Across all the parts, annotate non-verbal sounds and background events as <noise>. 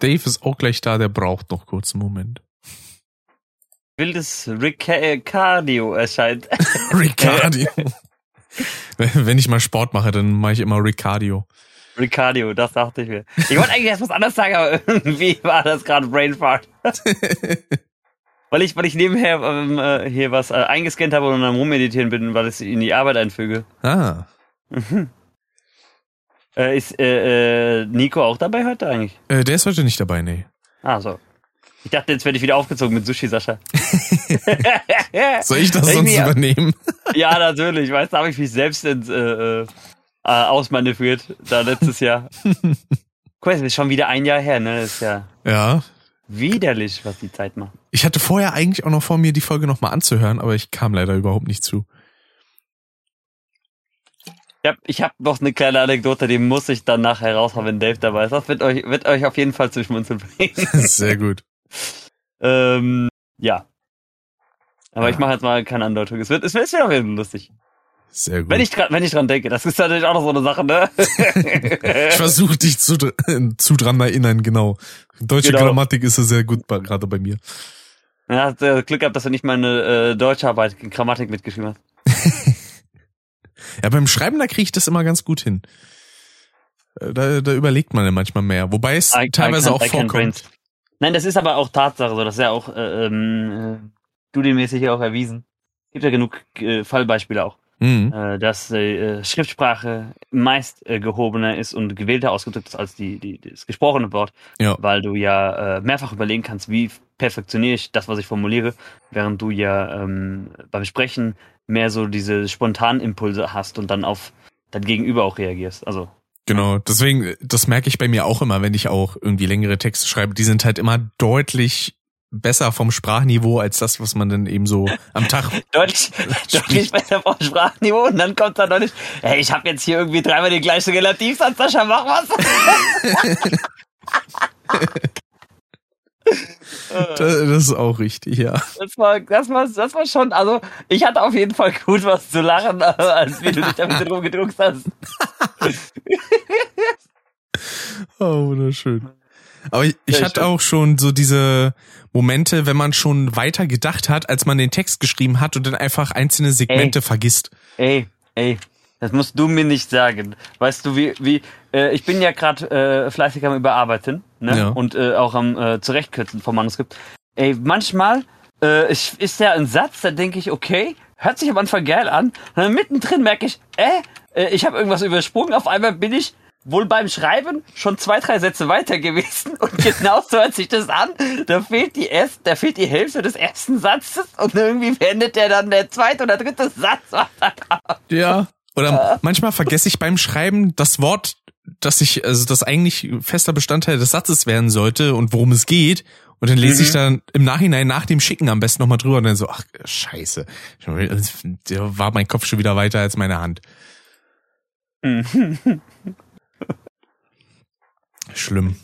Dave ist auch gleich da, der braucht noch kurz einen Moment. Wildes <laughs> Ricardio erscheint. Ricardio. Wenn ich mal Sport mache, dann mache ich immer Ricardio. Ricardio, das dachte ich mir. Ich wollte eigentlich erst was anderes sagen, aber irgendwie war das gerade Brainfart. <laughs> weil ich, weil ich nebenher ähm, äh, hier was äh, eingescannt habe und am Rummeditieren bin, weil ich es in die Arbeit einfüge. Ah. Äh, ist äh, äh, Nico auch dabei heute eigentlich? Äh, der ist heute nicht dabei, nee. Ah, so. Ich dachte, jetzt werde ich wieder aufgezogen mit Sushi, Sascha. <laughs> <laughs> Soll ich das sonst übernehmen? <laughs> ja, natürlich. Weißt du, habe ich mich selbst ins, äh, äh, ausmanövriert, da letztes Jahr. Guck mal, das ist schon wieder ein Jahr her, ne? Das ist ja. Ja. Widerlich, was die Zeit macht. Ich hatte vorher eigentlich auch noch vor mir, die Folge nochmal anzuhören, aber ich kam leider überhaupt nicht zu. Ich habe ich hab noch eine kleine Anekdote, die muss ich dann nachher raushauen, wenn Dave dabei ist. Das wird euch, wird euch auf jeden Fall zu schmunzeln bringen. <laughs> <laughs> Sehr gut. ähm, ja. Aber ja. ich mache jetzt mal keine Andeutung. Es wird, es wird, es wird auf jeden Fall lustig. Sehr gut. Wenn ich, wenn ich dran denke, das ist natürlich auch noch so eine Sache, ne? <laughs> ich versuche dich zu, zu dran erinnern, genau. Deutsche genau. Grammatik ist ja sehr gut gerade bei mir. Ja, hast Glück gehabt, dass du nicht meine äh, deutsche Arbeit in Grammatik mitgeschrieben hast. Ja, beim Schreiben, da kriege ich das immer ganz gut hin. Äh, da, da überlegt man ja manchmal mehr. Wobei es I, teilweise I auch vorkommt. Nein, das ist aber auch Tatsache so. Das ist ja auch äh, ähm, äh, studienmäßig auch erwiesen. Gibt ja genug äh, Fallbeispiele auch mhm. äh, dass äh, Schriftsprache meist äh, gehobener ist und gewählter ausgedrückt ist als die, die, das gesprochene Wort, ja. weil du ja äh, mehrfach überlegen kannst, wie perfektioniere ich das, was ich formuliere, während du ja ähm, beim Sprechen mehr so diese spontanen Impulse hast und dann auf dein Gegenüber auch reagierst. Also Genau, deswegen, das merke ich bei mir auch immer, wenn ich auch irgendwie längere Texte schreibe. Die sind halt immer deutlich besser vom Sprachniveau als das, was man dann eben so am Tag. <laughs> deutlich, deutlich besser vom Sprachniveau und dann kommt da noch nicht, hey, ich habe jetzt hier irgendwie dreimal den gleichen Relativsatz, Sascha, mach was. <laughs> das ist auch richtig, ja. Das war, das war, das war schon, also ich hatte auf jeden Fall gut was zu lachen, <laughs> als wie du dich damit rumgedruckt hast. oh, wunderschön. Aber ich, ich hatte auch schon so diese Momente, wenn man schon weiter gedacht hat, als man den Text geschrieben hat und dann einfach einzelne Segmente ey, vergisst. Ey, ey, das musst du mir nicht sagen. Weißt du, wie, wie, äh, ich bin ja gerade äh, fleißig am Überarbeiten, ne? Ja. Und äh, auch am äh, Zurechtkürzen vom Manuskript. Ey, manchmal äh, ich, ist ja ein Satz, da denke ich, okay, hört sich am Anfang geil an. Und dann mittendrin merke ich, äh, äh ich habe irgendwas übersprungen. Auf einmal bin ich wohl beim Schreiben schon zwei, drei Sätze weiter gewesen und genau so hört sich das an. Da fehlt die erst, da fehlt die Hälfte des ersten Satzes und irgendwie beendet der dann der zweite oder dritte Satz. Ja. Oder manchmal vergesse ich beim Schreiben das Wort, das ich, also das eigentlich fester Bestandteil des Satzes werden sollte und worum es geht. Und dann lese mhm. ich dann im Nachhinein nach dem Schicken am besten nochmal drüber und dann so, ach, scheiße. Da war mein Kopf schon wieder weiter als meine Hand. <laughs> Schlimm.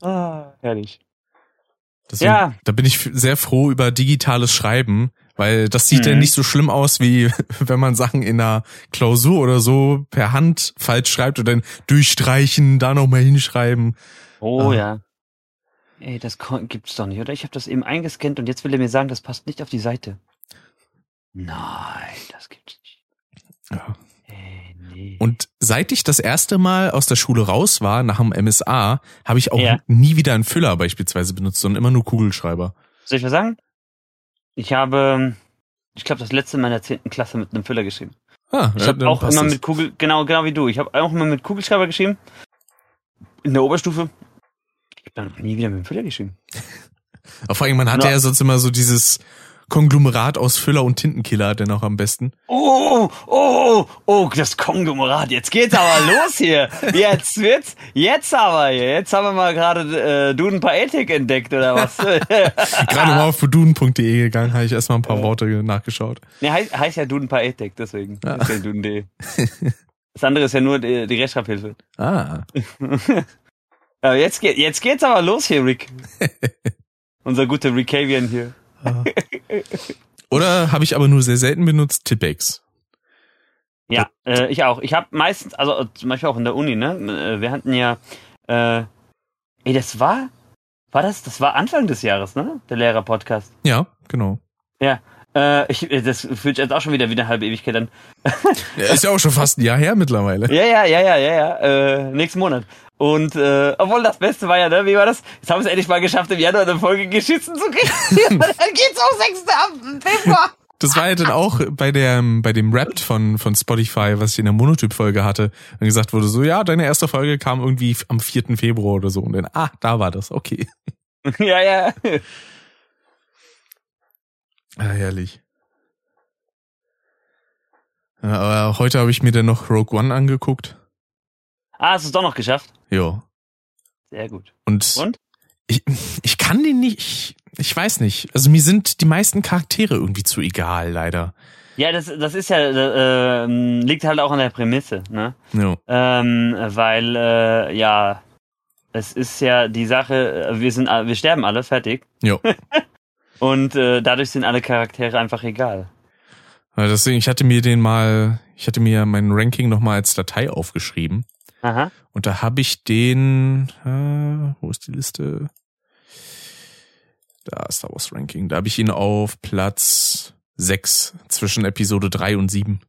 Ah, herrlich. Deswegen, ja. Da bin ich sehr froh über digitales Schreiben, weil das sieht mhm. ja nicht so schlimm aus, wie <laughs> wenn man Sachen in einer Klausur oder so per Hand falsch schreibt und dann durchstreichen, da nochmal hinschreiben. Oh ah. ja. Ey, das gibt's doch nicht, oder? Ich habe das eben eingescannt und jetzt will er mir sagen, das passt nicht auf die Seite. Nein, das gibt's nicht. Ja. Und seit ich das erste Mal aus der Schule raus war, nach dem MSA, habe ich auch ja. nie wieder einen Füller beispielsweise benutzt, sondern immer nur Kugelschreiber. Soll ich was sagen? Ich habe, ich glaube, das letzte in meiner zehnten Klasse mit einem Füller geschrieben. Ah, ich habe auch immer das. mit Kugel, genau, genau wie du. Ich habe auch immer mit Kugelschreiber geschrieben. In der Oberstufe. Ich habe dann nie wieder mit dem Füller geschrieben. Vor allem, man hatte ja sonst immer so dieses Konglomerat aus Füller und Tintenkiller denn auch am besten. Oh, oh, oh, das Konglomerat. Jetzt geht's aber <laughs> los hier. Jetzt wird's, jetzt aber hier. Jetzt haben wir mal gerade äh, Duden Paetik entdeckt oder was? <laughs> gerade mal auf duden.de gegangen, habe ich erstmal ein paar Worte nachgeschaut. Ne, heißt, heißt ja Duden Paetik, deswegen. Ja. Ist ja Duden.de. <laughs> Das andere ist ja nur die, die Rechtschreibhilfe. Ah. aber jetzt, geht, jetzt geht's aber los hier, Rick. Unser guter Rickavian hier. Oder habe ich aber nur sehr selten benutzt, Tippex. Ja, äh, ich auch. Ich habe meistens, also zum Beispiel auch in der Uni, ne? Äh, wir hatten ja, äh, ey, das war, War das? Das war Anfang des Jahres, ne? Der Lehrer-Podcast. Ja, genau. Ja. Äh, ich, das fühlt sich jetzt auch schon wieder wie eine halbe Ewigkeit an. <laughs> ja, ist ja auch schon fast ein Jahr her mittlerweile. Ja, ja, ja, ja, ja, ja. Äh, nächsten Monat. Und äh, obwohl das Beste war ja, ne, wie war das? Jetzt haben wir es endlich mal geschafft, im Januar eine Folge geschissen zu kriegen. <laughs> dann geht's auch 6. Februar. Das war ja dann auch bei der bei dem Rap von von Spotify, was ich in der Monotyp Folge hatte, dann gesagt wurde so, ja, deine erste Folge kam irgendwie am 4. Februar oder so und dann ah, da war das. Okay. <laughs> ja, ja. Ah, herrlich. Aber heute habe ich mir dann noch Rogue One angeguckt. Ah, hast du es doch noch geschafft? Ja. Sehr gut. Und, Und? Ich, ich kann den nicht, ich, ich weiß nicht. Also mir sind die meisten Charaktere irgendwie zu egal, leider. Ja, das, das ist ja, äh, liegt halt auch an der Prämisse, ne? Ja. Ähm, weil, äh, ja, es ist ja die Sache, wir sind, wir sterben alle, fertig. Ja. <laughs> Und äh, dadurch sind alle Charaktere einfach egal. Ja, deswegen, ich hatte mir den mal, ich hatte mir mein Ranking nochmal als Datei aufgeschrieben. Aha. Und da habe ich den, äh, wo ist die Liste? Da Star Wars Ranking. Da habe ich ihn auf Platz 6 zwischen Episode 3 und 7.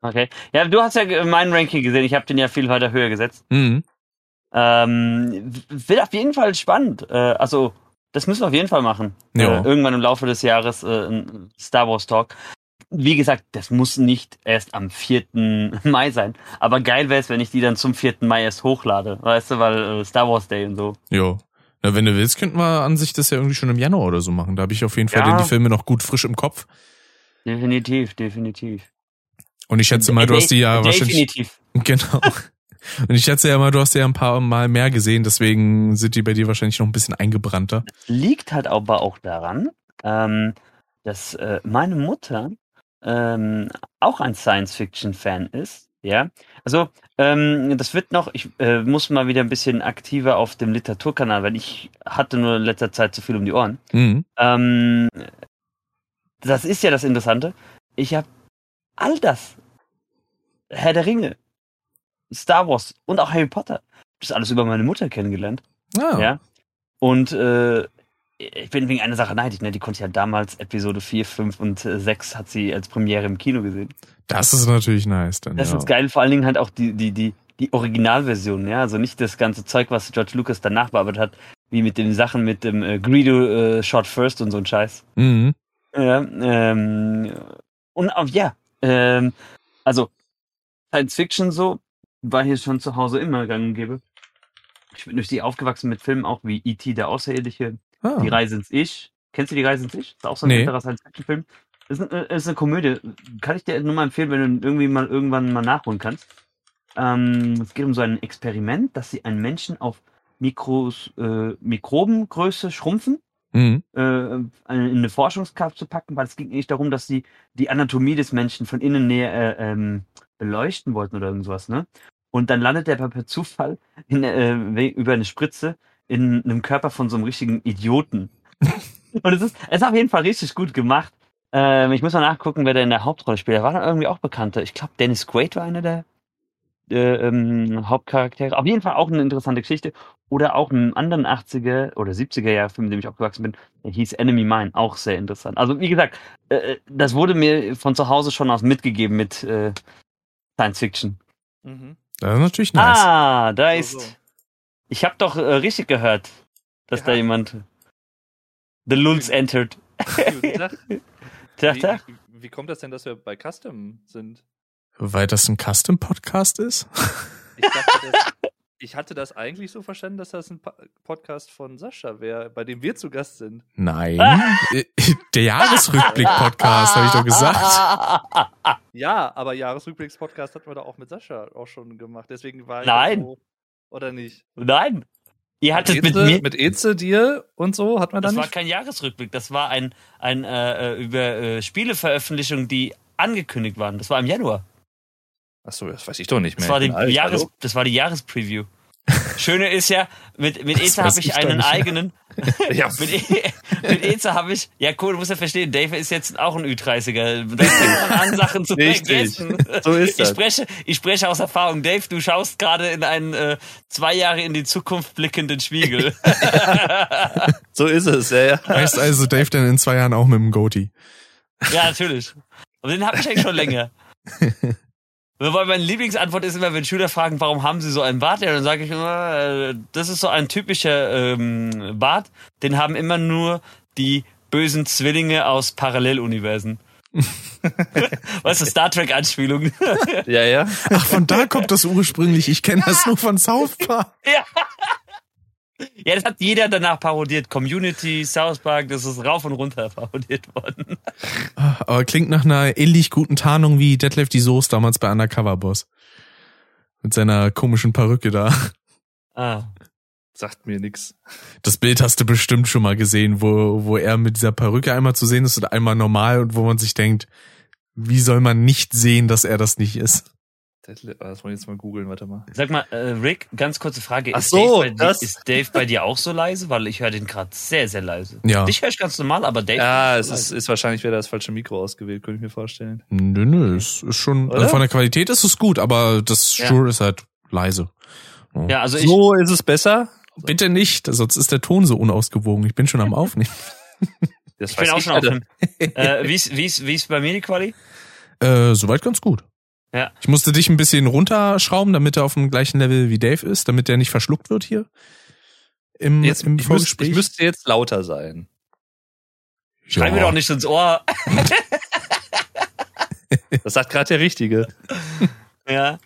Okay. Ja, du hast ja meinen Ranking gesehen. Ich habe den ja viel weiter höher gesetzt. Mhm. Ähm, wird auf jeden Fall spannend. Äh, also, das müssen wir auf jeden Fall machen. Ja. Äh, irgendwann im Laufe des Jahres äh, ein Star Wars Talk wie gesagt, das muss nicht erst am 4. <laughs> Mai sein. Aber geil wäre es, wenn ich die dann zum 4. Mai erst hochlade. Weißt du, weil äh, Star Wars Day und so. Jo. Na, wenn du willst, könnten wir an sich das ja irgendwie schon im Januar oder so machen. Da habe ich auf jeden Fall ja. die Filme noch gut frisch im Kopf. Definitiv, definitiv. Und ich schätze mal, du hast die ja definitiv. wahrscheinlich. <laughs> Genau. Und ich schätze ja mal, du hast ja ein paar Mal mehr gesehen, deswegen sind die bei dir wahrscheinlich noch ein bisschen eingebrannter. Liegt halt aber auch daran, ähm, dass äh, meine Mutter ähm, auch ein Science-Fiction-Fan ist. Ja, also ähm, das wird noch, ich äh, muss mal wieder ein bisschen aktiver auf dem Literaturkanal, weil ich hatte nur in letzter Zeit zu viel um die Ohren. Mhm. Ähm, das ist ja das Interessante. Ich habe all das, Herr der Ringe, Star Wars und auch Harry Potter, das alles über meine Mutter kennengelernt. Oh. Ja. Und äh, ich bin wegen einer Sache neidisch, ne? Die konnte ja damals Episode 4, 5 und 6 äh, hat sie als Premiere im Kino gesehen. Das ist natürlich nice dann. Das ja. ist geil, vor allen Dingen halt auch die, die, die, die Originalversion, ja. Also nicht das ganze Zeug, was George Lucas danach bearbeitet hat, wie mit den Sachen mit dem äh, Greedo äh, Shot First und so ein Scheiß. Mhm. Ja, ähm, und auch, ja, ähm, also Science Fiction so, war hier schon zu Hause immer gang und gäbe. Ich bin durch die aufgewachsen mit Filmen auch wie E.T. der Außerirdische, Ah. Die Reise ins Ich. Kennst du die Reise ins Ich? Das ist auch so ein nee. älterer Science-Fiction-Film. Ist, eine, ist eine Komödie. Kann ich dir nur mal empfehlen, wenn du irgendwie mal irgendwann mal nachholen kannst. Ähm, es geht um so ein Experiment, dass sie einen Menschen auf Mikros, äh, Mikrobengröße schrumpfen, mhm. äh, in eine Forschungskapsel packen, weil es ging nicht darum, dass sie die Anatomie des Menschen von innen näher äh, ähm, beleuchten wollten oder irgendwas, ne? Und dann landet er per Zufall in, äh, über eine Spritze in einem Körper von so einem richtigen Idioten. Und es ist, es ist auf jeden Fall richtig gut gemacht. Ähm, ich muss mal nachgucken, wer da in der Hauptrolle spielt. Er war dann irgendwie auch bekannter. Ich glaube, Dennis Quaid war einer der äh, ähm, Hauptcharaktere. Auf jeden Fall auch eine interessante Geschichte. Oder auch einen anderen 80er oder 70er Jahre Film, in dem ich aufgewachsen bin, der hieß Enemy Mine. Auch sehr interessant. Also, wie gesagt, äh, äh, das wurde mir von zu Hause schon aus mitgegeben mit äh, Science Fiction. Mhm. Das ist natürlich nice. Ah, da ist. So, so. Ich habe doch äh, richtig gehört, dass ja. da jemand The Lulz entered. Tag, <laughs> Tag. Wie, wie kommt das denn, dass wir bei Custom sind? Weil das ein Custom-Podcast ist? Ich, dachte, das, <laughs> ich hatte das eigentlich so verstanden, dass das ein Podcast von Sascha wäre, bei dem wir zu Gast sind. Nein, <laughs> der Jahresrückblick-Podcast, habe ich doch gesagt. Ja, aber Jahresrückblicks-Podcast hatten wir doch auch mit Sascha auch schon gemacht. Deswegen war ich Nein. So, oder nicht? Nein. Ihr hattet mit, Eze, mit mir. Mit Eze, dir und so hat man dann. Das nicht? war kein Jahresrückblick, das war ein, ein äh, äh, über äh, Spieleveröffentlichungen, die angekündigt waren. Das war im Januar. Achso, das weiß ich doch nicht mehr. Das war die, Jahres, das war die Jahrespreview. Schöne ist ja, mit, mit Eza habe ich, ich einen eigenen. <laughs> ja. mit, e, mit Eza habe ich, ja cool, du musst ja verstehen, Dave ist jetzt auch ein Ü30er. Da fängt man an, Sachen zu vergessen. So ist das. Ich spreche, ich spreche aus Erfahrung. Dave, du schaust gerade in einen äh, zwei Jahre in die Zukunft blickenden Spiegel. <laughs> so ist es, ja, ja. Heißt also Dave denn in zwei Jahren auch mit dem Goatee? Ja, natürlich. Aber den habe ich eigentlich schon länger. <laughs> Weil meine Lieblingsantwort ist immer, wenn Schüler fragen, warum haben sie so einen Bart? Ja, dann sage ich immer, äh, das ist so ein typischer ähm, Bart. Den haben immer nur die bösen Zwillinge aus Paralleluniversen. <laughs> weißt du, Star Trek Anspielung. ja, ja. Ach, von da kommt das ursprünglich. Ich kenne das nur von South Park. ja. Ja, das hat jeder danach parodiert. Community, South Park, das ist rauf und runter <laughs> parodiert worden. Aber klingt nach einer ähnlich guten Tarnung wie Detlef die Soße damals bei Undercover Boss. Mit seiner komischen Perücke da. Ah. Sagt mir nix. Das Bild hast du bestimmt schon mal gesehen, wo, wo er mit dieser Perücke einmal zu sehen ist und einmal normal und wo man sich denkt, wie soll man nicht sehen, dass er das nicht ist? Ah, das wollen wir jetzt mal googeln, warte mal. Sag mal, äh, Rick, ganz kurze Frage. Ach ist, so, Dave das... ist Dave bei dir auch so leise? Weil ich höre den gerade sehr, sehr leise. Ja. Dich höre ich ganz normal, aber Dave. Ja, es ist, ist wahrscheinlich wieder das falsche Mikro ausgewählt, könnte ich mir vorstellen. Nö, nö, es ist schon, also von der Qualität ist es gut, aber das ja. Shure ist halt leise. Oh. Ja, also ich, So ist es besser? Bitte nicht, sonst ist der Ton so unausgewogen. Ich bin schon am Aufnehmen. <laughs> Das ich bin auch schon aufnehmen. äh, wie ist, wie ist, wie ist bei mir die Quali? Äh, soweit ganz gut. Ja. Ich musste dich ein bisschen runterschrauben, damit er auf dem gleichen Level wie Dave ist, damit der nicht verschluckt wird hier. Im, jetzt, im ich, müsste, ich müsste jetzt lauter sein. Schreib ja. mir doch nicht ins Ohr. <laughs> das sagt gerade der Richtige. Ja.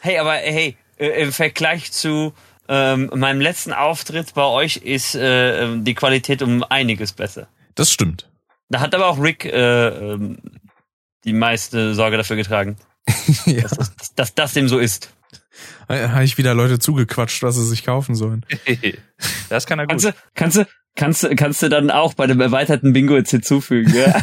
Hey, aber hey, äh, im Vergleich zu ähm, meinem letzten Auftritt bei euch ist äh, die Qualität um einiges besser. Das stimmt. Da hat aber auch Rick äh, ähm, die meiste Sorge dafür getragen. <laughs> ja. dass, dass, dass das dem so ist. Habe ich wieder Leute zugequatscht, was sie sich kaufen sollen. <laughs> das kann er gut. Kannst du, kannst du, kannst, du, kannst du dann auch bei dem erweiterten Bingo jetzt hinzufügen. Ja?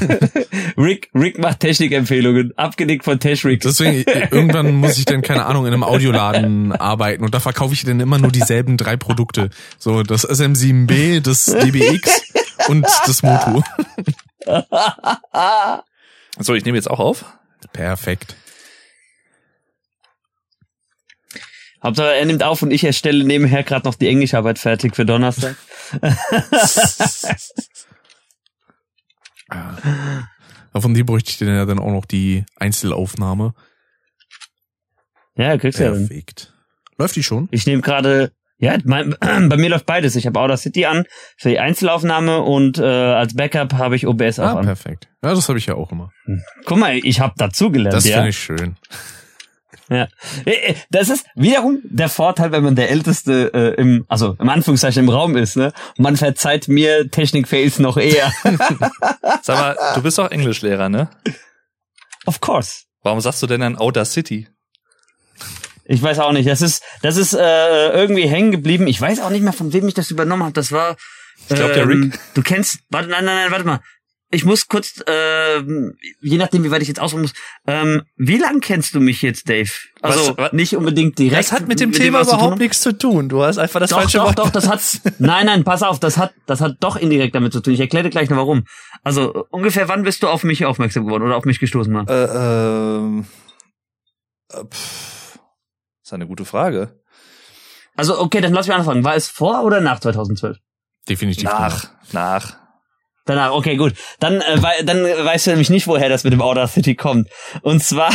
<laughs> Rick, Rick macht Technikempfehlungen, abgenickt von Techrick. Deswegen, irgendwann muss ich dann, keine Ahnung, in einem Audioladen arbeiten und da verkaufe ich dann immer nur dieselben drei Produkte. So, das SM7B, das DBX und das Motu. so, ich nehme jetzt auch auf. Perfekt. Hauptsache er nimmt auf und ich erstelle nebenher gerade noch die Englischarbeit fertig für Donnerstag. <laughs> Von dir bräuchte ich dann ja dann auch noch die Einzelaufnahme. Ja, kriegst du ja dann. Perfekt. Läuft die schon? Ich nehme gerade, ja, mein, <clears throat> bei mir läuft beides. Ich habe Audacity an für die Einzelaufnahme und äh, als Backup habe ich OBS auch ah, an. perfekt. Ja, das habe ich ja auch immer. Hm. Guck mal, ich habe dazugelernt. Das ja. finde ich schön. Ja. Äh, äh, das ist wiederum der Vorteil, wenn man der Älteste äh, im, also im Anführungszeichen im Raum ist, ne? Man verzeiht mir Technik-Fails noch eher. <laughs> Sag mal, du bist doch Englischlehrer, ne? Of course. Warum sagst du denn dann Outer City? Ich weiß auch nicht. Das ist, das ist äh, irgendwie hängen geblieben. Ich weiß auch nicht mehr, von wem ich das übernommen habe. Das war. Ich glaube, der ähm, Rick. Du kennst. Warte, nein, nein, nein, warte mal ich muss kurz, äh, je nachdem, wie weit ich jetzt ausholen muss, ähm, wie lang kennst du mich jetzt, Dave? Also was, nicht unbedingt direkt. Das hat mit dem mit Thema dem, überhaupt nichts zu tun. Du hast einfach das doch, falsche doch, Wort. Doch, doch, das hat's. <laughs> Nein, nein, pass auf, das hat, das hat doch indirekt damit zu tun. Ich erkläre dir gleich noch warum. Also ungefähr, wann bist du auf mich aufmerksam geworden oder auf mich gestoßen? Mal? Äh, ähm, äh, pff, ist eine gute Frage. Also okay, dann lass mich anfangen. War es vor oder nach 2012? Definitiv nach. Nach. nach. Danach, okay, gut. Dann, äh, dann weißt du nämlich nicht, woher das mit dem Outer City kommt. Und zwar,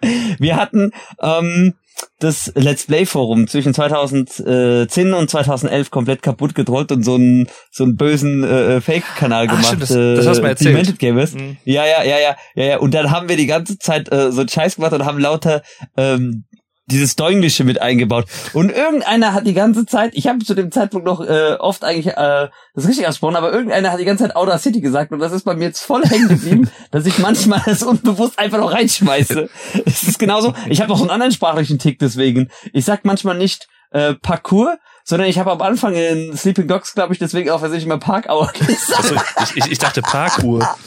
<laughs> wir hatten ähm, das Let's Play Forum zwischen 2010 und 2011 komplett kaputt gedrollt und so einen so einen bösen äh, Fake-Kanal gemacht. Ach, das, das hast du mir erzählt. Demented Gamers. Mhm. Ja, ja, ja, ja, ja, ja. Und dann haben wir die ganze Zeit äh, so einen Scheiß gemacht und haben lauter ähm, dieses Deutsche mit eingebaut. Und irgendeiner hat die ganze Zeit, ich habe zu dem Zeitpunkt noch äh, oft eigentlich äh, das richtig ausgesprochen, aber irgendeiner hat die ganze Zeit Outer City gesagt und das ist bei mir jetzt voll hängen geblieben, <laughs> dass ich manchmal das unbewusst einfach noch reinschmeiße. Es ist genauso, ich habe noch so einen anderen sprachlichen Tick deswegen. Ich sag manchmal nicht äh, Parcours, sondern ich habe am Anfang in Sleeping Dogs, glaube ich, deswegen auch versehentlich mal Parkhour gesagt. Also, ich, ich, ich dachte Parkour. <laughs>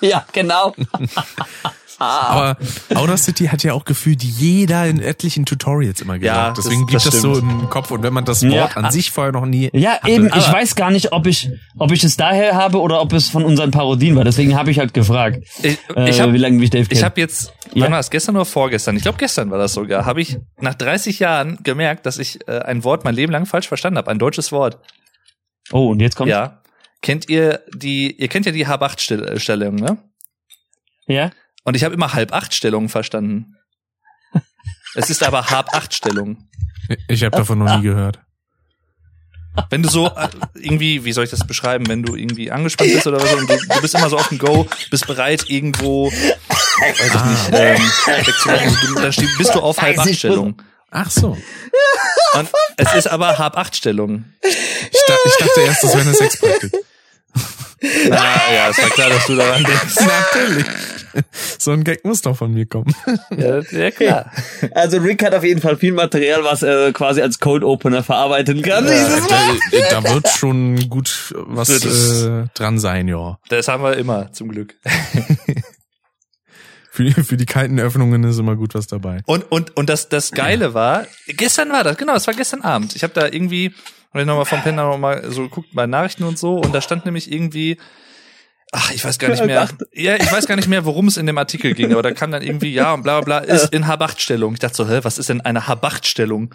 Ja, genau. <laughs> Aber Audacity hat ja auch gefühlt jeder in etlichen Tutorials immer gesagt. Ja, Deswegen das- blieb das das, so im Kopf. Und wenn man das Wort Ja. an sich vorher noch nie Ja, hatte, eben. Ich weiß gar nicht, ob ich, ob ich es daher habe oder ob es von unseren Parodien war. Deswegen habe ich halt gefragt, Ich, äh, ich habe wie lange mich Dave ich kennt. hab jetzt, Ja. wann war das, gestern oder vorgestern? Ich glaube gestern war das sogar. Habe ich nach 30 Jahren gemerkt, dass ich äh, ein Wort mein Leben lang falsch verstanden habe. Ein deutsches Wort. oh, und jetzt kommt. Ja. Kennt ihr die, ihr kennt ja die Halb-Acht-Stellung, ne? Ja? Und ich habe immer Halb-Acht-Stellung verstanden. es ist aber Halb-Acht-Stellung. ich habe davon noch nie gehört. Wenn du so äh, irgendwie, wie soll ich das beschreiben, wenn du irgendwie angespannt bist oder was und du, du bist immer so auf dem Go, bist bereit irgendwo, weiß ich nicht, ähm, wegzumachen, du, dann bist du auf halb acht Stellung. Ach so. Und es ist aber halb acht Stellung. Ich, ich dachte erst, das wäre eine Sexpraktik. Na <laughs> ja, es war klar, dass du daran denkst. <laughs> Natürlich. So ein Gag muss doch von mir kommen. Ja, ja klar. Also Rick hat auf jeden Fall viel Material, was er quasi als Cold Opener verarbeiten kann. Da, Dieses Mal. da wird schon gut was Das- äh, dran sein, ja. Das haben wir immer, zum Glück. <laughs> Für die, für die kalten Öffnungen ist immer gut was dabei. Und, und, und das, das Geile war, gestern war das, genau, das war gestern Abend. Ich habe da irgendwie, hab ich nochmal vom Penner nochmal so geguckt bei Nachrichten und so, und da stand nämlich irgendwie, ach, ich weiß gar nicht mehr, ja, ich weiß gar nicht mehr, worum es in dem Artikel ging, aber da kam dann irgendwie, ja, und bla bla bla, ist in Habachtstellung. Ich dachte so, hä, was ist denn eine Habachtstellung?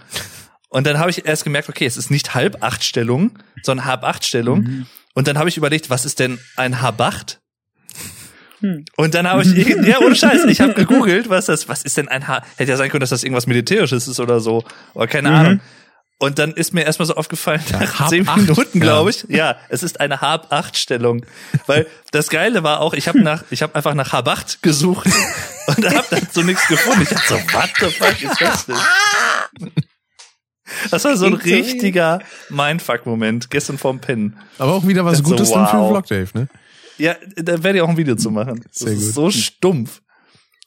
Und dann habe ich erst gemerkt, okay, es ist nicht halb acht Stellung, sondern halb acht Stellung. Und dann habe ich überlegt, was ist denn ein Habacht? Und dann habe ich, <laughs> ja, ohne Scheiß, ich habe gegoogelt, was das, was ist denn ein Ha? Hätte ja sein können, dass das irgendwas Militärisches ist oder so. Oder keine Ahnung. Und dann ist mir erstmal so aufgefallen, <laughs> nach Hab zehn Minuten, ja. glaube ich, ja, es ist eine Hab-Acht-Stellung. Weil das Geile war auch, ich habe nach, ich habe einfach nach Habacht gesucht <laughs> und habe dann so nichts gefunden. Ich dachte so, what the fuck ist das denn? Das war so ein richtiger Mindfuck-Moment gestern vorm Pennen. Aber auch wieder was So, Gutes dann für den wow. Vlog, Dave, ne? Ja, da werde ich auch ein Video zu machen. Das Sehr ist gut. so stumpf.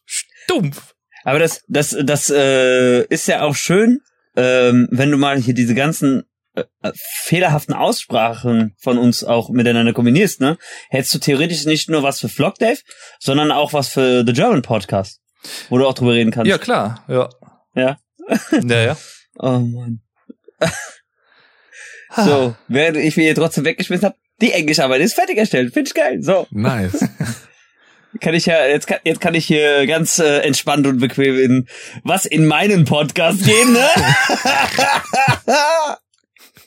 Stumpf. Aber das, das, das äh, ist ja auch schön, ähm, wenn du mal hier diese ganzen äh, äh, fehlerhaften Aussprachen von uns auch miteinander kombinierst, ne? Hättest du theoretisch nicht nur was für Vlog Dave, sondern auch was für The German Podcast, wo du auch drüber reden kannst. Ja, klar. Ja. Ja. <laughs> Ja, ja. Oh Mann. so, während ich mir hier trotzdem weggeschmissen habe, die Englischarbeit ist fertig erstellt. Finde ich geil. So, Nice. <laughs> kann ich ja, jetzt kann, jetzt kann ich hier ganz äh, entspannt und bequem in was in meinen Podcast gehen, ne?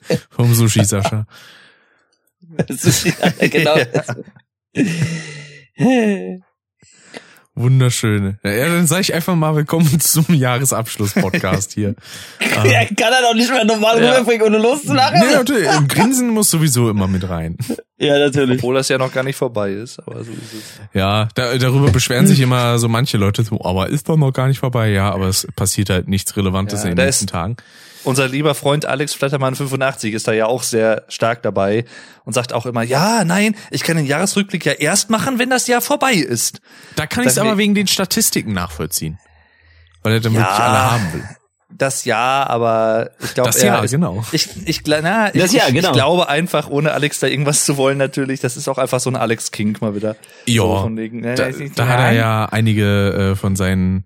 <laughs> Vom Sushi, Sascha. <laughs> Das ist, ja, genau. Wunderschön. Ja, dann sage ich einfach mal willkommen <laughs> zum Jahresabschluss-Podcast hier. Er kann er doch nicht mehr normal Ja. rüberbringen, ohne loszulachen. Nee, natürlich, im Grinsen muss sowieso immer mit rein. Ja, natürlich. Obwohl das ja noch gar nicht vorbei ist, aber so ist es. Ja, da, darüber beschweren sich immer so manche Leute so, aber ist doch noch gar nicht vorbei. Ja, aber es passiert halt nichts Relevantes Ja, in den nächsten Tagen. Unser lieber Freund Alex Flattermann 85 ist da ja auch sehr stark dabei und sagt auch immer, ja, nein, ich kann den Jahresrückblick ja erst machen, wenn das Jahr vorbei ist. Da kann ich es aber wegen den Statistiken nachvollziehen. Weil er dann Ja. wirklich alle haben will. Das Jahr, aber ich glaube, Das Jahr, genau. Ich, ich, na, ich, Jahr, genau. ich glaube einfach, ohne Alex da irgendwas zu wollen, natürlich, das ist auch einfach so ein Alex King mal wieder. Ja, So ne, da, da hat er ja einige äh, von seinen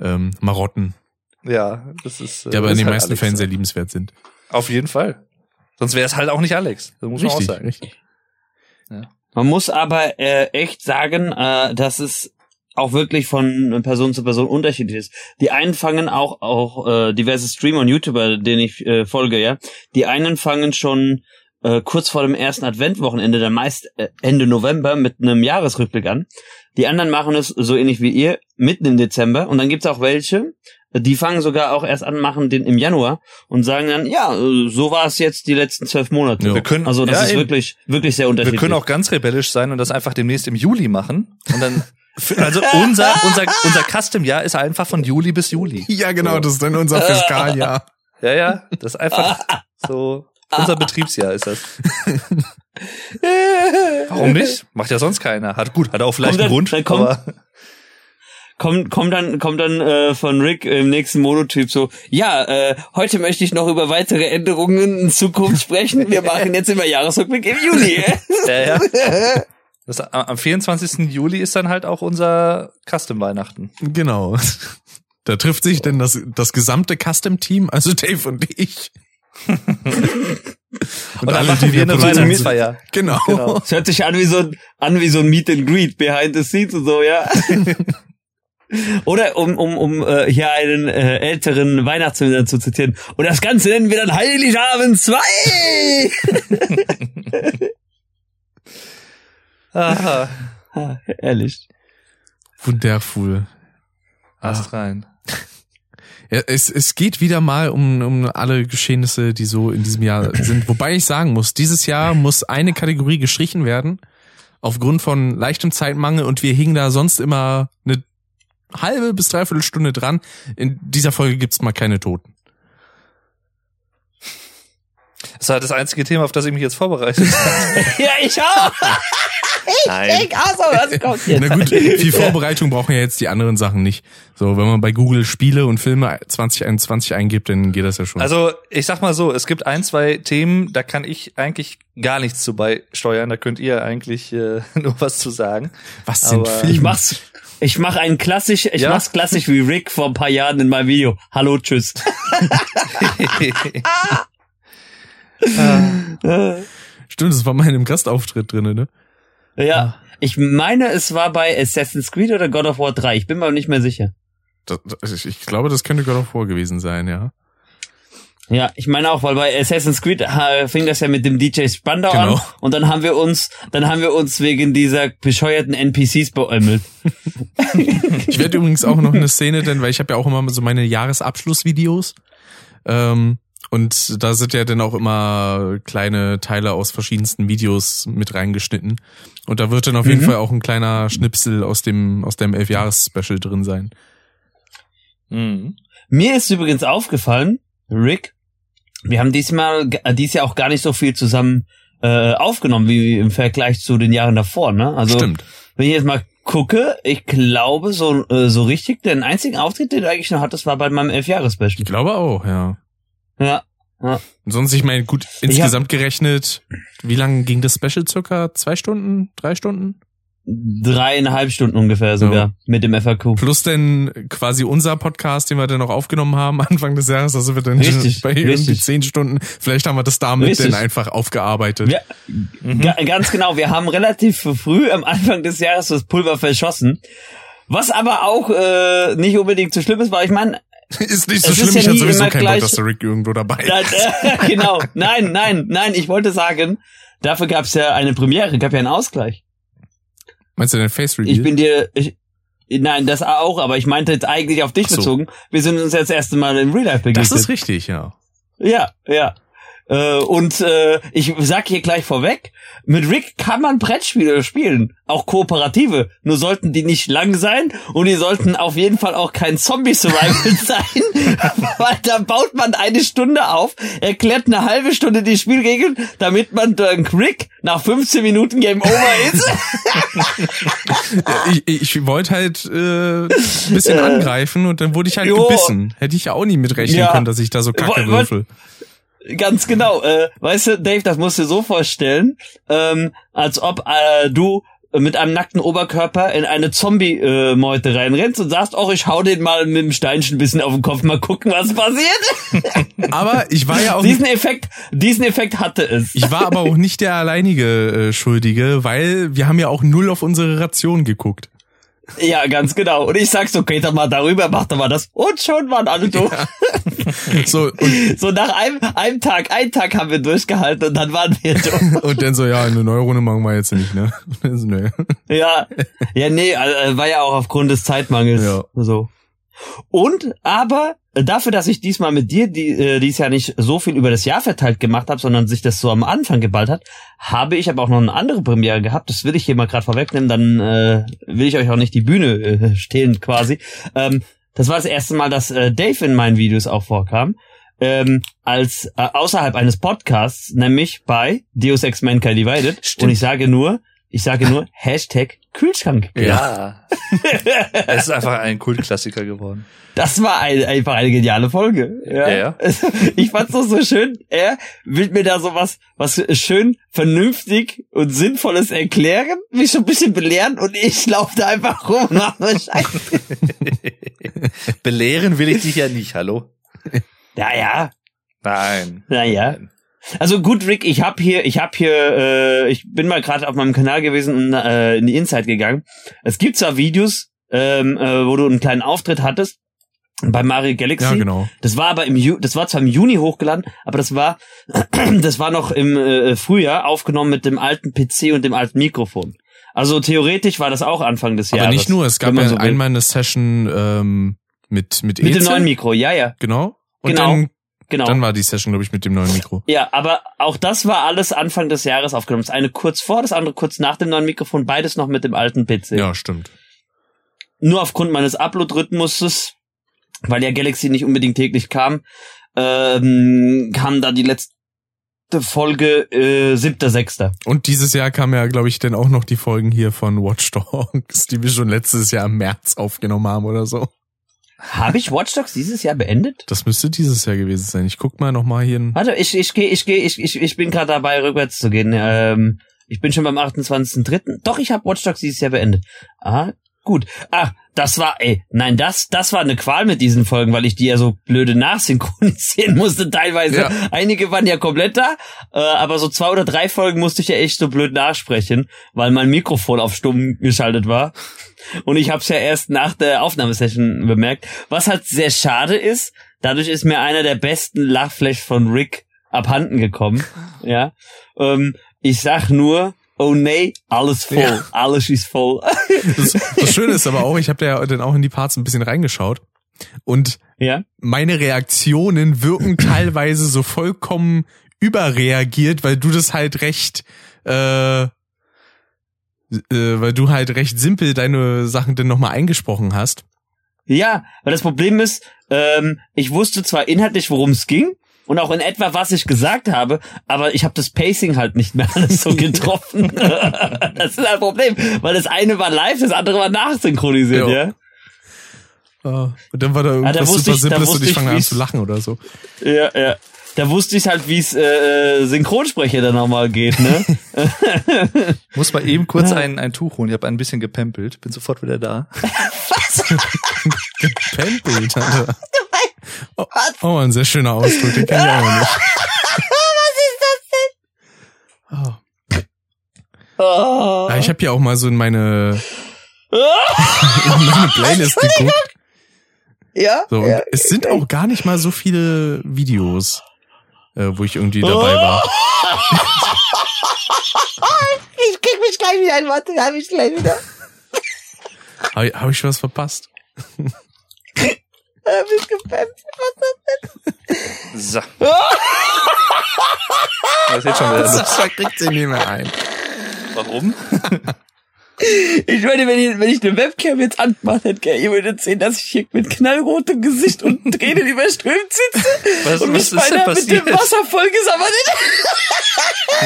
ähm, Marotten, Ja, das ist. äh, die aber in den halt meisten Alex. Fällen sehr liebenswert sind. Auf jeden Fall. Sonst wäre es halt auch nicht Alex. Das muss man auch Richtig, sagen. richtig. Man muss aber äh, echt sagen, äh, dass es auch wirklich von Person zu Person unterschiedlich ist. Die einen fangen auch auch äh, diverse Streamer und YouTuber, denen ich äh, folge, ja. Die einen fangen schon äh, kurz vor dem ersten Adventwochenende, dann meist äh, Ende November mit einem Jahresrückblick an. Die anderen machen es so ähnlich wie ihr mitten im Dezember und dann gibt's auch welche, die fangen sogar auch erst an, machen den im Januar und sagen dann, ja, äh, so war es jetzt die letzten zwölf Monate. Ja. Wir können, Also das ja, ist eben. wirklich wirklich sehr Wir unterschiedlich. können auch ganz rebellisch sein und das einfach demnächst im Juli machen. Und dann, also unser, <laughs> unser, unser Custom-Jahr ist einfach von Juli bis Juli. Ja, genau, das ist dann unser Fiskaljahr. Ja, ja, das ist einfach so, unser Betriebsjahr ist das. <laughs> Warum nicht? Macht ja sonst keiner. Hat gut, hat auch vielleicht Komm, einen dann- Grund, dann komm. Kommt kommt dann kommt dann äh, von Rick im nächsten Monotyp so ja äh, heute möchte ich noch über weitere Änderungen in Zukunft sprechen wir <laughs> machen jetzt immer Jahresrückblick im Juli <laughs> ja, ja. Das, am 24. Juli ist dann halt auch unser Custom-Weihnachten. Genau. Da trifft sich denn das, das gesamte Custom-Team, also Dave und ich. <laughs> und, und dann machen wir eine Weihnachtsfeier. Genau. genau. Es hört sich an wie so ein, an wie so ein Meet and Greet behind the scenes und so, ja. Oder um, um, um äh, hier einen äh, älteren Weihnachtsfilm zu zitieren. Und das Ganze nennen wir dann Heiligabend 2! <laughs> Aha. Ah, <laughs> ehrlich. Wundervoll. Ast rein. Ja, es, es geht wieder mal um, um alle Geschehnisse, die so in diesem Jahr <laughs> sind. Wobei ich sagen muss, dieses Jahr muss eine Kategorie gestrichen werden. Aufgrund von leichtem Zeitmangel und wir hingen da sonst immer eine halbe bis dreiviertel Stunde dran. In dieser Folge gibt's mal keine Toten. Das war das einzige Thema, auf das ich mich jetzt vorbereitet <laughs> habe. ja, ich auch. <laughs> ich denk auch so, was kommt jetzt? Na gut, viel Vorbereitung brauchen ja jetzt die anderen Sachen nicht. So, wenn man bei Google Spiele und Filme 2021 eingibt, dann geht das ja schon. Also, ich sag mal so, es gibt ein, zwei Themen, da kann ich eigentlich gar nichts zu beisteuern. Da könnt ihr eigentlich äh, <laughs> nur was zu sagen. Was sind Aber Filme? Ich mach's. Ich mach einen klassisch, ich ja? mach's klassisch wie Rick vor ein paar Jahren in meinem Video. Hallo, tschüss. <laughs> Stimmt, das war mal in einem Gastauftritt drinne, ne? Ja. Ich meine, es war bei Assassin's Creed oder God of War 3. Ich bin mir aber nicht mehr sicher. Das, das, ich glaube, das könnte God of War gewesen sein, ja. Ja, ich meine auch, weil bei Assassin's Creed äh, fing das ja mit dem DJ Spandau genau. an und dann haben wir uns, dann haben wir uns wegen dieser bescheuerten NPCs beäumelt. <laughs> ich werde übrigens auch noch eine Szene, denn weil ich habe ja auch immer so meine Jahresabschlussvideos. Ähm, und da sind ja dann auch immer kleine Teile aus verschiedensten Videos mit reingeschnitten. Und da wird dann auf mhm. jeden Fall auch ein kleiner Schnipsel aus dem, aus dem Elfjahres-Special drin sein. Mhm. Mir ist übrigens aufgefallen, Rick, wir haben diesmal, äh, dies Jahr auch gar nicht so viel zusammen äh, aufgenommen wie im Vergleich zu den Jahren davor, ne? Also, Stimmt. wenn ich jetzt mal gucke, ich glaube, so, äh, so richtig, den einzigen Auftritt, den du eigentlich noch hattest, war bei meinem Elfjahres-Special. Ich glaube auch, ja. Ja. ja. Sonst, ich meine, gut, insgesamt hab, gerechnet, wie lange ging das Special? Circa zwei Stunden, drei Stunden? Dreieinhalb Stunden ungefähr sogar ja. mit dem FAQ. Plus denn quasi unser Podcast, den wir dann noch aufgenommen haben <laughs> Anfang des Jahres, also wird dann richtig, <laughs> bei richtig. irgendwie zehn Stunden. Vielleicht haben wir das damit richtig. dann einfach aufgearbeitet. Ja, mhm. Ganz genau. Wir haben relativ früh am Anfang des Jahres das Pulver verschossen. Was aber auch äh, nicht unbedingt so schlimm ist, weil ich meine, <laughs> ist nicht so schlimm, ist ja ich hatte sowieso keinen Bock, dass der Rick irgendwo dabei ist. Äh, genau, nein, nein, nein, ich wollte sagen, dafür gab es ja eine Premiere, gab ja einen Ausgleich. Meinst du den Face Reveal? Ich bin dir, ich, nein, das auch, aber ich meinte jetzt eigentlich auf dich so. bezogen. Wir sind uns jetzt das erste Mal im Real Life begegnet. Das ist richtig, ja. Ja, ja. Äh, und äh, ich sag hier gleich vorweg, mit Rick kann man Brettspiele spielen, auch kooperative. Nur sollten die nicht lang sein und die sollten auf jeden Fall auch kein Zombie-Survival <laughs> sein, weil da baut man eine Stunde auf, erklärt eine halbe Stunde die Spielregeln, damit man dank Rick nach 15 Minuten Game Over ist. <laughs> ich, ich wollte halt äh, ein bisschen angreifen und dann wurde ich halt jo. gebissen. Hätte ich ja auch nie mitrechnen ja. können, dass ich da so kacke würfel. Ganz genau. Äh, weißt du, Dave, das musst du dir so vorstellen, ähm, als ob äh, du mit einem nackten Oberkörper in eine Zombie-Meute reinrennst und sagst, oh, ich hau den mal mit dem Steinchen ein bisschen auf den Kopf, mal gucken, was passiert. <laughs> Aber ich war ja auch diesen Effekt, diesen Effekt hatte es. Ich war aber auch nicht der alleinige äh, Schuldige, weil wir haben ja auch null auf unsere Ration geguckt. Ja, ganz genau. Und ich sag so, geht doch mal darüber, mach doch mal das. Und schon waren alle durch. Ja. <laughs> So, und <laughs> so nach einem, einem Tag, einen Tag haben wir durchgehalten und dann waren wir <laughs> durch. und dann so, ja, eine neue Runde machen wir jetzt nicht, ne? Nö. Ja, ja, nee, also, war ja auch aufgrund des Zeitmangels. Ja. So. Und aber dafür, dass ich diesmal mit dir die, äh, dies Jahr nicht so viel über das Jahr verteilt gemacht habe, sondern sich das so am Anfang geballt hat, habe ich aber auch noch eine andere Premiere gehabt. Das will ich hier mal gerade vorwegnehmen, dann äh, will ich euch auch nicht die Bühne äh, stehlen quasi. Ähm, das war das erste Mal, dass äh, Dave in meinen Videos auch vorkam. Ähm, als äh, außerhalb eines Podcasts, nämlich bei Deus Ex Mankind Divided. Stimmt. Und ich sage nur, Ich sage nur <laughs> Hashtag Kühlschrank. Ja. es ist einfach ein Kultklassiker geworden. Das war ein, einfach eine geniale Folge. Ja. ja, ja. <laughs> Ich fand's doch so schön. Er will mir da so was, was schön vernünftig und sinnvolles erklären, mich so ein bisschen belehren und ich laufe da einfach rum und mach nur Scheiße. <laughs> Belehren will ich dich ja nicht, hallo? Ja, ja. Nein. Naja. Also gut, Rick, ich hab hier, ich hab hier, äh, ich bin mal gerade auf meinem Kanal gewesen und äh, in die Inside gegangen. Es gibt zwar Videos, ähm, äh, wo du einen kleinen Auftritt hattest, bei Mario Galaxy. Ja, genau. Das war aber im Ju das war zwar im Juni hochgeladen, aber das war <clears throat> das war noch im äh, Frühjahr aufgenommen mit dem alten PC und dem alten Mikrofon. Also theoretisch war das auch Anfang des Jahres. Aber nicht nur, es gab ja so einmal eine Session ähm, mit mit Mit dem neuen Mikro, ja, ja. Genau. Und genau. dann Genau. Dann war die Session, glaube ich, mit dem neuen Mikro. Ja, aber auch das war alles Anfang des Jahres aufgenommen. Das eine kurz vor, das andere kurz nach dem neuen Mikrofon, beides noch mit dem alten PC. Ja, stimmt. Nur aufgrund meines Upload-Rhythmuses weil ja Galaxy nicht unbedingt täglich kam, ähm, kam da die letzte Folge äh, siebter, sechster. Und dieses Jahr kam ja, glaube ich, dann auch noch die Folgen hier von Watch Dogs, die wir schon letztes Jahr im März aufgenommen haben oder so. Habe ich Watch Dogs dieses Jahr beendet? Das müsste dieses Jahr gewesen sein. Ich guck mal noch mal hier. Warte, ich ich gehe ich gehe ich, ich ich bin gerade dabei rückwärts zu gehen. Ähm, ich bin schon beim 28.3. Doch, ich habe Watch Dogs dieses Jahr beendet. Ah, gut. Ah, das war, ey, nein, das, das war eine Qual mit diesen Folgen, weil ich die ja so blöde nachsynchronisieren <laughs> musste teilweise. Ja. Einige waren ja komplett da, äh, aber so zwei oder drei Folgen musste ich ja echt so blöd nachsprechen, weil mein Mikrofon auf stumm geschaltet war. Und ich habe es ja erst nach der Aufnahmesession bemerkt. Was halt sehr schade ist, dadurch ist mir einer der besten Lachflash von Rick abhanden gekommen. Ja, ähm, ich sag nur, oh nee, alles voll, ja. alles ist voll. <laughs> Das, das Schöne ist aber auch, ich habe ja dann auch in die Parts ein bisschen reingeschaut und ja? meine Reaktionen wirken teilweise so vollkommen überreagiert, weil du das halt recht, äh, äh, weil du halt recht simpel deine Sachen dann nochmal eingesprochen hast. Ja, weil das Problem ist, ähm, ich wusste zwar inhaltlich, worum es ging, und auch in etwa, was ich gesagt habe, aber ich habe das Pacing halt nicht mehr <laughs> alles so getroffen. <laughs> das ist ein Problem, weil das eine war live, das andere war nachsynchronisiert, ja. ja? Uh, und dann war da irgendwas ja, da super ich, Simples und ich fange an zu lachen oder so. Ja, ja. Da wusste ich halt, wie es äh, äh, Synchronsprecher dann nochmal geht, ne? <laughs> Muss mal eben kurz ein, ein Tuch holen. Ich habe ein bisschen gepempelt. Bin sofort wieder da. Was? gepempelt, Alter. Oh, oh, ein sehr schöner Ausdruck, den kenne ich auch nicht. <laughs> Was ist das denn? Oh. Oh. Ja, ich habe ja auch mal so in meine, <laughs> in meine Playlist geguckt. Ja. So, ja, es sind auch gar nicht mal so viele Videos, äh, wo ich irgendwie dabei war. <laughs> ich krieg mich gleich wieder ein, warte, hab ich gleich wieder. Habe hab ich was verpasst? Hab ich gepennt. Was ist das denn? So. <laughs> das ist schon wieder Sascha kriegt sie nicht mehr ein. Warum? <laughs> Ich meine, wenn ich, wenn ich eine Webcam jetzt anmache, hätte, ihr würdet sehen, dass ich hier mit knallrotem Gesicht und Tränen <laughs> überströmt sitze. Was, und was mich ist denn passiert? mit dem Wasser vollgesammelt.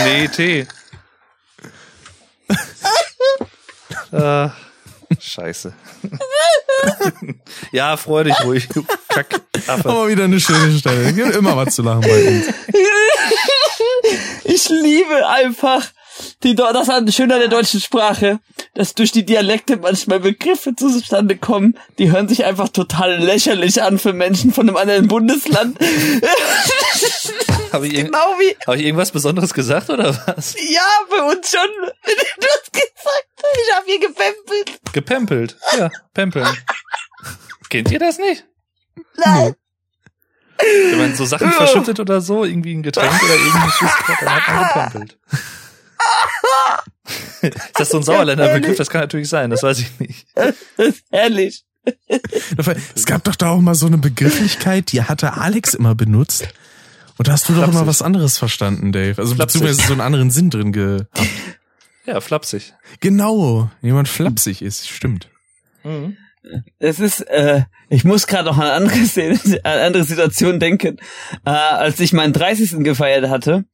Nee, Tee. äh, scheiße. <laughs> ja, freu dich ruhig, Kack. Aber wieder eine schöne Stelle. Gibt immer was zu lachen bei uns. <laughs> Ich liebe einfach die, das ist schön an der deutschen Sprache, dass durch die Dialekte manchmal Begriffe zustande kommen, die hören sich einfach total lächerlich an für Menschen von einem anderen Bundesland. Habe ich, <laughs> genau wie, hab ich irgendwas Besonderes gesagt oder was? Ja, für uns schon. <laughs> Du hast gesagt, ich habe hier gepempelt. Gepempelt? Ja, pempeln. Kennt ihr das nicht? Nein. Wenn man so Sachen verschüttet oder so, irgendwie ein Getränk oder Flüssigkeit, dann hat man gepempelt. <laughs> ist das so ein Sauerländer Begriff? Das kann natürlich sein, das weiß ich nicht. <laughs> Herrlich. Es gab doch da auch mal so eine Begrifflichkeit, die hatte Alex immer benutzt. Und da hast du doch immer was anderes verstanden, Dave. Also flapsig. beziehungsweise so einen anderen Sinn drin gehabt. Ja, flapsig. Genau, jemand flapsig ist, stimmt. Mhm. Es ist, äh, ich muss gerade noch an andere, an andere Situation denken, äh, als ich meinen 30. gefeiert hatte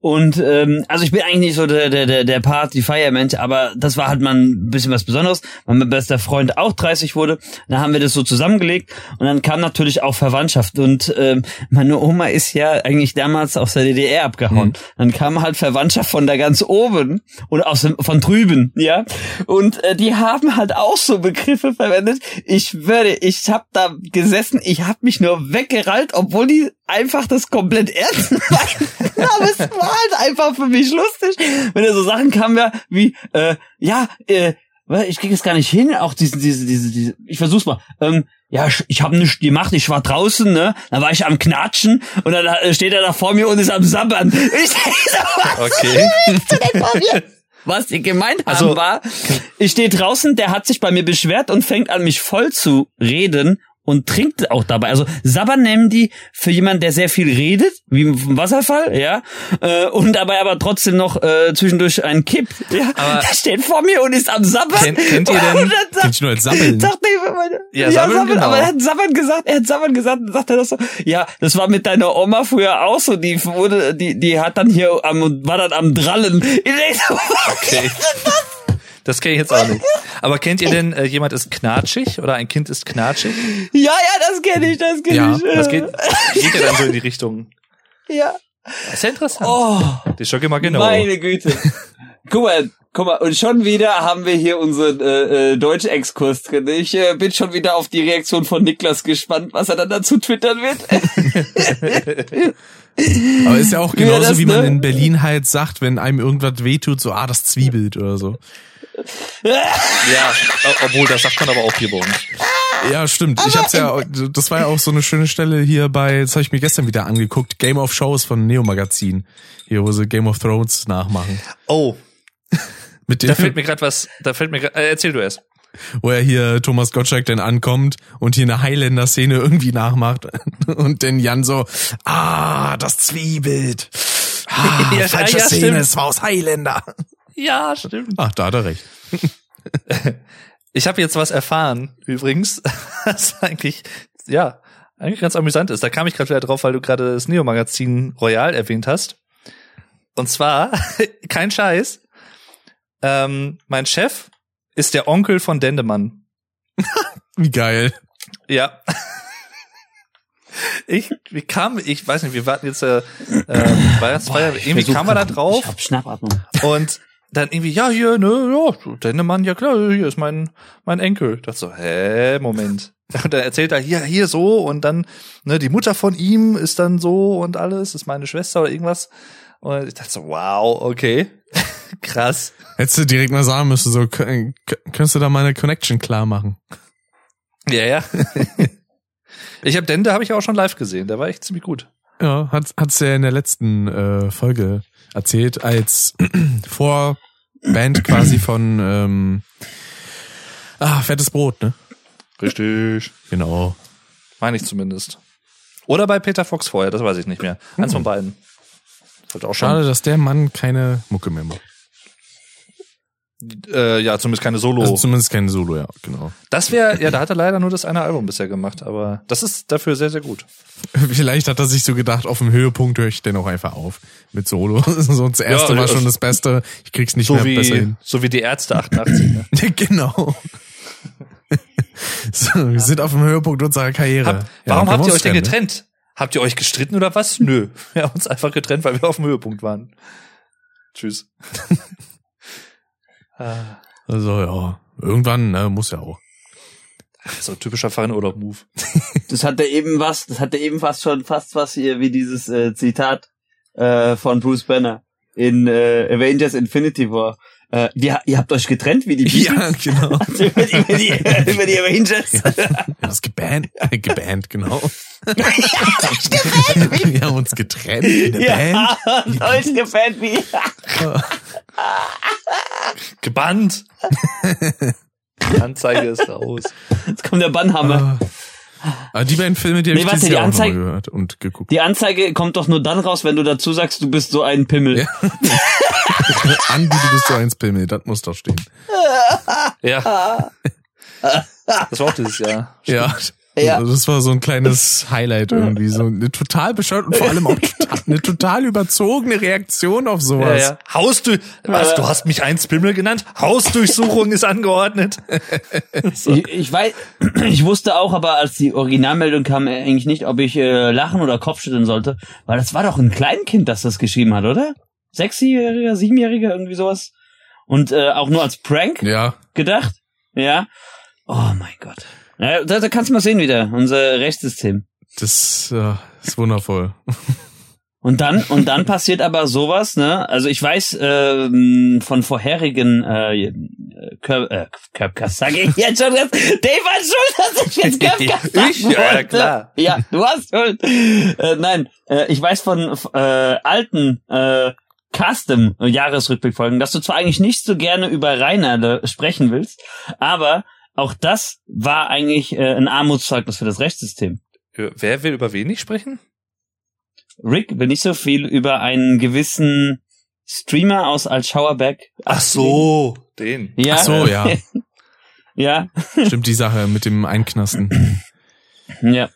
Und ähm, also ich bin eigentlich nicht so der der der, der Party-Feiermensch, aber das war halt mal ein bisschen was Besonderes, weil mein bester Freund auch 30 wurde. Dann haben wir das so zusammengelegt und dann kam natürlich auch Verwandtschaft. Und ähm, meine Oma ist ja eigentlich damals aus der DDR abgehauen. Mhm. Dann kam halt Verwandtschaft von da ganz oben und aus dem, von drüben, ja. Und äh, die haben halt auch so Begriffe verwendet. Ich würde, ich habe da gesessen, ich habe mich nur weggerallt, obwohl die einfach das komplett ernst <laughs> meinen. Aber es war halt einfach für mich lustig, wenn da so Sachen kamen ja, wie, äh, ja, äh, ich krieg es gar nicht hin, auch diese, diese, diese, diese ich versuch's mal. Ähm, ja, ich, ich habe nichts gemacht, ich war draußen, ne? Da war ich am Knatschen und dann äh, steht er da vor mir und ist am Sabbern. <laughs> Ich so, was okay. willst du denn vor mir? Was die gemeint haben also, war, ich stehe draußen, der hat sich bei mir beschwert und fängt an mich voll zu reden und trinkt auch dabei. Also die für jemanden, der sehr viel redet, wie im Wasserfall, ja, äh, und dabei aber trotzdem noch äh, zwischendurch ein Kipp. Ja, aber der steht vor mir und ist am Sabbern. Kennt, kennt ihr denn? Kennt ihr nur als Sabbeln? Sagt meine, ja, ja Sabbeln, Sabbeln genau. aber er hat Sabbern gesagt, er hat Sabbern gesagt, und sagt er das so, ja, das war mit deiner Oma früher auch so, die wurde, die, die hat dann hier am, war dann am Drallen. <laughs> okay. Das kenne ich jetzt auch nicht. Aber kennt ihr denn, äh, jemand ist knatschig oder ein Kind ist knatschig? Ja, ja, das kenne ich, das kenne ja, ich. Das geht, geht ja dann so in die Richtung. Ja. Das ist ja interessant. Oh, das schau mal genau. Meine Güte. Guck mal, guck mal, und schon wieder haben wir hier unseren äh, äh, Deutsch-Exkurs drin. Ich äh, bin schon wieder auf die Reaktion von Niklas gespannt, was er dann dazu twittern wird. <laughs> Aber ist ja auch genauso, das, wie man ne? in Berlin halt sagt, wenn einem irgendwas wehtut, so, ah, das zwiebelt oder so. <laughs> Ja, obwohl, das sagt man aber auch hier bei uns. Ja, stimmt. Ich hab's ja, das war ja auch so eine schöne Stelle hier bei, das habe ich mir gestern wieder angeguckt, Game of Shows von Neo Magazin. Hier, wo sie Game of Thrones nachmachen. Oh. <laughs> Mit da fällt mir gerade was, da fällt mir grad, äh, erzähl du erst. Wo er hier Thomas Gottschalk dann ankommt und hier eine Highlander-Szene irgendwie nachmacht <laughs> und dann Jan so, ah, das zwiebelt. Ah, ja, falsche ja, Szene, es war aus Highlander. Ja, stimmt. Ach, da hat er recht. <laughs> ich habe jetzt was erfahren, übrigens, <laughs> was eigentlich, ja, eigentlich ganz amüsant ist. Da kam ich gerade wieder drauf, weil du gerade das Neo-Magazin Royal erwähnt hast. Und zwar, <laughs> kein Scheiß, ähm, mein Chef ist der Onkel von Dendemann. Wie geil. Ja. Ich, wie kam, ich weiß nicht, wir warten jetzt, äh, äh, Weihnachtsfeier, irgendwie kam er da drauf. Ich hab Schnappatmung. Und dann irgendwie, ja, hier, ne, ja, Dennemann, ja klar, hier ist mein, mein Enkel. Ich dachte so, hä, Moment. <laughs> Und dann erzählt er hier, hier so und dann, ne, die Mutter von ihm ist dann so und alles, ist meine Schwester oder irgendwas. Und ich dachte so, wow, okay. <laughs> Krass. Hättest du direkt mal sagen müssen, so, könntest du da meine Connection klar machen? Ja, ja. <laughs> ich habe Dende habe ich auch schon live gesehen, der war echt ziemlich gut. Ja, hat hat's ja in der letzten äh, Folge erzählt, als <clears throat> Vorband quasi von ähm, ah, Fettes Brot, ne? Richtig. Genau. Meine ich zumindest. Oder bei Peter Fox vorher, das weiß ich nicht mehr. Eins hm. von beiden. auch Schade, dass der Mann keine Mucke mehr macht. Äh, ja, zumindest keine Solo. Also zumindest keine Solo, ja, genau. Das wäre, ja, da hat er leider nur das eine Album bisher gemacht, aber das ist dafür sehr, sehr gut. <laughs> Vielleicht hat er sich so gedacht, auf dem Höhepunkt höre ich den auch einfach auf mit Solo. <laughs> so das erste ja, war schon das Beste, ich krieg's nicht so mehr wie, besser hin. So wie die Ärzte 88. Ne? <laughs> genau. so, wir sind auf dem Höhepunkt unserer Karriere. Hab, warum ja, habt ihr euch denn getrennt? Habt ihr euch gestritten oder was? Nö. Wir haben uns einfach getrennt, weil wir auf dem Höhepunkt waren. Tschüss. Also ja, irgendwann ne, muss ja auch. So ein typischer Fernurlaub-Move. <laughs> das hatte eben was, das hatte eben fast schon fast was hier wie dieses äh, Zitat äh, von Bruce Banner in äh, Avengers Infinity War. Äh, die, ihr habt euch getrennt wie die <laughs> Beatles? Ja, genau. Also <laughs> über, die, über, die, über die Avengers. <laughs> Ja, wir haben uns gebannt, gebannt, genau. wir haben uns getrennt wie eine ja, Band. Ja, euch gebannt wie... Gebannt. Anzeige ist raus. Jetzt kommt der Bannhammer. Ah, die beiden Filme, die nee, habe ich warte, die Anzeige, gehört und geguckt. Die Anzeige kommt doch nur dann raus, wenn du dazu sagst, du bist so ein Pimmel. Ja. Andi, du bist so ein Pimmel, das muss doch stehen. Ja. <laughs> Das war auch dieses Jahr. Ja. Ja. Also das war so ein kleines Highlight irgendwie. So eine total bescheuert und vor allem auch total, eine total überzogene Reaktion auf sowas. Ja, ja. Hausdurch, was, du hast mich ein Spimmel genannt? Hausdurchsuchung ist angeordnet. so. <laughs> ich, ich weiß, ich wusste auch, aber als die Originalmeldung kam, eigentlich nicht, ob ich äh, lachen oder Kopfschütteln sollte, weil das war doch ein Kleinkind, das das geschrieben hat, oder? Sechsjähriger, siebenjähriger, irgendwie sowas. Und äh, auch nur als Prank ja. gedacht. Ja. Oh mein Gott. Ja, da, da kannst du mal sehen wieder, unser Rechtssystem. Das äh, ist wundervoll. <laughs> Und dann und dann passiert aber sowas, ne? Also ich weiß ähm, von vorherigen äh, Kör äh, Köpkast, sag ich jetzt schon, dass Dave hat schuld, dass ich jetzt Köpkast <laughs> Ich? Ja, klar. Ja, du hast schuld. Äh, nein, äh, ich weiß von äh, alten äh, Custom Jahresrückblickfolgen, dass du zwar eigentlich nicht so gerne über Rainer sprechen willst, aber auch das war eigentlich äh, ein Armutszeugnis für das Rechtssystem. Wer will über wen nicht sprechen? Rick will nicht so viel über einen gewissen Streamer aus Altschauerberg. Ach so, den. Ja. Ach so, ja. <laughs> ja. Stimmt die Sache mit dem Einknasten. <clears throat> ja.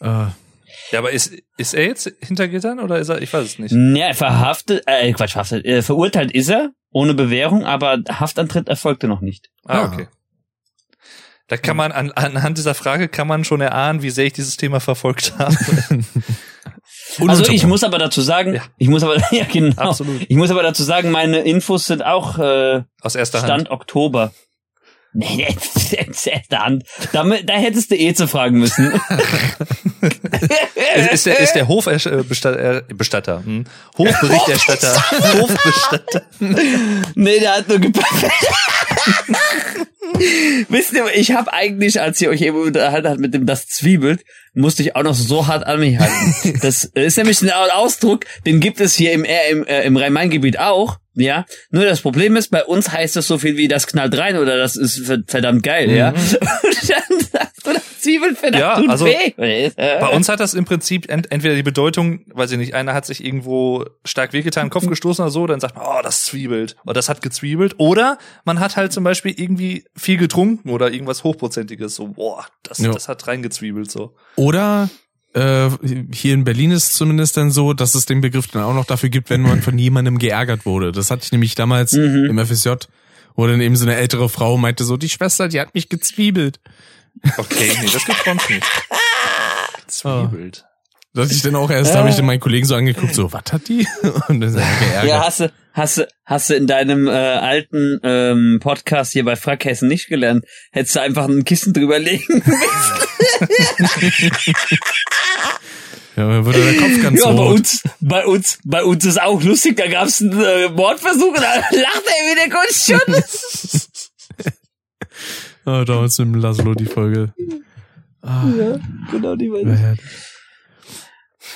Äh. Ja, aber ist, ist er jetzt hinter Gittern oder ist er, ich weiß es nicht. Ja, verhaftet, äh, Quatsch, verhaftet, äh, verurteilt ist er, ohne Bewährung, aber Haftantritt erfolgte noch nicht. Ah, okay. Da kann man an, anhand dieser Frage kann man schon erahnen, wie sehr ich dieses Thema verfolgt habe. <laughs> also ich muss aber dazu sagen, ja. ich muss aber <laughs> ja genau, Absolut. ich muss aber dazu sagen, meine Infos sind auch äh, aus erster Stand Hand. Oktober. Nee, jetzt <laughs> erste Hand. Da, da hättest du eh zu fragen müssen. ist, der, ist der Hofbestatter, äh, hm? Hofberichterstatter, Hofbestatter. Nee, der hat nur gepackt. <laughs> Wisst ihr, ich habe eigentlich, als ihr euch eben unterhalten habt mit dem das Zwiebelt, musste ich auch noch so hart an mich halten. <laughs> Das ist nämlich ein Ausdruck, den gibt es hier im, äh, im, äh, im Rhein-Main-Gebiet auch. Ja, nur das Problem ist, bei uns heißt es so viel wie das knallt rein oder das ist verdammt geil, mhm. ja. <laughs> Und dann sagst du das Zwiebeln verdammt ja, tut also weh. <laughs> Bei uns hat das im Prinzip ent entweder die Bedeutung, weiß ich nicht, einer hat sich irgendwo stark wehgetan, Kopf gestoßen oder so, dann sagt man, oh, das zwiebelt oder das hat gezwiebelt oder man hat halt zum Beispiel irgendwie viel getrunken oder irgendwas hochprozentiges, so, boah, das, ja. das hat reingezwiebelt so. Oder äh, hier in Berlin ist es zumindest dann so, dass es den Begriff dann auch noch dafür gibt, wenn man von jemandem geärgert wurde. Das hatte ich nämlich damals mhm. im FSJ, wo dann eben so eine ältere Frau meinte so, die Schwester, die hat mich gezwiebelt. Okay, nee, das gibt's sonst nicht. <laughs> Gezwiebelt. Oh. Dass ich dann auch erst, da habe ich dann meinen Kollegen so angeguckt, so, was hat die? <laughs> Und dann ist er geärgert. Ja, hast du, hast du, hast du in deinem äh, alten ähm, Podcast hier bei Frackhessen nicht gelernt. Hättest du einfach ein Kissen drüber legen <laughs> Ja, dann wurde der Kopf ganz ja, rot. Bei uns, bei uns, bei uns ist auch lustig, da gab's einen äh, Mordversuch und da lacht er wieder kurz schon. Oh, damals im Laszlo die Folge. Ah, ja, genau die Folge.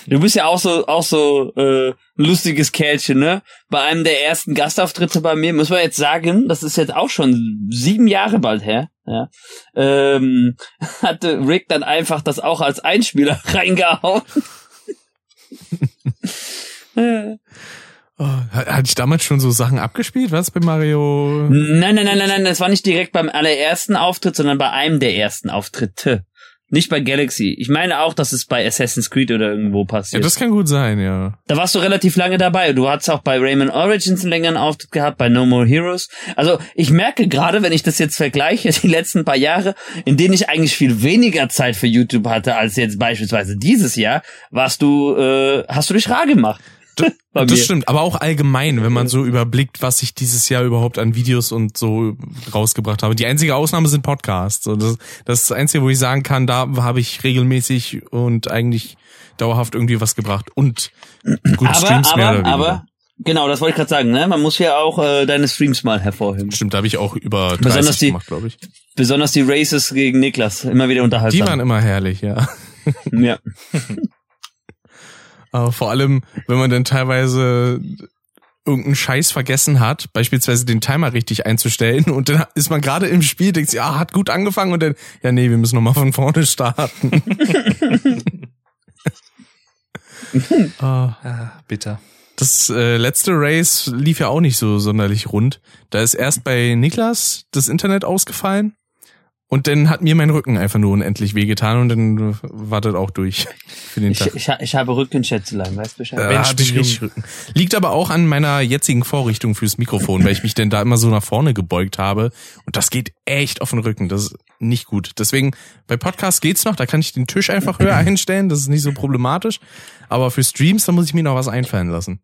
Du bist ja auch so, auch so äh, lustiges Kerlchen, ne? Bei einem der ersten Gastauftritte bei mir, muss man jetzt sagen, das ist jetzt auch schon sieben Jahre bald her, ja, ähm, <laughs> hatte Rick dann einfach das auch als Einspieler <laughs> reingehauen. <laughs> Oh, hatte ich damals schon so Sachen abgespielt, was bei Mario? Nein, nein, nein, nein, nein, das war nicht direkt beim allerersten Auftritt, sondern bei einem der ersten Auftritte. Nicht bei Galaxy. Ich meine auch, dass es bei Assassin's Creed oder irgendwo passiert. Ja, das kann gut sein, ja. Da warst du relativ lange dabei. Du hattest auch bei Rayman Origins einen längeren Auftritt gehabt, bei No More Heroes. Also ich merke gerade, wenn ich das jetzt vergleiche, <laughs> die letzten paar Jahre, in denen ich eigentlich viel weniger Zeit für YouTube hatte als jetzt beispielsweise dieses Jahr, warst du, äh, hast du dich rar gemacht. Das <laughs> stimmt, aber auch allgemein, wenn man so überblickt, was ich dieses Jahr überhaupt an Videos und so rausgebracht habe. Die einzige Ausnahme sind Podcasts. Das, das ist das Einzige, wo ich sagen kann, da habe ich regelmäßig und eigentlich dauerhaft irgendwie was gebracht. Und gut, aber, Streams aber, mehr oder aber, Genau, das wollte ich gerade sagen. Ne? Man muss ja auch äh, deine Streams mal hervorheben. Stimmt, da habe ich auch über 30 besonders die, gemacht, glaube ich. Besonders die Races gegen Niklas, immer wieder unterhaltsam. Die waren immer herrlich, ja. ja. <laughs> Aber vor allem, wenn man dann teilweise irgendeinen Scheiß vergessen hat, beispielsweise den Timer richtig einzustellen und dann ist man gerade im Spiel, denkt sich, ah, hat gut angefangen und dann, ja nee, wir müssen nochmal von vorne starten. <laughs> ah, ah, bitter. Das äh, letzte Race lief ja auch nicht so sonderlich rund. Da ist erst bei Niklas das Internet ausgefallen Und dann hat mir mein Rücken einfach nur unendlich wehgetan und dann war das auch durch <laughs> für den Tag. Ich, ich, ich habe Rückenschätzelein, weißt du Bescheid? Äh, Mensch, ich richtig Rücken. Liegt aber auch an meiner jetzigen Vorrichtung fürs Mikrofon, weil ich mich denn da immer so nach vorne gebeugt habe. Und das geht echt auf den Rücken. Das ist nicht gut. Deswegen, bei Podcasts geht's noch, da kann ich den Tisch einfach höher einstellen, das ist nicht so problematisch. Aber für Streams, da muss ich mir noch was einfallen lassen.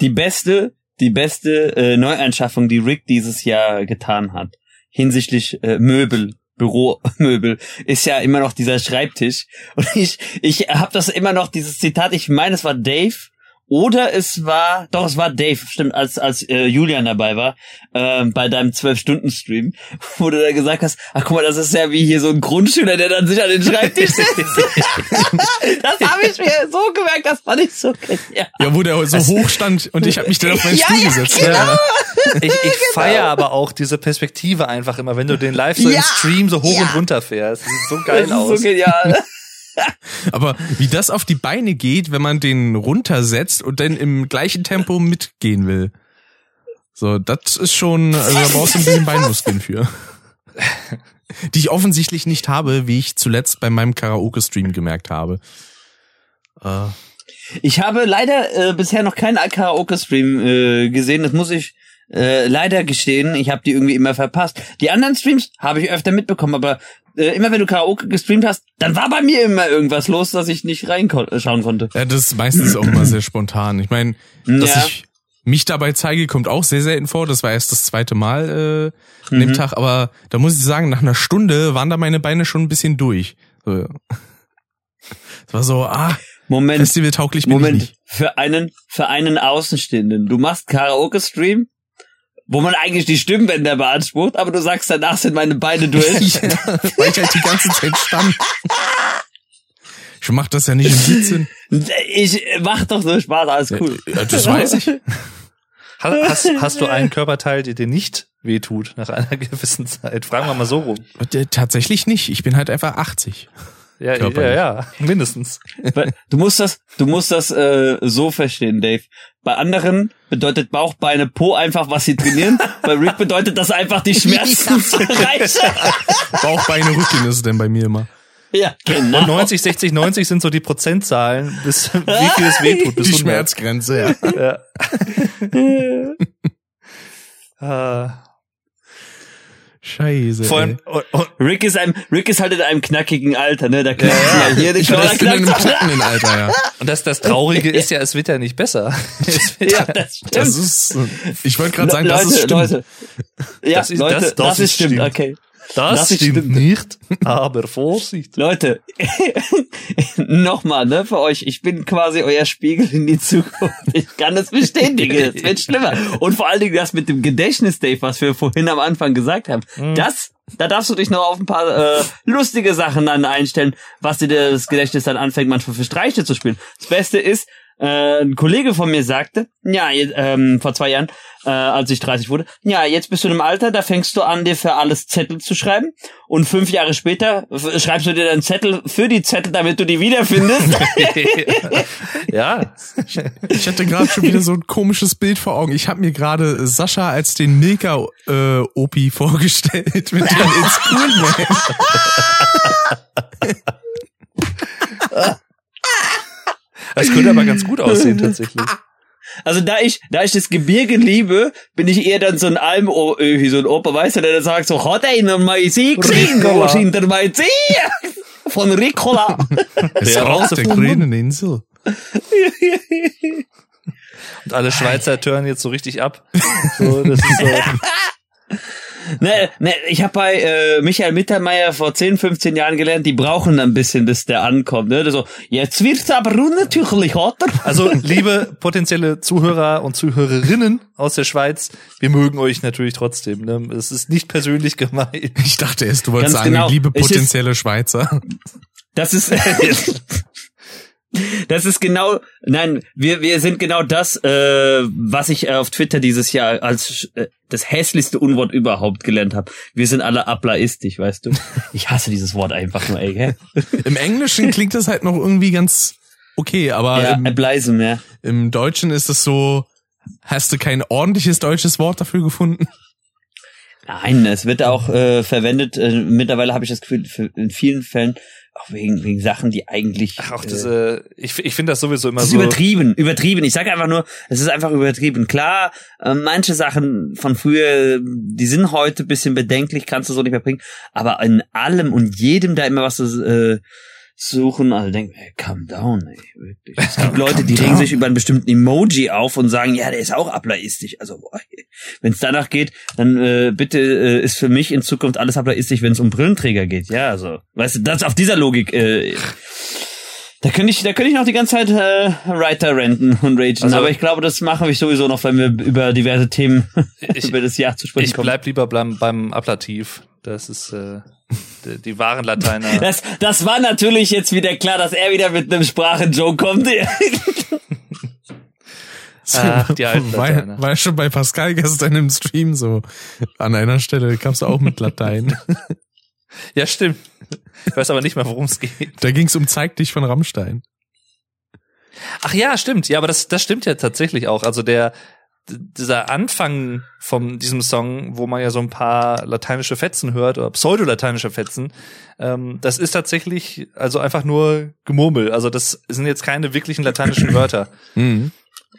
Die beste, die beste äh, Neuanschaffung, die Rick dieses Jahr getan hat hinsichtlich äh, Möbel, Büromöbel, <laughs> ist ja immer noch dieser Schreibtisch. Und ich, ich habe das immer noch, dieses Zitat, ich meine, es war Dave, oder es war, doch, es war Dave, stimmt, als, als äh, Julian dabei war, äh, bei deinem Zwölf-Stunden-Stream, <laughs> wo du da gesagt hast, ach guck mal, das ist ja wie hier so ein Grundschüler, der dann sich an den Schreibtisch setzt. <laughs> das habe ich mir so gemerkt, das fand ich so genial. Ja, wo der so hoch stand und ich habe mich dann auf meinen ja, Stuhl ja, gesetzt. Genau. Ja. Ich, ich genau. feiere aber auch diese Perspektive einfach immer, wenn du den live so ja. im Stream so hoch und runter fährst. Das sieht so geil das aus. So genial. <laughs> Aber wie das auf die Beine geht, wenn man den runtersetzt und dann im gleichen Tempo mitgehen will. So, das ist schon, also da brauchst du ein bisschen Beinmuskeln für. Die ich offensichtlich nicht habe, wie ich zuletzt bei meinem Karaoke-Stream gemerkt habe. Äh. Ich habe leider äh, bisher noch keinen Karaoke-Stream äh, gesehen, das muss ich äh, leider gestehen. Ich habe die irgendwie immer verpasst. Die anderen Streams habe ich öfter mitbekommen, aber äh, immer wenn du Karaoke gestreamt hast, dann war bei mir immer irgendwas los, dass ich nicht reinschauen kon konnte. Ja, das ist meistens auch immer <clears throat> sehr spontan. Ich meine, dass ja. ich mich dabei zeige, kommt auch sehr selten vor. Das war erst das zweite Mal äh, an dem mhm. Tag, aber da muss ich sagen, nach einer Stunde waren da meine Beine schon ein bisschen durch. So. Es <laughs> war so, ah, Moment, Festival-tauglich bin Moment, ich nicht. für einen, für einen Außenstehenden. Du machst Karaoke-Stream wo man eigentlich die Stimmbänder beansprucht, aber du sagst, danach sind meine Beine durch. <laughs> ja, weil ich halt die ganze Zeit stand. Ich mach das ja nicht im Sitzen. Ich mach doch so Spaß, alles cool. Ja, das weiß ich. Hast, hast du einen Körperteil, der dir nicht wehtut nach einer <laughs> gewissen Zeit? Fragen wir mal so rum. Tatsächlich nicht. Ich bin halt einfach 80. Ja, ja, ja, mindestens. Du musst das, du musst das äh, so verstehen, Dave. Bei anderen bedeutet Bauch, Beine, Po einfach, was sie trainieren. <laughs> bei Rick bedeutet das einfach die Schmerzen zu erreichen. <laughs> Bauch, Beine, Rücken ist es denn bei mir immer. Ja, genau. Und 90, 60, 90 sind so die Prozentzahlen, bis wie viel es wehtut. Bis die 100. Schmerzgrenze, ja. ja. <laughs> ah. Scheiße. Vor allem, und, und Rick ist ein, Rick ist halt in einem knackigen Alter, ne? Da knackt ja, ja. hier <laughs> da knackt in einem knackenden Alter, ja. Und das, das Traurige ist ja, es wird ja nicht besser. <laughs> ja, das stimmt. Das ist, ich wollte gerade sagen, Leute, das ist stimmt. Leute. Ja, das ist, Leute, das, das, das ist stimmt, stimmt, okay. Das, das stimmt, nicht, <laughs> aber Vorsicht. Leute, <laughs> nochmal, ne, für euch, ich bin quasi euer Spiegel in die Zukunft. Ich kann das bestätigen, es wird schlimmer. Und vor allen Dingen das mit dem Gedächtnis, Dave, was wir vorhin am Anfang gesagt haben, mhm. das da darfst du dich noch auf ein paar äh, lustige Sachen dann einstellen, was dir das Gedächtnis dann anfängt, manchmal für Streiche zu spielen. Das Beste ist, äh, ein Kollege von mir sagte, ja, ähm, vor zwei Jahren, äh, als ich 30 wurde, ja, jetzt bist du im Alter, da fängst du an, dir für alles Zettel zu schreiben und fünf Jahre später schreibst du dir dann Zettel für die Zettel, damit du die wiederfindest. <laughs> ja. Ich, ich hatte gerade schon wieder so ein komisches Bild vor Augen. Ich habe mir gerade Sascha als den Milka äh, vorgestellt mit dem It's Cool Man. <laughs> Das könnte aber ganz gut aussehen <laughs> tatsächlich. Also da ich, da ich das Gebirge liebe, bin ich eher dann so ein Alm, wie so ein Opa, weißt du, der dann sagt so, hat einer mal sie gesehen, ist hinter mein See? <laughs> Von Ricola. <laughs> Der raus der grünen Insel. Und alle Schweizer tören jetzt so richtig ab. So, das ist so. Ne, ne, ich habe bei äh, Michael Mittermeier vor 10, 15 Jahren gelernt, die brauchen ein bisschen, bis der ankommt. Ne? So, jetzt wird's aber unnatürlich, oder? Also, liebe potenzielle Zuhörer und Zuhörerinnen aus der Schweiz, wir mögen euch natürlich trotzdem. Ne? Es ist nicht persönlich gemeint. Ich dachte erst, du wolltest Ganz sagen, genau. liebe potenzielle ist, Schweizer. Das ist <laughs> Das ist genau, nein, wir, wir sind genau das, äh, was ich auf Twitter dieses Jahr als äh, das hässlichste Unwort überhaupt gelernt habe. Wir sind alle ablaistisch, weißt du? <laughs> Ich hasse dieses Wort einfach nur, ey. Gell? Im Englischen klingt das halt noch irgendwie ganz okay, aber ja, im, ableism, ja. im Deutschen ist es so, hast du kein ordentliches deutsches Wort dafür gefunden? Nein, es wird auch äh, verwendet. Äh, mittlerweile habe ich das Gefühl, für, in vielen Fällen auch wegen, wegen Sachen, die eigentlich. Ach, auch diese, äh, ich, ich finde das sowieso immer das so. Ist übertrieben, übertrieben. Ich sage einfach nur, es ist einfach übertrieben. Klar, äh, manche Sachen von früher, die sind heute bisschen bedenklich, kannst du so nicht mehr bringen. Aber in allem und jedem da immer was äh, suchen, also denken, ey, calm down, ey, wirklich. Es gibt <laughs> Leute, die regen sich über einen bestimmten Emoji auf und sagen, ja, der ist auch ablaistisch. Also, wenn es danach geht, dann äh, bitte äh, ist für mich in Zukunft alles ablaistisch, wenn es um Brillenträger geht. Ja, also, weißt du, das auf dieser Logik. Äh, da könnte ich, da könnte ich noch die ganze Zeit äh, Writer renten und ragen, also, aber ich glaube, das machen wir sowieso noch, wenn wir über diverse Themen ich, <laughs> über das Jahr zu sprechen ich kommen. Ich bleib lieber beim, beim Ablativ. Das ist äh, die, die wahren Lateiner. <laughs> Das, das war natürlich jetzt wieder klar, dass er wieder mit einem Sprachenjoke kommt. <laughs> Ach, die alten war, war schon bei Pascal gestern im Stream so. An einer Stelle kamst du auch mit Latein. <laughs> ja, stimmt. Ich weiß aber nicht mehr, worum es geht. Da ging es um Zeig dich von Rammstein. Ach ja, stimmt. Ja, aber das, das stimmt ja tatsächlich auch. Also der, dieser Anfang von diesem Song, wo man ja so ein paar lateinische Fetzen hört oder pseudo-lateinische Fetzen, ähm, das ist tatsächlich also einfach nur Gemurmel. Also das sind jetzt keine wirklichen lateinischen <clears throat> Wörter. Mhm.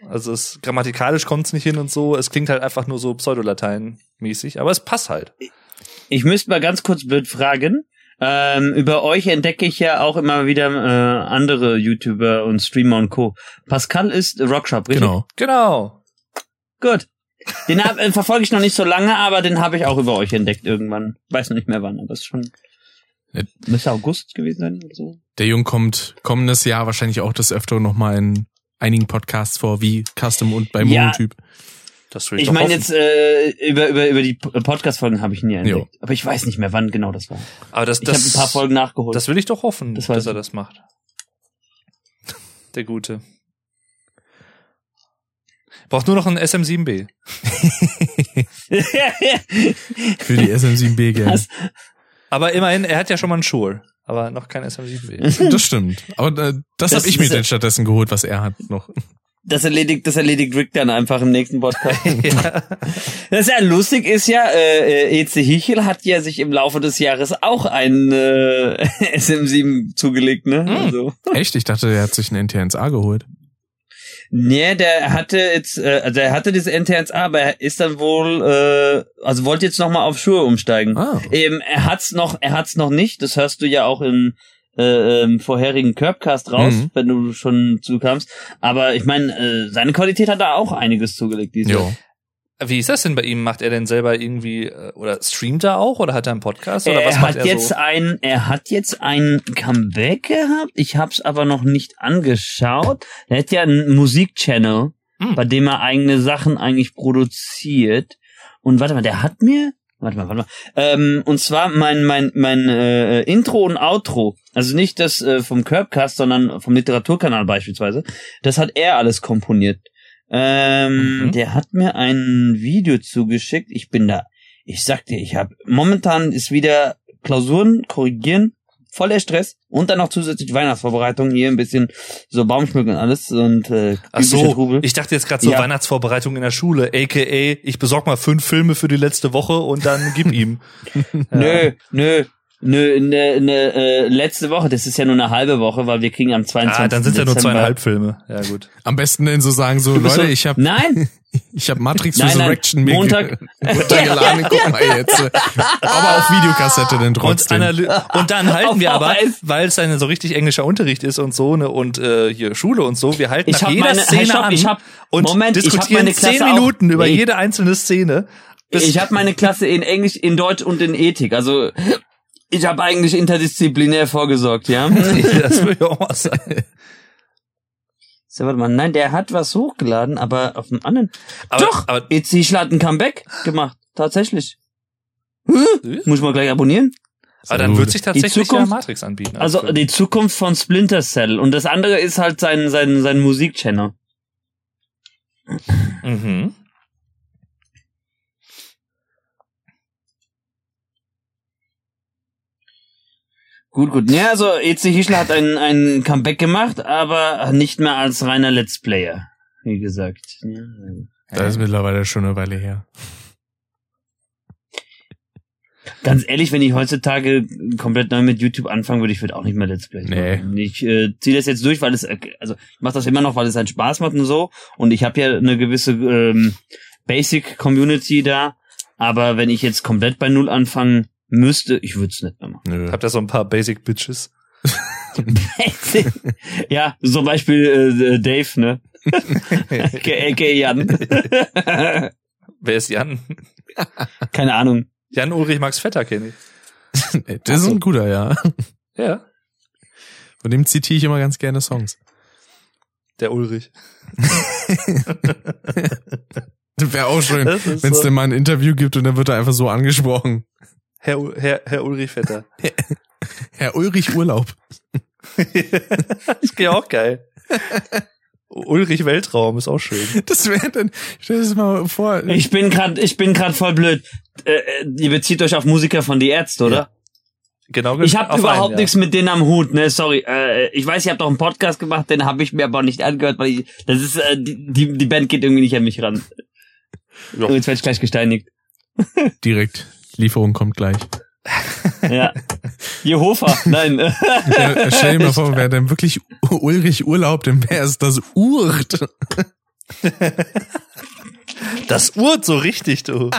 Also es grammatikalisch kommt es nicht hin und so. Es klingt halt einfach nur so Pseudolatein-mäßig, aber es passt halt. Ich müsste mal ganz kurz blöd fragen. Ähm, über euch entdecke ich ja auch immer wieder äh, andere YouTuber und Streamer und Co. Pascal ist Rockshop, richtig? Genau. Genau. Gut. Den hab, äh, verfolge ich noch nicht so lange, aber den habe ich auch über euch entdeckt irgendwann. Weiß noch nicht mehr wann, aber es ist schon. Ja. Müsste August gewesen sein oder so. Der Jung kommt kommendes Jahr wahrscheinlich auch das öfter noch mal in einigen Podcasts vor, wie Custom und bei ja. Monotyp. Das will ich ich meine jetzt äh, über über über die Podcast-Folgen habe ich nie entdeckt, jo. aber ich weiß nicht mehr, wann genau das war. Aber das, ich habe ein paar Folgen nachgeholt. Das will ich doch hoffen, das dass er das macht. Der Gute. Braucht nur noch ein SM7B. <laughs> Für die SM7B gerne. Aber immerhin, er hat ja schon mal einen Shure, aber noch kein SM7B. Das stimmt. Aber äh, das, das habe ich mir denn stattdessen geholt, was er hat noch. Das erledigt, das erledigt Rick dann einfach im nächsten Podcast. <laughs> ja. Das ist ja lustig ist ja, äh, EC Hichel hat ja sich im Laufe des Jahres auch ein äh, <laughs> SM7 zugelegt, ne? Hm. Also. Echt? Ich dachte, er hat sich einen NTNSA geholt. Nee, der hatte jetzt, äh, also er hatte das NT1A, aber er ist dann wohl, äh, also wollte jetzt nochmal auf Schuhe umsteigen. Ah. Eben, er hat's noch, er hat's noch nicht, das hörst du ja auch im, äh, im vorherigen Curbcast raus, mhm. wenn du schon zukamst. Aber ich meine, äh, seine Qualität hat da auch einiges zugelegt dieses Jahr. Wie ist das denn bei ihm? Macht er denn selber irgendwie äh, oder streamt er auch oder hat er einen Podcast oder er was macht er jetzt so? ein er hat jetzt ein Comeback gehabt. Ich habe es aber noch nicht angeschaut. Er hat ja einen Musikchannel, hm. bei dem er eigene Sachen eigentlich produziert. Und warte mal, der hat mir Warte mal, warte mal. Ähm, und zwar mein mein mein äh, Intro und Outro, also nicht das äh, vom Curbcast, sondern vom Literaturkanal beispielsweise. Das hat er alles komponiert. Ähm, mhm. Der hat mir ein Video zugeschickt. Ich bin da. Ich sag dir, ich habe momentan ist wieder Klausuren korrigieren, voller Stress und dann noch zusätzlich Weihnachtsvorbereitung hier ein bisschen so Baumschmücken und alles und äh, Ach so, Trubel. ich dachte jetzt gerade so ja. Weihnachtsvorbereitung in der Schule, aka ich besorg mal fünf Filme für die letzte Woche und dann gib ihm. ja. <laughs> <laughs> Nö, nö, Nö, ne, ne, äh, letzte Woche, das ist ja nur eine halbe Woche, weil wir kriegen am 22. Ah, dann sind ja nur zweieinhalb Filme. Ja, gut. Am besten denn so sagen, so, Leute, so, ich habe Nein! <laughs> Ich habe Matrix <laughs> nein, Resurrection nein, Montag <laughs> runtergeladen, guck mal jetzt. Aber auf Videokassette denn trotzdem. Und, und dann halten wir aber, weil es dann so richtig englischer Unterricht ist und so, ne, und äh, hier Schule und so, wir halten ich nach jeder meine, Szene stopp, an hab, und Moment, diskutieren zehn Minuten auch, über nee. jede einzelne Szene. Ich habe meine Klasse in Englisch, in Deutsch und in Ethik. Also ich habe eigentlich interdisziplinär vorgesorgt, ja? <laughs> das würde ich auch mal sagen. So, warte mal, nein, der hat was hochgeladen, aber auf dem anderen. Aber, Doch, aber Itzy hat ein Comeback gemacht, tatsächlich. Hm? Muss ich mal gleich abonnieren? Aber dann wird sich tatsächlich Zukunft, ja Matrix anbieten. Also, also die Zukunft von Splinter Cell und das andere ist halt sein sein sein Musikchannel. Mhm. Gut, gut. Ja, also EC Hischler hat ein, ein Comeback gemacht, aber nicht mehr als reiner Let's Player, wie gesagt. Ja. Das ist mittlerweile schon eine Weile her. Ganz ehrlich, wenn ich heutzutage komplett neu mit YouTube anfangen würde, ich würde auch nicht mehr Let's Play Nee. machen. Ich äh, ziehe das jetzt durch, weil es, also ich mache das immer noch, weil es halt Spaß macht und so. Und ich habe ja eine gewisse ähm, Basic-Community da. Aber wenn ich jetzt komplett bei Null anfangen müsste, ich würde es nicht mehr machen. Nö. Habt ihr so ein paar Basic Bitches? <laughs> ja, zum Beispiel äh, Dave, ne? <laughs> A.k.a. Jan. <laughs> Wer ist Jan? Keine Ahnung. Jan Ulrich Max Vetter kenne ich. Das ist ein guter, ja. Ja. Von dem zitiere ich immer ganz gerne Songs. Der Ulrich. Das wäre auch schön, wenn es so. denn mal ein Interview gibt und dann wird er einfach so angesprochen. Herr, Herr, Herr Ulrich Vetter. <laughs> Herr Ulrich Urlaub. <laughs> ist ja auch geil. Ulrich Weltraum ist auch schön. Das wäre dann, stell dir das mal vor. Ich bin grad, ich bin grad voll blöd. Äh, äh, ihr bezieht euch auf Musiker von Die Ärzte, oder? Genau. Ich auf habe überhaupt einen, nichts mit denen am Hut, ne? Sorry. Äh, ich weiß, ihr habt doch einen Podcast gemacht, den habe ich mir aber nicht angehört, weil ich, das ist äh, die, die die Band geht irgendwie nicht an mich ran. Ja. Oh, jetzt werde ich gleich gesteinigt. Direkt. Lieferung kommt gleich. Ja. Jehofa, nein. Ja, stell dir mal vor, <laughs> wäre dann wirklich Ulrich Urlaub, dann wäre es das Urt. Das Urt so richtig, du.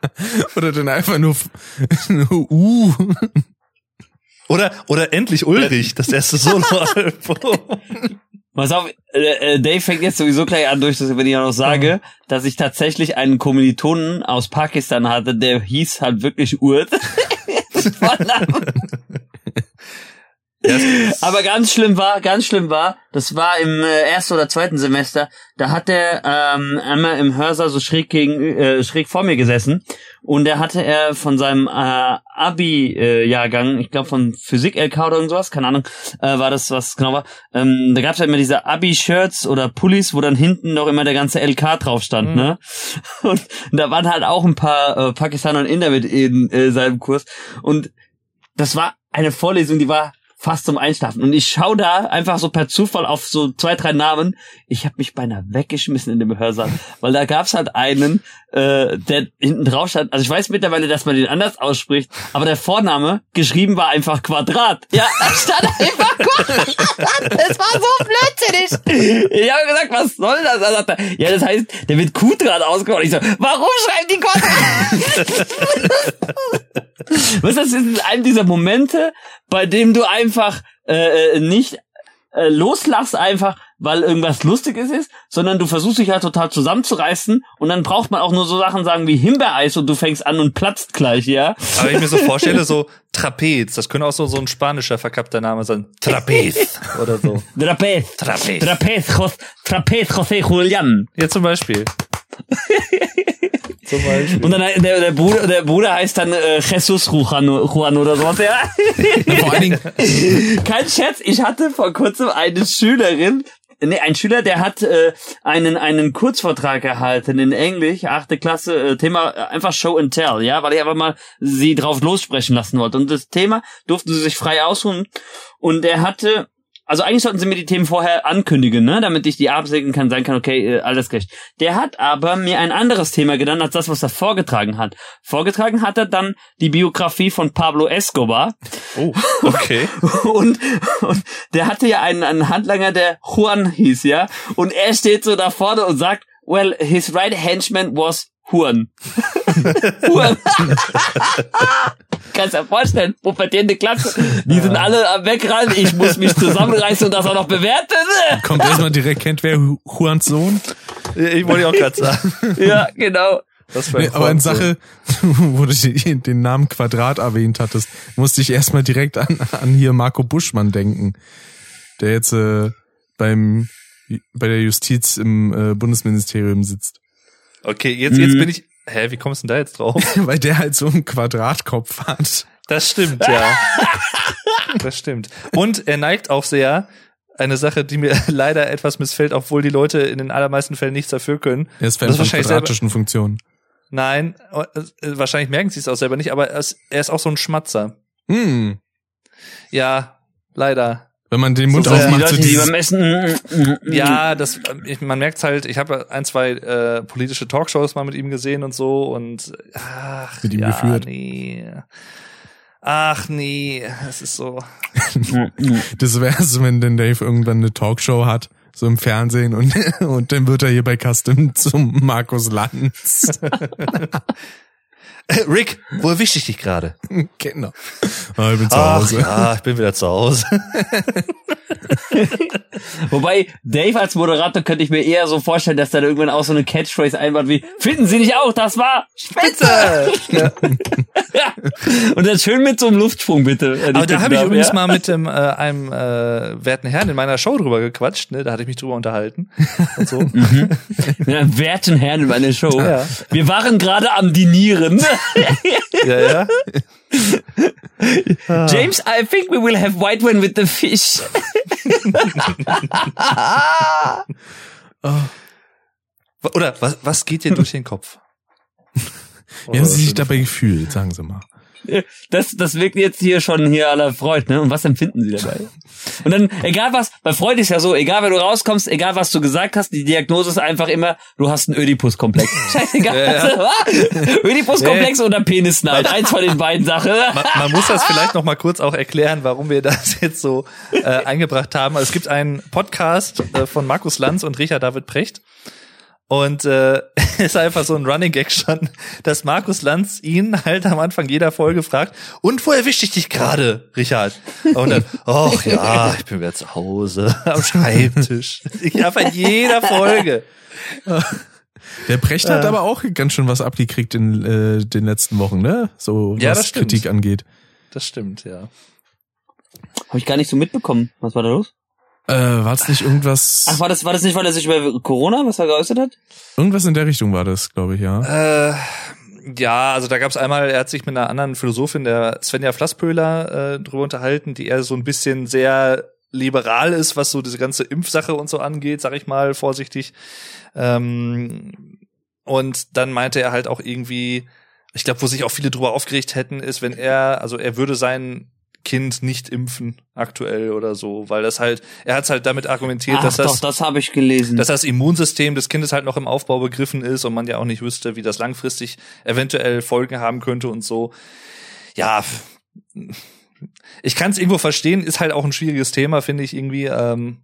<laughs> Oder dann einfach nur, nur U. Oder, oder endlich Ulrich, das erste <laughs> Solo-Album. Pass auf, äh, äh, Dave fängt jetzt sowieso gleich an, durch das, wenn ich auch noch sage, dass ich tatsächlich einen Kommilitonen aus Pakistan hatte, der hieß halt wirklich Urt. <laughs> Aber ganz schlimm war, ganz schlimm war, das war im äh, ersten oder zweiten Semester, da hat er ähm, einmal im Hörsaal so schräg gegen äh, schräg vor mir gesessen und da hatte er von seinem äh, Abi-Jahrgang, ich glaube von Physik LK oder irgendwas, keine Ahnung, äh, war das was genau war. Ähm, da gab es ja immer diese Abi-Shirts oder Pullis, wo dann hinten noch immer der ganze LK drauf stand, Mhm. ne? <laughs> Und da waren halt auch ein paar äh, Pakistaner und Inder mit in äh, seinem Kurs und das war eine Vorlesung, die war fast zum Einschlafen. Und ich schau da einfach so per Zufall auf so zwei, drei Namen. Ich habe mich beinahe weggeschmissen in dem Hörsaal, <laughs> weil da gab's halt einen, äh, der hinten drauf stand. Also ich weiß mittlerweile, dass man den anders ausspricht, aber der Vorname geschrieben war einfach Quadrat. Ja, da stand einfach Quadrat. Das war so blödsinnig. Ich habe gesagt, was soll das? Er sagte, ja, das heißt, der wird Q-Draht ausgesprochen. Ich so, warum schreibt die Quadrat? <laughs> Weißt du, das ist einem dieser Momente, bei dem du einfach äh, äh, nicht äh, loslachst einfach, weil irgendwas Lustiges ist, sondern du versuchst dich halt total zusammenzureißen und dann braucht man auch nur so Sachen sagen wie Himbeereis und du fängst an und platzt gleich, ja? Aber wenn ich mir so <laughs> vorstelle, so Trapez, das könnte auch so, so ein spanischer verkappter Name sein. Trapez oder so. Trapez. Trapez. Trapez, Jos, Trapez José Julian. Ja, zum Beispiel. <laughs> zum Beispiel. Und dann der, der Bruder, der Bruder heißt dann äh, Jesus Juan, Juan oder sowas, ja? Vor allen Dingen, <laughs> Kein Scherz, ich hatte vor kurzem eine Schülerin, nee, ein Schüler, der hat äh, einen einen Kurzvortrag gehalten in Englisch, achte Klasse, äh, Thema äh, einfach Show and Tell, ja, weil ich einfach mal sie drauf lossprechen lassen wollte. Und das Thema durften sie sich frei aussuchen. Und er hatte also eigentlich sollten sie mir die Themen vorher ankündigen, ne, damit ich die absegnen kann, sein kann, okay, äh, alles recht. Der hat aber mir ein anderes Thema genannt als das, was er vorgetragen hat. Vorgetragen hat er dann die Biografie von Pablo Escobar. Oh, okay. <laughs> Und, und der hatte ja einen, einen Handlanger, der Juan hieß, ja. Und er steht so da vorne und sagt, well, his right henchman was Juan. Juan. <laughs> Kannst dir vorstellen, pubertierende Klasse. Die sind alle am Wegrennen. Ich muss mich zusammenreißen und das auch noch bewerten. kommt erstmal direkt, kennt wer Juans Sohn? Ich wollte ja auch gerade sagen. Ja, genau. Nee, aber in. Sache, <laughs> wo du den Namen Quadrat erwähnt hattest, musste ich erstmal direkt an, an hier Marco Buschmann denken, der jetzt äh, beim bei der Justiz im äh, Bundesministerium sitzt. Okay, jetzt, jetzt Mhm. bin ich. Hä, wie kommst du denn da jetzt drauf? <laughs> Weil der halt so einen Quadratkopf hat. Das stimmt, ja. <laughs> Das stimmt. Und er neigt auch sehr, eine Sache, die mir <laughs> leider etwas missfällt, obwohl die Leute in den allermeisten Fällen nichts dafür können. Er ist Fan Das ist von quadratischen Funktionen. Nein, äh, äh, wahrscheinlich merken sie es auch selber nicht, aber er ist, er ist auch so ein Schmatzer. Hm. Ja, leider. Wenn man den Mund so aufmacht, die so Leute, die dieses, beim Essen. mm, mm, mm. Ja, das, ich, man merkt's halt, ich habe ein, zwei äh, politische Talkshows mal mit ihm gesehen und so und ach, Mit ihm ja, geführt. nee. Ach nee, es ist so. <laughs> das wäre so, wenn denn Dave irgendwann eine Talkshow hat, so im Fernsehen und, <laughs> und dann wird er hier bei Custom zum Markus Lanz. <laughs> <laughs> Rick, wo erwische ich dich gerade? genau. Ah, ich bin zu Ach Hause. ja, ich bin wieder zu Hause. <laughs> Wobei, Dave als Moderator könnte ich mir eher so vorstellen, dass da irgendwann auch so eine Catchphrase einbaut wie, finden Sie nicht auch, das war Spitze! <laughs> Und das schön mit so einem Luftsprung, bitte. Aber da habe ich Ja. übrigens mal mit dem, äh, einem äh, werten Herrn in meiner Show drüber gequatscht, ne? Da hatte ich mich drüber unterhalten. Und so. Mit einem werten Herrn in meiner Show. Ja. Wir waren gerade am Dinieren. Ja, ja. James, I think we will have white wine with the fish. Oder was, was geht dir durch den Kopf? Wie haben Sie sich dabei gefühlt, sagen Sie mal. Das, das wirkt jetzt hier schon hier aller Freud, ne? Und was empfinden Sie dabei? Und dann, egal was, bei Freud ist ja so, egal wenn du rauskommst, egal was du gesagt hast, die Diagnose ist einfach immer, du hast einen Ödipus-Komplex. <laughs> Scheißegal. Ja, Ödipus-Komplex <laughs> oder Penisneid. Eins von den beiden Sachen. <laughs> Man, man muss das vielleicht noch mal kurz auch erklären, warum wir das jetzt so äh, eingebracht haben. Also es gibt einen Podcast äh, von Markus Lanz und Richard David Precht. Und äh, <laughs> ist einfach so ein Running Gag schon, dass Markus Lanz ihn halt am Anfang jeder Folge fragt, und wo erwische ich dich gerade, Richard? Und dann, <laughs> ach ja, ich bin wieder zu Hause <laughs> am Schreibtisch. Ich einfach in jeder Folge. Der Precht hat aber auch ganz schön was abgekriegt in äh, den letzten Wochen, ne? So Ja, was das. Kritik angeht. Das stimmt, ja. Habe ich gar nicht so mitbekommen. Was war da los? Äh, war es nicht irgendwas? Ach, war das, war das nicht, weil er sich über Corona, was er geäußert hat? Irgendwas in der Richtung war das, glaube ich, ja. Äh, ja, also da gab es einmal, er hat sich mit einer anderen Philosophin, der Svenja Flasspöhler, äh, drüber unterhalten, die eher so ein bisschen sehr liberal ist, was so diese ganze Impfsache und so angeht, sag ich mal vorsichtig. Ähm, und dann meinte er halt auch irgendwie, ich glaube, wo sich auch viele drüber aufgeregt hätten, ist, wenn er, also er würde sein Kind nicht impfen aktuell oder so, weil das halt, er hat halt damit argumentiert, Ach, dass das doch, das habe ich gelesen. dass das Immunsystem des Kindes halt noch im Aufbau begriffen ist und man ja auch nicht wüsste, wie das langfristig eventuell Folgen haben könnte und so. Ja, ich kann es irgendwo verstehen, ist halt auch ein schwieriges Thema, finde ich irgendwie. Ähm,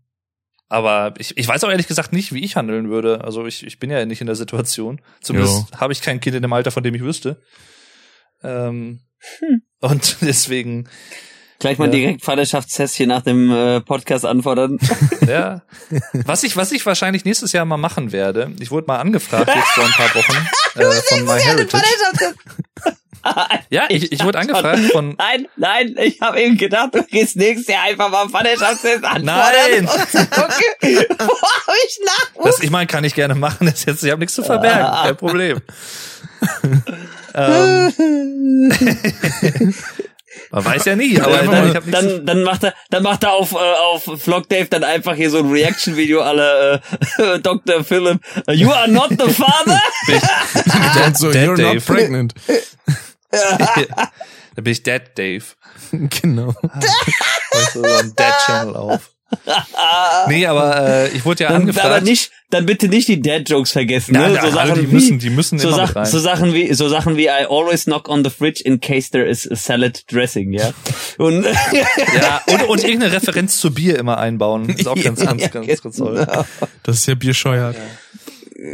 aber ich, ich weiß auch ehrlich gesagt nicht, wie ich handeln würde. Also ich, ich bin ja nicht in der Situation. Zumindest habe ich kein Kind in dem Alter, von dem ich wüsste. Ähm, Und <laughs> deswegen, Gleich mal Ja. direkt Vaterschaftstest hier nach dem äh, Podcast anfordern. <laughs> ja. Was ich, was ich wahrscheinlich nächstes Jahr mal machen werde, ich wurde mal angefragt jetzt vor ein paar Wochen <laughs> äh, von MyHeritage. <laughs> Ja, ich, ich wurde angefragt von Nein, nein, ich habe eben gedacht, du gehst nächstes Jahr einfach mal Vaterschaftstest anfordern. Nein. Okay. Boah, ich lach. Das, ich meine, kann ich gerne machen. Das ist jetzt, ich habe nichts zu verbergen, kein Problem. ähm, man weiß ja nie, <laughs> aber nein, ich hab Dann, dann macht er, dann macht er auf, äh, auf Vlog Dave dann einfach hier so ein Reaction-Video aller äh, <laughs> Dr. Philip. You are not the father? <laughs> So, Dead you're Dave. not pregnant. Da bin ich Dead Dave. genau. So ein Dead Channel auf. <laughs> Nee, aber äh, ich wurde ja Dann, angefragt. aber nicht, dann bitte nicht die Dad-Jokes vergessen. Nein, ne? nein, so Sachen die wie, müssen- die müssen so, immer Sach- mit rein. so Sachen wie, so Sachen wie I always knock on the fridge in case there is a salad dressing, ja. Und <laughs> ja, und, und irgendeine Referenz zu Bier immer einbauen. Ist auch ganz, <laughs> ganz, ganz, ganz toll. Das ist ja Bierscheuert.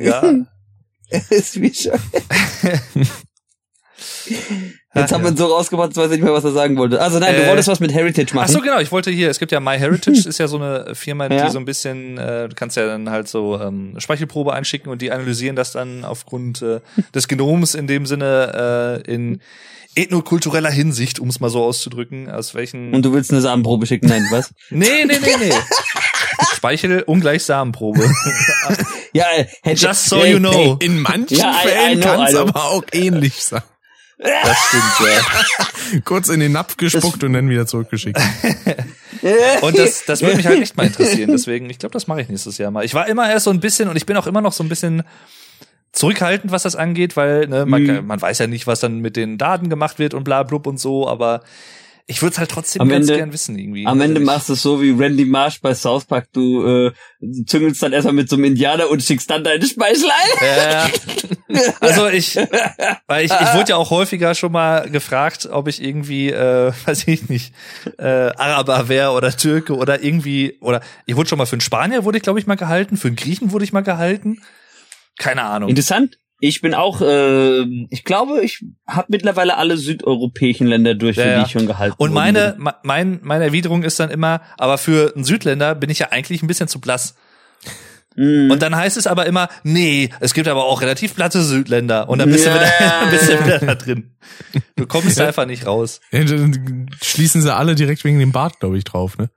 Ja. ist wie schon. Jetzt haben wir ihn so rausgemacht, jetzt weiß ich nicht mehr, was er sagen wollte. Also nein, du Äh, wolltest was mit Heritage machen. Ach so, genau. Ich wollte hier, es gibt ja MyHeritage, <laughs> ist ja so eine Firma, die Ja. so ein bisschen, äh, du kannst ja dann halt so ähm, Speichelprobe einschicken und die analysieren das dann aufgrund äh, <laughs> des Genoms in dem Sinne äh, in ethnokultureller Hinsicht, um es mal so auszudrücken, aus welchen. Und du willst eine Samenprobe schicken, nein, was? <laughs> nee, nee, nee, nee. Speichel ungleich Samenprobe. Ja, äh, hätte Just so you know. In manchen Ja, Fällen kann es aber auch ähnlich sein. Das stimmt, ja. <laughs> Kurz in den Napf gespuckt und dann wieder zurückgeschickt. <laughs> Und das, das würde mich halt echt mal interessieren. Deswegen, ich glaube, das mache ich nächstes Jahr mal. Ich war immer erst so ein bisschen und ich bin auch immer noch so ein bisschen zurückhaltend, was das angeht, weil ne, man, Mhm. man weiß ja nicht, was dann mit den Daten gemacht wird und bla blub und so, aber ich würde es halt trotzdem Am ganz Ende- gern wissen irgendwie. Am Ende Also ich- machst du es so wie Randy Marsh bei South Park. Du äh, züngelst dann erstmal mit so einem Indianer und schickst dann deine Speichel ein. Ja, ja. <laughs> Also ich, weil ich, ich wurde ja auch häufiger schon mal gefragt, ob ich irgendwie, äh, <laughs> weiß ich nicht, äh, Araber wäre oder Türke oder irgendwie, oder ich wurde schon mal für einen Spanier wurde ich, glaube ich, mal gehalten, für einen Griechen wurde ich mal gehalten. Keine Ahnung. Interessant. Ich bin auch, äh, ich glaube, ich habe mittlerweile alle südeuropäischen Länder durch, Ja, für ja. die ich schon gehalten Und meine, me- mein, meine Erwiderung ist dann immer, aber für einen Südländer bin ich ja eigentlich ein bisschen zu blass. Mhm. Und dann heißt es aber immer, nee, es gibt aber auch relativ platte Südländer. Und dann bist du Ja. wieder, <laughs> bist du wieder da drin. Du kommst <laughs> einfach nicht raus. Ja, dann schließen sie alle direkt wegen dem Bart, glaube ich, drauf, ne?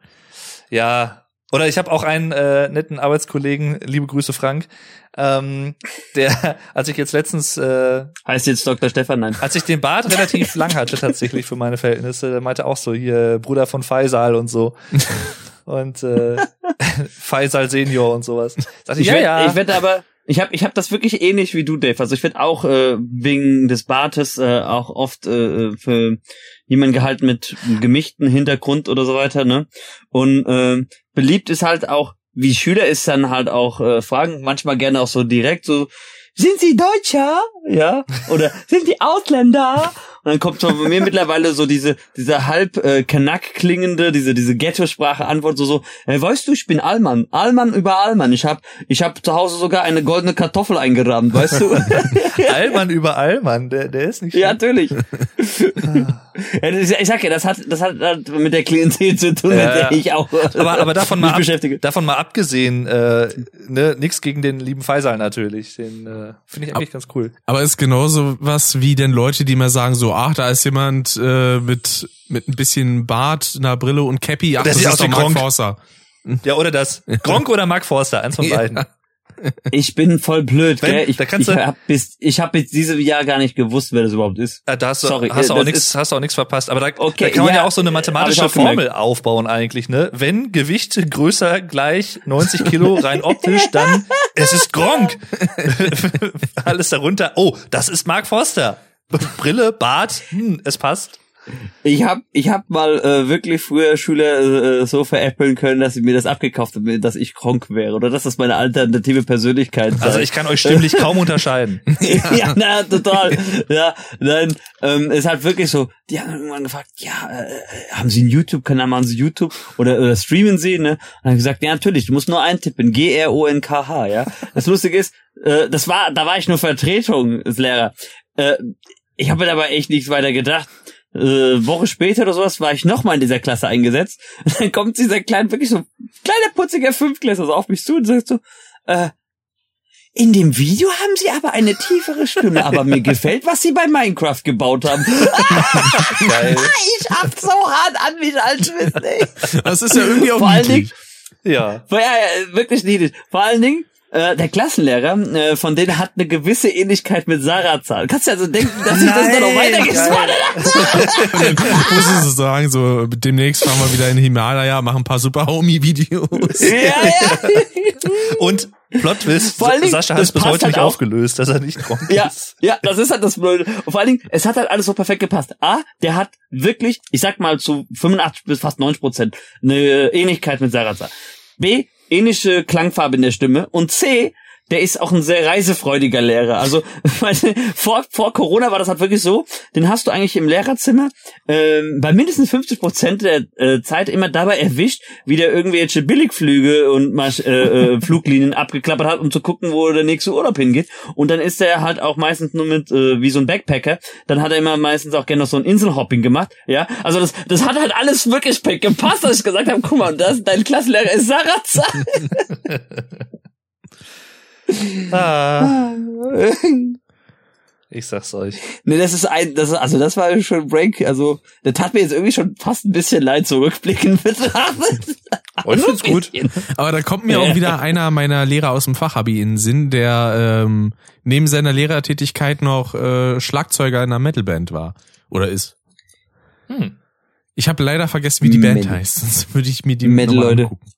Ja. Oder ich habe auch einen äh, netten Arbeitskollegen, liebe Grüße Frank, ähm, der, als ich jetzt letztens, äh, heißt jetzt Dr. Stefan, nein. als ich den Bart relativ <laughs> lang hatte tatsächlich für meine Verhältnisse, der meinte auch so hier Bruder von Faisal und so. <laughs> Und äh, <laughs> Faisal Senior und sowas. Sagte ich, Ich ja, werd, ja. ich werde aber, ich habe ich hab das wirklich ähnlich wie du, Dave. Also ich werde auch äh, wegen des Bartes äh, auch oft äh, für jemanden gehalten mit gemischten Hintergrund oder so weiter, ne? Und äh, beliebt ist halt auch, wie Schüler ist dann halt auch äh, fragen, manchmal gerne auch so direkt so, sind Sie Deutscher? Ja? Oder sind Sie Ausländer? Und dann kommt schon bei mir mittlerweile so diese, diese halb äh, Kanak klingende, diese, diese Ghetto-Sprache Antwort so, so, äh, weißt du, ich bin Allmann. Allmann über Allmann. Ich hab, ich hab zu Hause sogar eine goldene Kartoffel eingerahmt, weißt du? <laughs> Allmann über Allmann, der, der ist nicht ja, natürlich. <laughs> ja, ist- ich sag ja, das hat, das hat mit der Klientel zu tun, Ja, mit der ich auch Aber, aber davon mal, ab, beschäftige. davon mal abgesehen, äh, ne, nix gegen den lieben Faisal natürlich. Den äh, finde ich eigentlich ganz cool. Aber ist genauso was wie denn Leute, die mal sagen so, ach, da ist jemand äh, mit mit ein bisschen Bart, einer Brille und Cappy, ach, das sieht ist doch Mark Gronk. Forster. Ja, oder das. Gronk oder Mark Forster, eins von Ja. beiden. Ich bin voll blöd, Wenn- gell? Ich, da kannst ich du- hab bis, ich hab bis dieses Jahr gar nicht gewusst, wer das überhaupt ist. Ah, da hast du, Sorry, hast du äh, auch das nichts, ist- hast du auch nichts verpasst. Aber da, Okay, da kann man ja, ja, auch so eine mathematische auch gemerkt. Formel aufbauen eigentlich, ne? Wenn Gewicht größer gleich 90 Kilo rein optisch, dann es ist Gronk. <laughs> <laughs> Alles darunter. Oh, das ist Mark Forster. <laughs> Brille, Bart, hm, es passt. Ich hab, ich hab mal äh, wirklich früher Schüler äh, so veräppeln können, dass sie mir das abgekauft haben, dass ich krank wäre oder dass das meine alternative Persönlichkeit sei. Also ich kann euch stimmlich kaum unterscheiden. <laughs> ja, na, total. Ja, nein, ähm, es ist halt wirklich so, die haben irgendwann gefragt, ja, äh, haben Sie einen YouTube-Kanal, machen Sie YouTube oder, oder streamen Sie, ne? Und dann gesagt, ja, natürlich, du musst nur eintippen, G-R-O-N-K-H, ja. Das Lustige ist, äh, das war, da war ich nur Vertretungslehrer. Äh, ich habe mir dabei echt nichts weiter gedacht. Äh, Woche später oder sowas war ich nochmal in dieser Klasse eingesetzt. Und <laughs> dann kommt dieser kleine, wirklich so kleiner putziger Fünftklässler so auf mich zu und sagt so, äh, in dem Video haben sie aber eine tiefere Stimme, aber mir <laughs> gefällt, was sie bei Minecraft gebaut haben. <laughs> Ich hab so hart an mich als. Das ist ja irgendwie auch Vor allen Dingen, ja, ja, wirklich niedlich. Vor allen Dingen, äh, der Klassenlehrer, äh, von denen hat eine gewisse Ähnlichkeit mit Sarazar. Kannst du also denken, dass ich das dann noch weitergesponnen habe? Muss ich so sagen, so demnächst fahren wir wieder in Himalaya, machen ein paar super Homie-Videos. Ja, ja. <laughs> Und Plot Twist, Vor allen Dingen, Sascha hat es bis heute halt nicht auch- aufgelöst, dass er nicht Gronk Ja, ist. ja, das ist halt das Blöde. Und vor allen Dingen, es hat halt alles so perfekt gepasst. A, der hat wirklich, ich sag mal zu 85 bis fast 90 Prozent eine Ähnlichkeit mit Sarazar. B, ähnliche Klangfarbe in der Stimme. Und C, der ist auch ein sehr reisefreudiger Lehrer. Also <laughs> vor, vor Corona war das halt wirklich so, den hast du eigentlich im Lehrerzimmer ähm, bei mindestens 50 Prozent der äh, Zeit immer dabei erwischt, wie der irgendwelche Billigflüge und Marsch, äh, äh, <laughs> Fluglinien abgeklappert hat, um zu gucken, wo der nächste Urlaub hingeht. Und dann ist er halt auch meistens nur mit, äh, wie so ein Backpacker, dann hat er immer meistens auch gerne noch so ein Inselhopping gemacht. Ja, also das, das hat halt alles wirklich gepasst, dass ich gesagt habe, guck mal, das, dein Klassenlehrer ist Sarazar. <laughs> Ah, <laughs> ich sag's euch. Nee, das ist ein, das ist, also das war schon ein Break, also, der tat mir jetzt irgendwie schon fast ein bisschen leid, so rückblickend betrachtet. <laughs> Und ich find's gut. Aber da kommt mir auch wieder einer meiner Lehrer aus dem Fachabi in den Sinn, der ähm, neben seiner Lehrertätigkeit noch äh, Schlagzeuger in einer Metalband war. Oder ist. Hm. Ich habe leider vergessen, wie die Band Metal. heißt, sonst würde ich mir die Metal, Leute. angucken.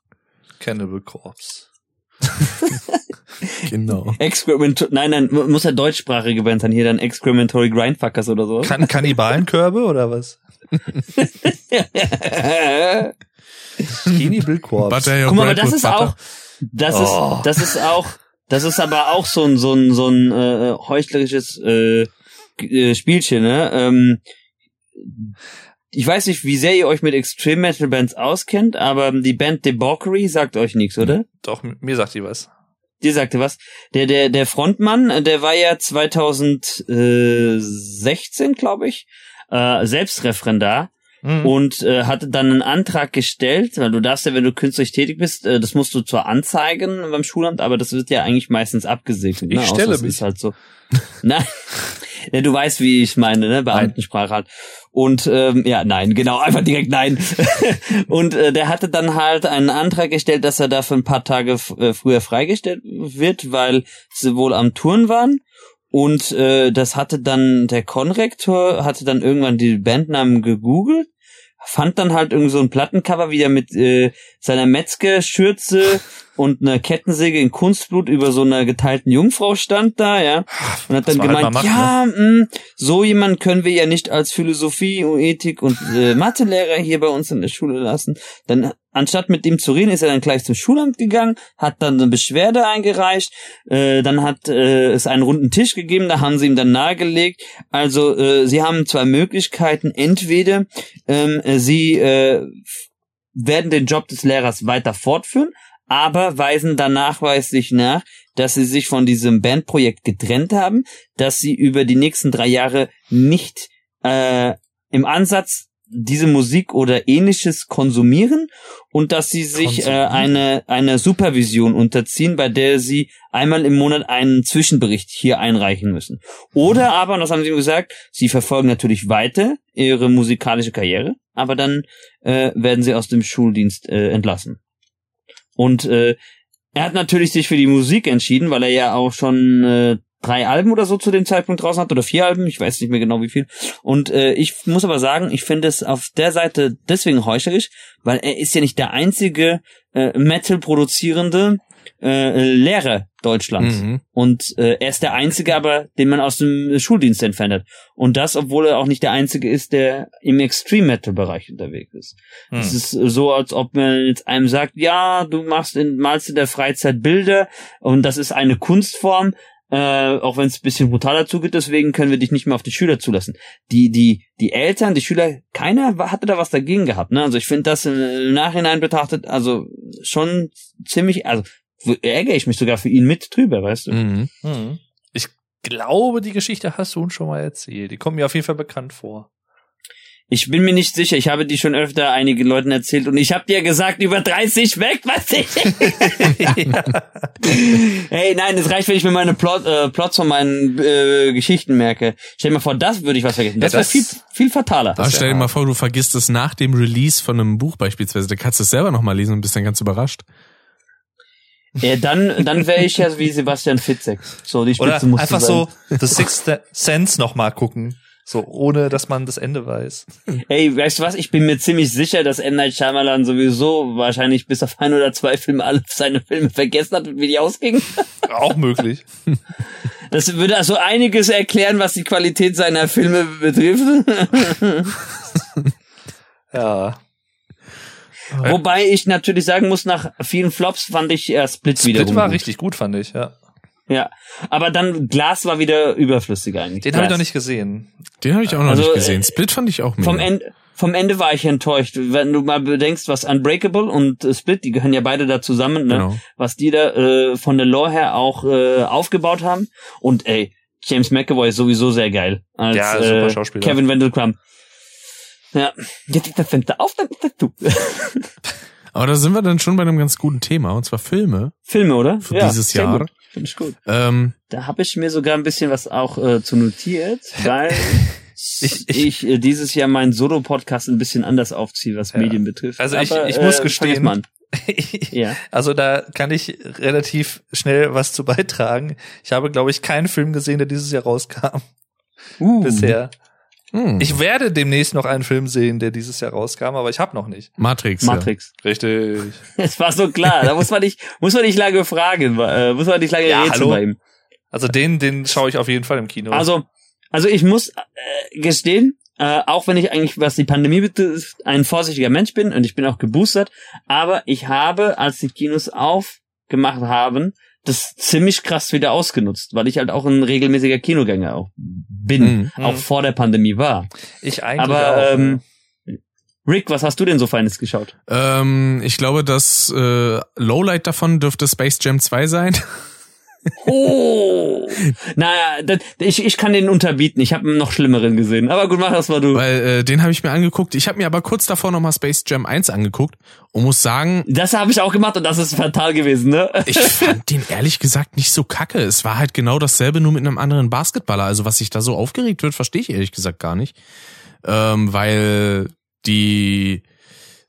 Cannibal Corpse. <laughs> Genau. Excrement, nein, nein, mu- muss ja deutschsprachige Band sein, hier dann Excrementory Grindfuckers oder so. Kann Kannibalenkörbe oder was? <laughs> Skinny Bildkorb. Guck mal, aber das ist auch, das oh. ist, das ist auch, das ist aber auch so ein, so ein, so ein äh, heuchlerisches äh, äh, Spielchen, ne? Ähm, ich weiß nicht, wie sehr ihr euch mit Extreme Metal Bands auskennt, aber die Band Debauchery sagt euch nichts, oder? Doch, mir sagt die was. Dir sagte was. Der, der, der Frontmann, der war ja 2016, glaube ich, äh, Selbstreferendar mhm. und äh, hatte dann einen Antrag gestellt, weil du darfst ja, wenn du künstlerisch tätig bist, äh, das musst du zwar anzeigen beim Schulamt, aber das wird ja eigentlich meistens abgesegnet. Ne? Ich stelle Außer, mich. Ist halt so. <laughs> Nein, ja, du weißt, wie ich meine, ne? Beamtensprache halt. Und ähm, ja, nein, genau, einfach direkt nein. <laughs> und äh, der hatte dann halt einen Antrag gestellt, dass er dafür ein paar Tage äh, früher freigestellt wird, weil sie wohl am Touren waren. Und äh, das hatte dann der Konrektor hatte dann irgendwann die Bandnamen gegoogelt fand dann halt irgendwie so ein Plattencover, wie er mit äh, seiner Metzger-Schürze <laughs> und einer Kettensäge in Kunstblut über so einer geteilten Jungfrau stand da, ja. Und hat dann halt gemeint, machen, ja, ne? mh, mm, so jemand können wir ja nicht als Philosophie, Ethik und äh, Mathelehrer hier bei uns in der Schule lassen. Dann anstatt mit ihm zu reden, ist er dann gleich zum Schulamt gegangen, hat dann eine Beschwerde eingereicht, äh, dann hat äh, es einen runden Tisch gegeben, da haben sie ihm dann nahegelegt. Also äh, sie haben zwei Möglichkeiten, entweder ähm, sie äh, werden den Job des Lehrers weiter fortführen, aber weisen dann nachweislich nach, dass sie sich von diesem Bandprojekt getrennt haben, dass sie über die nächsten drei Jahre nicht äh, im Ansatz diese Musik oder ähnliches konsumieren und dass sie sich äh, eine eine Supervision unterziehen, bei der sie einmal im Monat einen Zwischenbericht hier einreichen müssen. Oder aber, und das haben sie gesagt, sie verfolgen natürlich weiter ihre musikalische Karriere, aber dann äh, werden sie aus dem Schuldienst äh, entlassen. Und äh, er hat natürlich sich für die Musik entschieden, weil er ja auch schon äh, drei Alben oder so zu dem Zeitpunkt draußen hat oder vier Alben, ich weiß nicht mehr genau wie viel. Und äh, ich muss aber sagen, ich finde es auf der Seite deswegen heuchlerisch, weil er ist ja nicht der einzige äh, Metal produzierende äh, Lehrer Deutschlands. Mhm. Und äh, er ist der einzige, aber den man aus dem Schuldienst entfernt hat. Und das, obwohl er auch nicht der einzige ist, der im Extreme Metal Bereich unterwegs ist. Mhm. Es ist so, als ob man jetzt einem sagt, ja, du machst in, malst in der Freizeit Bilder und das ist eine Kunstform, äh, auch wenn es ein bisschen brutaler zugeht, deswegen können wir dich nicht mehr auf die Schüler zulassen. Die, die, die Eltern, die Schüler, keiner hatte da was dagegen gehabt, ne? Also ich finde das im Nachhinein betrachtet, also schon ziemlich, also ärgere ich mich sogar für ihn mit drüber, weißt du? Mhm. Mhm. Ich glaube, die Geschichte hast du uns schon mal erzählt. Die kommt mir auf jeden Fall bekannt vor. Ich bin mir nicht sicher. Ich habe die schon öfter einigen Leuten erzählt und ich habe dir gesagt, über 30 weg, was ich. <laughs> hey, nein, es reicht, wenn ich mir meine Plot, äh, Plots von meinen äh, Geschichten merke. Stell dir mal vor, das würde ich was vergessen. Das, das wäre viel, viel fataler. Aber stell dir mal vor, du vergisst es nach dem Release von einem Buch beispielsweise. Da kannst du es selber nochmal lesen und bist dann ganz überrascht. Ja, dann, dann wäre ich ja wie Sebastian Fitzek. So, die Spitze Oder muss einfach so The Sixth Sense nochmal gucken. So, ohne dass man das Ende weiß. Ey, weißt du was? Ich bin mir ziemlich sicher, dass M. Night Shyamalan sowieso wahrscheinlich bis auf ein oder zwei Filme alle seine Filme vergessen hat und wie die ausgingen. <laughs> Auch möglich. Das würde also einiges erklären, was die Qualität seiner Filme betrifft. <laughs> ja. Wobei ich natürlich sagen muss, nach vielen Flops fand ich äh, Split, Split wieder. Split war gut. richtig gut, fand ich, ja. Ja, aber dann Glas war wieder überflüssig eigentlich. Den habe ich noch nicht gesehen. Den habe ich auch noch also, nicht gesehen. Split fand ich auch mega. Vom Ende, vom Ende war ich enttäuscht. Wenn du mal bedenkst, was Unbreakable und äh, Split, die gehören ja beide da zusammen, ne? Genau. was die da äh, von der Lore her auch äh, aufgebaut haben. Und ey, James McAvoy ist sowieso sehr geil als ja, super äh, Schauspieler. Kevin Wendelkram. Ja, jetzt ist das Fenster auf, dann ist das zu. <laughs> Aber da sind wir dann schon bei einem ganz guten Thema, und zwar Filme. Filme, oder? Für ja, dieses Jahr. Gut. Finde ich gut. Ähm, da habe ich mir sogar ein bisschen was auch äh, zu notiert, <laughs> weil ich, ich, ich äh, dieses Jahr meinen Solo-Podcast ein bisschen anders aufziehe, was ja. Medien betrifft. Also ich, Aber, ich muss äh, gestehen, <laughs> ja. also da kann ich relativ schnell was zu beitragen. Ich habe, glaube ich, keinen Film gesehen, der dieses Jahr rauskam. Uh. Bisher. Hm. Ich werde demnächst noch einen Film sehen, der dieses Jahr rauskam, aber ich habe noch nicht. Matrix. Matrix. Ja. Richtig. <laughs> Es war so klar. Da muss man nicht, muss man nicht lange fragen, äh, muss man nicht lange ja, reden bei ihm. Also den, den schaue ich auf jeden Fall im Kino. Also, also ich muss äh, gestehen, äh, auch wenn ich eigentlich, was die Pandemie betrifft, ein vorsichtiger Mensch bin und ich bin auch geboostert, aber ich habe, als die Kinos aufgemacht haben, das ziemlich krass wieder ausgenutzt, weil ich halt auch ein regelmäßiger Kinogänger auch bin, mhm. auch mhm. vor der Pandemie war. Ich eigentlich aber, auch. Ähm, Rick, was hast du denn so Feines geschaut? Ähm, ich glaube, das äh, Lowlight davon dürfte Space Jam 2 sein. <laughs> Oh, naja, das, ich, ich kann den unterbieten. Ich habe einen noch schlimmeren gesehen. Aber gut, mach das mal du. Weil äh, den habe ich mir angeguckt. Ich habe mir aber kurz davor nochmal Space Jam 1 angeguckt und muss sagen... Das habe ich auch gemacht und das ist fatal gewesen, ne? Ich <laughs> fand den ehrlich gesagt nicht so kacke. Es war halt genau dasselbe, nur mit einem anderen Basketballer. Also was sich da so aufgeregt wird, verstehe ich ehrlich gesagt gar nicht. Ähm, weil die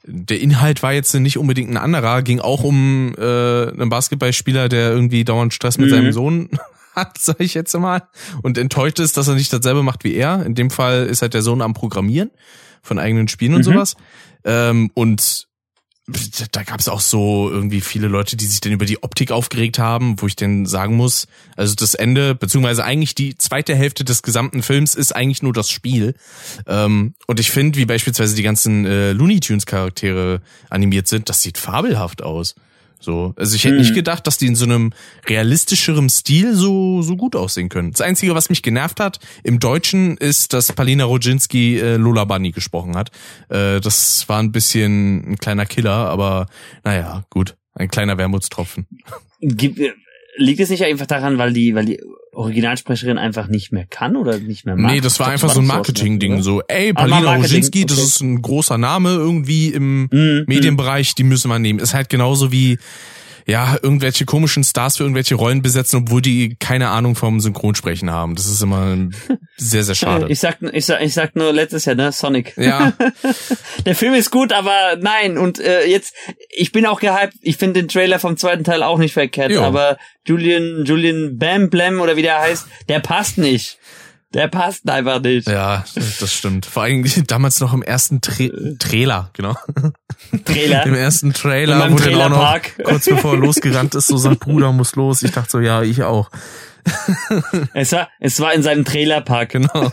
der Inhalt war jetzt nicht unbedingt ein anderer, ging auch um äh, einen Basketballspieler, der irgendwie dauernd Stress mit mhm. seinem Sohn <laughs> hat, sag ich jetzt mal, und enttäuscht ist, dass er nicht dasselbe macht wie er. In dem Fall ist halt der Sohn am Programmieren von eigenen Spielen und mhm. sowas. Ähm, und da gab es auch so irgendwie viele Leute, die sich dann über die Optik aufgeregt haben, wo ich denn sagen muss, also das Ende, beziehungsweise eigentlich die zweite Hälfte des gesamten Films ist eigentlich nur das Spiel. Ähm, und ich finde, wie beispielsweise die ganzen äh, Looney Tunes Charaktere animiert sind, das sieht fabelhaft aus. So, also ich hätte mhm. nicht gedacht, dass die in so einem realistischeren Stil so so gut aussehen können. Das einzige, was mich genervt hat im Deutschen, ist, dass Palina Rodzinski äh, Lola Bunny gesprochen hat. Äh, das war ein bisschen ein kleiner Killer, aber naja, gut, ein kleiner Wermutstropfen. Gibt, liegt es nicht einfach daran, weil die, weil die Originalsprecherin einfach nicht mehr kann oder nicht mehr mag? Nee, das war einfach so ein Marketing-Ding. So, ey, Palina Roginski, okay. das ist ein großer Name irgendwie im mm, Medienbereich, die müssen wir nehmen. Ist halt genauso wie ja, irgendwelche komischen Stars für irgendwelche Rollen besetzen, obwohl die keine Ahnung vom Synchronsprechen haben. Das ist immer sehr, sehr schade. <laughs> Ich sag, ich sag, ich sag nur letztes Jahr, ne? Sonic. Ja. <laughs> Der Film ist gut, aber nein. Und äh, jetzt, ich bin auch gehypt. Ich finde den Trailer vom zweiten Teil auch nicht verkehrt, jo. aber Julian, Julian Bam Blam oder wie der heißt, der passt nicht. Der passt einfach nicht. Ja, das stimmt. Vor allem <laughs> damals noch im ersten Tra Trailer, genau. Trailer? Im ersten Trailer, wo der auch noch kurz bevor er losgerannt ist, so sagt, Bruder muss los. Ich dachte so, ja, ich auch. es war, es war in seinem Trailerpark. Genau.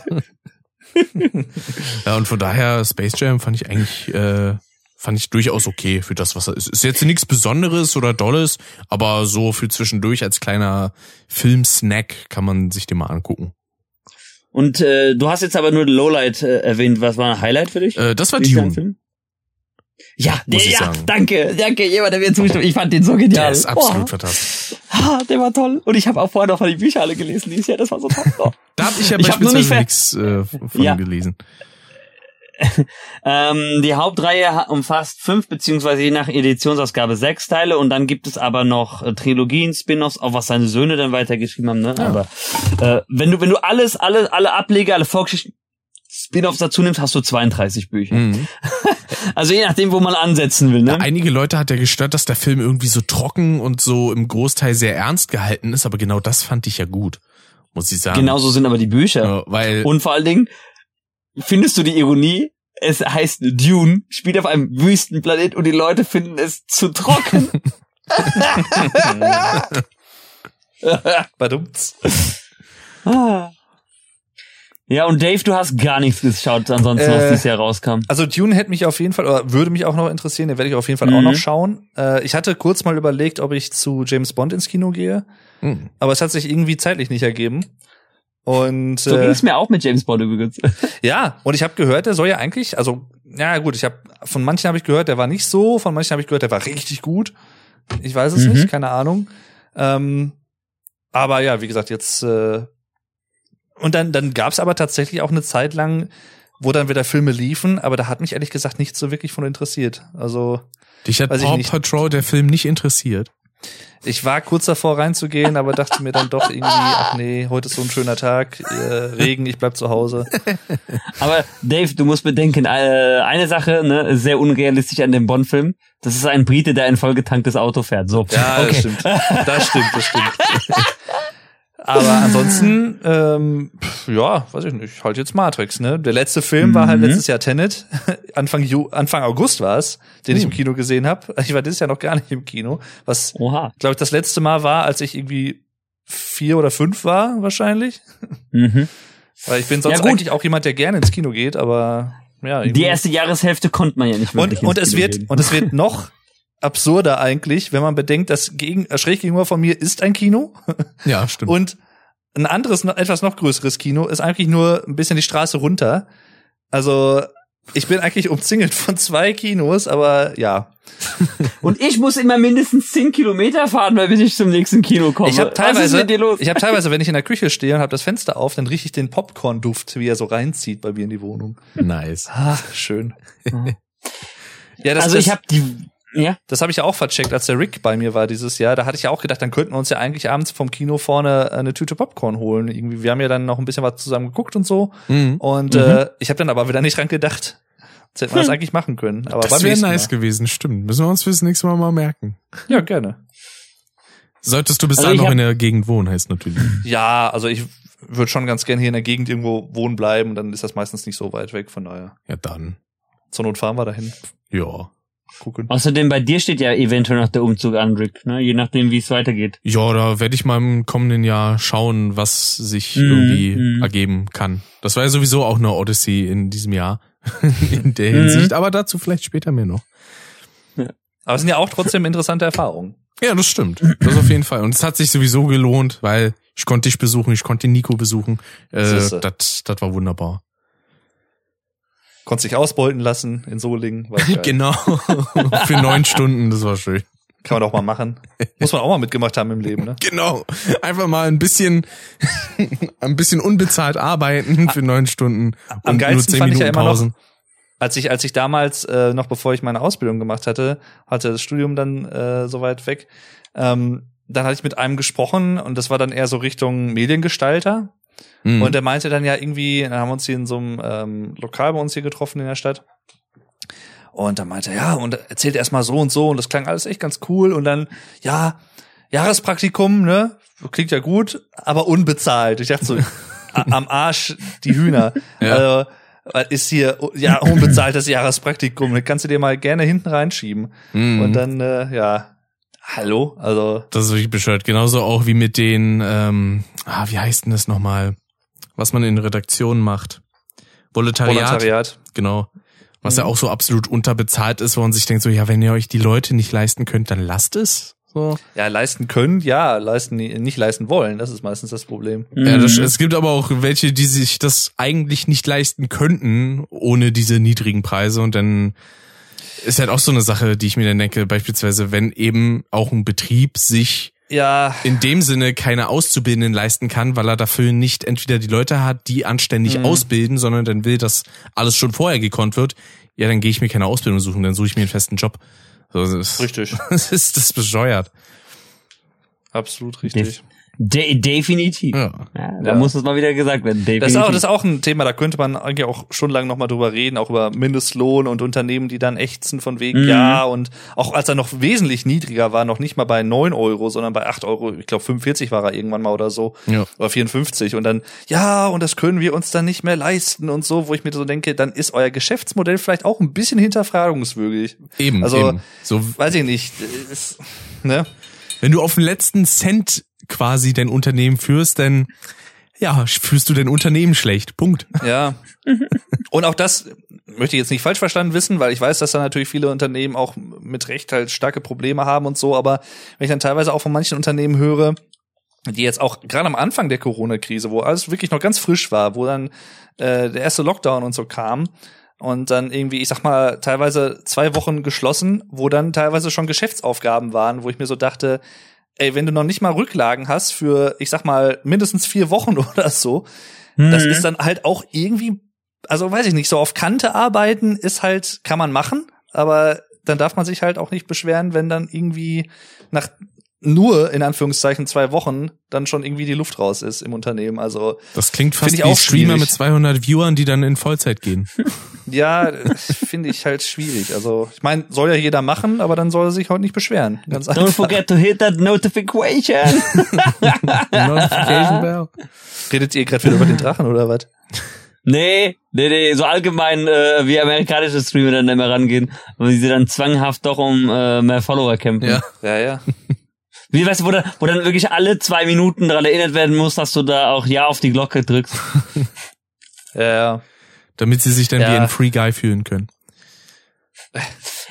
ja, und von daher, Space Jam fand ich eigentlich, äh, fand ich durchaus okay für das, was er ist. Ist jetzt nichts Besonderes oder Dolles, aber so für zwischendurch als kleiner Filmsnack kann man sich den mal angucken. Und äh, du hast jetzt aber nur Lowlight äh, erwähnt. Was war ein Highlight für dich? Äh, das war Dune. Ja, der, ja, sagen. danke, danke, jemand, der mir zustimmt. Ich fand den so genial. Der ist absolut oh. fantastisch. Ah, der war toll. Und ich habe auch vorher noch mal die Bücher alle gelesen dieses Jahr. Das war so toll. Da habe ich ja ich beispielsweise nichts äh, von ja. gelesen. Ähm, die Hauptreihe umfasst fünf beziehungsweise je nach Editionsausgabe sechs Teile und dann gibt es aber noch äh, Trilogien, Spin-offs, auch was seine Söhne dann weitergeschrieben haben. Ne? Ja. Aber äh, wenn du wenn du alles alle alle Ableger, alle Vorgeschichten Spin-offs dazu nimmst, hast du 32 Bücher. Mhm. <laughs> also je nachdem, wo man ansetzen will. Ne? Ja, einige Leute hat ja gestört, dass der Film irgendwie so trocken und so im Großteil sehr ernst gehalten ist, aber genau das fand ich ja gut, muss ich sagen. Genauso sind aber die Bücher. Ja, weil und vor allen Dingen, Findest du die Ironie? Es heißt Dune, spielt auf einem Wüstenplanet und die Leute finden es zu trocken. <laughs> Badumts. ah. Ja, und Dave, du hast gar nichts geschaut, ansonsten, was äh, dieses Jahr rauskam. Also Dune hätte mich auf jeden Fall, oder würde mich auch noch interessieren, den werde ich auf jeden Fall mhm. auch noch schauen. Äh, ich hatte kurz mal überlegt, ob ich zu James Bond ins Kino gehe, mhm. aber es hat sich irgendwie zeitlich nicht ergeben. Und so äh, ging es mir auch mit James Bond übrigens. <laughs> ja, und ich habe gehört, der soll ja eigentlich, also ja gut, ich habe von manchen habe ich gehört, der war nicht so, von manchen habe ich gehört, der war richtig gut. Ich weiß es mhm. nicht, keine Ahnung. Ähm, aber ja, wie gesagt, jetzt äh, und dann dann gab's aber tatsächlich auch eine Zeit lang, wo dann wieder Filme liefen, aber da hat mich ehrlich gesagt nicht so wirklich von interessiert. Also dich hat Paw Patrol der Film nicht interessiert. Ich war kurz davor reinzugehen, aber dachte mir dann doch irgendwie, <laughs> ach nee, heute ist so ein schöner Tag, äh, Regen, ich bleib zu Hause. <laughs> Aber Dave, du musst bedenken, äh, eine Sache, ne, sehr unrealistisch an dem Bond-Film, das ist ein Brite, der ein vollgetanktes Auto fährt. So. Ja, okay. das stimmt. Das stimmt, das stimmt. <laughs> Aber ansonsten, ähm, ja, weiß ich nicht, halt jetzt Matrix, ne? Der letzte Film mhm. war halt mhm. letztes Jahr Tenet. <laughs> Anfang, Ju Anfang August war es, den mhm. ich im Kino gesehen habe. Ich war dieses Jahr noch gar nicht im Kino. Was, glaube ich, das letzte Mal war, als ich irgendwie vier oder fünf war, wahrscheinlich. <laughs> Mhm. Weil ich bin sonst ja, eigentlich auch jemand, der gerne ins Kino geht, aber ja. Irgendwie. Die erste Jahreshälfte konnte man ja nicht wirklich Und, und es wird, gehen. und es wird <laughs> noch absurder eigentlich, wenn man bedenkt, dass gegen, äh, schräg gegenüber von mir ist ein Kino. <laughs> Ja, stimmt. Und ein anderes, etwas noch größeres Kino ist eigentlich nur ein bisschen die Straße runter. Also ich bin eigentlich umzingelt von zwei Kinos, aber ja. <laughs> Und ich muss immer mindestens zehn Kilometer fahren, weil bis ich zum nächsten Kino komme. Ich habe teilweise, ich habe teilweise, wenn ich in der Küche stehe und habe das Fenster auf, dann rieche ich den Popcorn-Duft, wie er so reinzieht bei mir in die Wohnung. Nice. Ach, schön. ja, das, also ich habe die ja. Das habe ich ja auch vercheckt, als der Rick bei mir war dieses Jahr. Da hatte ich ja auch gedacht, dann könnten wir uns ja eigentlich abends vom Kino vorne eine Tüte Popcorn holen. Irgendwie, wir haben ja dann noch ein bisschen was zusammen geguckt und so. Mhm. Und mhm. äh, ich habe dann aber wieder nicht dran gedacht. Jetzt hätten wir das hm. eigentlich machen können. Aber das wäre nice Mal. gewesen, stimmt. Müssen wir uns fürs nächste Mal mal merken. Ja, gerne. Solltest du bis also dahin noch in der Gegend wohnen, heißt natürlich. Ja, also ich würde schon ganz gerne hier in der Gegend irgendwo wohnen bleiben, dann ist das meistens nicht so weit weg, von daher. Ja, dann. Zur Not fahren wir dahin. Ja gucken. Außerdem bei dir steht ja eventuell noch der Umzug an, Rick, ne? je nachdem, wie es weitergeht. Ja, da werde ich mal im kommenden Jahr schauen, was sich mm, irgendwie mm. ergeben kann. Das war ja sowieso auch eine Odyssey in diesem Jahr <laughs> in der Hinsicht, mm. aber dazu vielleicht später mehr noch. Ja. Aber es sind ja auch trotzdem interessante Erfahrungen. Ja, das stimmt. Das auf jeden Fall. Und es hat sich sowieso gelohnt, weil ich konnte dich besuchen, ich konnte Nico besuchen. Äh, das, das war wunderbar. Konntest dich ausbeuten lassen in Solingen. <laughs> genau. <laughs> Für neun Stunden, das war schön. Kann man doch mal machen. Muss man auch mal mitgemacht haben im Leben, ne? Genau. Einfach mal ein bisschen, <laughs> ein bisschen unbezahlt arbeiten für neun Stunden. Am geilsten fand Minuten ich ja immer Pausen. noch, als ich, als ich damals, äh, noch bevor ich meine Ausbildung gemacht hatte, hatte das Studium dann äh, so weit weg, ähm, dann hatte ich mit einem gesprochen und das war dann eher so Richtung Mediengestalter. Mhm. Und er meinte dann ja irgendwie, dann haben wir uns hier in so einem ähm, Lokal bei uns hier getroffen in der Stadt. Und dann meinte er, ja, und erzählt erstmal so und so und das klang alles echt ganz cool. Und dann, ja, Jahrespraktikum, ne? Klingt ja gut, aber unbezahlt. Ich dachte so, <laughs> am Arsch die Hühner. ja. Also, ist hier ja unbezahltes Jahrespraktikum. Das kannst du dir mal gerne hinten reinschieben. Mhm. Und dann, äh, ja, hallo, also. Das ist wirklich bescheuert. Genauso auch wie mit den, ähm, ah, wie heißt denn das nochmal? was man in Redaktionen macht. Volontariat. Volontariat. Genau. Was mhm. ja auch so absolut unterbezahlt ist, wo man sich denkt so, ja, wenn ihr euch die Leute nicht leisten könnt, dann lasst es. So. Ja, leisten können, ja, leisten nicht leisten wollen, das ist meistens das Problem. Ja, das, es gibt aber auch welche, die sich das eigentlich nicht leisten könnten ohne diese niedrigen Preise und dann ist halt auch so eine Sache, die ich mir dann denke, beispielsweise, wenn eben auch ein Betrieb sich ja. in dem Sinne keine Auszubildenden leisten kann, weil er dafür nicht entweder die Leute hat, die anständig mhm. ausbilden, sondern dann will, dass alles schon vorher gekonnt wird, ja, dann gehe ich mir keine Ausbildung suchen, dann suche ich mir einen festen Job. So, das Richtig. <laughs> Das ist das bescheuert. Absolut richtig. De definitiv. Ja. ja da ja. muss es mal wieder gesagt werden. Definitiv. Das ist, auch, das ist auch ein Thema, da könnte man eigentlich auch schon lange nochmal drüber reden, auch über Mindestlohn und Unternehmen, die dann ächzen von wegen, mhm. ja, und auch als er noch wesentlich niedriger war, noch nicht mal bei neun Euro, sondern bei acht Euro, ich glaube 45 war er irgendwann mal oder so, ja. oder 54 und dann, ja, und das können wir uns dann nicht mehr leisten und so, wo ich mir so denke, dann ist euer Geschäftsmodell vielleicht auch ein bisschen hinterfragungswürdig. Eben, also, eben. So weiß ich nicht, ist, ne? Wenn du auf den letzten Cent quasi dein Unternehmen führst, dann ja, führst du dein Unternehmen schlecht. Punkt. Ja. <laughs> Und auch das möchte ich jetzt nicht falsch verstanden wissen, weil ich weiß, dass da natürlich viele Unternehmen auch mit Recht halt starke Probleme haben und so, aber wenn ich dann teilweise auch von manchen Unternehmen höre, die jetzt auch gerade am Anfang der Corona-Krise, wo alles wirklich noch ganz frisch war, wo dann äh, der erste Lockdown und so kam und dann irgendwie, ich sag mal, teilweise zwei Wochen geschlossen, wo dann teilweise schon Geschäftsaufgaben waren, wo ich mir so dachte, ey, wenn du noch nicht mal Rücklagen hast für, ich sag mal, mindestens vier Wochen <laughs> oder so, mhm. das ist dann halt auch irgendwie, also weiß ich nicht, so auf Kante arbeiten ist halt, kann man machen, aber dann darf man sich halt auch nicht beschweren, wenn dann irgendwie nach nur in Anführungszeichen zwei Wochen dann schon irgendwie die Luft raus ist im Unternehmen. Also das klingt fast wie Streamer mit 200 Viewern, die dann in Vollzeit gehen. <laughs> ja, finde ich halt schwierig. Also ich meine, soll ja jeder machen, aber dann soll er sich heute nicht beschweren. Ganz Don't einfach. forget to hit that notification. <laughs> notification bell. Redet ihr gerade wieder über den Drachen oder was? Nee, nee, nee, so allgemein, äh, wie amerikanische Streamer dann immer rangehen, wo sie dann zwanghaft doch um äh, mehr Follower kämpfen. Ja, ja, ja. Wie weißt du, wo dann, wo dann wirklich alle zwei Minuten daran erinnert werden muss, dass du da auch Ja auf die Glocke drückst. <laughs> Ja, ja. Damit sie sich dann ja. wie ein Free Guy fühlen können. <laughs>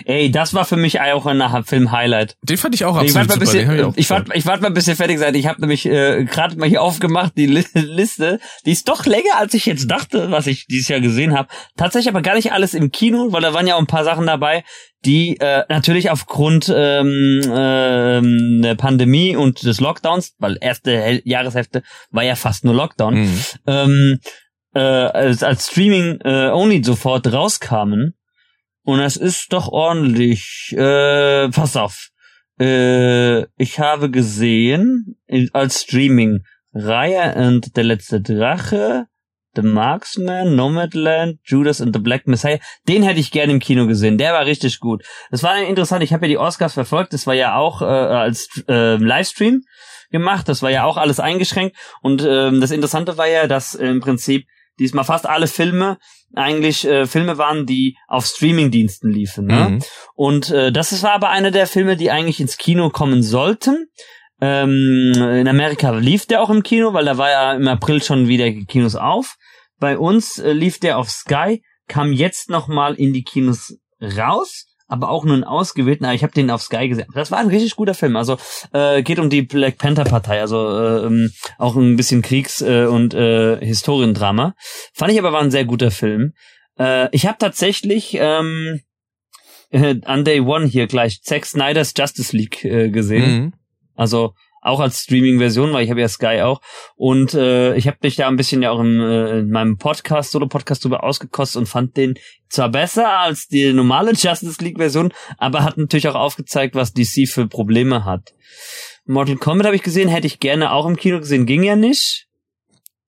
Ey, das war für mich auch ein Film-Highlight. Den fand ich auch absolut ich super. Bisschen, ich, ich warte ich wart mal ein bisschen fertig sein. Ich habe nämlich äh, gerade mal hier aufgemacht, die <laughs> Liste. Die ist doch länger, als ich jetzt dachte, was ich dieses Jahr gesehen habe. Tatsächlich aber gar nicht alles im Kino, weil da waren ja auch ein paar Sachen dabei, die äh, natürlich aufgrund ähm, ähm, der Pandemie und des Lockdowns, weil erste Jahreshälfte war ja fast nur Lockdown, mhm. ähm, äh, als, als Streaming äh, only sofort rauskamen und es ist doch ordentlich. Äh, pass auf. Äh, ich habe gesehen als Streaming Raya and Der letzte Drache, The Marksman, Nomadland, Judas and the Black Messiah. Den hätte ich gerne im Kino gesehen. Der war richtig gut. Das war interessant. Ich habe ja die Oscars verfolgt. Das war ja auch äh, als äh, Livestream gemacht. Das war ja auch alles eingeschränkt. Und ähm, das Interessante war ja, dass im Prinzip diesmal fast alle Filme eigentlich äh, Filme waren, die auf Streamingdiensten liefen. Ne? Mhm. Und äh, das war aber einer der Filme, die eigentlich ins Kino kommen sollten. Ähm, in Amerika lief der auch im Kino, weil da war ja im April schon wieder Kinos auf. Bei uns äh, lief der auf Sky, kam jetzt noch mal in die Kinos raus aber auch nur einen ausgewählten, ich habe den auf Sky gesehen. Das war ein richtig guter Film. Also äh, geht um die Black Panther Partei, also äh, ähm, auch ein bisschen Kriegs- äh, und äh, Historiendrama. Fand ich aber war ein sehr guter Film. Äh, ich habe tatsächlich ähm, äh, an Day One hier gleich Zack Snyder's Justice League äh, gesehen. Mhm. Also auch als Streaming-Version, weil ich habe ja Sky auch. Und äh, ich habe mich da ein bisschen ja auch im, äh, in meinem Podcast, Solo-Podcast drüber ausgekostet und fand den zwar besser als die normale <laughs> Justice League-Version, aber hat natürlich auch aufgezeigt, was DC für Probleme hat. Mortal Kombat habe ich gesehen, hätte ich gerne auch im Kino gesehen, ging ja nicht.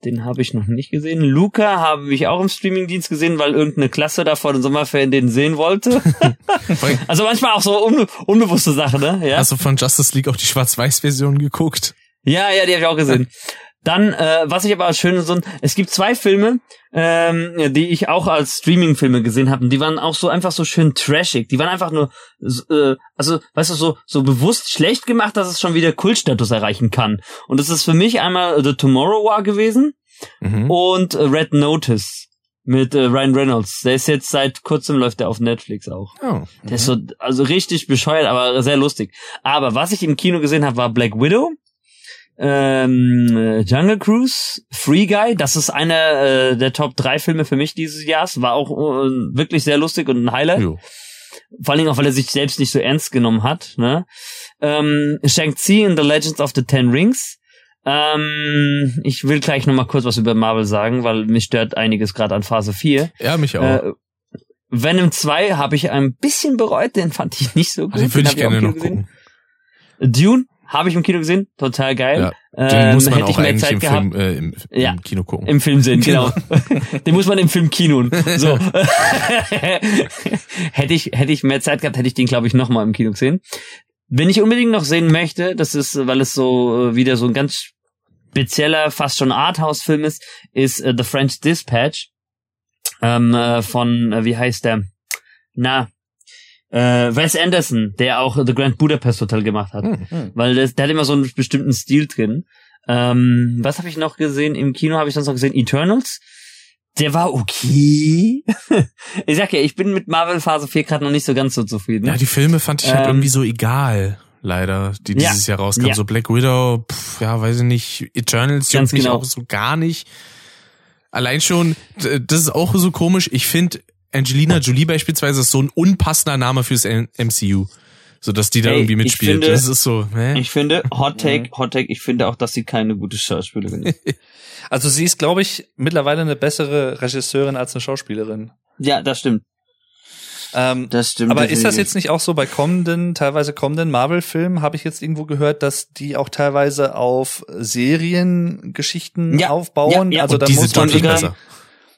Den habe ich noch nicht gesehen. Luca habe ich auch im Streamingdienst gesehen, weil irgendeine Klasse da vor den Sommerferien den sehen wollte. <laughs> also manchmal auch so unbe unbewusste Sachen, ne? Ja? Hast du von Justice League auch die Schwarz-Weiß-Version geguckt? Ja, ja, die habe ich auch gesehen. Dann, äh, was ich aber als schön so, es gibt zwei Filme, ähm, die ich auch als Streaming-Filme gesehen habe. Die waren auch so einfach so schön trashig. Die waren einfach nur, äh, also, weißt du, so so bewusst schlecht gemacht, dass es schon wieder Kultstatus erreichen kann. Und das ist für mich einmal The Tomorrow War gewesen mhm. und äh, Red Notice mit äh, Ryan Reynolds. Der ist jetzt seit kurzem läuft der auf Netflix auch. Oh, mhm. Der ist so also richtig bescheuert, aber sehr lustig. Aber was ich im Kino gesehen habe, war Black Widow ähm, Jungle Cruise, Free Guy, das ist einer äh, der Top 3 Filme für mich dieses Jahres, war auch äh, wirklich sehr lustig und ein Highlight. Jo. Vor allen Dingen auch, weil er sich selbst nicht so ernst genommen hat. Ne? Ähm, Shang-Chi in The Legends of the Ten Rings. Ähm, ich will gleich nochmal kurz was über Marvel sagen, weil mich stört einiges gerade an Phase 4. Ja, mich auch. Äh, Venom 2 habe ich ein bisschen bereut, den fand ich nicht so gut. Den würde ich gerne noch gucken. Dune habe ich im Kino gesehen, total geil. Ja, den ähm, muss man auch eigentlich im, gehabt, Film, äh, im, im ja, Kino gucken. Im Film sehen, genau. <laughs> den muss man im Film Kino. So. <laughs> hätte ich hätte ich mehr Zeit gehabt, hätte ich den glaube ich noch mal im Kino gesehen. Wenn ich unbedingt noch sehen möchte, das ist, weil es so äh, wieder so ein ganz spezieller, fast schon Arthouse-Film ist, ist uh, The French Dispatch ähm, äh, von, äh, wie heißt der? Na, äh, Wes Anderson, der auch The Grand Budapest Hotel gemacht hat. Hm, hm. Weil das, der hat immer so einen bestimmten Stil drin. Ähm, was habe ich noch gesehen? Im Kino habe ich sonst noch gesehen Eternals. Der war okay. <laughs> ich sag ja, ich bin mit Marvel Phase 4 gerade noch nicht so ganz so zufrieden. Ja, die Filme fand ich halt ähm, irgendwie so egal, leider, die dieses ja, Jahr rauskamen. Ja. So Black Widow, pff, ja, weiß ich nicht, Eternals mich genau. auch so gar nicht. Allein schon, das ist auch so komisch. Ich finde, Angelina Jolie beispielsweise ist so ein unpassender Name fürs MCU. So dass die da hey, irgendwie mitspielt. Finde, das ist so, hä? Ich finde, Hot Take, Hot Take, ich finde auch, dass sie keine gute Schauspielerin ist. <laughs> also sie ist, glaube ich, mittlerweile eine bessere Regisseurin als eine Schauspielerin. Ja, das stimmt. Ähm, das stimmt. Aber ist das jetzt nicht auch so bei kommenden, teilweise kommenden Marvel-Filmen, habe ich jetzt irgendwo gehört, dass die auch teilweise auf Seriengeschichten ja, aufbauen? Ja, ja. Also da muss man besser.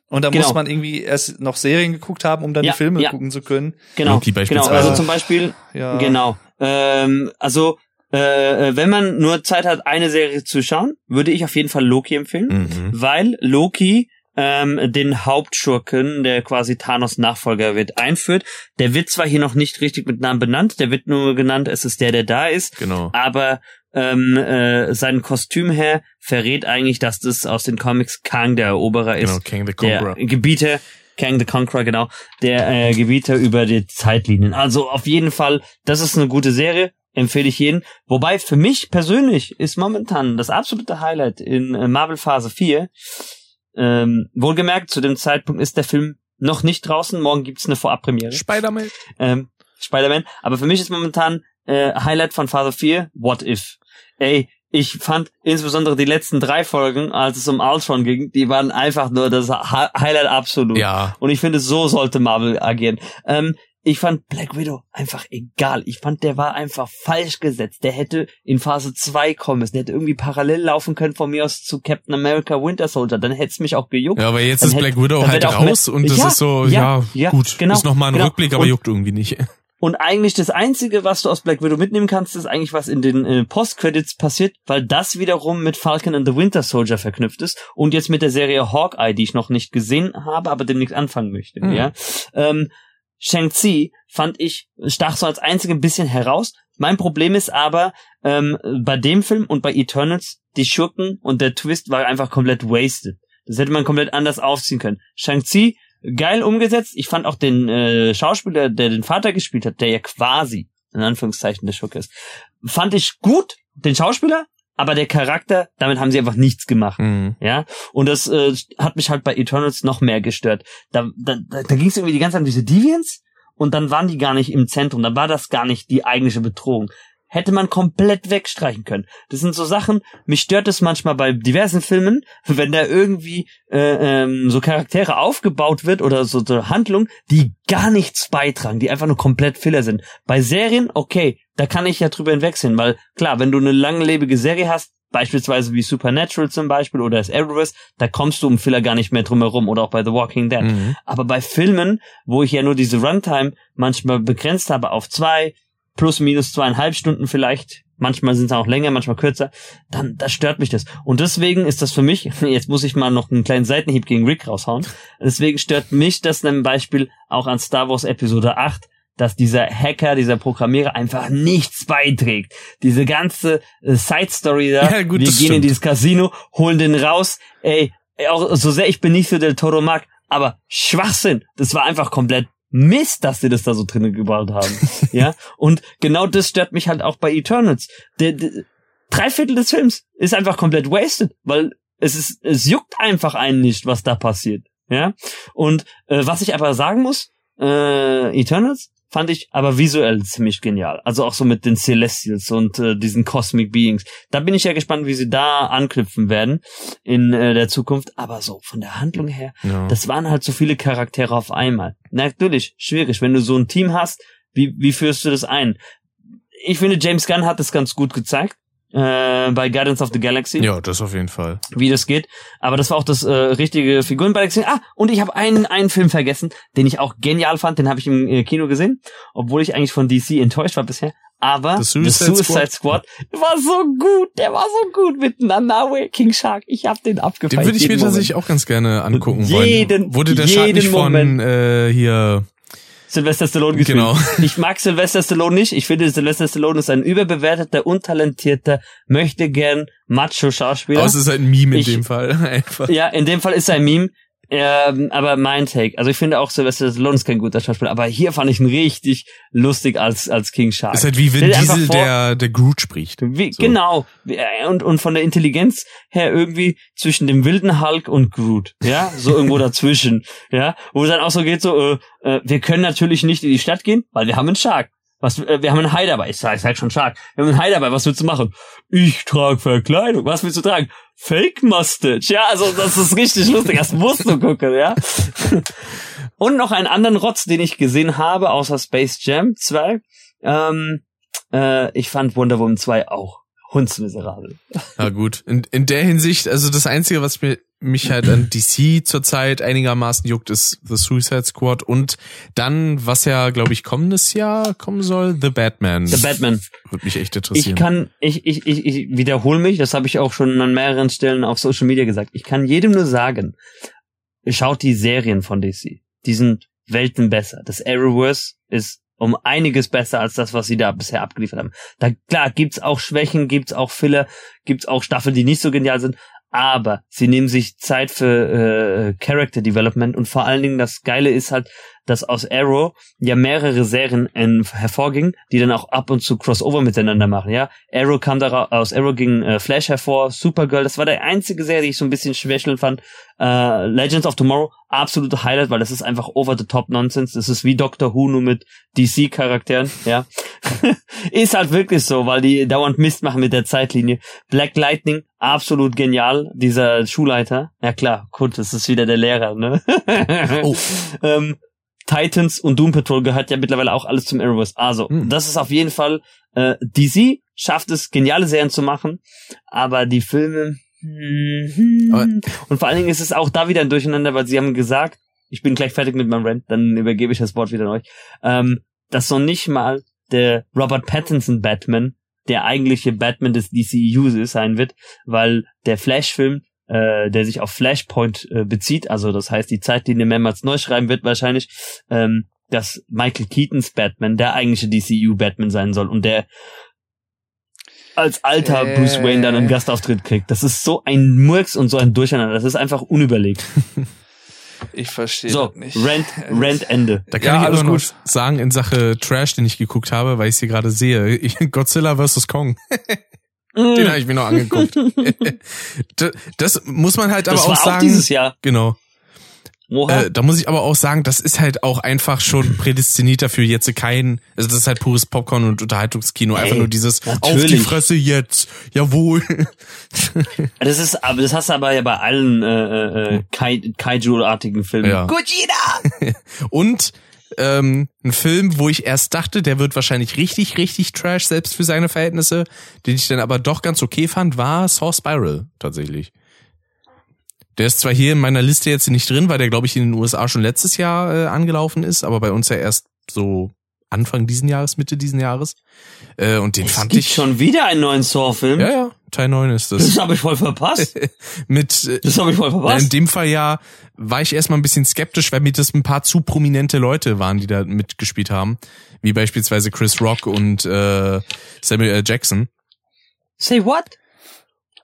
Und da genau. muss man irgendwie erst noch Serien geguckt haben, um dann ja, die Filme ja. gucken zu können. Genau, genau. Also zum Beispiel, ja. genau. Ähm, also äh, wenn man nur Zeit hat, eine Serie zu schauen, würde ich auf jeden Fall Loki empfehlen, mhm. weil Loki ähm, den Hauptschurken, der quasi Thanos Nachfolger wird, einführt. Der wird zwar hier noch nicht richtig mit Namen benannt, der wird nur genannt, es ist der, der da ist. Genau. Aber ähm, äh, sein Kostüm her verrät eigentlich, dass das aus den Comics Kang der Eroberer ist. Genau, Kang the Conqueror. Der Gebieter, Kang the Conqueror, genau, der äh, Gebieter über die Zeitlinien. Also auf jeden Fall, das ist eine gute Serie, empfehle ich jeden. Wobei für mich persönlich ist momentan das absolute Highlight in äh, Marvel Phase 4. Ähm, wohlgemerkt, zu dem Zeitpunkt ist der Film noch nicht draußen. Morgen gibt's eine Vorabpremiere. Spider-Man. Ähm, Spider-Man. Aber für mich ist momentan äh, Highlight von Phase 4 What If. Ey, ich fand insbesondere die letzten drei Folgen, als es um Ultron ging, die waren einfach nur das Highlight absolut. Ja. Und ich finde, so sollte Marvel agieren. Ähm, ich fand Black Widow einfach egal. Ich fand, der war einfach falsch gesetzt. Der hätte in Phase 2 kommen müssen. Der hätte irgendwie parallel laufen können von mir aus zu Captain America Winter Soldier. Dann hätte es mich auch gejuckt. Ja, aber jetzt dann ist hätte, Black Widow halt raus und das ja, ist so, ja, ja gut, genau, ist nochmal ein genau. Rückblick, aber und, juckt irgendwie nicht. Und eigentlich das Einzige, was du aus Black Widow mitnehmen kannst, ist eigentlich, was in den äh, Post-Credits passiert, weil das wiederum mit Falcon and the Winter Soldier verknüpft ist und jetzt mit der Serie Hawkeye, die ich noch nicht gesehen habe, aber demnächst anfangen möchte. Mhm. Ja, ähm, Shang-Chi fand ich, stach so als einzige ein bisschen heraus. Mein Problem ist aber, ähm, bei dem Film und bei Eternals, die Schurken und der Twist war einfach komplett wasted. Das hätte man komplett anders aufziehen können. Shang-Chi geil umgesetzt. Ich fand auch den äh, Schauspieler, der den Vater gespielt hat, der ja quasi in Anführungszeichen der Schurke ist, fand ich gut, den Schauspieler, aber der Charakter, damit haben sie einfach nichts gemacht. Mhm. Ja. Und das äh, hat mich halt bei Eternals noch mehr gestört. Da, da, da, da ging es irgendwie die ganze Zeit um diese Deviants und dann waren die gar nicht im Zentrum. Dann war das gar nicht die eigentliche Bedrohung hätte man komplett wegstreichen können. Das sind so Sachen, mich stört es manchmal bei diversen Filmen, wenn da irgendwie äh, ähm, so Charaktere aufgebaut wird oder so, so Handlungen, die gar nichts beitragen, die einfach nur komplett Filler sind. Bei Serien, okay, da kann ich ja drüber hinwegsehen, weil klar, wenn du eine langlebige Serie hast, beispielsweise wie Supernatural zum Beispiel oder das Arrowverse, da kommst du um Filler gar nicht mehr drum herum oder auch bei The Walking Dead. Mhm. Aber bei Filmen, wo ich ja nur diese Runtime manchmal begrenzt habe auf zwei, plus minus zweieinhalb Stunden vielleicht, manchmal sind es auch länger, manchmal kürzer, dann das stört mich das. Und deswegen ist das für mich, <laughs> jetzt muss ich mal noch einen kleinen Seitenhieb gegen Rick raushauen, deswegen stört mich das zum Beispiel auch an Star Wars Episode 8, dass dieser Hacker, dieser Programmierer einfach nichts beiträgt. Diese ganze äh, Side Story da, ja, gut, wir gehen stimmt. in dieses Casino, holen den raus, ey, auch so sehr ich Benicio del Toro mag, aber Schwachsinn, das war einfach komplett Mist, dass sie das da so drinnen gebaut haben. <laughs> ja. Und genau das stört mich halt auch bei Eternals. Der, der, drei Viertel des Films ist einfach komplett wasted, weil es ist, es juckt einfach einen nicht, was da passiert. Ja. Und äh, was ich aber sagen muss, äh, Eternals fand ich aber visuell ziemlich genial. Also auch so mit den Celestials und äh, diesen Cosmic Beings. Da bin ich ja gespannt, wie sie da anknüpfen werden in äh, der Zukunft. Aber so von der Handlung her, ja. das waren halt so viele Charaktere auf einmal. Natürlich, schwierig. Wenn du so ein Team hast, wie, wie führst du das ein? Ich finde, James Gunn hat das ganz gut gezeigt äh, bei Guardians of the Galaxy. Ja, das auf jeden Fall. Wie das geht. Aber das war auch das äh, richtige Figurenbalancing. Ah, und ich habe einen, einen Film vergessen, den ich auch genial fand. Den habe ich im äh, Kino gesehen, obwohl ich eigentlich von DC enttäuscht war bisher. Aber The Suicide, The Suicide Squad. Squad. war so gut. Der war so gut mit Nanawe, King Shark. Ich hab den abgefeiert. Den würde ich mir tatsächlich auch ganz gerne angucken jeden, wollen. Wurde der Shark nicht von äh, hier Sylvester Stallone gespielt. Genau. <laughs> Ich mag Sylvester Stallone nicht. Ich finde, Sylvester Stallone ist ein überbewerteter, untalentierter, möchte gern Macho-Schauspieler. Aber es ist ein Meme in ich, dem Fall. <laughs> Einfach. Ja, in dem Fall ist er ein Meme. Ähm, aber mein Take. Also ich finde auch Sylvester Stallone ist kein guter Schauspieler, aber hier fand ich ihn richtig lustig als als King Shark. Ist halt wie Vin Diesel, der der Groot spricht. Wie, so. Genau. Und und von der Intelligenz her irgendwie zwischen dem wilden Hulk und Groot. Ja, so irgendwo <laughs> dazwischen. Ja, wo es dann auch so geht so, äh, äh, wir können natürlich nicht in die Stadt gehen, weil wir haben einen Shark. Was, äh, wir haben einen Hai dabei. Ich sag, halt schon stark. Wir haben einen Hai dabei. Was willst du machen? Ich trage Verkleidung. Was willst du tragen? Fake Mustache. Ja, also das ist richtig lustig. Das musst du gucken, ja. <laughs> Und noch einen anderen Rotz, den ich gesehen habe, außer Space Jam 2. Ähm, äh, ich fand Wonder Woman 2 auch hundsmiserabel. Na gut. In, in der Hinsicht, also das Einzige, was mir mich halt an <clears throat> DC zurzeit einigermaßen juckt, ist The Suicide Squad und dann, was ja, glaube ich, kommendes Jahr kommen soll, The Batman. The Batman. Würde mich echt interessieren. Ich kann, ich, ich, ich, ich wiederhole mich, das habe ich auch schon an mehreren Stellen auf Social Media gesagt. Ich kann jedem nur sagen, schaut die Serien von DC. Die sind Welten besser. Das Arrowverse ist um einiges besser als das, was sie da bisher abgeliefert haben. Da klar gibt's auch Schwächen, gibt's auch Filler, gibt's auch Staffeln, die nicht so genial sind, aber sie nehmen sich Zeit für äh, Character Development und vor allen Dingen das Geile ist halt, dass aus Arrow ja mehrere Serien äh, hervorgingen, die dann auch ab und zu Crossover miteinander machen, ja. Arrow kam da aus Arrow ging äh, Flash hervor, Supergirl, das war der einzige Serie, die ich so ein bisschen schwächeln fand. Äh, Legends of Tomorrow, absolute Highlight, weil das ist einfach over the top Nonsense. Das ist wie Doctor Who nur mit DC Charakteren, ja. <laughs> ist halt wirklich so, weil die dauernd Mist machen mit der Zeitlinie. Black Lightning, absolut genial, dieser Schulleiter. Ja klar, gut, das ist wieder der Lehrer, ne? oh. <laughs> ähm, Titans und Doom Patrol gehört ja mittlerweile auch alles zum Arrowverse. Also, hm. das ist auf jeden Fall äh, DC schafft es, geniale Serien zu machen, aber die Filme hm, aber und vor allen Dingen ist es auch da wieder ein Durcheinander, weil sie haben gesagt, ich bin gleich fertig mit meinem Rant, dann übergebe ich das Wort wieder an euch, ähm, dass noch nicht mal der Robert Pattinson Batman der eigentliche Batman des DCU sein wird, weil der Flash-Film äh, der sich auf Flashpoint äh, bezieht, also das heißt, die Zeitlinie mehrmals neu schreiben wird wahrscheinlich, ähm, dass Michael Keatons Batman der eigentliche DCU Batman sein soll und der als alter äh. Bruce Wayne dann einen Gastauftritt kriegt. Das ist so ein Murks und so ein Durcheinander. Das ist einfach unüberlegt. <laughs> Ich verstehe so, nicht. Rent, <laughs> Rent Ende. Da kann ja, ich aber noch sagen in Sache Trash, den ich geguckt habe, weil ich sie gerade sehe. <laughs> Godzilla vs. Kong. Den mm. habe ich mir noch angeguckt. <laughs> das muss man halt aber auch war sagen. Auch dieses Jahr. Genau. Äh, da muss ich aber auch sagen, das ist halt auch einfach schon prädestiniert dafür, jetzt kein, also das ist halt pures Popcorn und Unterhaltungskino, einfach nur dieses natürlich. auf die Fresse jetzt, jawohl. <laughs> Das ist, aber das hast du aber ja bei allen äh, äh, Kai, Kaiju-artigen Filmen. Ja. Gojira! <laughs> und ähm, ein Film, wo ich erst dachte, der wird wahrscheinlich richtig, richtig trash, selbst für seine Verhältnisse, den ich dann aber doch ganz okay fand, war Saw Spiral tatsächlich. Der ist zwar hier in meiner Liste jetzt nicht drin, weil der, glaube ich, in den USA schon letztes Jahr äh, angelaufen ist, aber bei uns ja erst so Anfang diesen Jahres, Mitte diesen Jahres. Äh, und den es fand gibt ich. schon wieder einen neuen Saw-Film. Ja, ja, Teil 9 ist das. Das habe ich voll verpasst. <laughs> Mit, äh, das habe ich voll verpasst. In dem Fall ja war ich erstmal ein bisschen skeptisch, weil mir das ein paar zu prominente Leute waren, die da mitgespielt haben. Wie beispielsweise Chris Rock und äh, Samuel L. Jackson. Say what?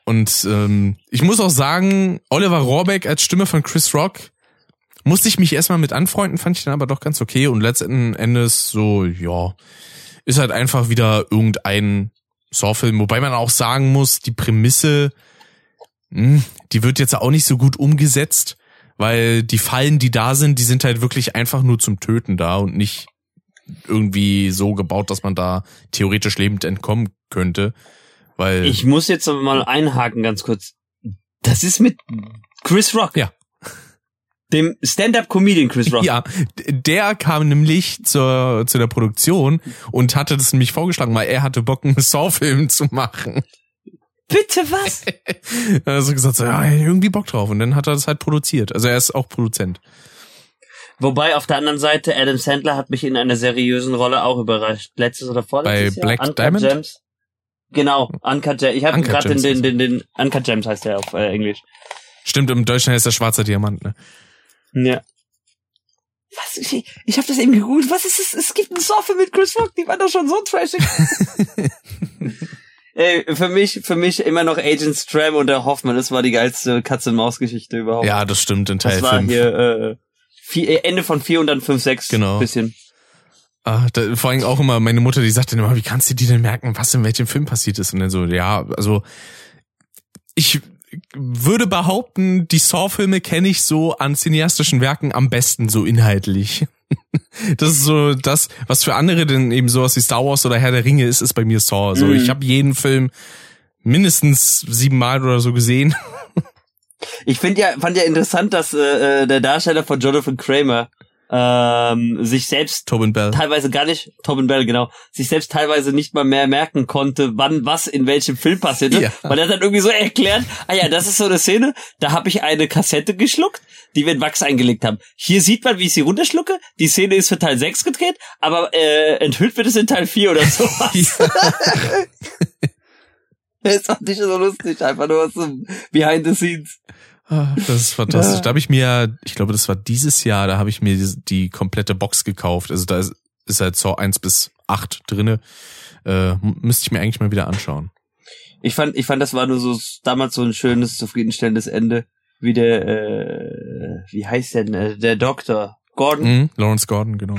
Und ähm, ich muss auch sagen, Oliver Rohrbeck als Stimme von Chris Rock musste ich mich erstmal mit anfreunden, fand ich dann aber doch ganz okay. Und letzten Endes so, ja, ist halt einfach wieder irgendein Saw-Film. Wobei man auch sagen muss, die Prämisse, mh, hm, die wird jetzt auch nicht so gut umgesetzt, weil die Fallen, die da sind, die sind halt wirklich einfach nur zum Töten da und nicht irgendwie so gebaut, dass man da theoretisch lebend entkommen könnte. Weil ich muss jetzt aber mal einhaken ganz kurz. Das ist mit Chris Rock. Ja. Dem Stand-up-Comedian Chris Rock. Ja, der kam nämlich zur, zu der Produktion und hatte das nämlich vorgeschlagen, weil er hatte Bock, einen Saw-Film zu machen. Bitte was? <laughs> er hat so gesagt, so, ja, irgendwie Bock drauf. Und dann hat er das halt produziert. Also er ist auch Produzent. Wobei auf der anderen Seite Adam Sandler hat mich in einer seriösen Rolle auch überrascht. Letztes oder vorletztes Bei Black Jahr? Diamond? Gems. Genau, Uncut Gems. Ich habe gerade den, den, den, den Uncut Gems heißt der auf äh, Englisch. Stimmt, im Deutschen heißt der schwarzer Diamant, ne? Ja. Was? Ich, ich habe das eben gegoogelt. Was ist es? Es gibt einen Soffe mit Chris Rock, die war doch schon so trashig. <laughs> Ey, für mich, für mich immer noch Agent Stram und der Hoffmann, das war die geilste Katze-Maus-Geschichte überhaupt. Ja, das stimmt in Teil 5. Das war 5. hier äh, vier, äh, Ende von 4 und dann 5, 6 genau. bisschen. Ah, da, vor allem auch immer meine Mutter, die sagt dann immer, wie kannst du dir denn merken, was in welchem Film passiert ist? Und dann so, ja, also ich würde behaupten, die Saw-Filme kenne ich so an cineastischen Werken am besten so inhaltlich. <laughs> Das ist so das, was für andere denn eben sowas wie Star Wars oder Herr der Ringe ist, ist bei mir Saw. So, mhm. ich habe jeden Film mindestens siebenmal oder so gesehen. Ich finde ja, fand ja interessant, dass äh, äh der Darsteller von Jonathan Kramer ähm, sich selbst Tobin Bell. teilweise gar nicht, Tobin Bell, genau, sich selbst teilweise nicht mal mehr merken konnte, wann was in welchem Film passierte, ja. weil er dann irgendwie so erklärt, ah ja, das ist so eine Szene, da habe ich eine Kassette geschluckt, die wir in Wachs eingelegt haben. Hier sieht man, wie ich sie runterschlucke, die Szene ist für Teil 6 gedreht, aber äh, enthüllt wird es in Teil 4 oder sowas. <laughs> das ist auch nicht so lustig, einfach nur was zum Behind the Scenes. <laughs> Das ist fantastisch. Ja. Da habe ich mir, ich glaube, das war dieses Jahr, da habe ich mir die, die, komplette Box gekauft. Also da ist, ist halt Saw 1 bis 8 drinne. Äh, müsste ich mir eigentlich mal wieder anschauen. Ich fand, ich fand, das war nur so damals so ein schönes, zufriedenstellendes Ende, wie der, äh, wie heißt denn, äh, der Doktor Gordon? Mhm, Lawrence Gordon, genau.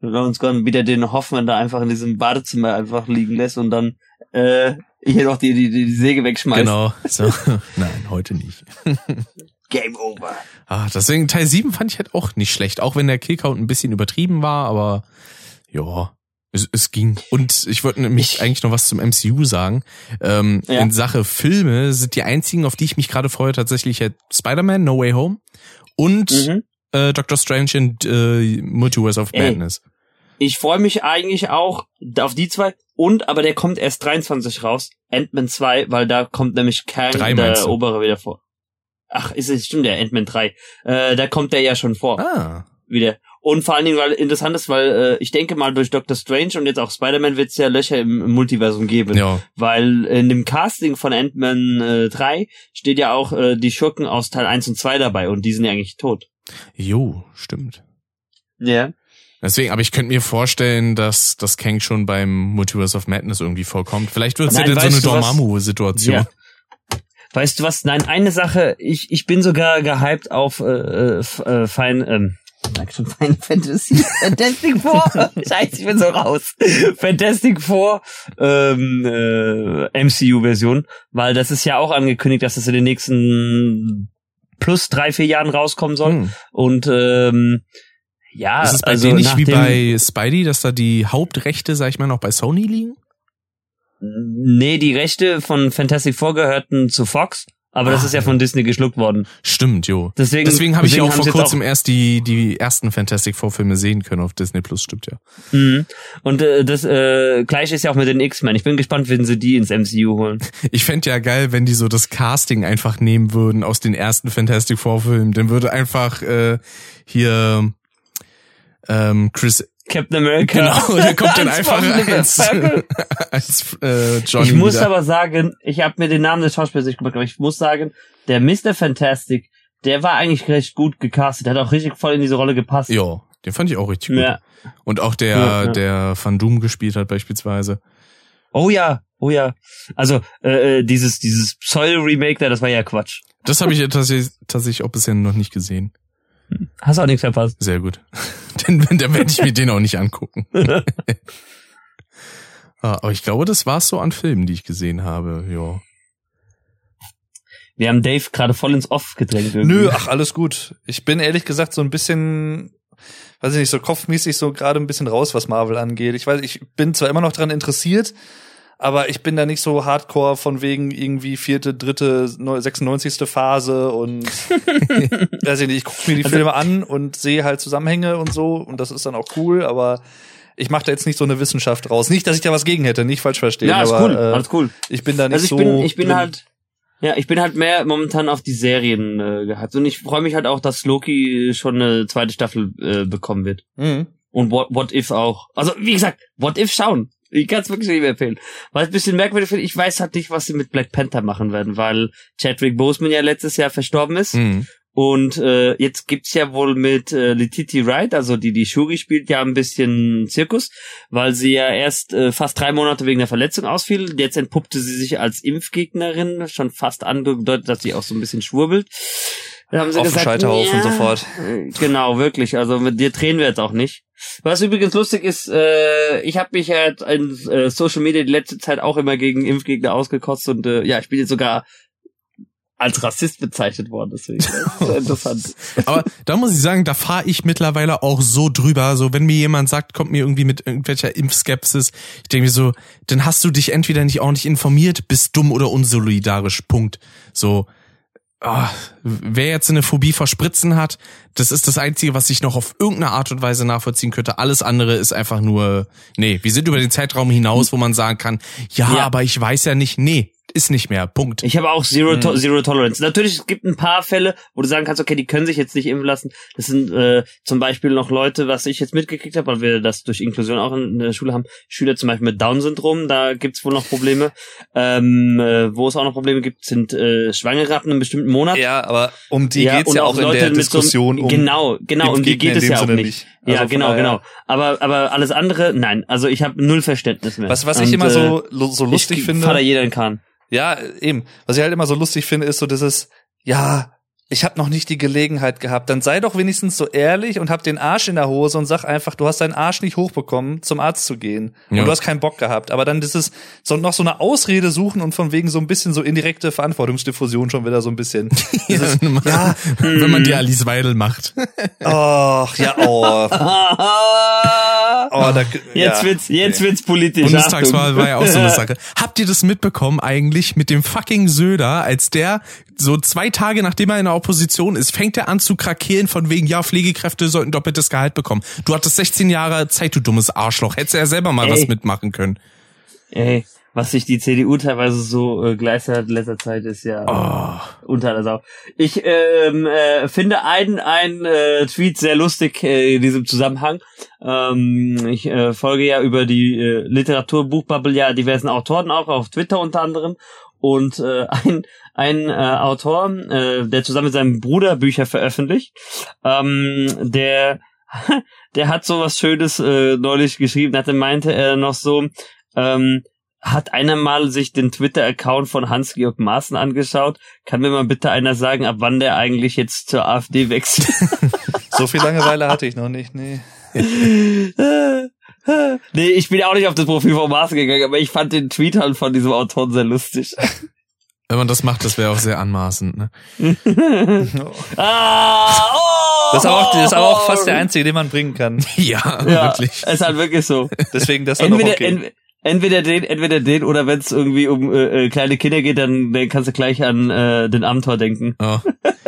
Lawrence Gordon, wie der den Hoffmann da einfach in diesem Badezimmer einfach liegen lässt und dann äh, hier noch die, die, die Säge wegschmeißt. Genau. So. <laughs> Nein, heute nicht. <laughs> Game over. Ah, deswegen Teil 7 fand ich halt auch nicht schlecht, auch wenn der Killcount ein bisschen übertrieben war, aber ja, es, es ging. Und ich wollte nämlich eigentlich noch was zum MCU sagen. Ähm, ja. In Sache Filme sind die einzigen, auf die ich mich gerade freue, tatsächlich halt Spider-Man, No Way Home und mhm. äh, Doctor Strange and äh, Multiverse of Madness. Ey, ich freue mich eigentlich auch auf die zwei und, aber der kommt erst 23 raus, Ant-Man 2, weil da kommt nämlich Kang, der Obere, wieder vor. Ach, ist es stimmt, der Ant-Man 3. Äh, da kommt der ja schon vor. Ah. Wieder. Und vor allen Dingen, weil interessant ist, weil äh, ich denke mal, durch Doctor Strange und jetzt auch Spider-Man wird es ja Löcher im, im, Multiversum geben. Ja. Weil in dem Casting von Ant-Man äh, 3 steht ja auch äh, die Schurken aus Teil 1 und 2 dabei und die sind ja eigentlich tot. Jo, stimmt. Ja. Deswegen, aber ich könnte mir vorstellen, dass das Kang schon beim Multiverse of Madness irgendwie vorkommt. Vielleicht wird es ja dann so eine Dormammu-Situation. Ja. Weißt du was? Nein, eine Sache, ich, ich bin sogar gehypt auf äh, äh, äh Fein, ähm, sag schon Final Fantasy, <laughs> Fantastic Four. Scheiße, ich bin so raus. Fantastic Four ähm, äh, MCU-Version, weil das ist ja auch angekündigt, dass es in den nächsten plus drei, vier Jahren rauskommen soll. Hm. Und ähm, ja, ist es bei also denen nicht wie bei Spidey, dass da die Hauptrechte, sag ich mal, noch bei Sony liegen? Nee, die Rechte von Fantastic Four gehörten zu Fox. Aber das ah, ist ja von Disney geschluckt worden. Stimmt, jo. Deswegen, deswegen habe ich auch vor kurzem auch erst die die ersten Fantastic Four Filme sehen können auf Disney Plus, stimmt ja. Mhm. Und äh, das äh, gleiche ist ja auch mit den X-Men. Ich bin gespannt, wenn sie die ins MCU holen. <laughs> Ich fände ja geil, wenn die so das Casting einfach nehmen würden aus den ersten Fantastic Four Filmen. Dann würde einfach äh, hier ähm, Chris Captain America. Genau, der <laughs> kommt dann einfach als, <laughs> als äh, Johnny. Ich muss wieder. aber sagen, ich habe mir den Namen des Schauspielers nicht gemacht, aber ich muss sagen, der Mr. Fantastic, der war eigentlich recht gut gecastet. Der hat auch richtig voll in diese Rolle gepasst. Ja, den fand ich auch richtig gut. Ja. Und auch der, ja, ja. der Van Doom gespielt hat beispielsweise. Oh ja, oh ja. Also äh, äh dieses dieses Soil-Remake da, das war ja Quatsch. Das habe ich tatsächlich, tatsächlich auch bisher noch nicht gesehen. Hast auch nichts verpasst. Sehr gut. <laughs> Denn dann werde ich mir den auch nicht angucken. <laughs> Ah, aber ich glaube, das war's so an Filmen, die ich gesehen habe. Ja. Wir haben Dave gerade voll ins Off gedrängt. Irgendwie. Nö, ach alles gut. Ich bin ehrlich gesagt so ein bisschen, weiß ich nicht, so kopfmäßig so gerade ein bisschen raus, was Marvel angeht. Ich weiß, ich bin zwar immer noch dran interessiert, aber ich bin da nicht so hardcore von wegen irgendwie vierte, dritte, 96. Phase und <laughs> weiß ich nicht, ich gucke mir die also Filme an und sehe halt Zusammenhänge und so und das ist dann auch cool, aber ich mache da jetzt nicht so eine Wissenschaft raus. Nicht, dass ich da was gegen hätte, nicht falsch verstehen. Ja, alles aber, cool, äh, alles cool. Ich bin da nicht also ich so. Bin, ich bin drin. halt, ja, ich bin halt mehr momentan auf die Serien äh, gehabt und ich freue mich halt auch, dass Loki schon eine zweite Staffel äh, bekommen wird. Mhm. Und What, What If auch. Also wie gesagt, What If schauen. Ich kann es wirklich nicht mehr empfehlen. Was ein bisschen merkwürdig finde, ich weiß halt nicht, was sie mit Black Panther machen werden, weil Chadwick Boseman ja letztes Jahr verstorben ist. Mhm. Und äh, jetzt gibt's ja wohl mit äh, Letiti Wright, also die die Shuri spielt, ja ein bisschen Zirkus, weil sie ja erst äh, fast drei Monate wegen der Verletzung ausfiel. Jetzt entpuppte sie sich als Impfgegnerin, schon fast angedeutet, dass sie auch so ein bisschen schwurbelt. Dann haben sie Auf gesagt, Scheiterhaufen ja, sofort. Genau, wirklich. Also mit dir drehen wir jetzt auch nicht. Was übrigens lustig ist, äh, ich habe mich halt in äh, Social Media die letzte Zeit auch immer gegen Impfgegner ausgekotzt und äh, ja, ich bin jetzt sogar als Rassist bezeichnet worden, deswegen <laughs> interessant. Aber da muss ich sagen, da fahre ich mittlerweile auch so drüber. So, wenn mir jemand sagt, kommt mir irgendwie mit irgendwelcher Impfskepsis, ich denke mir so, dann hast du dich entweder nicht ordentlich informiert, bist dumm oder unsolidarisch. Punkt. So, oh, wer jetzt eine Phobie vor Spritzen hat, das ist das Einzige, was ich noch auf irgendeine Art und Weise nachvollziehen könnte. Alles andere ist einfach nur, nee, wir sind über den Zeitraum hinaus, wo man sagen kann, ja, ja. aber ich weiß ja nicht, nee, ist nicht mehr. Punkt. Ich habe auch Zero, to Zero Tolerance. Natürlich, es gibt ein paar Fälle, wo du sagen kannst, okay, die können sich jetzt nicht impfen lassen. Das sind äh, zum Beispiel noch Leute, was ich jetzt mitgekriegt habe, weil wir das durch Inklusion auch in der Schule haben, Schüler zum Beispiel mit Down-Syndrom, da gibt's wohl noch Probleme. Ähm, äh, wo es auch noch Probleme gibt, sind äh, Schwangere ab einem bestimmten Monat. Ja, aber um die ja, geht's ja auch, auch in der Diskussion so, um Genau, genau, um die geht es ja auch nicht. Also ja, genau, genau. Aber aber alles andere, nein. Also ich habe null Verständnis mehr. Was was ich immer so äh, so lustig ich finde. Vater jeder in Kahn. Ja, eben. Was ich halt immer so lustig finde, ist so dieses, ja, ich habe noch nicht die Gelegenheit gehabt. Dann sei doch wenigstens so ehrlich und hab den Arsch in der Hose und sag einfach, du hast deinen Arsch nicht hochbekommen, zum Arzt zu gehen. Ja. Und du hast keinen Bock gehabt. Aber dann dieses so noch so eine Ausrede suchen und von wegen so ein bisschen so indirekte Verantwortungsdiffusion schon wieder so ein bisschen. <laughs> Dieses, ja, <laughs> wenn man die Alice Weidel macht. Ach, ja, oh. <laughs> oh da, jetzt ja. wird's, jetzt wird's politisch. Bundestagswahl war ja auch so eine Sache. Habt ihr das mitbekommen eigentlich mit dem fucking Söder, als der so zwei Tage nachdem er in der Opposition ist, fängt er an zu krakeelen von wegen, ja, Pflegekräfte sollten doppeltes Gehalt bekommen. Du hattest 16 Jahre Zeit, du dummes Arschloch. Hättest du ja selber mal Ey. was mitmachen können. Ey, was sich die CDU teilweise so äh, geleistet hat in letzter Zeit, ist ja oh. unter der Sau. Ich ähm, äh, finde einen, einen äh, Tweet sehr lustig äh, in diesem Zusammenhang. Ähm, ich äh, folge ja über die äh, Literaturbuchbubble ja diversen Autoren auch auf Twitter unter anderem und äh, <laughs> ein ein äh, Autor, äh, der zusammen mit seinem Bruder Bücher veröffentlicht, ähm, der <laughs> der hat so was Schönes äh, neulich geschrieben, hatte meinte er noch so, ähm, hat einer mal sich den Twitter-Account von Hans-Georg Maaßen angeschaut? Kann mir mal bitte einer sagen, ab wann der eigentlich jetzt zur AfD wechselt? <laughs> so viel Langeweile hatte ich noch nicht, nee. <laughs> nee, ich bin auch nicht auf das Profil von Maaßen gegangen, aber ich fand den Tweet halt von diesem Autor sehr lustig. Wenn man das macht, das wäre auch sehr anmaßend, ne? <laughs> ah, oh, das, ist auch, das ist aber auch fast der einzige, den man bringen kann. <laughs> ja, ja wirklich. Ist halt wirklich so. Deswegen das entweder, okay. ent, entweder den, entweder den oder wenn es irgendwie um äh, äh, kleine Kinder geht, dann, dann kannst du gleich an äh, den Amtor denken. Oh.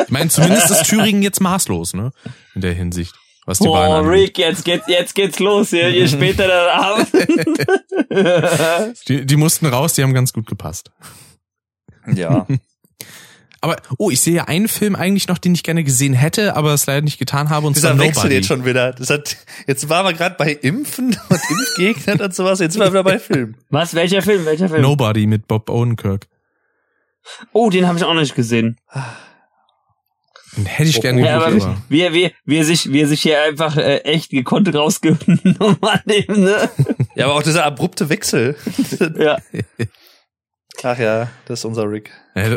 Ich meine, zumindest ist Thüringen jetzt maßlos, ne? In der Hinsicht. Was die oh, Rick, jetzt geht's, jetzt geht's los, hier, je später der Abend. <laughs> die, die mussten raus, die haben ganz gut gepasst. Ja. <laughs> Aber, oh, ich sehe ja einen Film eigentlich noch, den ich gerne gesehen hätte, aber es leider nicht getan habe. Und Dieser zwar Wechsel jetzt schon wieder. Das hat, jetzt waren wir gerade bei Impfen <laughs> und Impfgegnern und sowas. Jetzt sind wir wieder bei Film. Was? Welcher Film? Welcher Film? Nobody mit Bob Odenkirk. Oh, den habe ich auch noch nicht gesehen. Den hätte ich gerne ja, geguckt. Aber wie, wie, wie, er sich, wie er sich hier einfach äh, echt gekonnt rausgenommen <laughs> hat. Ne? Ja, aber auch dieser abrupte Wechsel. ja. Ach ja, das ist unser Rick.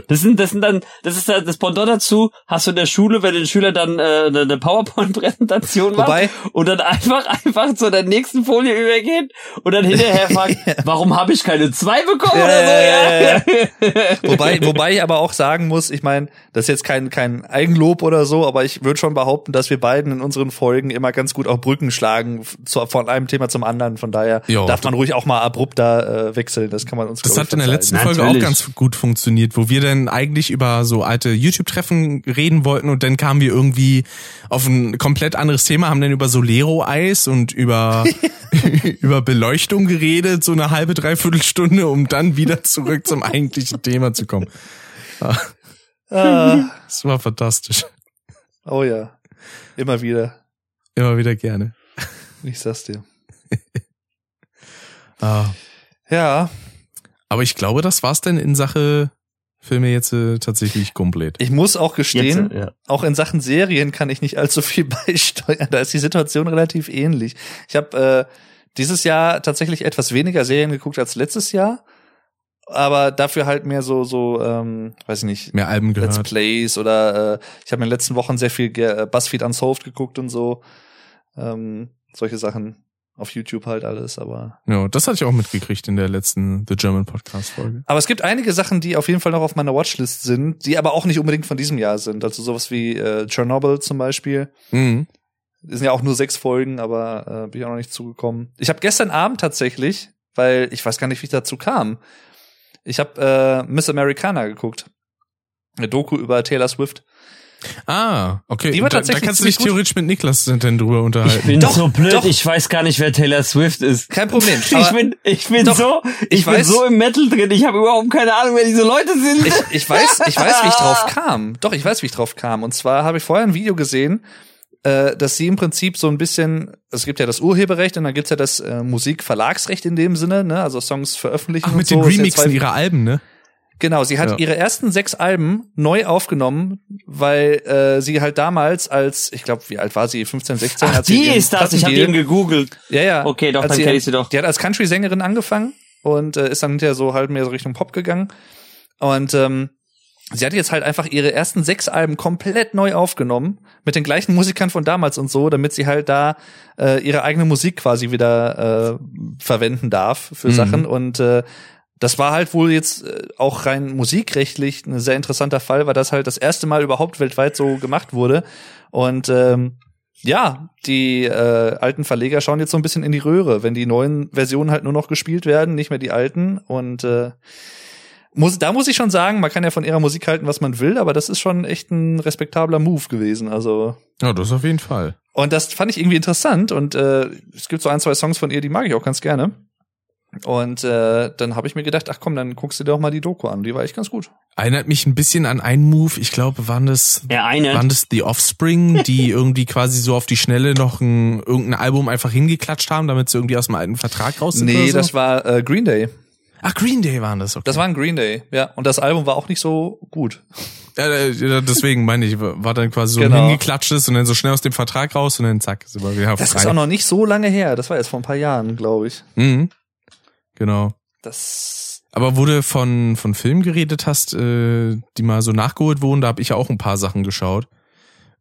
Das sind, das sind dann, das ist das Pendant dazu, hast du in der Schule, wenn den Schüler dann äh, eine PowerPoint-Präsentation macht Wobei, und dann einfach, <laughs> einfach zu der nächsten Folie übergeht und dann hinterher <laughs> fragt, warum habe ich keine zwei bekommen oder so, ja. <laughs> wobei, wobei ich aber auch sagen muss, ich meine, das ist jetzt kein, kein Eigenlob oder so, aber ich würde schon behaupten, dass wir beiden in unseren Folgen immer ganz gut auch Brücken schlagen zu, von einem Thema zum anderen. Von daher jo, darf man ruhig auch mal abrupt da äh, wechseln. Das kann man uns Das hat in der letzten Folge auch ganz gut funktioniert, wo wir dann eigentlich über so alte YouTube-Treffen reden wollten und dann kamen wir irgendwie auf ein komplett anderes Thema, haben dann über Solero-Eis und über, <laughs> <laughs> über Beleuchtung geredet, so eine halbe, dreiviertel Stunde, um dann wieder zurück zum eigentlichen Thema zu kommen. Ah. Das war fantastisch. Oh ja. Immer wieder. Immer wieder gerne. Ich sag's dir. <laughs> ah. Ja. Aber ich glaube, das war's denn in Sache Filme jetzt äh, tatsächlich komplett. Ich muss auch gestehen, jetzt, ja. auch in Sachen Serien kann ich nicht allzu viel <laughs> beisteuern. Da ist die Situation relativ ähnlich. Ich habe äh, dieses Jahr tatsächlich etwas weniger Serien geguckt als letztes Jahr, aber dafür halt mehr so so ähm, weiß ich nicht mehr Alben gehört. Let's Plays oder äh, ich habe in den letzten Wochen sehr viel äh, Buzzfeed Unsolved geguckt und so ähm, solche Sachen auf YouTube halt alles, aber. Ja, das hatte ich auch mitgekriegt in der letzten The German Podcast Folge. Aber es gibt einige Sachen, die auf jeden Fall noch auf meiner Watchlist sind, die aber auch nicht unbedingt von diesem Jahr sind. Also sowas wie äh, Chernobyl zum Beispiel. Mhm. Das sind ja auch nur sechs Folgen, aber äh, bin ich auch noch nicht zugekommen. Ich habe gestern Abend tatsächlich, weil ich weiß gar nicht, wie ich dazu kam. Ich habe äh, Miss Americana geguckt. Eine Doku über Taylor Swift. Ah, okay. Die war tatsächlich da, da kannst du dich theoretisch mit Niklas denn drüber unterhalten. Ich bin doch, so blöd, doch. ich weiß gar nicht, wer Taylor Swift ist. Kein Problem. <laughs> ich bin, ich bin doch, so, ich, ich bin so im Metal drin, ich habe überhaupt keine Ahnung, wer diese Leute sind. Ich, ich weiß, ich weiß, wie ich <laughs> drauf kam. Doch, ich weiß, wie ich drauf kam. Und zwar habe ich vorher ein Video gesehen, äh, dass sie im Prinzip so ein bisschen, es gibt ja das Urheberrecht und dann gibt's ja das äh, Musikverlagsrecht in dem Sinne, ne? Also Songs veröffentlichen. Ach, mit so. den Remixen ihrer Alben, ne? Genau, sie hat ja. ihre ersten sechs Alben neu aufgenommen, weil äh, sie halt damals als, ich glaube, wie alt war sie? 15, 16? Ach, die ist das, ich habe ihn gegoogelt. Ja, ja. Okay, doch, dann kenne ich sie doch. Die hat als Country-Sängerin angefangen und äh, ist dann hinterher so halt mehr so Richtung Pop gegangen. Und ähm, sie hat jetzt halt einfach ihre ersten sechs Alben komplett neu aufgenommen, mit den gleichen Musikern von damals und so, damit sie halt da äh, ihre eigene Musik quasi wieder äh, verwenden darf für mhm. Sachen. Und äh, das war halt wohl jetzt äh, auch rein musikrechtlich ein sehr interessanter Fall, weil das halt das erste Mal überhaupt weltweit so gemacht wurde. Und ähm, ja, die äh, alten Verleger schauen jetzt so ein bisschen in die Röhre, wenn die neuen Versionen halt nur noch gespielt werden, nicht mehr die alten. Und äh, muss, da muss ich schon sagen, man kann ja von ihrer Musik halten, was man will, aber das ist schon echt ein respektabler Move gewesen. Also ja, das auf jeden Fall. Und das fand ich irgendwie interessant. Und äh, es gibt so ein, zwei Songs von ihr, die mag ich auch ganz gerne. Und äh, dann habe ich mir gedacht, ach komm, dann guckst du dir doch mal die Doku an. Die war echt ganz gut. Erinnert mich ein bisschen an einen Move. Ich glaube, waren das, ja, waren das The Offspring, die <laughs> irgendwie quasi so auf die Schnelle noch ein, irgendein Album einfach hingeklatscht haben, damit sie irgendwie aus dem alten Vertrag raus sind? Nee, so? das war äh, Green Day. Ach, Green Day waren das, okay. Das war ein Green Day, ja. Und das Album war auch nicht so gut. Ja, deswegen meine ich, war dann quasi so genau. hingeklatschtes und dann so schnell aus dem Vertrag raus und dann zack, sind wir wieder Das frei. ist auch noch nicht so lange her. Das war jetzt vor ein paar Jahren, glaube ich. Mhm. Genau. Das. Aber wo du von, von Filmen geredet hast, äh, die mal so nachgeholt wurden, da habe ich ja auch ein paar Sachen geschaut.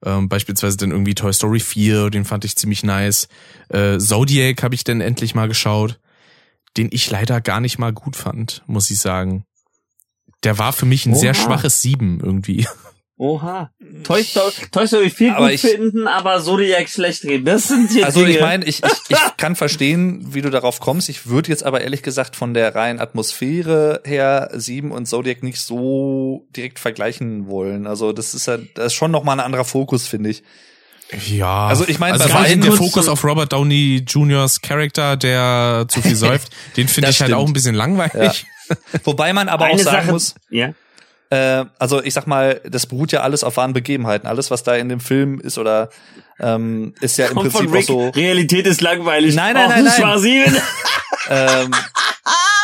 Ähm, beispielsweise dann irgendwie Toy Story 4, den fand ich ziemlich nice. Äh, Zodiac habe ich dann endlich mal geschaut, den ich leider gar nicht mal gut fand, muss ich sagen. Der war für mich ein Oha. sehr schwaches Sieben irgendwie. Oha. Toy Story, Toy Story viel aber gut ich, finden, aber Zodiac schlecht reden. Das sind jetzt Also Dinge. ich meine, ich, ich, ich <laughs> kann verstehen, wie du darauf kommst. Ich würde jetzt aber ehrlich gesagt von der reinen Atmosphäre her Sieben und Zodiac nicht so direkt vergleichen wollen. Also das ist ja, das ist schon nochmal ein anderer Fokus, finde ich. Ja. Also ich meine, also bei der Fokus auf Robert Downey Jr.'s Charakter, der zu viel <laughs> säuft, den finde ich stimmt. halt auch ein bisschen langweilig. Ja. Wobei man aber Eine auch sagen Sache, muss, ja äh, also ich sag mal, das beruht ja alles auf wahren Begebenheiten. Alles, was da in dem Film ist oder ähm, ist ja im Kommt Prinzip auch so. Realität ist langweilig. Nein, nein, nein, nein. <laughs> ähm,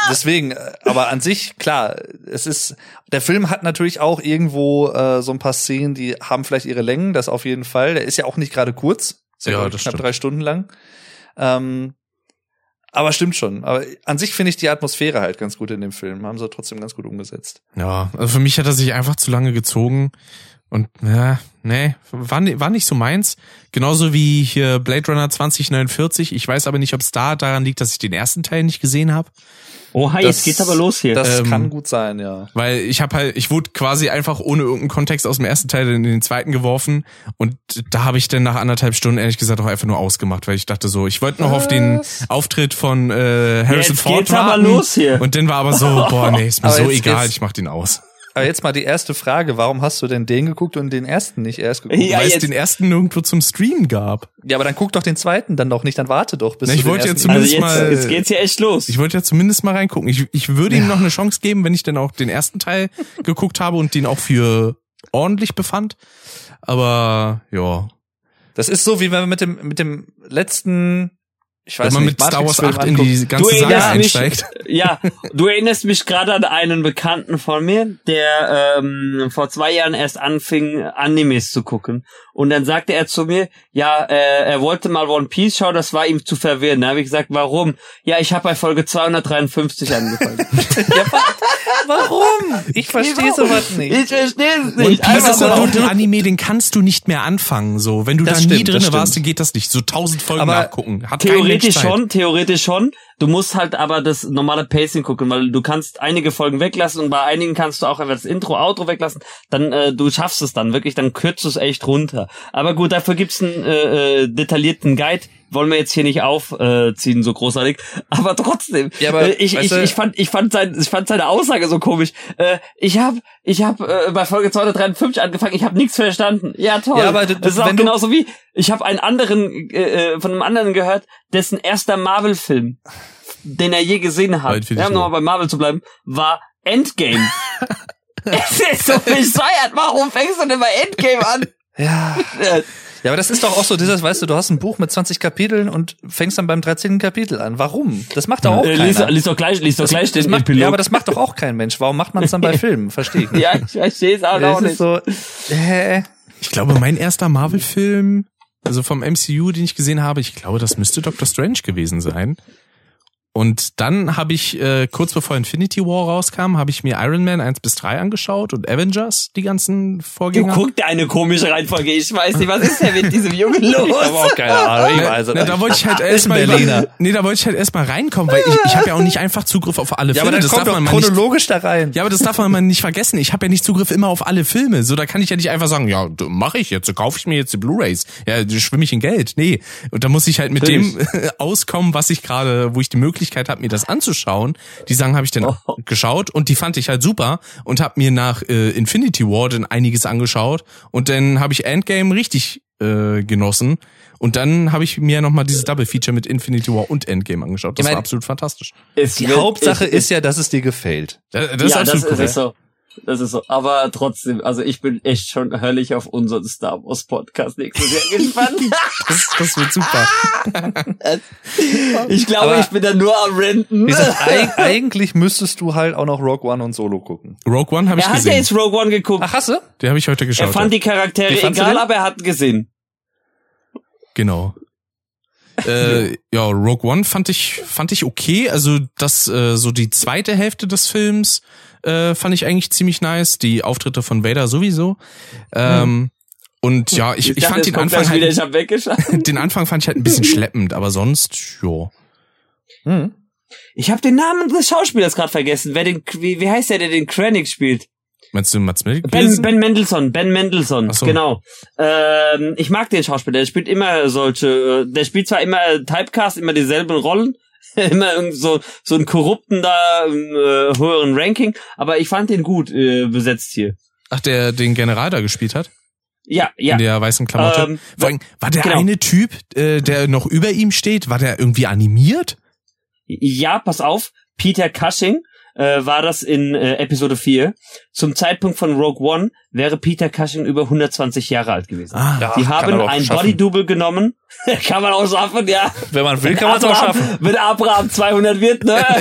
deswegen, äh, aber an sich, klar, es ist, der Film hat natürlich auch irgendwo äh, so ein paar Szenen, die haben vielleicht ihre Längen, das auf jeden Fall. Der ist ja auch nicht gerade kurz. Ist ja, ja knapp stimmt. drei Stunden lang. Ähm, aber stimmt schon. Aber an sich finde ich die Atmosphäre halt ganz gut in dem Film. Haben sie trotzdem ganz gut umgesetzt. Ja, also für mich hat er sich einfach zu lange gezogen. Und ja, nee, war, war nicht so meins. Genauso wie hier Blade Runner 2049. Ich weiß aber nicht, ob es da daran liegt, dass ich den ersten Teil nicht gesehen habe. Oha, jetzt geht's aber los hier. Das ähm, kann gut sein, ja. Weil ich habe halt, ich wurde quasi einfach ohne irgendeinen Kontext aus dem ersten Teil in den zweiten geworfen und da habe ich dann nach anderthalb Stunden ehrlich gesagt auch einfach nur ausgemacht, weil ich dachte so, ich wollte noch Was? auf den Auftritt von äh, Harrison jetzt Ford geht's warten. aber los hier. Und dann war aber so, boah, nee, ist mir aber so jetzt, egal, jetzt, ich mach den aus. Aber jetzt mal die erste Frage, warum hast du denn den geguckt und den ersten nicht erst geguckt? Ja, Weil es den ersten nirgendwo zum Stream gab. Ja, aber dann guck doch den zweiten dann noch nicht, dann warte doch bis Na, ich du wollte ja zumindest also jetzt, mal Jetzt geht's ja echt los. Ich wollte ja zumindest mal reingucken. Ich, ich würde ja. ihm noch eine Chance geben, wenn ich dann auch den ersten Teil <laughs> geguckt habe und den auch für ordentlich befand. Aber ja. Das ist so, wie wenn man mit dem mit dem letzten ich weiß Wenn man nicht, mit Star Wars 8 in die ganze Sache einsteigt. Mich, ja, du erinnerst mich gerade an einen Bekannten von mir, der ähm, vor zwei Jahren erst anfing, Animes zu gucken. Und dann sagte er zu mir, ja, äh, er wollte mal One Piece schauen, das war ihm zu verwirrend. Da habe ich gesagt, warum? Ja, ich habe bei Folge 253 angefangen. <laughs> ja, warum? Ich verstehe sowas nicht. Ich verstehe es nicht. Und Piece ist so ein Anime, den kannst du nicht mehr anfangen. So, wenn du das da stimmt, nie drinne warst, dann geht das nicht. So tausend Folgen aber nachgucken. Hat theoretisch schon, theoretisch schon. Du musst halt aber das normale Pacing gucken, weil du kannst einige Folgen weglassen und bei einigen kannst du auch einfach das Intro, Outro weglassen. Dann äh, du schaffst es dann wirklich, dann kürzt du es echt runter. Aber gut, dafür gibt's einen äh, äh, detaillierten Guide, wollen wir jetzt hier nicht aufziehen, so großartig. Aber trotzdem, Ja, aber, äh, ich, ich, ich fand, ich fand sein, ich fand seine Aussage so komisch. Äh, ich habe, ich habe äh, bei Folge 253 angefangen. Ich habe nichts verstanden. Ja toll. Ja, aber du- das ist auch genauso wie ich habe einen anderen äh, äh, von einem anderen gehört, dessen erster Marvel-Film, den er je gesehen hat. Haben War. nochmal bei Marvel zu bleiben, war Endgame. <laughs> <laughs> es ist so bescheuert. Warum fängst du denn bei Endgame an? Ja. Äh, Ja, aber das ist doch auch so dieses, weißt du, du hast ein Buch mit 20 Kapiteln und fängst dann beim 13. Kapitel an. Warum? Das macht doch auch Äh, keiner. lies, lies doch gleich, lies doch gleich das den macht, Epilog. ja, aber das macht doch auch kein Mensch. Warum macht man es dann bei <laughs> Filmen? Verstehe ich nicht. ja, ich verstehe es auch das ist nicht. so, äh, Ich glaube, mein erster Marvel-Film, also vom MCU, den ich gesehen habe, ich glaube, das müsste Doctor Strange gewesen sein. Und dann habe ich, äh, kurz bevor Infinity War rauskam, habe ich mir Iron Man 1 bis 3 angeschaut und Avengers, die ganzen Du Vorgänger. guckst eine komische Reihenfolge. Ich weiß nicht, was ist denn mit diesem Jungen <laughs> ich habe los? auch keine Ahnung. Ich <laughs> weiß es na, nicht. da wollte ich halt erstmal. Nee, da wollte ich halt erstmal reinkommen, weil ich, ich habe ja auch nicht einfach Zugriff auf alle Ja, Filme. aber das kommt darf doch man mal nicht chronologisch da rein. Ja, aber das darf man mal nicht vergessen. Ich habe ja nicht Zugriff immer auf alle Filme. So, da kann ich ja nicht einfach sagen, ja, mache ich jetzt, so kaufe ich mir jetzt die Blu-rays. Ja, schwimme ich in Geld. Nee. Und da muss ich halt mit dem <laughs> auskommen, was ich gerade, wo ich die Möglichkeit habe, mir das anzuschauen. Die Sachen habe ich dann Oh. geschaut und die fand ich halt super und habe mir nach äh, Infinity War dann einiges angeschaut und dann habe ich Endgame richtig äh, genossen. Und dann habe ich mir nochmal dieses Double Feature mit Infinity War und Endgame angeschaut. Das Ich mein- war absolut fantastisch. Die wird- Hauptsache ich- ist ja, dass es dir gefällt. Das, das ja, ist das absolut ist korrekt. es so. Das ist so. Aber trotzdem, also ich bin echt schon höllisch auf unseren Star Wars Podcast nächstes Jahr gespannt. <laughs> Das, das wird super. ich glaube, Aber- ich bin da nur am Renten. Gesagt, eig eigentlich müsstest du halt auch noch Rogue One und Solo gucken. Rogue One habe ich Er hat ja gesehen. jetzt Rogue One geguckt. Ach, hast du? Den habe ich heute er geschaut. fand ja. die Charaktere egal, aber er hat gesehen. Genau. <laughs> äh, ja, Rogue One fand ich fand ich okay. Also das äh, so die zweite Hälfte des Films äh, fand ich eigentlich ziemlich nice. Die Auftritte von Vader sowieso. Ähm, Und ja, ich, ich, dachte, fand den Anfang wieder, ich halt, weggeschaut. den Anfang fand ich halt ein bisschen schleppend, aber sonst, jo. Hm. Ich habe den Namen des Schauspielers gerade vergessen. Wer den, wie, wie heißt der, der den Krennic spielt? Meinst du Mats Ben, Mikkelsen? ben Mendelssohn, Ben Mendelssohn, so. genau. Ähm, ich mag den Schauspieler, der spielt immer solche, äh, der spielt zwar immer Typecast, immer dieselben Rollen, <laughs> immer irgend so, so einen korrupten da im äh, höheren Ranking, aber ich fand den gut äh, besetzt hier. Ach, der den General da gespielt hat? Ja, ja. In der weißen Klamotte. Ähm, Vor allem, war der genau. eine Typ, äh, der noch über ihm steht, war der irgendwie animiert? Ja, pass auf, Peter Cushing äh, war das in äh, Episode 4. Zum Zeitpunkt von Rogue One wäre Peter Cushing über 120 Jahre alt gewesen. Ah, Ja, Die haben ein. Body-Double genommen. <laughs> kann man auch schaffen, ja. Wenn man will, kann man es auch schaffen. Wenn Abraham 200 wird, ne? <laughs>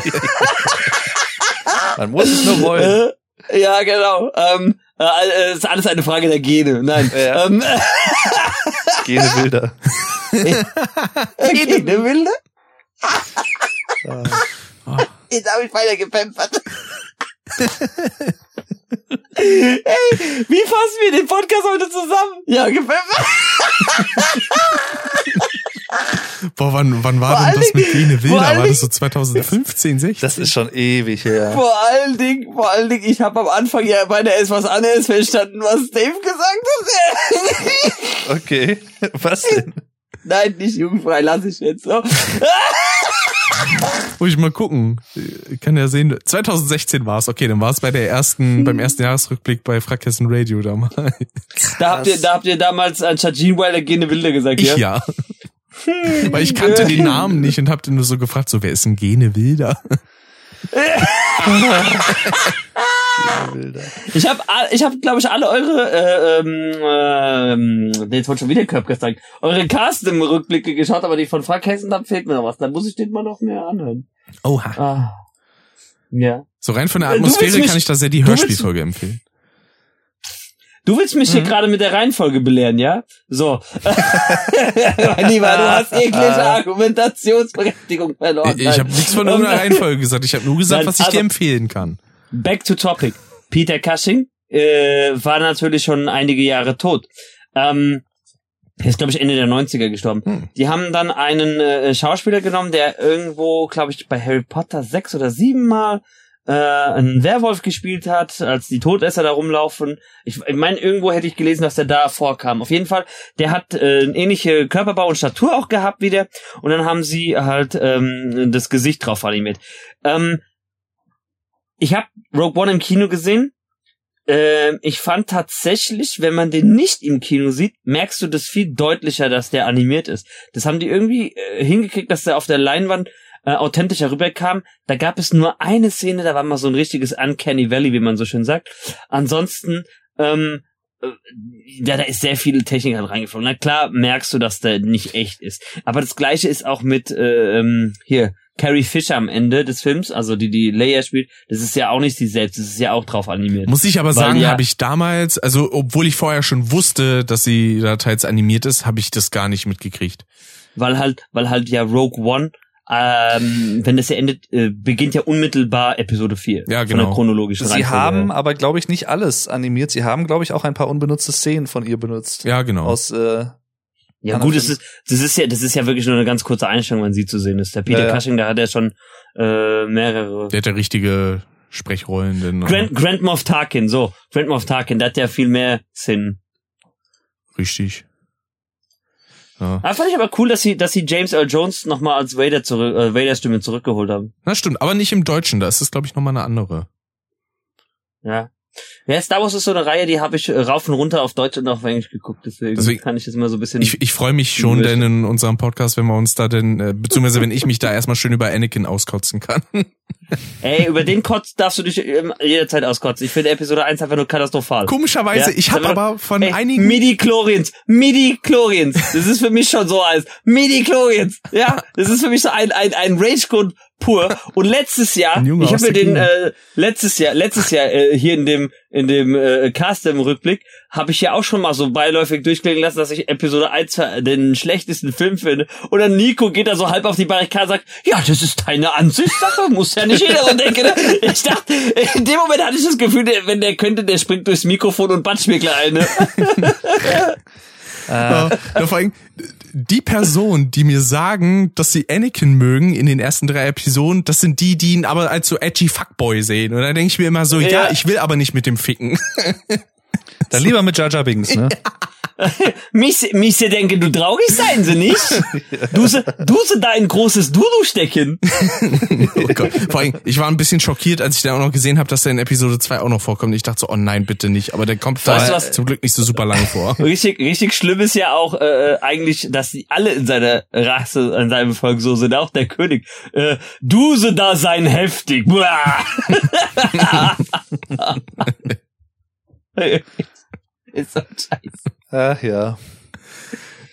Man muss es nur wollen. Äh, ja, genau. Ähm, äh, äh, ist alles eine Frage der Gene. Nein. Ja. Ähm, <laughs> Gene Bilder. Gene wilde? Ah. Jetzt habe ich weiter gepempert. Hey, <laughs> wie fassen wir den Podcast heute zusammen? Ja, gepempert. <laughs> Boah, wann, wann war Vor denn das allen mit vor Wilder? War das so 2015, 16? Das ist schon ewig her. Vor allen Dingen, vor allen Dingen, ich habe am Anfang ja bei der etwas anderes verstanden, was Dave gesagt hat. Okay. Was denn? Nein, nicht jugendfrei, lass ich jetzt so. <laughs> Muss ich mal gucken. Ich kann ja sehen, 2016 war es. Okay, dann war es bei der ersten, beim ersten Jahresrückblick bei Frackhessen Radio damals. Da habt ihr, da habt ihr damals anstatt Gene Wilder Gene Wilde gesagt, Ich ja? ja. Weil ich kannte den <laughs> Namen nicht und hab den nur so gefragt, so, wer ist denn Gene Wilder? <laughs> Bilder. Ich habe, ich hab, glaube ich, alle eure, äh, ähm, ähm, jetzt wollte schon wieder Köpf gesagt, eure Casting-Rückblicke geschaut, aber die von Frank Hessen, da fehlt mir noch was. Da muss ich den mal noch mehr anhören. Oha. Ah. Ja. So rein von der willst Atmosphäre mich- kann ich da sehr die Hörspielfolge empfehlen. Du willst mich hier Mhm. gerade mit der Reihenfolge belehren, ja? So. mein <laughs> Lieber, du hast jegliche Argumentationsberechtigung verloren. Ich, ich habe nichts von irgendeiner Reihenfolge gesagt. Ich habe nur gesagt, Nein, was ich dir also- empfehlen kann. Back to topic. Peter Cushing äh, war natürlich schon einige Jahre tot. Ähm, er ist, glaube ich, Ende der 90er gestorben. Hm. Die haben dann einen äh, Schauspieler genommen, der irgendwo, glaube ich, bei Harry Potter sechs oder sieben Mal äh, einen Werwolf gespielt hat, als die Todesser da rumlaufen. Ich, ich meine, irgendwo hätte ich gelesen, dass der da vorkam. Auf jeden Fall, der hat äh, eine ähnliche Körperbau und Statur auch gehabt wie der. Und dann haben sie halt ähm, das Gesicht drauf animiert. Ähm, ich habe Rogue One im Kino gesehen. Äh, ich fand tatsächlich, wenn man den nicht im Kino sieht, merkst du das viel deutlicher, dass der animiert ist. Das haben die irgendwie äh, hingekriegt, dass der auf der Leinwand äh, authentischer rüberkam. Da gab es nur eine Szene, da war mal so ein richtiges Uncanny Valley, wie man so schön sagt. Ansonsten, ähm, äh, ja, da ist sehr viel Technik halt reingeflogen. Na klar merkst du, dass der nicht echt ist. Aber das gleiche ist auch mit äh, ähm, hier Carrie Fisher am Ende des Films, also die die Leia spielt, das ist ja auch nicht sie selbst, das ist ja auch drauf animiert. Muss ich aber sagen, ja, habe ich damals, also obwohl ich vorher schon wusste, dass sie da teils animiert ist, habe ich das gar nicht mitgekriegt. Weil halt, weil halt ja Rogue One ähm, wenn das ja endet, äh, beginnt ja unmittelbar Episode 4. Ja, genau. Von der chronologischen Sie haben aber, glaube ich, nicht alles animiert. Sie haben, glaube ich, auch ein paar unbenutzte Szenen von ihr benutzt. Ja, genau. Aus äh, ja gut, das ist, das ist ja, das ist ja wirklich nur eine ganz kurze Einstellung, wenn sie zu sehen ist. Der Peter ja, ja. Cushing, da hat er schon äh, mehrere. Der hat ja richtige Sprechrollen. Denn, Grand, Grand Moff Tarkin, so. Grand Moff Tarkin, der hat ja viel mehr Sinn. Richtig. Ja. Ah, fand ich aber cool, dass sie, dass sie James Earl Jones nochmal als Vader zurück, äh, Vader Stimme zurückgeholt haben. Na stimmt, aber nicht im Deutschen, da ist es glaube ich nochmal eine andere. Ja. Ja, Star Wars ist so eine Reihe, die habe ich äh, rauf und runter auf Deutsch und auf Englisch geguckt, deswegen, deswegen kann ich das immer so ein bisschen. Ich, ich freue mich schon, denn in unserem Podcast, wenn wir uns da denn, äh, beziehungsweise wenn ich mich da erstmal schön über Anakin auskotzen kann. <laughs> Ey, über den Kotz darfst du dich jederzeit auskotzen. Ich finde Episode 1 einfach nur katastrophal. Komischerweise, ja? ich habe aber von ey, einigen Midi-Chlorians, Midi-Chlorians. Das ist für mich schon so als Midi-Chlorians. Ja, das ist für mich so ein ein ein Rage-Code pur. Und letztes Jahr, ich habe mir den äh, letztes Jahr, letztes Jahr äh, hier in dem in dem äh, Cast im Rückblick habe ich ja auch schon mal so beiläufig durchklingen lassen, dass ich Episode 1 den schlechtesten Film finde. Und dann Nico geht da so halb auf die Barrikade und sagt, ja, das ist deine Ansichtssache, muss ja nicht jeder so denken. Ne? Ich dachte, in dem Moment hatte ich das Gefühl, wenn der könnte, der springt durchs Mikrofon und batscht mir gleich eine. Äh. <laughs> Ja, vor allem, die Personen, die mir sagen, dass sie Anakin mögen in den ersten drei Episoden, das sind die, die ihn aber als so edgy Fuckboy sehen. Und da denke ich mir immer so, ja. ja, ich will aber nicht mit dem ficken. <laughs> Dann lieber mit Jar Jar Binks, ne? <laughs> mich, mich sie denken, du traurig sein sie nicht. Du sie, du sie da ein großes Dudu stecken. <laughs> oh Gott. Vor allem, ich war ein bisschen schockiert, als ich da auch noch gesehen habe, dass er in Episode 2 auch noch vorkommt. Ich dachte so, oh nein, bitte nicht. Aber der kommt weißt da zum Glück nicht so super lange vor. <laughs> Richtig, richtig schlimm ist ja auch äh, eigentlich, dass die alle in seiner Rasse, in seinem Volk so sind, auch der König. Äh, du sie da sein heftig. Ist so scheiße. Ach ja.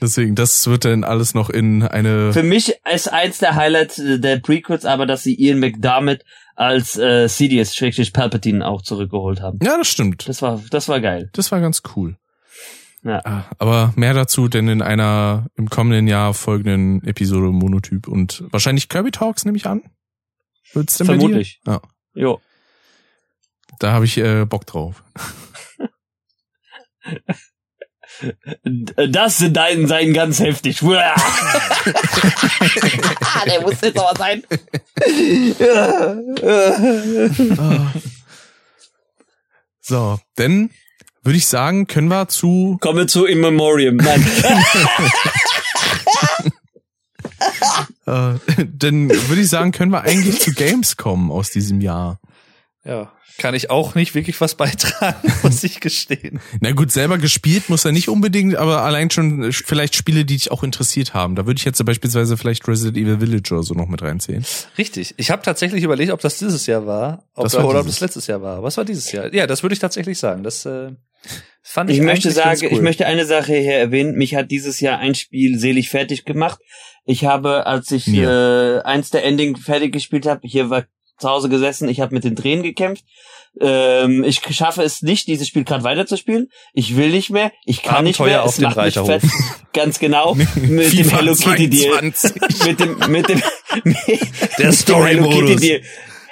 Deswegen, das wird dann alles noch in eine. Für mich ist eins der Highlights der Prequels aber, dass sie Ian McDermott als äh, Sidious Schrägstrich Palpatine auch zurückgeholt haben. Ja, das stimmt. Das war, das war geil. Das war ganz cool. Ja. Ah, aber mehr dazu denn in einer im kommenden Jahr folgenden Episode Monotyp und wahrscheinlich Kirby Talks nehme ich an. Wird's denn Vermutlich. Bei dir? Ja. Jo. Da habe ich äh, Bock drauf. <laughs> Das sind deinen sein ganz heftig. <laughs> <laughs> Der muss jetzt aber sein. <laughs> so, denn würde ich sagen, können wir zu. Kommen wir zu In Memoriam. Nein. äh, dann würde ich sagen, können wir eigentlich zu Games kommen aus diesem Jahr. Ja kann ich auch nicht wirklich was beitragen, <laughs> muss ich gestehen. Na gut, selber gespielt muss er nicht unbedingt, aber allein schon vielleicht Spiele, die dich auch interessiert haben. Da würde ich jetzt beispielsweise vielleicht Resident Evil Village oder so noch mit reinziehen. Richtig. Ich habe tatsächlich überlegt, ob das dieses Jahr war, ob das war oder ob das letztes Jahr war. Was war dieses Jahr? Ja, das würde ich tatsächlich sagen. Das äh, fand ich. Ich möchte sagen, cool. ich möchte eine Sache hier erwähnen. Mich hat dieses Jahr ein Spiel selig fertig gemacht. Ich habe, als ich ja. äh, eins der Ending fertig gespielt habe, hier war zu Hause gesessen, ich habe mit den Tränen gekämpft. Ähm, ich schaffe es nicht, dieses Spiel gerade weiterzuspielen. Ich will nicht mehr, ich kann Abenteuer nicht mehr. Auf es macht mich fett. Ganz genau. <laughs> mit dem Hello Kitty Deal. mit dem, mit dem, <laughs> der Story Modus.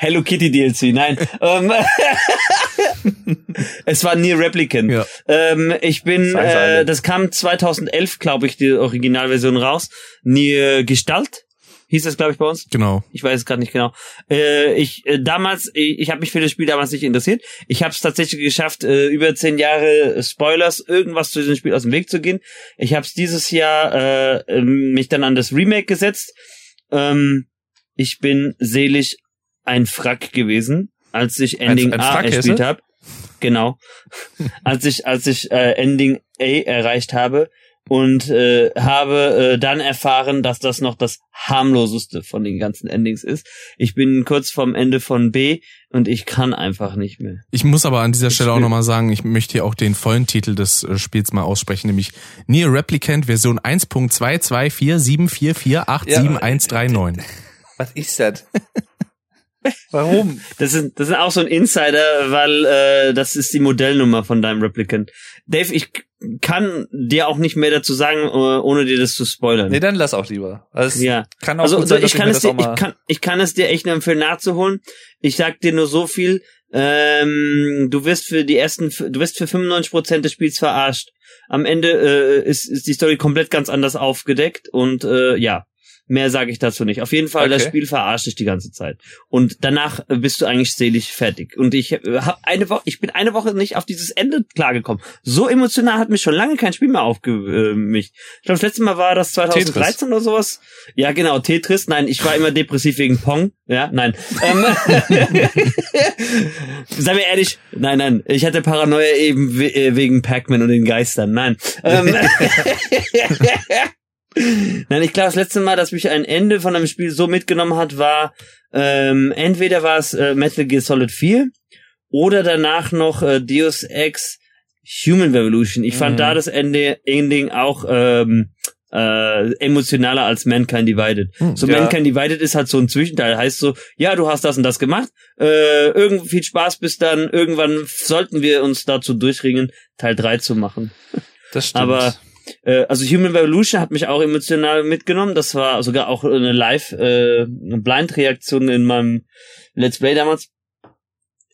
Hello Kitty DLC, nein. Ähm, <laughs> es war Near Replicant. Ja. Ähm, ich bin, äh, das kam 2011, glaube ich, die Originalversion raus. Near Gestalt hieß das, glaube ich, bei uns. Genau. Ich weiß es gerade nicht genau. Äh, ich äh, damals, ich, ich habe mich für das Spiel damals nicht interessiert. Ich habe es tatsächlich geschafft, äh, über zehn Jahre Spoilers, irgendwas zu diesem Spiel aus dem Weg zu gehen. Ich habe es dieses Jahr äh, ähm, mich dann an das Remake gesetzt. Ähm, ich bin selig ein Frack gewesen, als ich Ending ein, ein A gespielt habe. Genau. <laughs> als ich als ich äh, Ending A erreicht habe und äh, habe äh, dann erfahren, dass das noch das harmloseste von den ganzen Endings ist. Ich bin kurz vorm Ende von B und ich kann einfach nicht mehr. Ich muss aber an dieser ich Stelle auch nochmal sagen, ich möchte hier auch den vollen Titel des äh, Spiels mal aussprechen, nämlich Nier Replicant Version 1.22444871139. Ja, was ist das? Warum? Das ist, das ist auch so ein Insider, weil äh, das ist die Modellnummer von deinem Replicant. Dave, ich kann dir auch nicht mehr dazu sagen, äh, ohne dir das zu spoilern. Nee, dann lass auch lieber. Also ja. Kann auch also, sein, ich, kann es dir, ich, kann, ich kann es dir echt nur empfehlen nachzuholen. Ich sag dir nur so viel, ähm, du wirst für die ersten, du wirst für 95% des Spiels verarscht. Am Ende äh, ist, ist die Story komplett ganz anders aufgedeckt und äh, ja, Mehr sage ich dazu nicht. Auf jeden Fall, okay. das Spiel verarscht dich die ganze Zeit. Und danach bist du eigentlich selig fertig. Und ich äh, habe eine Woche, ich bin eine Woche nicht auf dieses Ende klargekommen. So emotional hat mich schon lange kein Spiel mehr aufgemischt. Ich glaube, das letzte Mal war das 2013 Tetris. oder sowas. Ja, genau, Tetris. Nein, ich war immer depressiv wegen Pong. Ja, nein. Ähm, <laughs> Sei mir ehrlich, nein, nein. Ich hatte Paranoia eben äh, wegen Pac-Man und den Geistern. Nein. Ähm, <laughs> Nein, ich glaube, das letzte Mal, dass mich ein Ende von einem Spiel so mitgenommen hat, war ähm, entweder war es äh, Metal Gear Solid 4 oder danach noch äh, Deus Ex Human Revolution. Ich fand mhm. da das Ende, Ending auch ähm, äh, emotionaler als Mankind Divided. Mhm, so ja. Mankind Divided ist halt so ein Zwischenteil. Heißt so, ja, du hast das und das gemacht, äh, irgendwie viel Spaß bis dann, irgendwann sollten wir uns dazu durchringen, Teil 3 zu machen. Das stimmt. Aber äh, also Human Revolution hat mich auch emotional mitgenommen. Das war sogar auch eine Live äh, Blind-Reaktion in meinem Let's Play damals.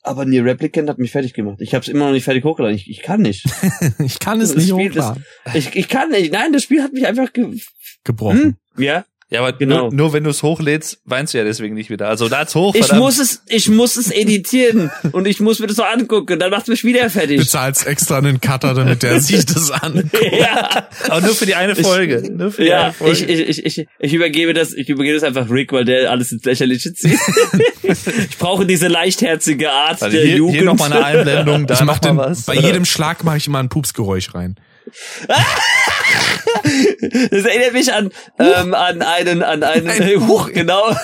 Aber Nier Replicant hat mich fertig gemacht. Ich habe es immer noch nicht fertig hochgeladen. Ich, ich kann nicht. <laughs> ich kann es das nicht Spiel, hochladen. Das, ich, ich kann nicht. Nein, das Spiel hat mich einfach ge gebrochen. Hm? Ja. Ja, aber genau. nur, nur wenn du es hochlädst, weinst du ja deswegen nicht wieder. Also da hoch. Ich muss es, ich muss es editieren <laughs> und ich muss mir das so angucken. Dann macht mich wieder fertig. Du zahlst extra einen Cutter, damit der sich <laughs> das anguckt. ja. Aber nur für die eine Folge. Ich, nur für die ja, eine Folge. Ich, ich, ich, ich übergebe das, ich übergebe das einfach Rick, weil der alles ins Lächerliche zieht. <laughs> ich brauche diese leichtherzige Art also der hier, Jugend. Hier noch mal eine Einblendung, da ich mach den, was. Bei jedem Schlag mache ich immer ein Pupsgeräusch rein. <laughs> Das erinnert mich an, ähm, an einen, an einen, Ein <laughs> Huch, genau. <laughs>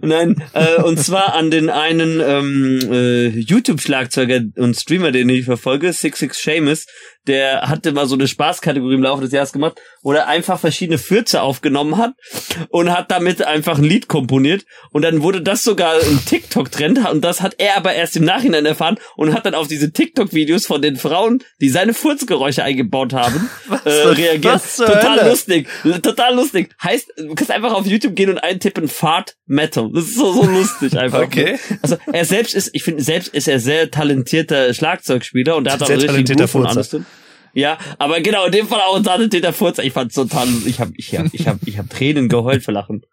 Nein, äh, und zwar an den einen ähm, äh, YouTube-Schlagzeuger und Streamer, den ich verfolge, Six Six Seamus, der hatte mal so eine Spaßkategorie im Laufe des Jahres gemacht, wo er einfach verschiedene Fürze aufgenommen hat und hat damit einfach ein Lied komponiert und dann wurde das sogar ein TikTok-Trend und das hat er aber erst im Nachhinein erfahren und hat dann auf diese TikTok-Videos von den Frauen, die seine Furzgeräusche eingebaut haben, <laughs> äh, reagiert. Total Hölle? lustig, total lustig. Heißt, du kannst einfach auf YouTube gehen und eintippen Fart Metal. Das ist so, so lustig einfach. Okay. Also er selbst ist, ich finde, selbst ist er sehr talentierter Schlagzeugspieler und der hat auch richtig gut von alles drin. Ja, aber genau, in dem Fall auch ein Sanitäter Furz. Ich fand's total, ich hab, ich hab, ich hab, ich hab Tränen geheult für Lachen.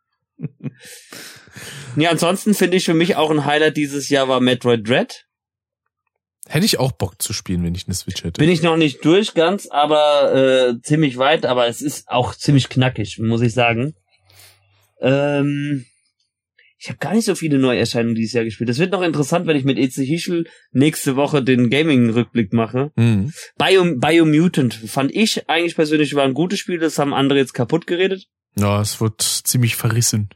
Ja, ansonsten finde ich für mich auch ein Highlight dieses Jahr war Metroid Dread. Hätte ich auch Bock zu spielen, wenn ich eine Switch hätte. Bin ich noch nicht durch ganz, aber äh, ziemlich weit, aber es ist auch ziemlich knackig, muss ich sagen. Ähm, ich habe gar nicht so viele Neuerscheinungen dieses Jahr gespielt. Das wird noch interessant, wenn ich mit EC Hischel nächste Woche den Gaming-Rückblick mache. Mhm. Bio, Biomutant fand ich eigentlich persönlich war ein gutes Spiel, das haben andere jetzt kaputt geredet. Ja, es wird ziemlich verrissen.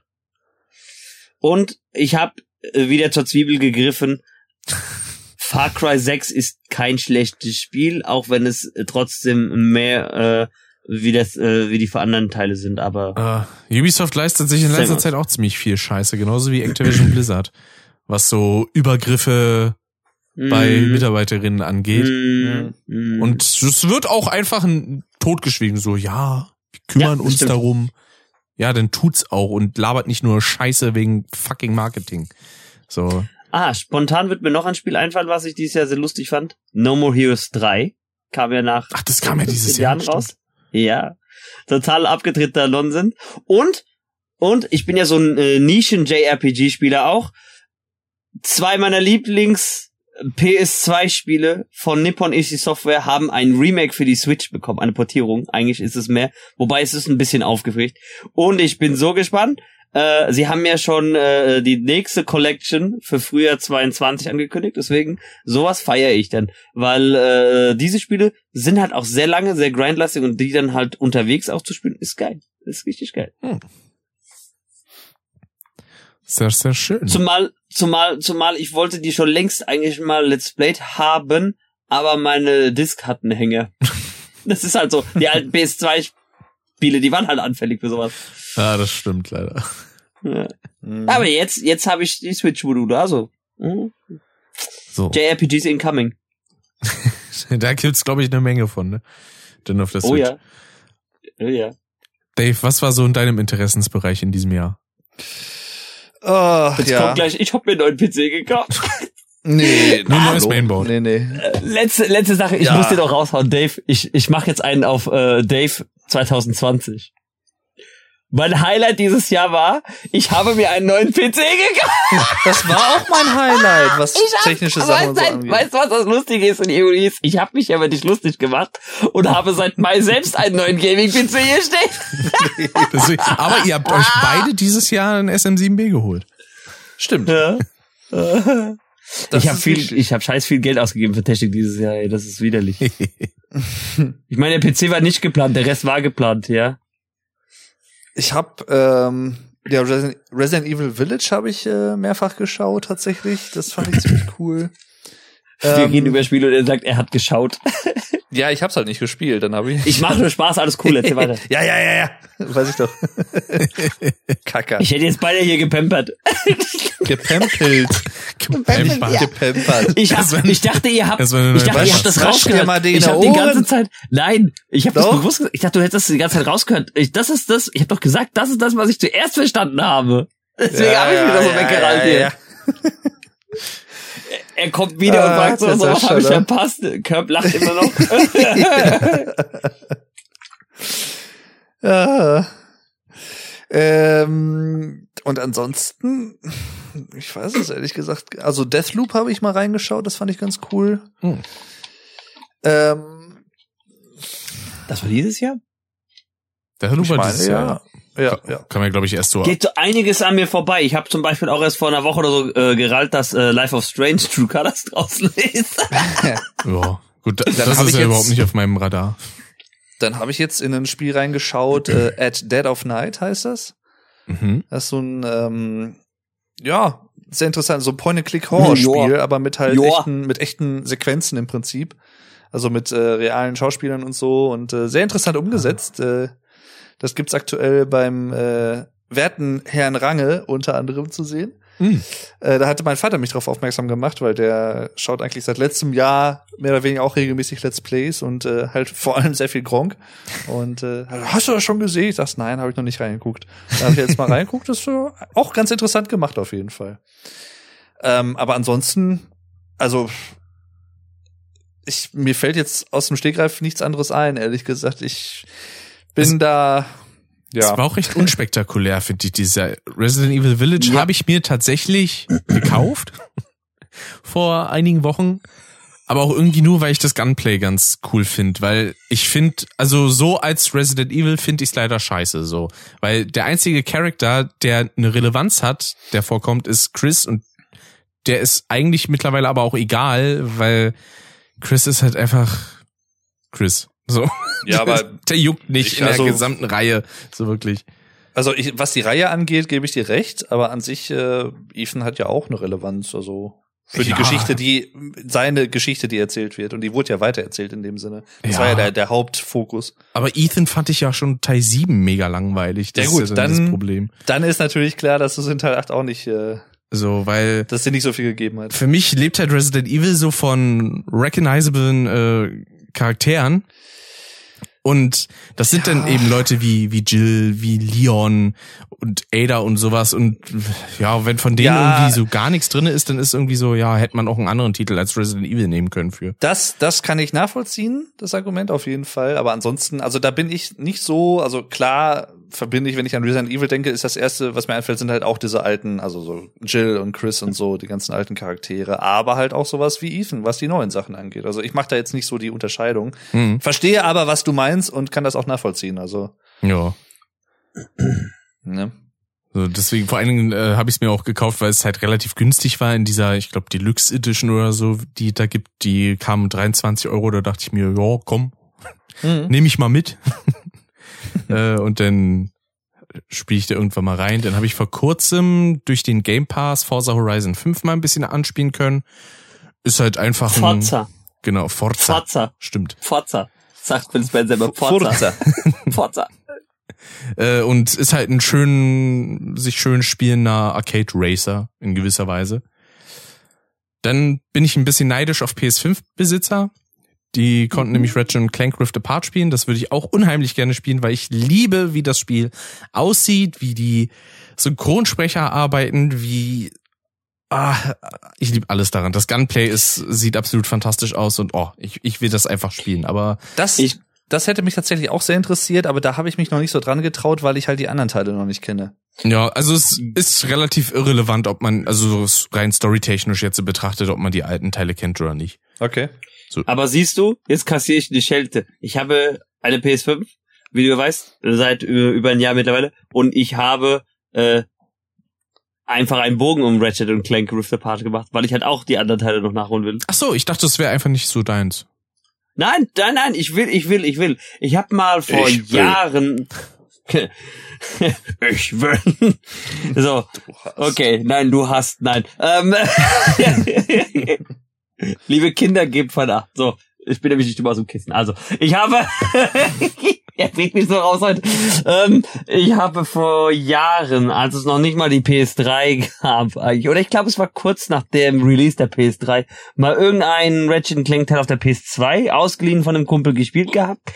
Und ich habe äh, wieder zur Zwiebel gegriffen. <laughs> Far Cry 6 ist kein schlechtes Spiel, auch wenn es äh, trotzdem mehr äh, wie das, äh, wie die für anderen Teile sind, aber. Uh, Ubisoft leistet sich in letzter Zeit auch ziemlich viel Scheiße, genauso wie Activision <clears throat> Blizzard. Was so Übergriffe mm. bei Mitarbeiterinnen angeht. Mm. Und es wird auch einfach ein totgeschwiegen, so, ja, wir kümmern ja, uns stimmt. darum. Ja, dann tut's auch und labert nicht nur Scheiße wegen fucking Marketing. So. Ah, spontan wird mir noch ein Spiel einfallen, was ich dieses Jahr sehr lustig fand. No More Heroes 3 kam ja nach Ach, das kam ja dieses Jahr raus. Ja. Total abgetretener Nonsens. Und, und ich bin ja so ein äh, Nischen-JRPG-Spieler auch. Zwei meiner Lieblings- PS2-Spiele von Nippon Ishi Software haben ein Remake für die Switch bekommen, eine Portierung. Eigentlich ist es mehr, wobei es ist ein bisschen aufgefrischt. Und ich bin so gespannt. Äh, sie haben ja schon äh, die nächste Collection für Frühjahr 22 angekündigt, deswegen sowas feiere ich dann, weil äh, diese Spiele sind halt auch sehr lange, sehr grindlastig und die dann halt unterwegs auch zu spielen, ist geil. Ist richtig geil. Hm. Sehr, sehr schön. Zumal, zumal, zumal ich wollte die schon längst eigentlich mal Let's Played haben, aber meine Disc hat einen Hänger. <laughs> das ist halt so. Die alten <laughs> PS2-Spiele, die waren halt anfällig für sowas. Ja, das stimmt leider. Ja. Mhm. Aber jetzt, jetzt habe ich die Switch-Module, also. Mhm. So. JRPGs incoming. <laughs> da gibt's, glaube ich, eine Menge von, ne? Denn auf der Switch. Oh ja. Oh ja. Dave, was war so in deinem Interessensbereich in diesem Jahr? Oh, Jetzt ja. kommt gleich, ich hab mir einen neuen PC gekauft. <laughs> Nee, nur neues Mainboard. Nee, nee. Letzte, letzte Sache, ich ja. muss dir doch raushauen, Dave. Ich, ich mache jetzt einen auf äh, Dave 2020. Mein Highlight dieses Jahr war, ich habe mir einen neuen PC gekauft. Das war auch mein Highlight, was hab, technische Sachen so angeht. Weißt du, was das Lustige ist in EUIs? Ich habe mich aber nicht lustig gemacht und habe seit Mai selbst einen neuen Gaming-PC hier stehen. Deswegen, aber ihr habt euch beide dieses Jahr einen SM7B geholt. Stimmt. Ja. Das ich habe viel, ich habe scheiß viel Geld ausgegeben für Technik dieses Jahr. Ey, das ist widerlich. <laughs> ich meine, der PC war nicht geplant, der Rest war geplant, ja. Ich habe ähm, ja Resident, Resident Evil Village habe ich äh, mehrfach geschaut tatsächlich. Das fand ich ziemlich cool. Wir ähm, reden über Spiele und er sagt, er hat geschaut. <laughs> Ja, ich hab's halt nicht gespielt, dann habe ich. Ich mache nur Spaß, alles cool, erzähl weiter. <laughs> ja, ja, ja, ja. Weiß ich doch. <laughs> Kacker. Ich hätte jetzt beide hier gepampert. Gepempelt. Gepempert. Ja. Gepempert. Ich, hab, ich dachte, ihr habt, ich dachte, ihr habt das rausgehört. Ich habe die ganze Zeit, nein, ich habe das bewusst, ich dachte, du hättest das die ganze Zeit rausgehört. Ich, das ist das, ich habe doch gesagt, das ist das, was ich zuerst verstanden habe. Deswegen ja, habe ich mich da so ja, weggerannt hier. Er kommt wieder ah, und sagt so, so was habe ich verpasst. Körb lacht immer noch. ja. <laughs> Ähm, und ansonsten, ich weiß es ehrlich gesagt, also Deathloop habe ich mal reingeschaut, das fand ich ganz cool. Hm. Ähm, das war dieses Jahr? Deathloop war dieses Jahr. Ja. Ja, ja. Kann man, glaube ich, erst so. Geht so einiges an mir vorbei. Ich habe zum Beispiel auch erst vor einer Woche oder so äh, gerallt, dass äh, Life of Strange True Colors <laughs> draußen ist. <laughs> ja, gut, das, das ist ja überhaupt nicht auf meinem Radar. Dann habe ich jetzt in ein Spiel reingeschaut, äh, At Dead of Night heißt das. Mhm. Das ist so ein, ähm, ja, sehr interessant, so ein Point-and-Click-Horror-Spiel, aber mit halt Joa. echten, mit echten Sequenzen im Prinzip. Also mit äh, realen Schauspielern und so und äh, sehr interessant umgesetzt. Äh, das gibt's aktuell beim äh, werten Herrn Range unter anderem zu sehen. Mhm. Äh, da hatte mein Vater mich darauf aufmerksam gemacht, weil der schaut eigentlich seit letztem Jahr mehr oder weniger auch regelmäßig Let's Plays und äh, halt <laughs> vor allem sehr viel Gronk. Und äh, hast du das schon gesehen? Ich sag's, nein, habe ich noch nicht reingeguckt. Da habe ich jetzt mal <laughs> reingeguckt. Das ist auch ganz interessant gemacht auf jeden Fall. Ähm, aber ansonsten, also ich, mir fällt jetzt aus dem Stegreif nichts anderes ein, ehrlich gesagt. Ich bin es, da. Ja. Es war auch recht unspektakulär, finde ich. Dieser Resident Evil Village ja. habe ich mir tatsächlich gekauft <clears throat> vor einigen Wochen. Aber auch irgendwie nur, weil ich das Gunplay ganz cool finde, weil ich finde, also so als Resident Evil finde ich es leider scheiße, so. Weil der einzige Charakter, der eine Relevanz hat, der vorkommt, ist Chris und der ist eigentlich mittlerweile aber auch egal, weil Chris ist halt einfach Chris. So. Ja, <laughs> aber der juckt nicht ich, in also, der gesamten Reihe, so wirklich. Also ich, was die Reihe angeht, gebe ich dir recht, aber an sich, äh, Ethan hat ja auch eine Relevanz, also für die ja. Geschichte, die seine Geschichte, die erzählt wird und die wurde ja weitererzählt in dem Sinne. Das ja. war ja der, der Hauptfokus. Aber Ethan fand ich ja schon Teil 7 mega langweilig. Das ja gut, ist ja dann, das Problem. Dann ist natürlich klar, dass du es in Teil 8 auch nicht äh, so, weil dass dir nicht so viel gegeben hat. Für mich lebt halt Resident Evil so von recognizable äh, Charakteren Und das sind ja. dann eben Leute wie, wie Jill, wie Leon und Ada und sowas. Und ja, wenn von denen ja. irgendwie so gar nichts drin ist, dann ist irgendwie so, ja, hätte man auch einen anderen Titel als Resident Evil nehmen können für. Das, das kann ich nachvollziehen, das Argument auf jeden Fall. Aber ansonsten, also da bin ich nicht so, also klar verbinde ich, wenn ich an Resident Evil denke, ist das erste, was mir einfällt, sind halt auch diese alten, also so Jill und Chris und so, die ganzen alten Charaktere, aber halt auch sowas wie Ethan, was die neuen Sachen angeht. Also ich mache da jetzt nicht so die Unterscheidung. Mhm. Verstehe aber, was du meinst und kann das auch nachvollziehen. Also ja. ne? So, deswegen vor allen Dingen äh, habe ich es mir auch gekauft, weil es halt relativ günstig war in dieser, ich glaube, Deluxe Edition oder so, die da gibt. Die kamen 23 Euro, da dachte ich mir, ja, komm, mhm. nehme ich mal mit. <laughs> äh, und dann spiele ich da irgendwann mal rein. Dann habe ich vor kurzem durch den Game Pass Forza Horizon 5 mal ein bisschen anspielen können. Ist halt einfach ein... Forza. Genau, Forza. Forza. Stimmt. Forza. Sagt Phil Spencer immer Forza. Forza. <laughs> Forza. Äh, und ist halt ein schön, sich schön spielender Arcade Racer in gewisser Weise. Dann bin ich ein bisschen neidisch auf PS5-Besitzer. Die konnten mhm. nämlich Ratchet Clank Rift Apart spielen. Das würde ich auch unheimlich gerne spielen, weil ich liebe, wie das Spiel aussieht, wie die Synchronsprecher arbeiten, wie ah, ich liebe alles daran. Das Gunplay ist sieht absolut fantastisch aus und oh, ich, ich will das einfach spielen. Aber das ich, das hätte mich tatsächlich auch sehr interessiert, aber da habe ich mich noch nicht so dran getraut, weil ich halt die anderen Teile noch nicht kenne. Ja, also es ist relativ irrelevant, ob man, also rein storytechnisch jetzt betrachtet, ob man die alten Teile kennt oder nicht. Okay. So. Aber siehst du, jetzt kassiere ich die Schelte. Ich habe eine PS5, wie du weißt, seit über ein Jahr mittlerweile, und ich habe äh, einfach einen Bogen um Ratchet und Clank Rift Apart gemacht, weil ich halt auch die anderen Teile noch nachholen will. Ach so, ich dachte, das wäre einfach nicht so deins. Nein, nein, nein, ich will, ich will, ich will. Ich habe mal vor ich Jahren. <laughs> ich will. so. Okay, nein, du hast, nein. Ähm, <laughs> <laughs> Liebe Kinder, gebt Verdacht. So, ich bin nämlich nicht immer aus dem Kissen. Also, ich habe. <laughs> er bringt mich so raus heute. Ähm, ich habe vor Jahren, als es noch nicht mal die PS3 gab, eigentlich, oder ich glaube, es war kurz nach dem Release der PS3, mal irgendeinen Ratchet Clank Teil auf der PS2 ausgeliehen von einem Kumpel gespielt gehabt.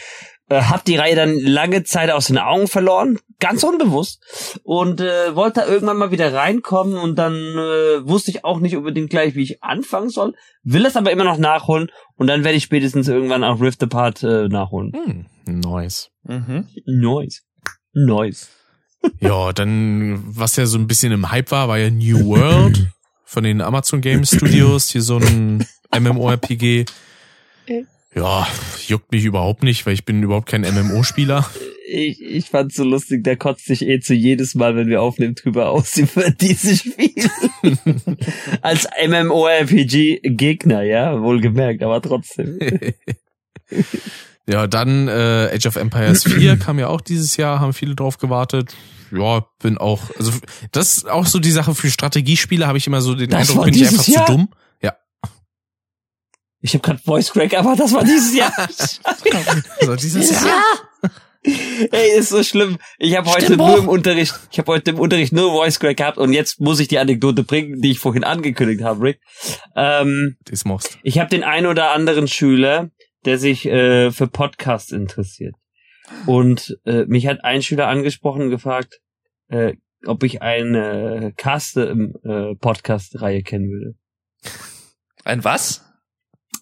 Äh, hab die Reihe dann lange Zeit aus den Augen verloren, ganz unbewusst und äh, wollte da irgendwann mal wieder reinkommen und dann äh, wusste ich auch nicht unbedingt gleich, wie ich anfangen soll, will es aber immer noch nachholen und dann werde ich spätestens irgendwann auch Rift Apart äh, nachholen. Hm, nice. Mhm. Nice. Nice. <laughs> ja, dann was ja so ein bisschen im Hype war, war ja New World von den Amazon Game Studios, hier so ein MMORPG. Ja, juckt mich überhaupt nicht, weil ich bin überhaupt kein MMO-Spieler. Ich, ich fand's so lustig, der kotzt sich eh zu jedes Mal, wenn wir aufnehmen, drüber aus <laughs> über dieses Spiel. <laughs> Als MMORPG-Gegner, ja, wohlgemerkt, aber trotzdem. <laughs> ja, dann äh, Age of Empires 4 <clears throat> kam ja auch dieses Jahr, haben viele drauf gewartet. Ja, bin auch, also das ist auch so die Sache für Strategiespiele, habe ich immer so den das Eindruck, bin ich einfach Jahr? zu dumm. Ich habe gerade Voice Crack, aber das war dieses Jahr. <laughs> so, dieses Jahr. Ey, ist so schlimm. Ich habe heute nur im Unterricht, ich habe heute im Unterricht nur Voice Crack gehabt und jetzt muss ich die Anekdote bringen, die ich vorhin angekündigt habe, Rick. Ähm, das machst. Ich habe den ein oder anderen Schüler, der sich äh, für Podcasts interessiert. Und äh, mich hat ein Schüler angesprochen und gefragt, äh, ob ich eine Cast-Podcast-Reihe kennen würde. Ein was?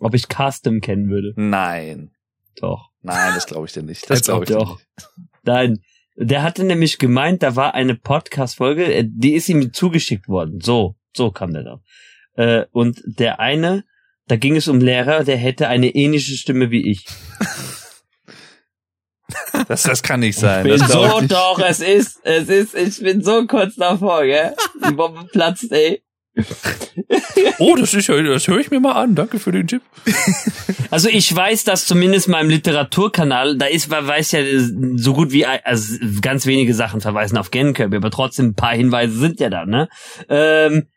Ob ich Custom kennen würde. Nein. Doch. Nein, das glaube ich dir nicht. <laughs> Das glaube ich doch. Nicht. Nein. Der hatte nämlich gemeint, da war eine Podcast-Folge, äh, die ist ihm zugeschickt worden. So, so kam der da. Äh, und der eine, da ging es um Lehrer, der hätte eine ähnliche Stimme wie ich. <laughs> Das, das kann nicht sein. Ich bin so, doch, es ist, es ist, ich bin so kurz davor, gell? <laughs> Die Bombe platzt, ey <laughs> oh, das ist ja, das höre ich mir mal an. Danke für den Tipp. <laughs> Also ich weiß, dass zumindest meinem Literaturkanal, da ist, man weiß ja so gut wie, also ganz wenige Sachen verweisen auf Gen Kirby, aber trotzdem ein paar Hinweise sind ja da, ne? Ähm,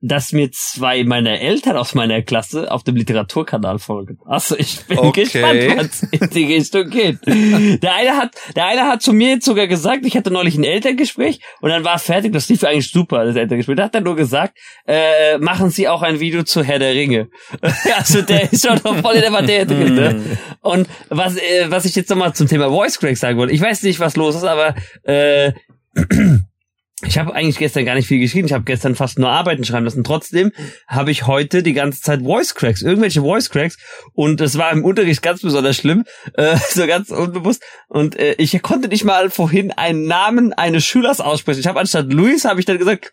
dass mir zwei meiner Eltern aus meiner Klasse auf dem Literaturkanal folgen. Also ich bin okay. gespannt, was in die Richtung geht. Der eine hat, der eine hat zu mir jetzt sogar gesagt, ich hatte neulich ein Elterngespräch und dann war fertig, das lief eigentlich super, das Elterngespräch. Da hat er nur gesagt, äh, machen Sie auch ein Video zu Herr der Ringe. <laughs> also der ist schon noch voll in der Materie. Ne? Mhm. Und was, äh, was ich jetzt nochmal zum Thema Voice Crack sagen wollte, ich weiß nicht, was los ist, aber äh, ich habe eigentlich gestern gar nicht viel geschrieben. Ich habe gestern fast nur Arbeiten schreiben lassen. Trotzdem habe ich heute die ganze Zeit Voice Cracks, irgendwelche Voice Cracks. Und es war im Unterricht ganz besonders schlimm, äh, <laughs> so ganz unbewusst. Und äh, ich konnte nicht mal vorhin einen Namen eines Schülers aussprechen. Ich habe anstatt Luis habe ich dann gesagt. <laughs>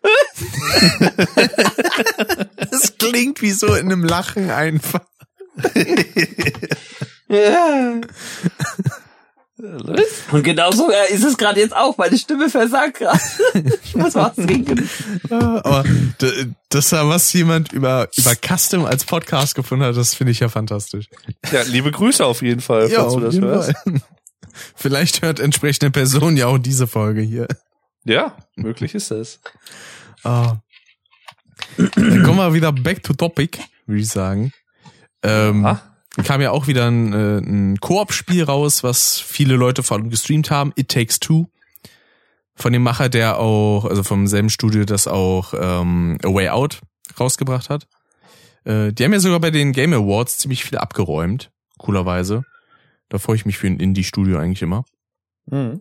das klingt wie so in einem Lachen einfach. ja. Und genauso äh, ist es gerade jetzt auch. Meine Stimme versagt gerade. <laughs> ich muss was trinken. Aber dass da was jemand über, über Custom als Podcast gefunden hat, das finde ich ja fantastisch. Ja, liebe Grüße auf jeden Fall, ja, falls du das hörst. Fall. <laughs> Vielleicht hört entsprechende Person ja auch diese Folge hier. Ja, möglich ist das. Oh. Dann kommen wir wieder back to topic, würde ich sagen. Ähm, ah kam ja auch wieder ein, äh, ein Koop-Spiel raus, was viele Leute vor allem gestreamt haben. It Takes Two. Von dem Macher, der auch, also vom selben Studio, das auch ähm, A Way Out rausgebracht hat. Äh, die haben ja sogar bei den Game Awards ziemlich viel abgeräumt. Coolerweise. Da freue ich mich für ein Indie-Studio eigentlich immer. Mhm.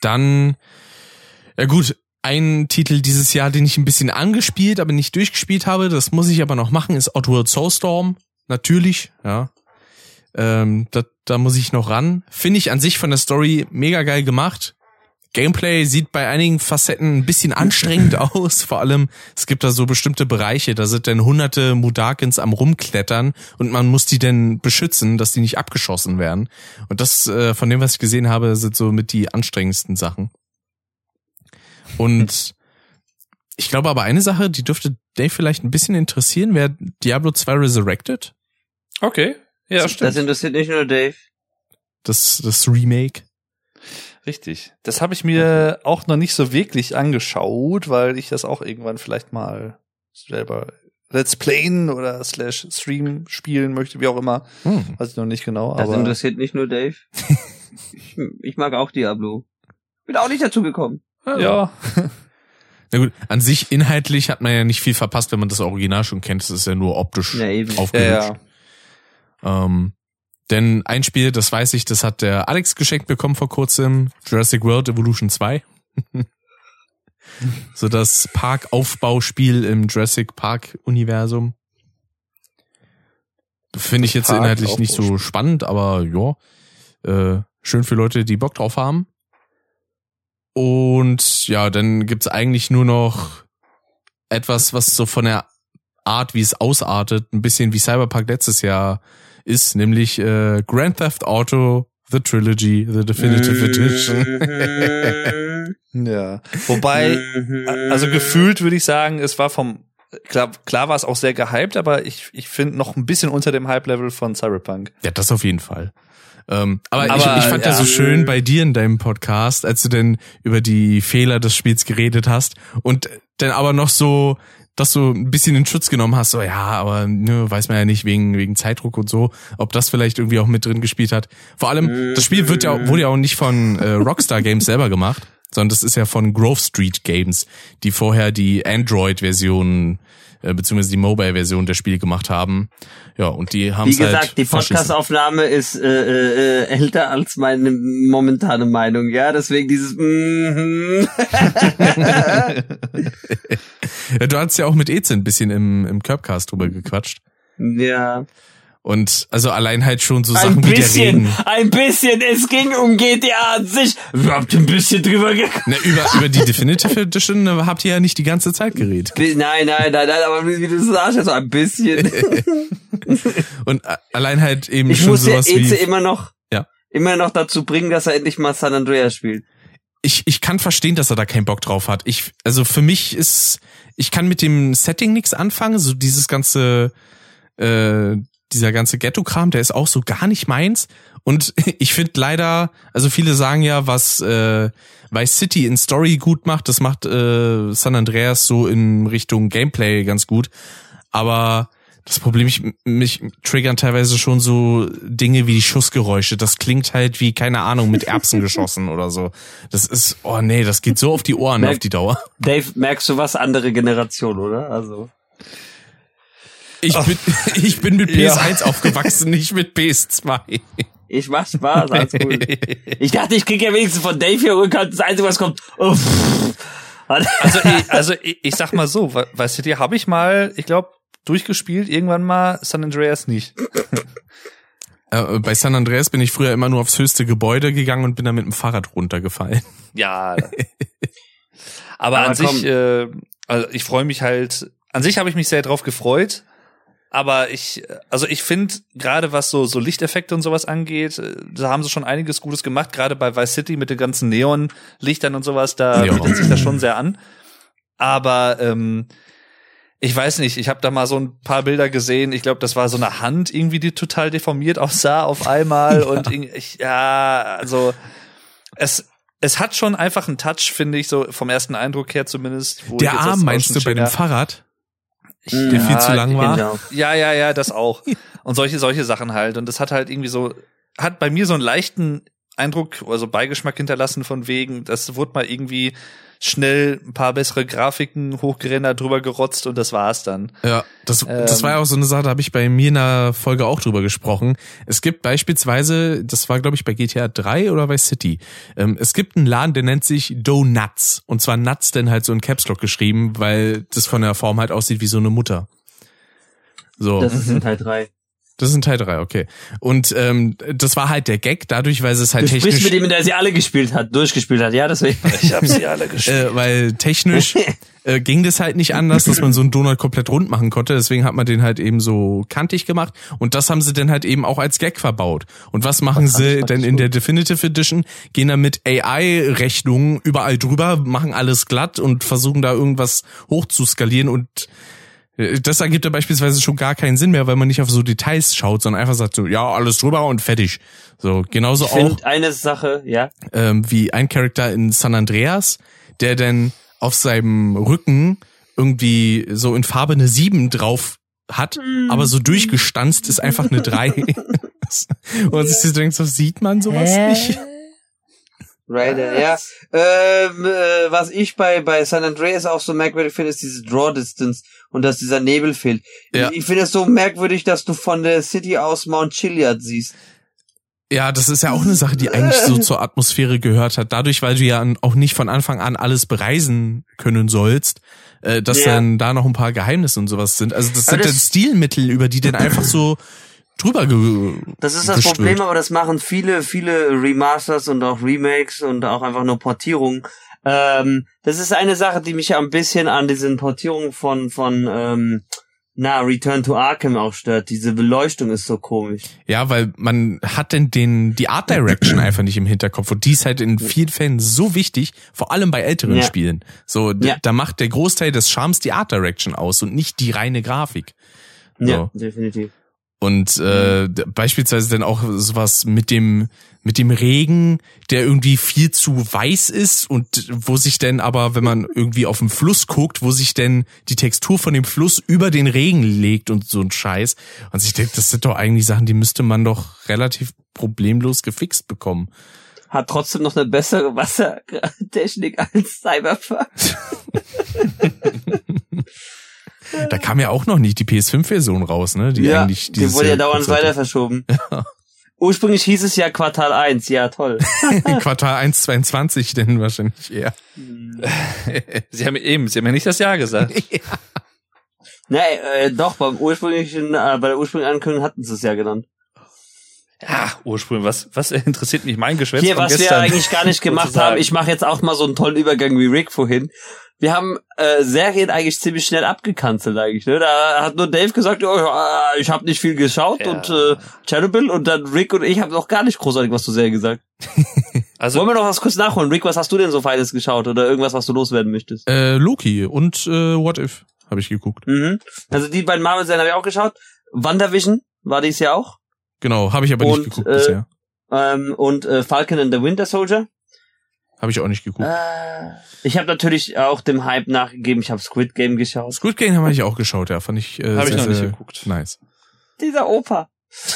Dann, ja gut, ein Titel dieses Jahr, den ich ein bisschen angespielt, aber nicht durchgespielt habe, das muss ich aber noch machen, ist Oddworld Soulstorm. Natürlich, ja. Ähm, da, da muss ich noch ran. Finde ich an sich von der Story mega geil gemacht. Gameplay sieht bei einigen Facetten ein bisschen <laughs> anstrengend aus. Vor allem, es gibt da so bestimmte Bereiche, da sind dann hunderte Mudakins am rumklettern und man muss die denn beschützen, dass die nicht abgeschossen werden. Und das, äh, von dem, was ich gesehen habe, sind so mit die anstrengendsten Sachen. Und <laughs> ich glaube aber eine Sache, die dürfte Dave vielleicht ein bisschen interessieren, wäre Diablo 2 Resurrected. Okay. Ja, das, stimmt. Das interessiert nicht nur Dave. Das, das Remake. Richtig. Das habe ich mir auch noch nicht so wirklich angeschaut, weil ich das auch irgendwann vielleicht mal selber Let's Playen oder slash Stream spielen möchte, wie auch immer. Hm. Weiß ich noch nicht genau. Das aber interessiert nicht nur Dave. ich, <laughs> ich, mag auch Diablo. Bin auch nicht dazu gekommen. Ja. ja. <laughs> Na gut, an sich inhaltlich hat man ja nicht viel verpasst, wenn man das Original schon kennt. Das ist ja nur optisch ja, aufgehübscht. Ja, ja. Ähm, denn ein Spiel, das weiß ich, das hat der Alex geschenkt bekommen vor kurzem, Jurassic World Evolution 2. <laughs> so das Parkaufbauspiel im Jurassic Park Universum. Finde ich jetzt inhaltlich nicht so spannend, aber ja, äh, schön für Leute, die Bock drauf haben. Und ja, dann gibt's eigentlich nur noch etwas, was so von der Art, wie es ausartet, ein bisschen wie Cyberpunk letztes Jahr ist, nämlich äh, Grand Theft Auto The Trilogy, The Definitive Edition. <laughs> ja. Wobei, <laughs> also gefühlt würde ich sagen, es war vom klar, klar war es auch sehr gehypt, aber ich, ich finde noch ein bisschen unter dem Hype-Level von Cyberpunk. Ja, das auf jeden Fall. Ähm, aber, aber ich, ich fand ja. ja so schön bei dir in deinem Podcast, als du denn über die Fehler des Spiels geredet hast und dann aber noch so dass du ein bisschen in Schutz genommen hast, so ja, aber ne, weiß man ja nicht wegen wegen Zeitdruck und so, ob das vielleicht irgendwie auch mit drin gespielt hat. Vor allem das Spiel wird ja wurde ja auch nicht von äh, Rockstar Games <laughs> selber gemacht, sondern das ist ja von Grove Street Games, die vorher die Android Version äh, beziehungsweise die Mobile-Version der Spiele gemacht haben. Ja, und die haben Wie gesagt, halt die Podcast-Aufnahme ist äh, äh, älter als meine momentane Meinung, ja, deswegen dieses mm <laughs> ja, Du hast ja auch mit Eze ein bisschen im, im Curbcast drüber gequatscht. Ja. Und also allein halt schon so Sachen ein bisschen, wie der Regen. Ein bisschen, es ging um GTA an sich. Wir habt ein bisschen drüber geredet. Ne, über, über die Definitive Edition äh, habt ihr ja nicht die ganze Zeit geredet. Nein, nein, nein, nein, aber wie, du sagst, so ein bisschen. <laughs> Und allein halt eben ich schon muss sowas ja wie... immer noch, ja. immer noch dazu bringen, dass er endlich mal San Andreas spielt. Ich, ich kann verstehen, dass er da keinen Bock drauf hat. Ich, also für mich ist, ich kann mit dem Setting nichts anfangen, so dieses ganze, äh, dieser ganze Ghetto-Kram, der ist auch so gar nicht meins. Und <laughs> ich finde leider, also viele sagen ja, was äh, Vice City in Story gut macht, das macht äh, San Andreas so in Richtung Gameplay ganz gut. Aber das Problem, ich, mich triggern teilweise schon so Dinge wie die Schussgeräusche. Das klingt halt wie, keine Ahnung, mit Erbsen <laughs> geschossen oder so. Das ist, oh nee, das geht so auf die Ohren Merk, auf die Dauer. Dave, merkst du was? Andere Generation, oder? Also. Ich bin, <laughs> ich bin mit PS1 ja. aufgewachsen, nicht mit PS2. Ich mach Spaß, alles gut. Ich dachte, ich krieg ja wenigstens von Dave hier Rückhalt. Das Einzige, was kommt. Uff. Also, ich, also ich, ich sag mal so, weißt du, dir habe ich mal, ich glaube, durchgespielt, irgendwann mal San Andreas nicht. <laughs> Äh, bei San Andreas bin ich früher immer nur aufs höchste Gebäude gegangen und bin dann mit dem Fahrrad runtergefallen. <laughs> Ja. Aber, Aber an komm. sich, äh, also ich freue mich halt, an sich habe ich mich sehr drauf gefreut. Aber ich, also ich finde, gerade was so, so Lichteffekte und sowas angeht, äh, da haben sie schon einiges Gutes gemacht, gerade bei Vice City mit den ganzen Neonlichtern und sowas, da bietet sich das schon sehr an. Aber ähm, ich weiß nicht, ich habe da mal so ein paar Bilder gesehen. Ich glaube, das war so eine Hand irgendwie, die total deformiert <laughs> aussah auf einmal. ja. Und ich, ja, also es, es hat schon einfach einen Touch, finde ich, so vom ersten Eindruck her zumindest. Der Arm meinst du bei dem Fahrrad? Der ja, viel zu lang war. Genau. Ja, ja, ja, das auch. <laughs> Und solche, solche Sachen halt. Und das hat halt irgendwie so, hat bei mir so einen leichten Eindruck, also Beigeschmack hinterlassen von wegen, das wurde mal irgendwie schnell ein paar bessere Grafiken hochgerendert, drüber gerotzt und das war's dann. Ja, das, ähm, das war ja auch so eine Sache, da habe ich bei mir in der Folge auch drüber gesprochen. Es gibt beispielsweise, das war glaube ich bei GTA 3 oder bei City, ähm, es gibt einen Laden, der nennt sich Donuts und zwar Nuts denn halt so in Caps Lock geschrieben, weil das von der Form halt aussieht wie so eine Mutter. So. Das ist in Teil 3. Das ist ein Teil 3, okay. Und ähm, das war halt der Gag, dadurch, weil es halt du technisch... Du mit dem, der sie alle gespielt hat, durchgespielt hat, ja, deswegen. <laughs> Ich habe sie alle <laughs> gespielt. Äh, weil technisch <laughs> äh, ging das halt nicht anders, dass man so einen Donut komplett rund machen konnte. Deswegen hat man den halt eben so kantig gemacht. Und das haben sie dann halt eben auch als Gag verbaut. Und was machen sie denn in der Definitive Edition? Gehen da mit AI-Rechnungen überall drüber, machen alles glatt und versuchen da irgendwas hochzuskalieren und das ergibt ja beispielsweise schon gar keinen Sinn mehr, weil man nicht auf so Details schaut, sondern einfach sagt so, ja, alles drüber und fertig. So, genauso ich auch. eine Sache, ja. Ähm, wie ein Charakter in San Andreas, der dann auf seinem Rücken irgendwie so in Farbe eine 7 drauf hat, mhm. aber so durchgestanzt ist einfach eine 3. <laughs> und sich denkt so, sieht man sowas Hä? nicht? Rider, ja. Ähm, äh, was ich bei, bei San Andreas auch so merkwürdig finde, ist diese Draw Distance und dass dieser Nebel fehlt. Ja. Ich, ich finde es so merkwürdig, dass du von der City aus Mount Chiliad siehst. Ja, das ist ja auch eine Sache, die eigentlich so <laughs> zur Atmosphäre gehört hat. Dadurch, weil du ja auch nicht von Anfang an alles bereisen können sollst, äh, dass ja. dann da noch ein paar Geheimnisse und sowas sind. Also das aber sind das dann Stilmittel, über die dann einfach so <laughs> drüber ge Das ist das gestört. Problem, aber das machen viele, viele Remasters und auch Remakes und auch einfach nur Portierungen. Ähm, das ist eine Sache, die mich ja ein bisschen an diesen Portierungen von, von, ähm, na, Return to Arkham auch stört. Diese Beleuchtung ist so komisch. Ja, weil man hat denn den, die Art Direction einfach nicht im Hinterkopf. Und die ist halt in vielen Fällen so wichtig, vor allem bei älteren ja. Spielen. So, ja. da macht der Großteil des Charmes die Art Direction aus und nicht die reine Grafik. So. Ja, definitiv. Und äh, beispielsweise dann auch sowas mit dem mit dem Regen, der irgendwie viel zu weiß ist und wo sich denn aber, wenn man irgendwie auf den Fluss guckt, wo sich denn die Textur von dem Fluss über den Regen legt und so ein Scheiß. Und ich denke, das sind doch eigentlich Sachen, die müsste man doch relativ problemlos gefixt bekommen. Hat trotzdem noch eine bessere Wassertechnik als Cyberpunk. <laughs> Da kam ja auch noch nicht die PS5-Version raus, ne? Die ja, eigentlich die wurde ja dauernd weiter verschoben. Ja. Ursprünglich hieß es ja Quartal 1, ja toll. <laughs> Quartal 1 22 denn wahrscheinlich eher. <laughs> Sie haben eben, Sie haben ja nicht das Jahr gesagt. <laughs> ja. Nee, äh, doch, beim ursprünglichen, äh, bei der ursprünglichen Ankündigung hatten sie es ja genannt. Ja, Ursprung, was, was interessiert mich mein Geschwätz Hier, was wir eigentlich gar nicht gemacht haben, ich mache jetzt auch mal so einen tollen Übergang wie Rick vorhin wir haben äh, Serien eigentlich ziemlich schnell abgekanzelt eigentlich. Ne? Da hat nur Dave gesagt, oh, ich habe nicht viel geschaut ja. und äh, Chernobyl und dann Rick und ich haben noch gar nicht großartig was zu Serien gesagt. <laughs> also wollen wir noch was kurz nachholen? Rick, was hast du denn so feines geschaut oder irgendwas, was du loswerden möchtest? Äh, Loki und äh, What If habe ich geguckt. Mhm. Also die beiden Marvel-Serien habe ich auch geschaut. WandaVision war dies ja auch. Genau, habe ich aber und, nicht geguckt äh, bisher. Ähm, und äh, Falcon and the Winter Soldier. Habe ich auch nicht geguckt. Äh, ich habe natürlich auch dem Hype nachgegeben. Ich habe Squid Game geschaut. Squid Game habe ich auch geschaut, ja. Fand ich äh, hab sehr, ich noch nicht geguckt. Nice. Dieser Opa.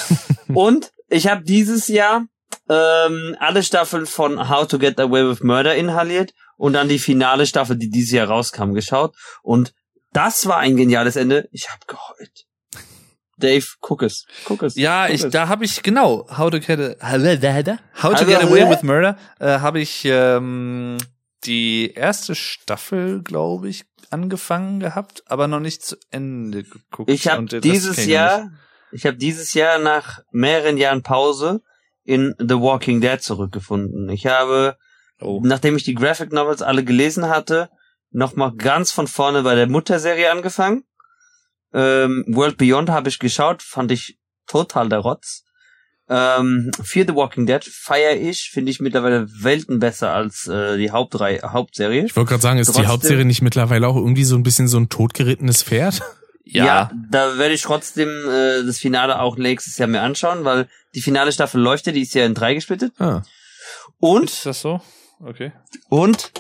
<laughs> und ich habe dieses Jahr ähm, alle Staffeln von How to Get Away with Murder inhaliert und dann die finale Staffel, die dieses Jahr rauskam, geschaut. Und das war ein geniales Ende. Ich habe geheult. Dave, guck es. Guck es. Ja, guck ich, es. da habe ich genau How to Get a, How to Get Away with Murder äh, habe ich ähm, die erste Staffel, glaube ich, angefangen gehabt, aber noch nicht zu Ende geguckt. Ich habe dieses Jahr, ich habe dieses Jahr nach mehreren Jahren Pause in The Walking Dead zurückgefunden. Ich habe, oh. nachdem ich die Graphic Novels alle gelesen hatte, nochmal ganz von vorne bei der Mutterserie angefangen ähm, World Beyond habe ich geschaut, fand ich total der Rotz. Ähm, Fear the Walking Dead feiere ich, finde ich mittlerweile Welten besser als äh, die Hauptreihe, Hauptserie. Ich wollte gerade sagen, ist Trotzdem, die Hauptserie nicht mittlerweile auch irgendwie so ein bisschen so ein totgerittenes Pferd? <laughs> Ja, ja da werde ich trotzdem äh, das Finale auch nächstes Jahr mir anschauen, weil die finale Staffel läuft ja, die ist ja in drei gesplittet. Ah. Und ist das so? Okay. Und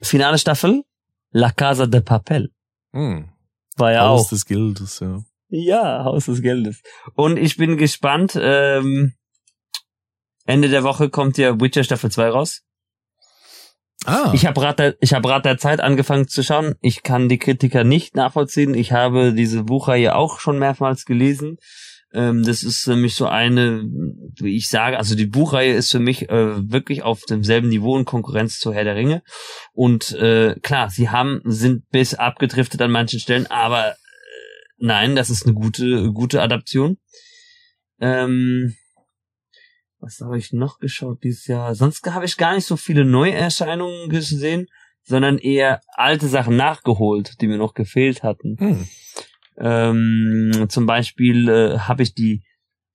finale Staffel La Casa de Papel. Hm. War ja Haus auch. des Geldes, ja. Ja, Haus des Geldes. Und ich bin gespannt. Ähm, Ende der Woche kommt ja Witcher Staffel 2 raus. Ah. Ich habe Rat der, ich habe Rat der Zeit angefangen zu schauen. Ich kann die Kritiker nicht nachvollziehen. Ich habe diese Buchreihe auch schon mehrmals gelesen. Ähm, das ist für mich so eine, wie ich sage, also die Buchreihe ist für mich äh, wirklich auf demselben Niveau in Konkurrenz zu Herr der Ringe. Und äh, klar, sie haben, sind bis abgedriftet an manchen Stellen, aber äh, nein, das ist eine gute, gute Adaption. Ähm, was habe ich noch geschaut dieses Jahr? Sonst habe ich gar nicht so viele Neuerscheinungen gesehen, sondern eher alte Sachen nachgeholt, die mir noch gefehlt hatten. Hm. Ähm, zum Beispiel äh, habe ich die,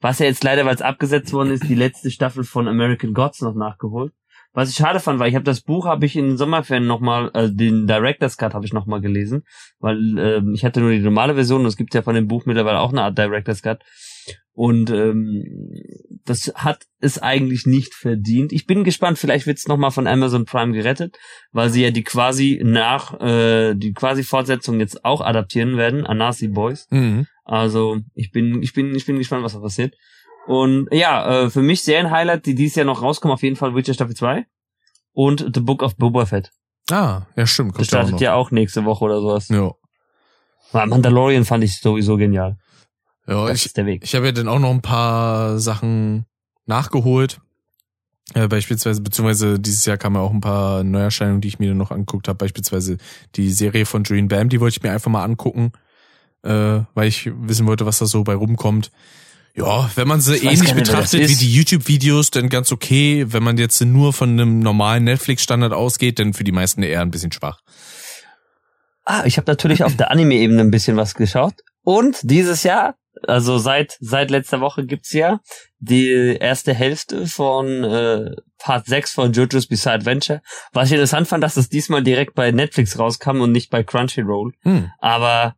was ja jetzt leider, weil es abgesetzt worden ist, die letzte Staffel von American Gods noch nachgeholt. Was ich schade fand, weil ich habe das Buch habe ich in den Sommerferien nochmal, äh, den Director's Cut habe ich nochmal gelesen, weil äh, ich hatte nur die normale Version und es gibt ja von dem Buch mittlerweile auch eine Art Director's Cut. Und ähm, das hat es eigentlich nicht verdient. Ich bin gespannt, vielleicht wird es nochmal von Amazon Prime gerettet, weil sie ja die quasi nach, äh, die quasi Fortsetzung jetzt auch adaptieren werden, Anasi Boys. Mhm. Also ich bin, ich bin, ich bin gespannt, was da passiert. Und ja, äh, für mich sehr ein Highlight, die dieses Jahr noch rauskommen, auf jeden Fall Witcher Staffel 2 und The Book of Boba Fett. Ah, ja stimmt. Kommt das startet auch ja auch nächste Woche oder sowas. Ja. Mandalorian fand ich sowieso genial. Ja, das ich, ist der Weg. ich habe ja dann auch noch ein paar Sachen nachgeholt. Äh, beispielsweise, beziehungsweise dieses Jahr kamen ja auch ein paar Neuerscheinungen, die ich mir dann noch angeguckt habe. Beispielsweise die Serie von Julian Bam, die wollte ich mir einfach mal angucken, äh, weil ich wissen wollte, was da so bei rumkommt. Ja, wenn man sie ich ähnlich nicht, betrachtet wie die YouTube-Videos, dann ganz okay. Wenn man jetzt nur von einem normalen Netflix-Standard ausgeht, dann für die meisten eher ein bisschen schwach. Ah, ich habe natürlich auf der Anime-Ebene ein bisschen was geschaut. Und dieses Jahr also seit seit letzter Woche gibt's ja die erste Hälfte von äh, Part 6 von JoJo's Bizarre Adventure. Was ich interessant fand, dass es diesmal direkt bei Netflix rauskam und nicht bei Crunchyroll. Hm. Aber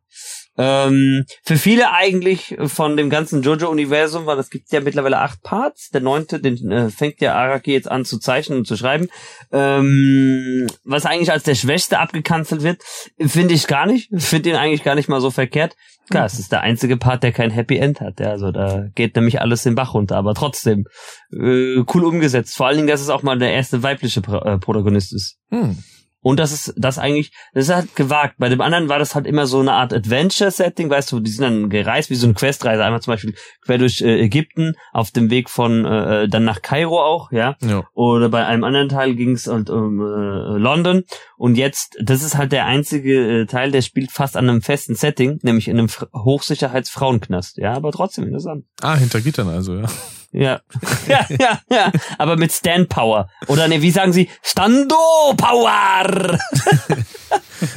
ähm, für viele eigentlich von dem ganzen JoJo-Universum, weil es gibt ja mittlerweile acht Parts. Der neunte, den äh, fängt ja Araki jetzt an zu zeichnen und zu schreiben. Ähm, was eigentlich als der Schwächste abgekanzelt wird, finde ich gar nicht. Finde ihn eigentlich gar nicht mal so verkehrt. Klar, es ist der einzige Part, der kein Happy End hat. Ja, also da geht nämlich alles den Bach runter, aber trotzdem äh, cool umgesetzt. Vor allen Dingen, dass es auch mal der erste weibliche Pro äh, Protagonist ist. Hm. Und das ist das eigentlich, das ist halt gewagt. Bei dem anderen war das halt immer so eine Art Adventure-Setting, weißt du, die sind dann gereist wie so eine Questreise, einmal zum Beispiel quer durch äh, Ägypten, auf dem Weg von äh, dann nach Kairo auch, ja. ja. Oder bei einem anderen Teil ging es halt um äh, London. Und jetzt, das ist halt der einzige äh, Teil, der spielt fast an einem festen Setting, nämlich in einem Hochsicherheitsfrauenknast. Ja, aber trotzdem interessant. Ah, hinter Gittern also, ja. Ja. ja, ja, ja. Aber mit Stand Power. Oder ne, wie sagen sie? Stando Power! <laughs>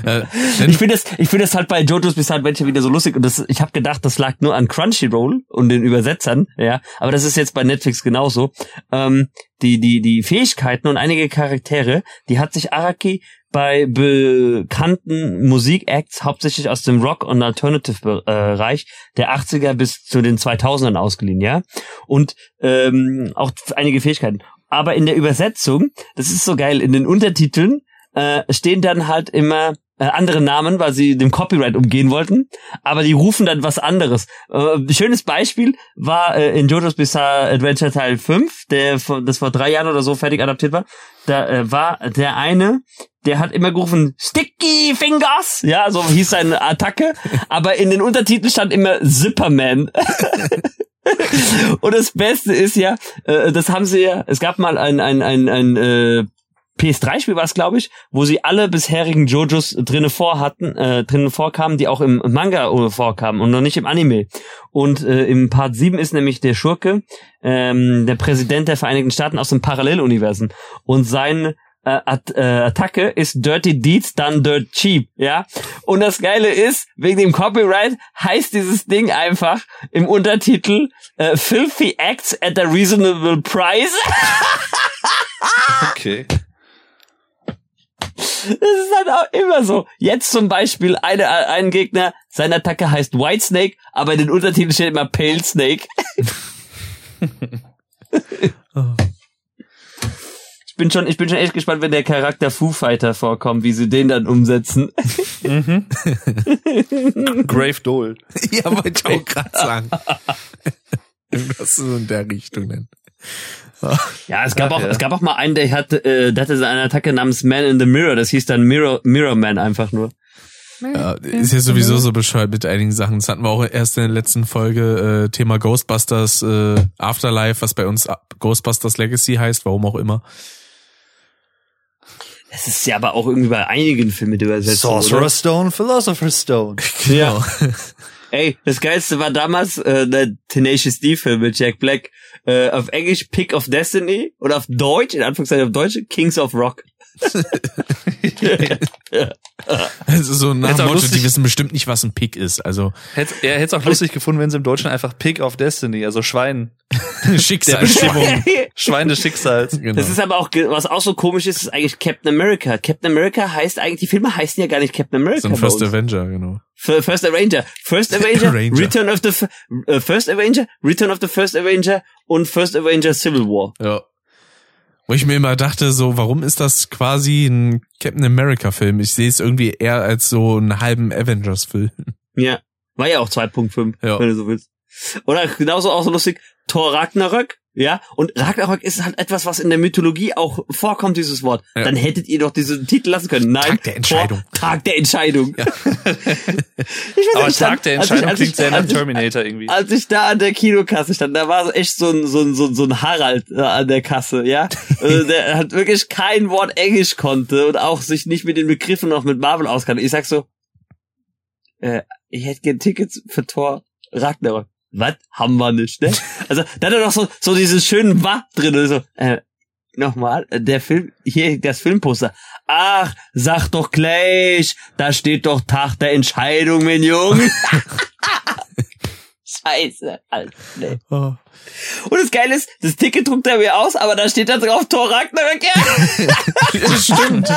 Äh, ich finde es, ich finde es halt bei JoJo's Bizarre Adventure wieder so lustig und das, ich habe gedacht, das lag nur an Crunchyroll und den Übersetzern, ja, aber das ist jetzt bei Netflix genauso. Ähm, die die die Fähigkeiten und einige Charaktere, die hat sich Araki bei bekannten Musikacts, hauptsächlich aus dem Rock- und Alternative-Bereich der 80er bis zu den 2000ern ausgeliehen, ja. Und ähm, auch einige Fähigkeiten. Aber in der Übersetzung, das ist so geil, in den Untertiteln äh, stehen dann halt immer äh, andere Namen, weil sie dem Copyright umgehen wollten, aber die rufen dann was anderes. Äh, schönes Beispiel war äh, in JoJo's Bizarre Adventure Teil 5, der das vor drei Jahren oder so fertig adaptiert war. Da äh, war der eine, der hat immer gerufen Sticky Fingers, ja, so hieß seine Attacke, aber in den Untertiteln stand immer Zipperman. Und das Beste ist ja, äh, das haben sie ja, es gab mal ein, ein, ein, ein äh, PS3-Spiel war es, glaube ich, wo sie alle bisherigen JoJos drinnen vorhatten, äh, drinnen vorkamen, die auch im Manga vorkamen und noch nicht im Anime. Und äh, im Part 7 ist nämlich der Schurke, ähm, der Präsident der Vereinigten Staaten aus dem Paralleluniversen. Und sein äh, At äh, Attacke ist Dirty Deeds Done Dirt Cheap, ja. Und das Geile ist, wegen dem Copyright heißt dieses Ding einfach im Untertitel äh, Filthy Acts at a Reasonable Price. <laughs> okay. Das ist halt auch immer so. Jetzt zum Beispiel eine, ein Gegner, seine Attacke heißt Whitesnake, aber in den Untertiteln steht immer Pale Snake. <laughs> <laughs> Ich bin schon, ich bin schon echt gespannt, wenn der Charakter Foo Fighter vorkommt, wie sie den dann umsetzen. Mhm. <laughs> Grave Dole. <laughs> Ja, wollte ich auch gerade sagen. <laughs> Was so in der Richtung denn. Ja, es gab Ach, auch, ja. es gab auch mal einen, der hatte, äh, der hatte eine Attacke namens Man in the Mirror. Das hieß dann Mirror, Mirror Man einfach nur. Ja, ist ja sowieso so bescheuert mit einigen Sachen. Das hatten wir auch erst in der letzten Folge, äh, Thema Ghostbusters äh, Afterlife, was bei uns Ghostbusters Legacy heißt, warum auch immer. Das ist ja aber auch irgendwie bei einigen Filmen übersetzt. Sorcerer oder? Stone, Philosopher's Stone. <laughs> Genau. <laughs> Ey, das geilste war damals äh, der Tenacious D-Film mit Jack Black. Äh, auf Englisch Pick of Destiny oder auf Deutsch, in Anführungszeichen auf Deutsch, Kings of Rock. <laughs> also so nach Motto, die wissen bestimmt nicht, was ein Pick ist. Also hätte, er hätte es auch lustig gefunden, wenn sie im Deutschen einfach Pick of Destiny, also Schwein <laughs> Schicksal, der Bestimmung, <laughs> Schwein des Schicksals. Genau. Das ist aber auch was auch so komisch ist, ist eigentlich Captain America. Captain America heißt eigentlich die Filme heißen ja gar nicht Captain America. So ein First Avenger, genau. First Avenger, First <laughs> Avenger, Ranger. Return of the uh, First Avenger, Return of the First Avenger und First Avenger Civil War. Ja. Wo ich mir immer dachte, so, warum ist das quasi ein Captain America Film? Ich sehe es irgendwie eher als so einen halben Avengers Film. Ja, war ja auch 2.5, ja. wenn du so willst. Oder genauso auch so lustig, Thor Ragnarök, ja, und Ragnarök ist halt etwas, was in der Mythologie auch vorkommt, dieses Wort. Ja. Dann hättet ihr doch diesen Titel lassen können. Nein, Tag der Entscheidung. Vor, Tag der Entscheidung. Ja. ich Aber Tag der Entscheidung ich, klingt sehr nach Terminator irgendwie. Als ich da an der Kinokasse stand, da war echt so ein, so ein, so ein, so ein Harald äh, an der Kasse, ja. also der hat wirklich kein Wort Englisch konnte und auch sich nicht mit den Begriffen noch mit Marvel auskannte. Ich sag so, äh, ich hätte gern Tickets für Thor Ragnarök was haben wir nicht, ne? <laughs> Also, da hat er doch so, so dieses schönen Wa drin, so, äh, nochmal, der Film, hier, das Filmposter. Ach, sag doch gleich, da steht doch Tag der Entscheidung, mein Junge. <laughs> Scheiße, Alter, ne. Oh. Und das Geile ist, das Ticket druckt er mir aus, aber da steht da drauf Thor Ragnarök, ja. <laughs> das stimmt.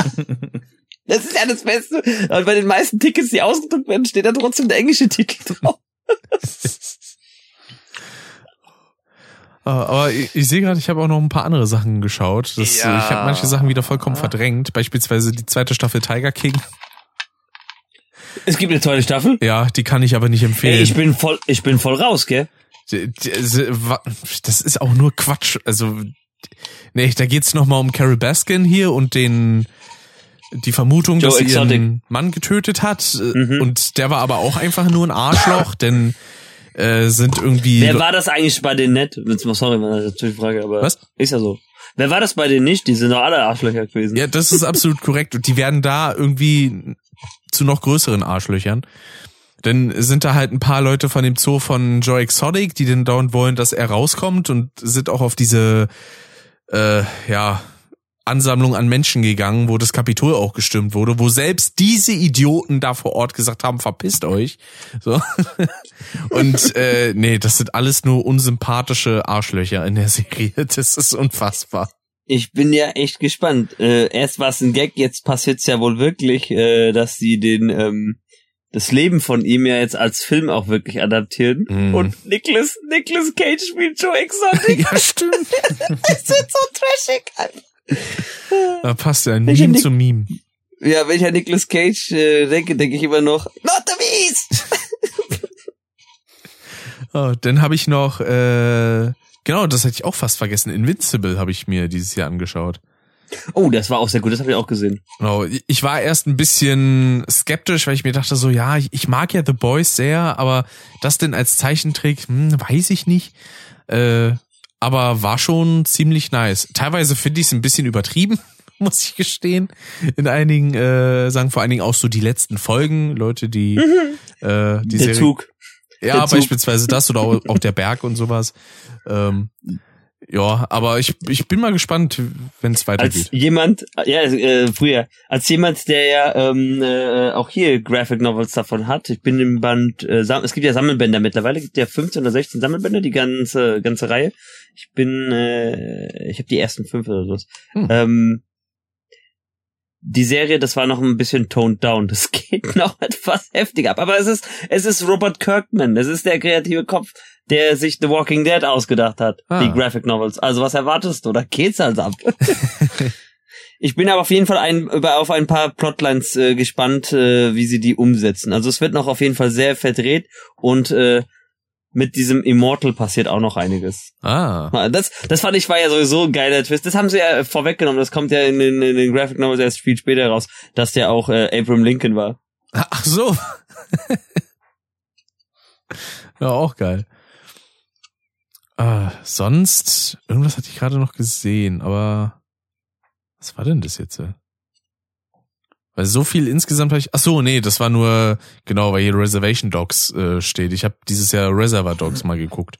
Das ist ja das Beste. Und bei den meisten Tickets, die ausgedruckt werden, steht da trotzdem der englische Titel drauf. Äh, aber ich, ich sehe gerade, ich habe auch noch ein paar andere Sachen geschaut. Das, ja. Ich habe manche Sachen wieder vollkommen verdrängt. Beispielsweise die zweite Staffel Tiger King. Es gibt eine zweite Staffel? Ja, die kann ich aber nicht empfehlen. Ey, ich bin voll, ich bin voll raus, gell? Das ist auch nur Quatsch. Also, nee, da geht's noch mal um Carol Baskin hier und den die Vermutung, Joe dass sie ihren Mann getötet hat. Mhm. Und der war aber auch einfach nur ein Arschloch, denn äh, sind irgendwie. Wer war das eigentlich bei denen nicht? Sorry, das ist natürlich Frage, aber Was? ist ja so. Wer war das bei denen nicht? Die sind doch alle Arschlöcher gewesen. Ja, das ist absolut korrekt. Und die werden da irgendwie zu noch größeren Arschlöchern. Denn sind da halt ein paar Leute von dem Zoo von Joe Exotic, die denn dauernd wollen, dass er rauskommt und sind auch auf diese, äh, ja, Ansammlung an Menschen gegangen, wo das Kapitol auch gestimmt wurde, wo selbst diese Idioten da vor Ort gesagt haben, verpisst euch. So. <laughs> Und äh, nee, das sind alles nur unsympathische Arschlöcher in der Serie. Das ist unfassbar. Ich bin ja echt gespannt. Äh, erst war es ein Gag, jetzt passiert's ja wohl wirklich, äh, dass sie den ähm, das Leben von ihm ja jetzt als Film auch wirklich adaptieren. Mm. Und Nicholas, Nicholas Cage spielt Joe Exotic. <laughs> ja, stimmt. <laughs> das wird so trashig. Da passt ja Meme zu Meme. Ja, wenn ich an Nicolas Cage äh, denke, denke ich immer noch, not the beast! <laughs> oh, dann habe ich noch, äh, genau, das hätte ich auch fast vergessen. Invincible habe ich mir dieses Jahr angeschaut. Oh, das war auch sehr gut, das habe ich auch gesehen. Genau, ich war erst ein bisschen skeptisch, weil ich mir dachte so, ja, ich mag ja The Boys sehr, aber das denn als Zeichentrick, hm, weiß ich nicht. Äh, aber war schon ziemlich nice. Teilweise finde ich es ein bisschen übertrieben, <laughs> muss ich gestehen. In einigen, äh, sagen vor allen Dingen auch so die letzten Folgen, Leute, die mhm. äh, die Der Serie, Zug. Ja, der beispielsweise Zug. das oder auch, auch der Berg und sowas. Ähm, <laughs> ja, aber ich, ich bin mal gespannt, wenn es weitergeht. Als jemand, ja, äh, früher, als jemand, der ja ähm, äh, auch hier Graphic Novels davon hat, ich bin im Band, äh, es gibt ja Sammelbänder mittlerweile, gibt ja 15 oder 16 Sammelbänder, die ganze ganze Reihe. Ich bin, äh, ich habe die ersten fünf oder so. Hm. Ähm, die Serie, das war noch ein bisschen toned down. Das <laughs> geht noch etwas heftiger ab. Aber es ist, es ist Robert Kirkman. Es ist der kreative Kopf, der sich The Walking Dead ausgedacht hat. Ah. Die Graphic Novels. Also was erwartest du? Da geht's halt ab. <laughs> ich bin aber auf jeden Fall ein, über, auf ein paar Plotlines äh, gespannt, äh, wie sie die umsetzen. Also es wird noch auf jeden Fall sehr verdreht und äh, mit diesem Immortal passiert auch noch einiges. Ah. Das, das fand ich war ja sowieso ein geiler Twist. Das haben sie ja vorweggenommen. Das kommt ja in den, in den Graphic Novels erst viel später raus, dass der auch äh, Abraham Lincoln war. Ach so. <laughs> ja, auch geil. Ah, sonst, irgendwas hatte ich gerade noch gesehen, aber was war denn das jetzt? Weil so viel insgesamt habe ich. Ach so, nee, das war nur genau, weil hier Reservation Dogs äh, steht. Ich habe dieses Jahr Reservoir Dogs mal geguckt.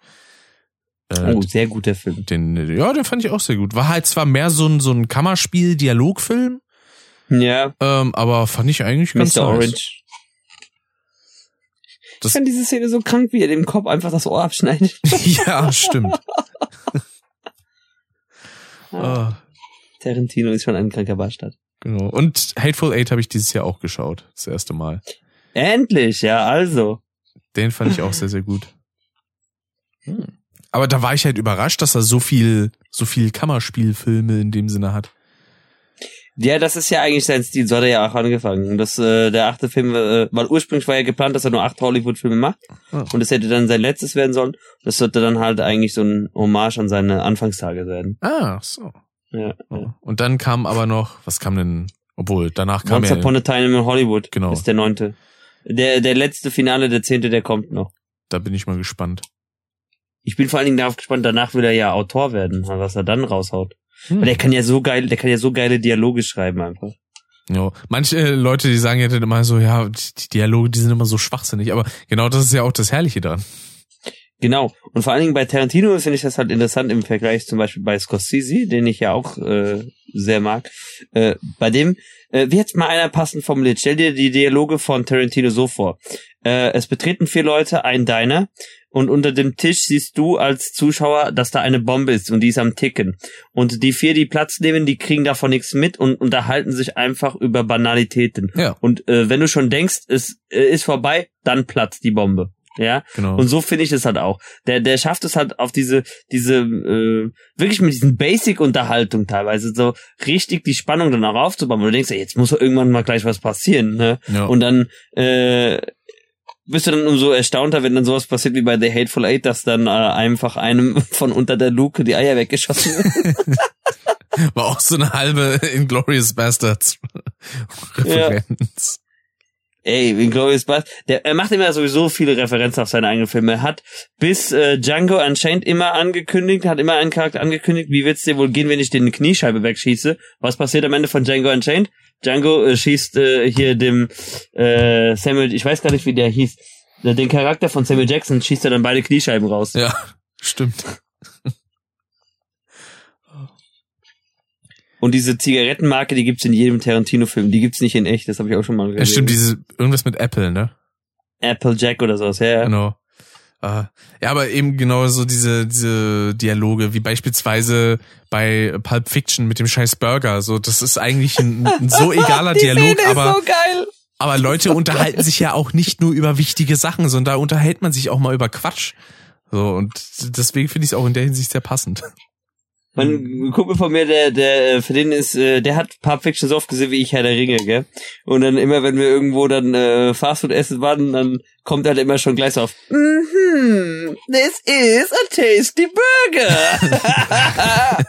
Äh, oh, sehr guter Film. Den, ja, den fand ich auch sehr gut. War halt zwar mehr so ein so ein Kammerspiel-Dialogfilm. Ja. Ähm, aber fand ich eigentlich ganz Mr. Nice. Orange. Das ich fand diese Szene so krank, wie er dem Kopf einfach das Ohr abschneidet. <laughs> ja, stimmt. <laughs> ah. Tarantino ist schon ein kranker Bastard. Genau. Und Hateful Eight habe ich dieses Jahr auch geschaut. Das erste Mal. Endlich, ja, also. Den fand ich auch sehr, sehr gut. Hm. Aber da war ich halt überrascht, dass er so viel, so viel Kammerspielfilme in dem Sinne hat. Ja, das ist ja eigentlich sein Stil, so hat er ja auch angefangen. Das, äh, der achte Film, äh, weil ursprünglich war ja geplant, dass er nur acht Hollywood-Filme macht. Oh. Und es hätte dann sein letztes werden sollen. Das sollte dann halt eigentlich so ein Hommage an seine Anfangstage werden. Ah, so. Ja, ja. Und dann kam aber noch, was kam denn, obwohl, danach kam Once ja... Upon a Time in Hollywood. Genau. Ist der neunte. Der, der letzte Finale, der zehnte, der kommt noch. Da bin ich mal gespannt. Ich bin vor allen Dingen darauf gespannt, danach will er ja Autor werden, was er dann raushaut. Hm. Weil der kann ja so geil, der kann ja so geile Dialoge schreiben einfach. Ja, manche Leute, die sagen ja dann immer so, ja, die Dialoge, die sind immer so schwachsinnig, aber genau das ist ja auch das Herrliche daran. Genau. Und vor allen Dingen bei Tarantino finde ich das halt interessant im Vergleich zum Beispiel bei Scorsese, den ich ja auch äh, sehr mag. Äh, bei dem, äh, wie jetzt mal einer passend formuliert, stell dir die Dialoge von Tarantino so vor. Äh, es betreten vier Leute ein Diner und unter dem Tisch siehst du als Zuschauer, dass da eine Bombe ist und die ist am Ticken. Und die vier, die Platz nehmen, die kriegen davon nichts mit und unterhalten sich einfach über Banalitäten. Ja. Und äh, wenn du schon denkst, es äh, ist vorbei, dann platzt die Bombe. Ja, genau. Und so finde ich es halt auch. Der, der schafft es halt auf diese, diese, äh, wirklich mit diesen Basic-Unterhaltung teilweise so richtig die Spannung dann auch aufzubauen. Und du denkst, ey, jetzt muss irgendwann mal gleich was passieren, ne? Ja. Und dann, äh, bist du dann umso erstaunter, wenn dann sowas passiert wie bei The Hateful Eight, dass dann äh, einfach einem <laughs> von unter der Luke die Eier weggeschossen werden. <laughs> <laughs> War auch so eine halbe Inglorious Bastards Referenz. Ja. Ey, Inglourious Basterds, der er macht immer sowieso viele Referenzen auf seine eigenen Filme. Er hat bis äh, Django Unchained immer angekündigt, hat immer einen Charakter angekündigt, wie wird's dir wohl gehen, wenn ich den Kniescheibe wegschieße? Was passiert am Ende von Django Unchained? Django äh, schießt äh, hier dem äh, Samuel, ich weiß gar nicht, wie der hieß, den Charakter von Samuel Jackson schießt er dann beide Kniescheiben raus. Ja, stimmt. Und diese Zigarettenmarke, die gibt's in jedem Tarantino-Film. Die gibt's nicht in echt, das habe ich auch schon mal gesehen. Ja, stimmt, diese, irgendwas mit Apple, ne? Apple Jack oder sowas, ja. Genau. Äh, ja, aber eben genau so diese, diese Dialoge, wie beispielsweise bei Pulp Fiction mit dem scheiß Burger. So, das ist eigentlich ein, ein so <laughs> egaler Dialog, aber. So aber Leute unterhalten sich ja auch nicht nur über wichtige Sachen, sondern da unterhält man sich auch mal über Quatsch. So, und deswegen finde ich es auch in der Hinsicht sehr passend. Mein Kumpel von mir, der, der, für den ist, äh, der hat Pulp Fiction so oft gesehen wie ich Herr der Ringe, gell? Und dann immer, wenn wir irgendwo dann äh, Fastfood essen waren, dann kommt halt immer schon gleich so auf, mm-hmm, this is a tasty burger. <laughs>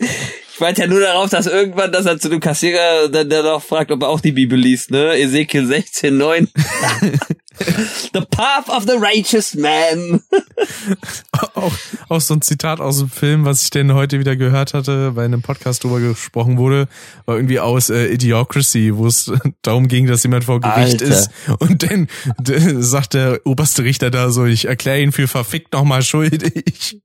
ich warte ja nur darauf, dass irgendwann, dass er zu dem Kassierer dann, dann auch fragt, ob er auch die Bibel liest, ne? Ezekiel 16, 9. <laughs> The path of the righteous man. <laughs> auch, auch so ein Zitat aus dem Film, was ich denn heute wieder gehört hatte, bei einem Podcast drüber gesprochen wurde, war irgendwie aus äh, Idiocracy, wo es <laughs> darum ging, dass jemand vor Gericht Alter. ist. Und dann, dann sagt der oberste Richter da so, ich erkläre ihn für verfickt nochmal schuldig.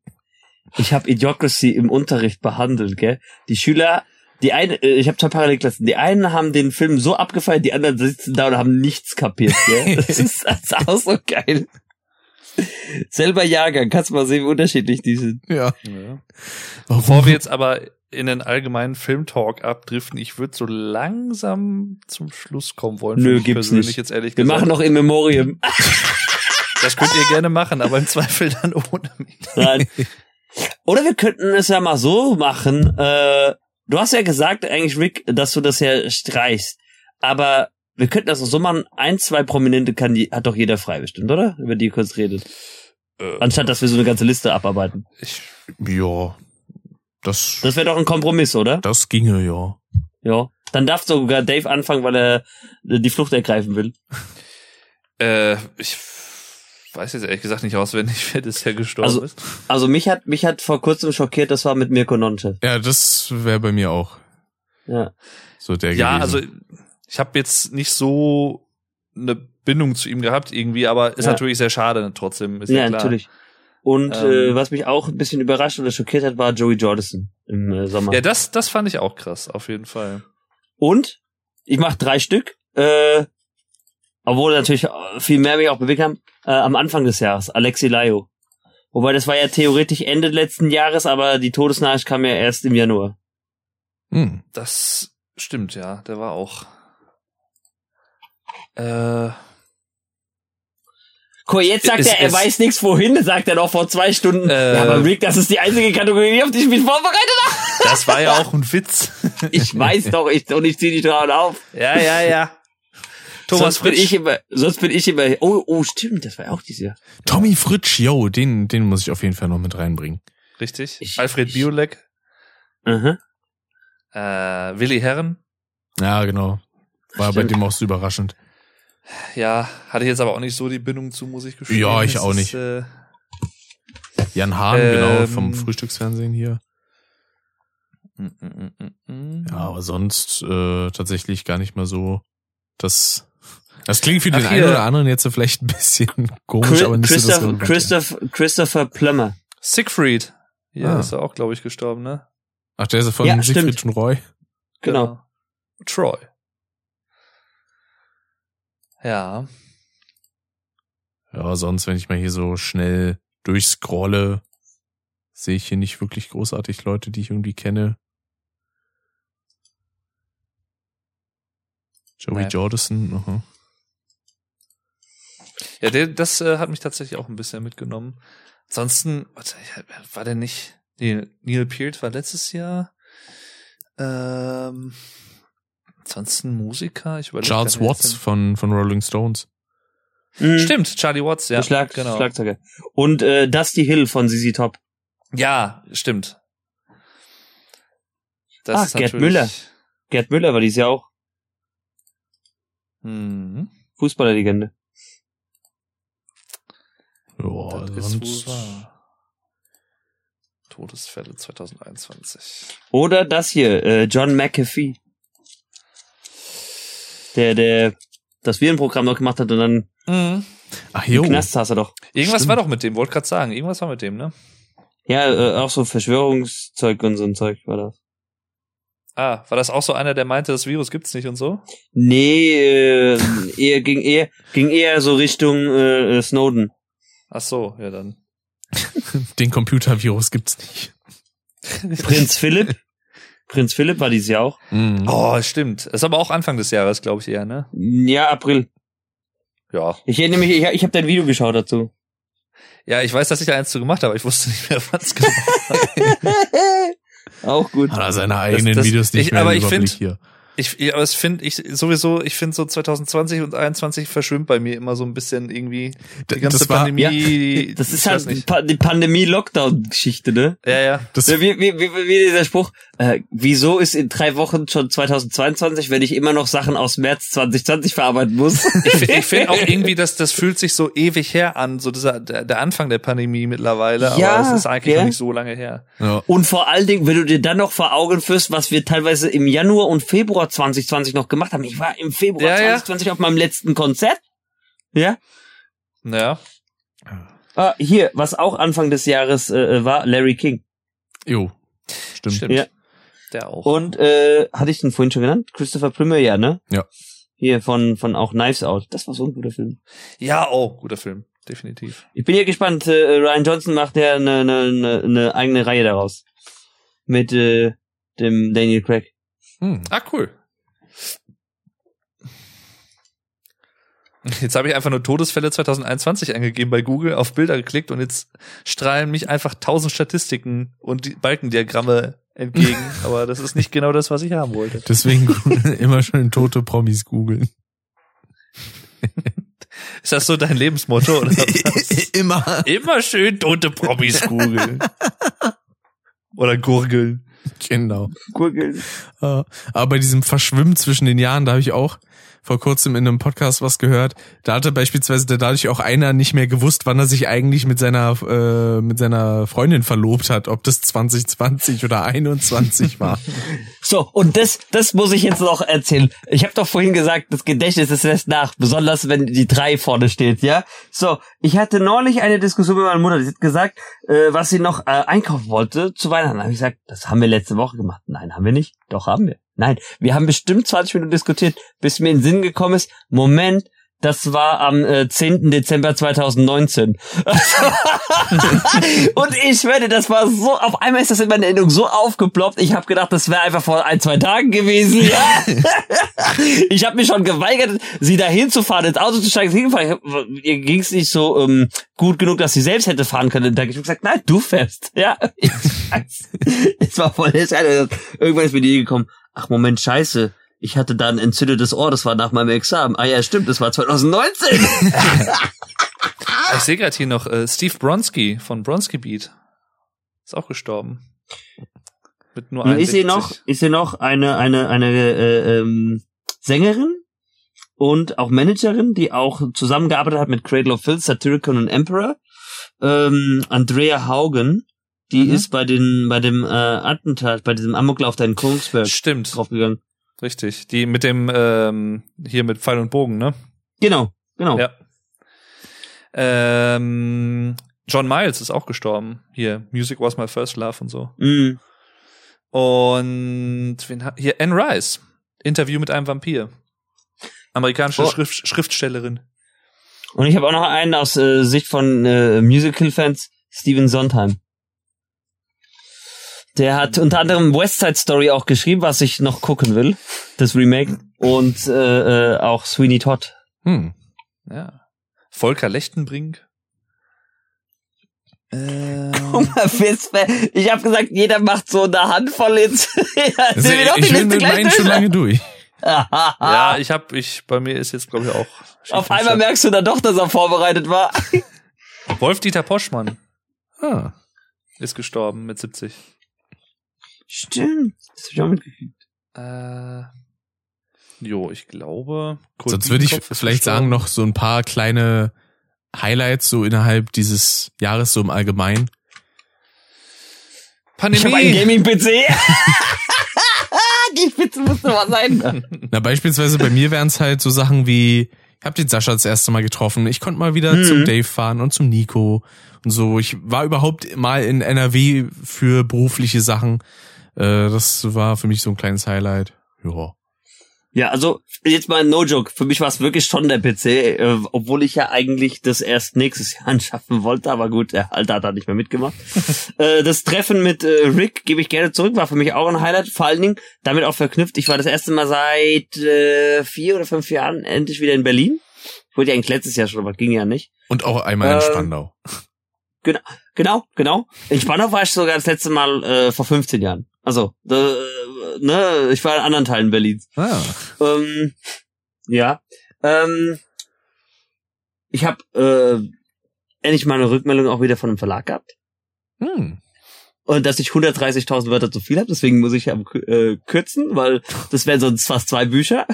Ich habe Idiocracy im Unterricht behandelt, gell? Die Schüler die eine, äh, ich habe zwei Parallelklassen. Die einen haben den Film so abgefeiert, die anderen sitzen da und haben nichts kapiert. Gell? <laughs> Das, ist, das ist auch so geil. Selber Jahrgang, kannst du mal sehen, wie unterschiedlich die sind. Ja. ja. Bevor wir jetzt aber in den allgemeinen Filmtalk abdriften, ich würde so langsam zum Schluss kommen wollen. Nö, gibt's nicht. Jetzt ehrlich wir gesagt. machen noch in Memoriam. Das könnt ihr gerne machen, aber im Zweifel dann ohne mich. Nein. Oder wir könnten es ja mal so machen, äh, Du hast ja gesagt, eigentlich, Rick, dass du das ja streichst. Aber wir könnten das auch so machen, ein, zwei Prominente kann die, hat doch jeder frei bestimmt, oder? Über die ihr kurz redet. Äh, Anstatt, dass wir so eine ganze Liste abarbeiten. Ich, ja. Das. Das wäre doch ein Kompromiss, oder? Das ginge, ja. Ja. Dann darf sogar Dave anfangen, weil er die Flucht ergreifen will. Äh, ich weiß jetzt ehrlich gesagt nicht auswendig, <laughs> wer das ja gestorben also, ist. Also mich hat mich hat vor kurzem schockiert, das war mit Mirko Nonche. Ja, das wäre bei mir auch. Ja. So der Ja, gewesen. also ich habe jetzt nicht so eine Bindung zu ihm gehabt irgendwie, aber ist ja. natürlich sehr schade trotzdem. Ist ja, ja natürlich. Und ähm, äh, was mich auch ein bisschen überrascht oder schockiert hat, war Joey Jordison im äh, Sommer. Ja, das das fand ich auch krass, auf jeden Fall. Und ich mach drei Stück. Äh, obwohl natürlich viel mehr mich auch bewegt haben, äh, am Anfang des Jahres, Alexi Laio. Wobei das war ja theoretisch Ende letzten Jahres, aber die Todesnachricht kam ja erst im Januar. Hm. Das stimmt, ja. Der war auch. Äh. Cool, jetzt sagt ist, er, er weiß nichts wohin, sagt er noch vor zwei Stunden. Äh, ja, aber Rick, das ist die einzige Kategorie, auf die ich mich vorbereitet habe. Das war ja auch ein Witz. ich weiß <laughs> doch, ich, und ich zieh dich drauf auf. Ja, ja, ja. Thomas sonst Fritsch. bin ich immer, sonst bin ich immer, oh, oh, stimmt, das war ja auch dieses Jahr. Tommy Fritsch, yo, den, den muss ich auf jeden Fall noch mit reinbringen. Richtig. Ich, Alfred Biolek. Mhm. Äh, Willi Herren. Ja, genau. War stimmt. bei dem auch so überraschend. Ja, hatte ich jetzt aber auch nicht so die Bindung zu, muss ich gestehen. Ja, ich auch nicht. Ist, äh, Jan Hahn, ähm, genau, vom Frühstücksfernsehen hier. Mm, mm, mm, ja, aber sonst äh, tatsächlich gar nicht mal so das das klingt für den Ach, einen oder anderen jetzt so vielleicht ein bisschen <laughs> komisch, Chris, aber nicht Christoph, so das Christoph, Christopher Plummer. Siegfried. Ja, ah. ist er auch, glaube ich, gestorben, ne? Ach, der ist ja von ja, Siegfried und Roy. Genau. genau. Troy. Ja. Ja, sonst, wenn ich mal hier so schnell durchscrolle, sehe ich hier nicht wirklich großartig Leute, die ich irgendwie kenne. Joey nee. Jordison, aha. Ja, der, das äh, hat mich tatsächlich auch ein bisschen mitgenommen. Ansonsten, warte, war der nicht? Nee, Neil Peart war letztes Jahr. Ähm, ansonsten Musiker. Ich Charles Watts von, von Rolling Stones. Mhm. Stimmt, Charlie Watts, ja. Schlag, genau. Schlagzeuger. Und äh, Dusty Hill von ZZ Top. Ja, stimmt. Das ah, Gerd Müller. Gerd Müller war dies ja auch. Mhm. Fußballerlegende. Ja, sonst... Todesfälle 2021. Oder das hier, äh, John McAfee. Der, der das Virenprogramm noch gemacht hat und dann mhm. Ach jo. Knast saß er doch. Irgendwas Stimmt. war doch mit dem, wollte gerade sagen. Irgendwas war mit dem, ne? Ja, äh, auch so Verschwörungszeug und so ein Zeug war das. Ah, war das auch so einer, der meinte, das Virus gibt's nicht und so? Nee, äh, eher ging eher ging eher so Richtung äh, Snowden. Ach so, ja dann. <laughs> Den Computervirus gibt's nicht. Prinz Philipp. Prinz Philipp war dieses Jahr auch. Mhm. Oh, stimmt. Das ist aber auch Anfang des Jahres, glaube ich eher, ne? Ja, April. Ja. Ich erinnere mich, ich, ich habe dein Video geschaut dazu. Ja, ich weiß, dass ich da eins zu gemacht habe, ich wusste nicht mehr, <laughs> wann es genau war. <laughs> auch gut. Hat er seine eigenen das, das, Videos nicht ich, mehr aber ich finde, ich, ja, aber es finde ich sowieso, ich finde so 2020 und 2021 verschwimmt bei mir immer so ein bisschen irgendwie die ganze das war, Pandemie. Ja, das ist halt die Pandemie-Lockdown-Geschichte, ne? Ja, ja. Das wie, wie, wie, wie dieser Spruch, äh, wieso ist in drei Wochen schon 2022, wenn ich immer noch Sachen aus März 2020 verarbeiten muss? Ich, ich finde auch <laughs> irgendwie, dass das fühlt sich so ewig her an, so dieser, der, der Anfang der Pandemie mittlerweile, ja, aber es ist eigentlich ja. noch nicht so lange her. Ja. Und vor allen Dingen, wenn du dir dann noch vor Augen führst, was wir teilweise im Januar und Februar 2020 noch gemacht haben. Ich war im Februar ja, 2020 ja. auf meinem letzten Konzert. Ja. Ja. Ah, hier, was auch Anfang des Jahres äh, war, Larry King. Jo. Stimmt. Stimmt. Ja. Der auch. Und äh, hatte ich den vorhin schon genannt? Christopher Plummer, ja, ne? Ja. Hier von von auch Knives Out. Das war so ein guter Film. Ja, oh, guter Film, definitiv. Ich bin ja gespannt. Äh, Ryan Johnson macht ja eine ne, ne, ne eigene Reihe daraus mit äh, dem Daniel Craig. Hm. Ah, cool. Jetzt habe ich einfach nur Todesfälle 2021 eingegeben bei Google, auf Bilder geklickt und jetzt strahlen mich einfach tausend Statistiken und Balkendiagramme entgegen. <laughs> Aber das ist nicht genau das, was ich haben wollte. Deswegen <laughs> immer schön tote Promis googeln. <laughs> Ist das so dein Lebensmotto? Oder was? immer. Immer schön tote Promis googeln. Oder gurgeln. Genau. Gurgeln. Aber bei diesem Verschwimmen zwischen den Jahren, da habe ich auch vor kurzem in einem Podcast was gehört. Da hatte beispielsweise dadurch auch einer nicht mehr gewusst, wann er sich eigentlich mit seiner äh, mit seiner Freundin verlobt hat, ob das 2020 oder 21 war. <laughs> So, und das das muss ich jetzt noch erzählen. Ich habe doch vorhin gesagt, das Gedächtnis ist lässt nach, besonders wenn die drei vorne steht, ja? So, ich hatte neulich eine Diskussion mit meiner Mutter, die hat gesagt, äh, was sie noch äh, einkaufen wollte zu Weihnachten. Da habe ich gesagt, das haben wir letzte Woche gemacht. Nein, haben wir nicht. Doch haben wir. Nein, wir haben bestimmt 20 Minuten diskutiert, bis mir in den Sinn gekommen ist, Moment, das war am äh, 10. Dezember 2019. <laughs> und ich werde, das war so, auf einmal ist das in meiner Erinnerung so aufgeploppt. Ich habe gedacht, das wäre einfach vor ein, zwei Tagen gewesen. Ja. <laughs> ich habe mich schon geweigert, sie dahin zu fahren, ins Auto zu steigen. Ihr ging es nicht so ähm, gut genug, dass sie selbst hätte fahren können. Da habe ich gesagt, nein, du fährst. Ja, <laughs> es war voll Irgendwann ist mir die gekommen ach Moment, scheiße, ich hatte da ein entzündetes Ohr, das war nach meinem Examen. Ah ja, stimmt, das war 2019. <laughs> ich sehe gerade hier noch äh, Steve Bronski von Bronski Beat. Ist auch gestorben. Mit nur ich sehe noch, ich sehe noch eine eine eine äh, ähm, Sängerin und auch Managerin, die auch zusammengearbeitet hat mit Cradle of Filth, Satyricon und Emperor. Ähm, Andrea Haugen die mhm. ist bei den, bei dem äh, Attentat, bei diesem Amoklauf da in Kongsberg Stimmt. draufgegangen. Richtig. Die mit dem, ähm, hier mit Pfeil und Bogen, ne? Genau, genau. Ja. Ähm, John Miles ist auch gestorben. Hier, Music Was My First Love und so. Mhm. Und wen hier, Anne Rice. Interview mit einem Vampir. Amerikanische oh. Schrift, Schriftstellerin. Und ich habe auch noch einen aus äh, Sicht von äh, Musical-Fans, Steven Sondheim. Der hat unter anderem West Side Story auch geschrieben, was ich noch gucken will, das Remake. Und äh, äh, auch Sweeney Todd. Hm. Ja. Volker Lechtenbrink. Ähm. Ich habe gesagt, jeder macht so eine Handvoll jetzt. <laughs> also, ich, will mit meinen schon lange durch. <laughs> ja, ich hab, ich, bei mir ist jetzt glaube ich auch. Auf einmal merkst du dann doch, dass er vorbereitet war. Wolf-Dieter Poschmann. Ah. Ist gestorben mit 70. Stimmt. Das hab ich auch mitgekriegt. Äh, jo, ich glaube. Kurt Sonst würde ich vielleicht sagen, noch so ein paar kleine Highlights so innerhalb dieses Jahres so im Allgemeinen. Pandemie. Ich habe einen Gaming-PC. <laughs> <laughs> Die Spitze musste mal sein. Na, beispielsweise bei mir wären es halt so Sachen wie, ich habe den Sascha das erste Mal getroffen, ich konnte mal wieder mhm. zum Dave fahren und zum Nico und so. Ich war überhaupt mal in NRW für berufliche Sachen. Äh, das war für mich so ein kleines Highlight. Ja. Ja, also jetzt mal no joke. Für mich war es wirklich schon der PC, äh, obwohl ich ja eigentlich das erst nächstes Jahr <laughs> anschaffen wollte, aber gut, der Alter hat da nicht mehr mitgemacht. <laughs> äh, das Treffen mit äh, Rick gebe ich gerne zurück, war für mich auch ein Highlight. Vor allen Dingen damit auch verknüpft. Ich war das erste Mal seit äh, vier oder fünf Jahren endlich wieder in Berlin. Ich wollte ja eigentlich letztes Jahr schon, aber ging ja nicht. Und auch einmal in ähm, Spandau. <laughs> Genau, genau, genau. In Spandau war ich sogar das letzte Mal äh, vor 15 Jahren. Also, äh, ne, ich war in anderen Teilen Berlins. Ah. Ähm, ja. Ähm, ich habe äh, endlich mal eine Rückmeldung auch wieder von einem Verlag gehabt. Hm. Und dass ich 130.000 Wörter zu viel habe, deswegen muss ich ja äh, kürzen, weil das wären sonst fast zwei Bücher.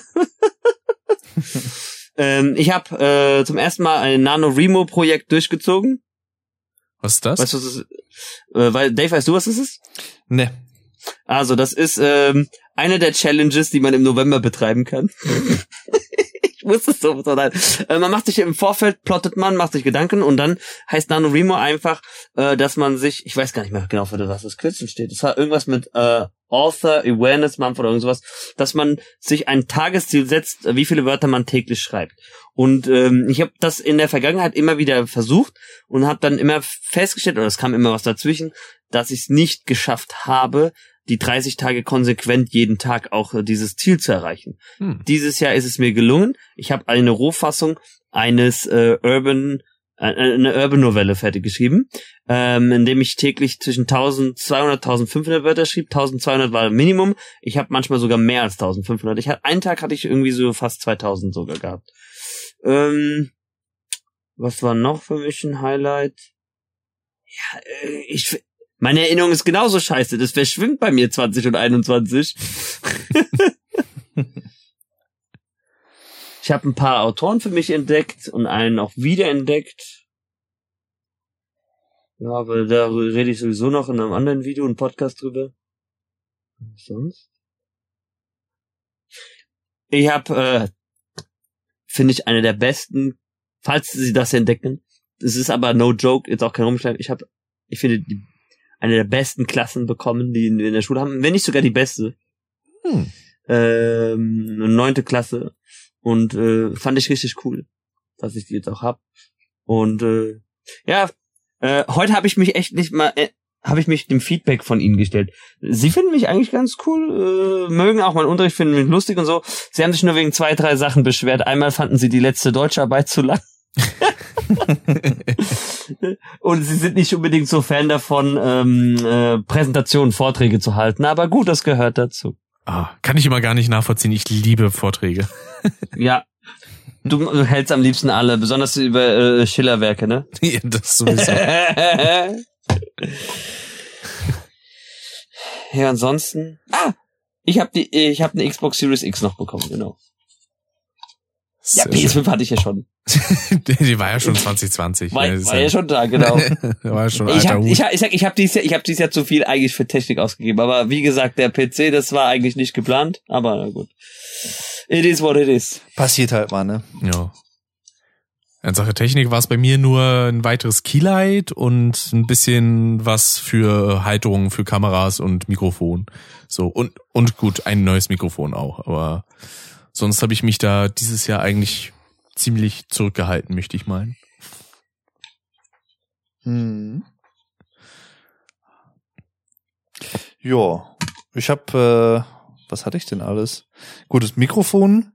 <laughs> ähm, ich habe äh, zum ersten Mal ein NaNoWriMo-Projekt durchgezogen. Was ist das? Weißt du, was ist? Äh, weil, Dave, weißt du, was das ist? Nee. Also, das ist ähm, eine der Challenges, die man im November betreiben kann. <laughs> ich muss es so sein. Äh, man macht sich im Vorfeld, plottet man, macht sich Gedanken und dann heißt NaNoWriMo einfach, äh, dass man sich, ich weiß gar nicht mehr genau, für was das Kürzel steht. Das war irgendwas mit äh, Author Awareness Month oder irgendwas, dass man sich ein Tagesziel setzt, wie viele Wörter man täglich schreibt. Und ähm, ich habe das in der Vergangenheit immer wieder versucht und habe dann immer festgestellt, oder es kam immer was dazwischen, dass ich es nicht geschafft habe, die 30 Tage konsequent jeden Tag auch äh, dieses Ziel zu erreichen. Hm. Dieses Jahr ist es mir gelungen. Ich habe eine Rohfassung eines äh, Urban äh, eine Urban Novelle fertig geschrieben, ähm, in dem ich täglich zwischen 1200 1500 Wörter schrieb. 1200 war Minimum. Ich habe manchmal sogar mehr als 1500. Ich hatte einen Tag hatte ich irgendwie so fast 2000 sogar gehabt. Ähm, was war noch für mich ein Highlight? Ja, äh, ich meine Erinnerung ist genauso scheiße. Das verschwimmt bei mir 20 und 21. <laughs> ich habe ein paar Autoren für mich entdeckt und einen auch wiederentdeckt. Ja, aber da rede ich sowieso noch in einem anderen Video und Podcast drüber. Was sonst? Ich habe, äh, finde ich, eine der besten, falls Sie das entdecken. Es ist aber no joke, jetzt auch kein Rumschlag. Ich habe, ich finde die eine der besten Klassen bekommen, die in, in der Schule haben, wenn nicht sogar die beste. Hm. Ähm, neunte Klasse. Und äh, fand ich richtig cool, dass ich die jetzt auch hab. Und äh, ja, äh, heute habe ich mich echt nicht mal, äh, habe ich mich dem Feedback von ihnen gestellt. Sie finden mich eigentlich ganz cool, äh, mögen auch meinen Unterricht, finden mich lustig und so. Sie haben sich nur wegen zwei, drei Sachen beschwert. Einmal fanden sie die letzte Deutscharbeit zu lang. <laughs> und sie sind nicht unbedingt so Fan davon, ähm, äh, Präsentationen, Vorträge zu halten. Aber gut, das gehört dazu. Ah, kann ich immer gar nicht nachvollziehen. Ich liebe Vorträge. <laughs> ja. Du, du hältst am liebsten alle, besonders über äh, Schillerwerke, ne? <laughs> Ja, das sowieso. ja, ansonsten. Ah, ich habe die, ich habe eine Xbox Series X noch bekommen, genau. Ja, PS5 hatte ich ja schon. <laughs> die war ja schon 2020. War, ja, war ja schon da, genau. <laughs> war ja schon ich, hab, ich, ich sag, ich habe dieses, Jahr, ich hab dieses Jahr zu viel eigentlich für Technik ausgegeben. Aber wie gesagt, der PC, das war eigentlich nicht geplant. Aber na gut. It is what it is. Passiert halt mal, ne? Ja. In Sache Technik war es bei mir nur ein weiteres Keylight und ein bisschen was für Halterungen für Kameras und Mikrofon. So und und gut, ein neues Mikrofon auch, aber sonst habe ich mich da dieses Jahr eigentlich ziemlich zurückgehalten, möchte ich meinen. Hm. Ja, ich habe, äh, was hatte ich denn alles? Gutes Mikrofon.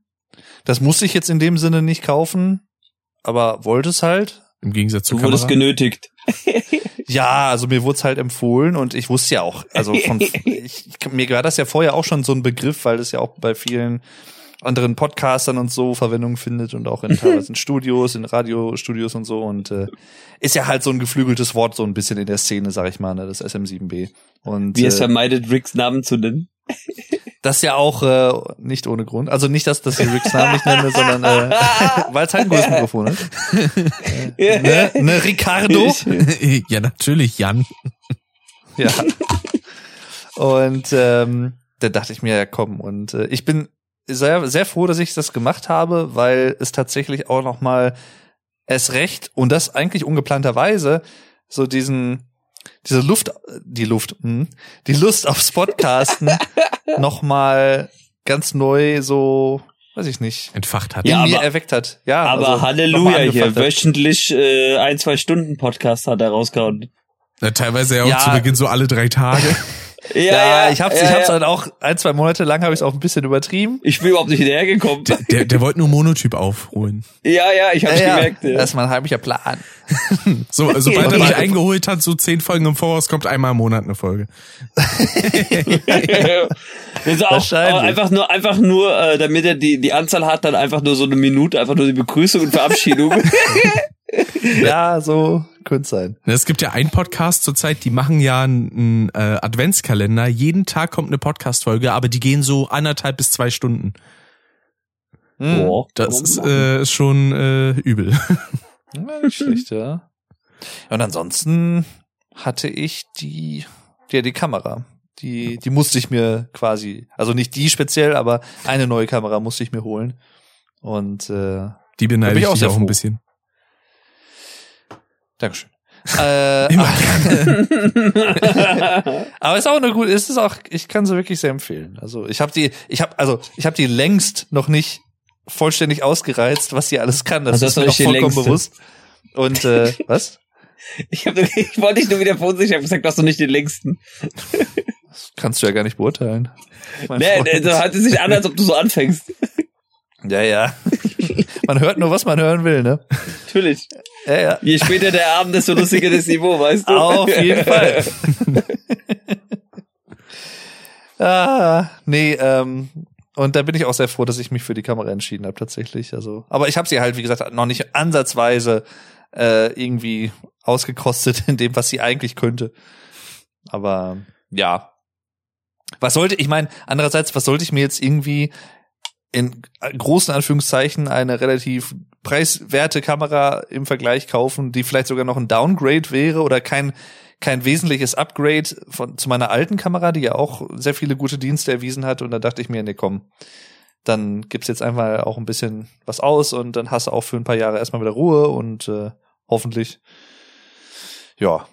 Das musste ich jetzt in dem Sinne nicht kaufen, aber wollte es halt. Im Gegensatz zu Du wurdest genötigt. <laughs> ja, also mir wurde es halt empfohlen und ich wusste ja auch, also von, <laughs> ich, mir war das ja vorher auch schon so ein Begriff, weil das ja auch bei vielen anderen Podcastern und so Verwendung findet und auch in <laughs> teilweise in Studios, in Radiostudios und so und äh, ist ja halt so ein geflügeltes Wort so ein bisschen in der Szene, sag ich mal, ne, das SM7B. Und wie es äh, vermeidet, Ricks Namen zu nennen. <laughs> Das ja auch äh, nicht ohne Grund. Also nicht, dass, dass ich Ricks Namen nicht nenne, sondern äh, <laughs> weil es halt ein gutes Mikrofon ist. ne, ne, Ricardo? ja, natürlich, Jan. ja. Und ähm, da dachte ich mir, ja komm, und äh, ich bin sehr, sehr froh, dass ich das gemacht habe, weil es tatsächlich auch noch mal es recht und das eigentlich ungeplanterweise so diesen diese Luft, die Luft, hm, die Lust aufs Podcasten <laughs> noch mal ganz neu so, weiß ich nicht, entfacht hat. Ja, Ja, mir aber- erweckt hat. Ja, Aber also, Halleluja hier, hat. wöchentlich äh, ein, zwei Stunden Podcast hat er rausgehauen. Na, teilweise ja auch Ja. zu Beginn so alle drei Tage. <laughs> Ja, ich hab's, ja, ich hab's ja. halt auch ein, zwei Monate lang habe ich es auch ein bisschen übertrieben. Ich bin überhaupt nicht hinterhergekommen. Der, der wollte nur Monotyp aufholen. Ja, ja, ich hab's gemerkt. Ja. Das ist mein heimlicher Plan. <laughs> So, sobald er Ja. mich eingeholt hat, so zehn Folgen im Voraus, kommt einmal im Monat eine Folge. <laughs> Also auch, Wahrscheinlich. auch einfach nur, einfach nur, äh, damit er die, die Anzahl hat, dann einfach nur so eine Minute, einfach nur die Begrüßung und Verabschiedung. <laughs> <laughs> Ja, so könnte sein. Es gibt ja einen Podcast zurzeit, die machen ja einen äh, Adventskalender. Jeden Tag kommt eine Podcast-Folge, aber die gehen so anderthalb bis zwei Stunden. Hm. Boah, Das ist, äh, schon äh, übel. Ja, nicht schlecht, ja. Und ansonsten hatte ich die, ja, die Kamera. Die, die musste ich mir quasi, also nicht die speziell, aber eine neue Kamera musste ich mir holen. Und äh, Die beneide ich ich auch auch ein bisschen. Dankeschön. <laughs> äh, Immer <laughs> aber ist auch eine gute, ist es auch, ich kann sie wirklich sehr empfehlen. Also ich habe die, ich habe, also ich habe die längst noch nicht vollständig ausgereizt, was sie alles kann. Das Also ist das mir auch nicht die vollkommen längste. bewusst. Und äh, <laughs> was? Ich, hab, ich wollte dich nur wieder verunsichern. Ich habe gesagt, du hast doch nicht den längsten. Das kannst du ja gar nicht beurteilen. Nee, nee, so hat es sich an, als ob du so anfängst. Ja, ja. Man hört nur, was man hören will, ne? Natürlich. Ja, ja. Je später der Abend, desto lustiger das Niveau, weißt du? Auf jeden Fall. <laughs> ah, nee, ähm, und da bin ich auch sehr froh, dass ich mich für die Kamera entschieden habe, tatsächlich. Also, aber ich habe sie halt, wie gesagt, noch nicht ansatzweise äh, irgendwie ausgekostet in dem, was sie eigentlich könnte. Aber ja. Was sollte, ich meine, andererseits, was sollte ich mir jetzt irgendwie in großen Anführungszeichen eine relativ preiswerte Kamera im Vergleich kaufen, die vielleicht sogar noch ein Downgrade wäre oder kein kein wesentliches Upgrade von zu meiner alten Kamera, die ja auch sehr viele gute Dienste erwiesen hat. Und da dachte ich mir, nee, komm, dann gibt's jetzt einfach auch ein bisschen was aus und dann hast du auch für ein paar Jahre erstmal wieder Ruhe und äh, hoffentlich ja,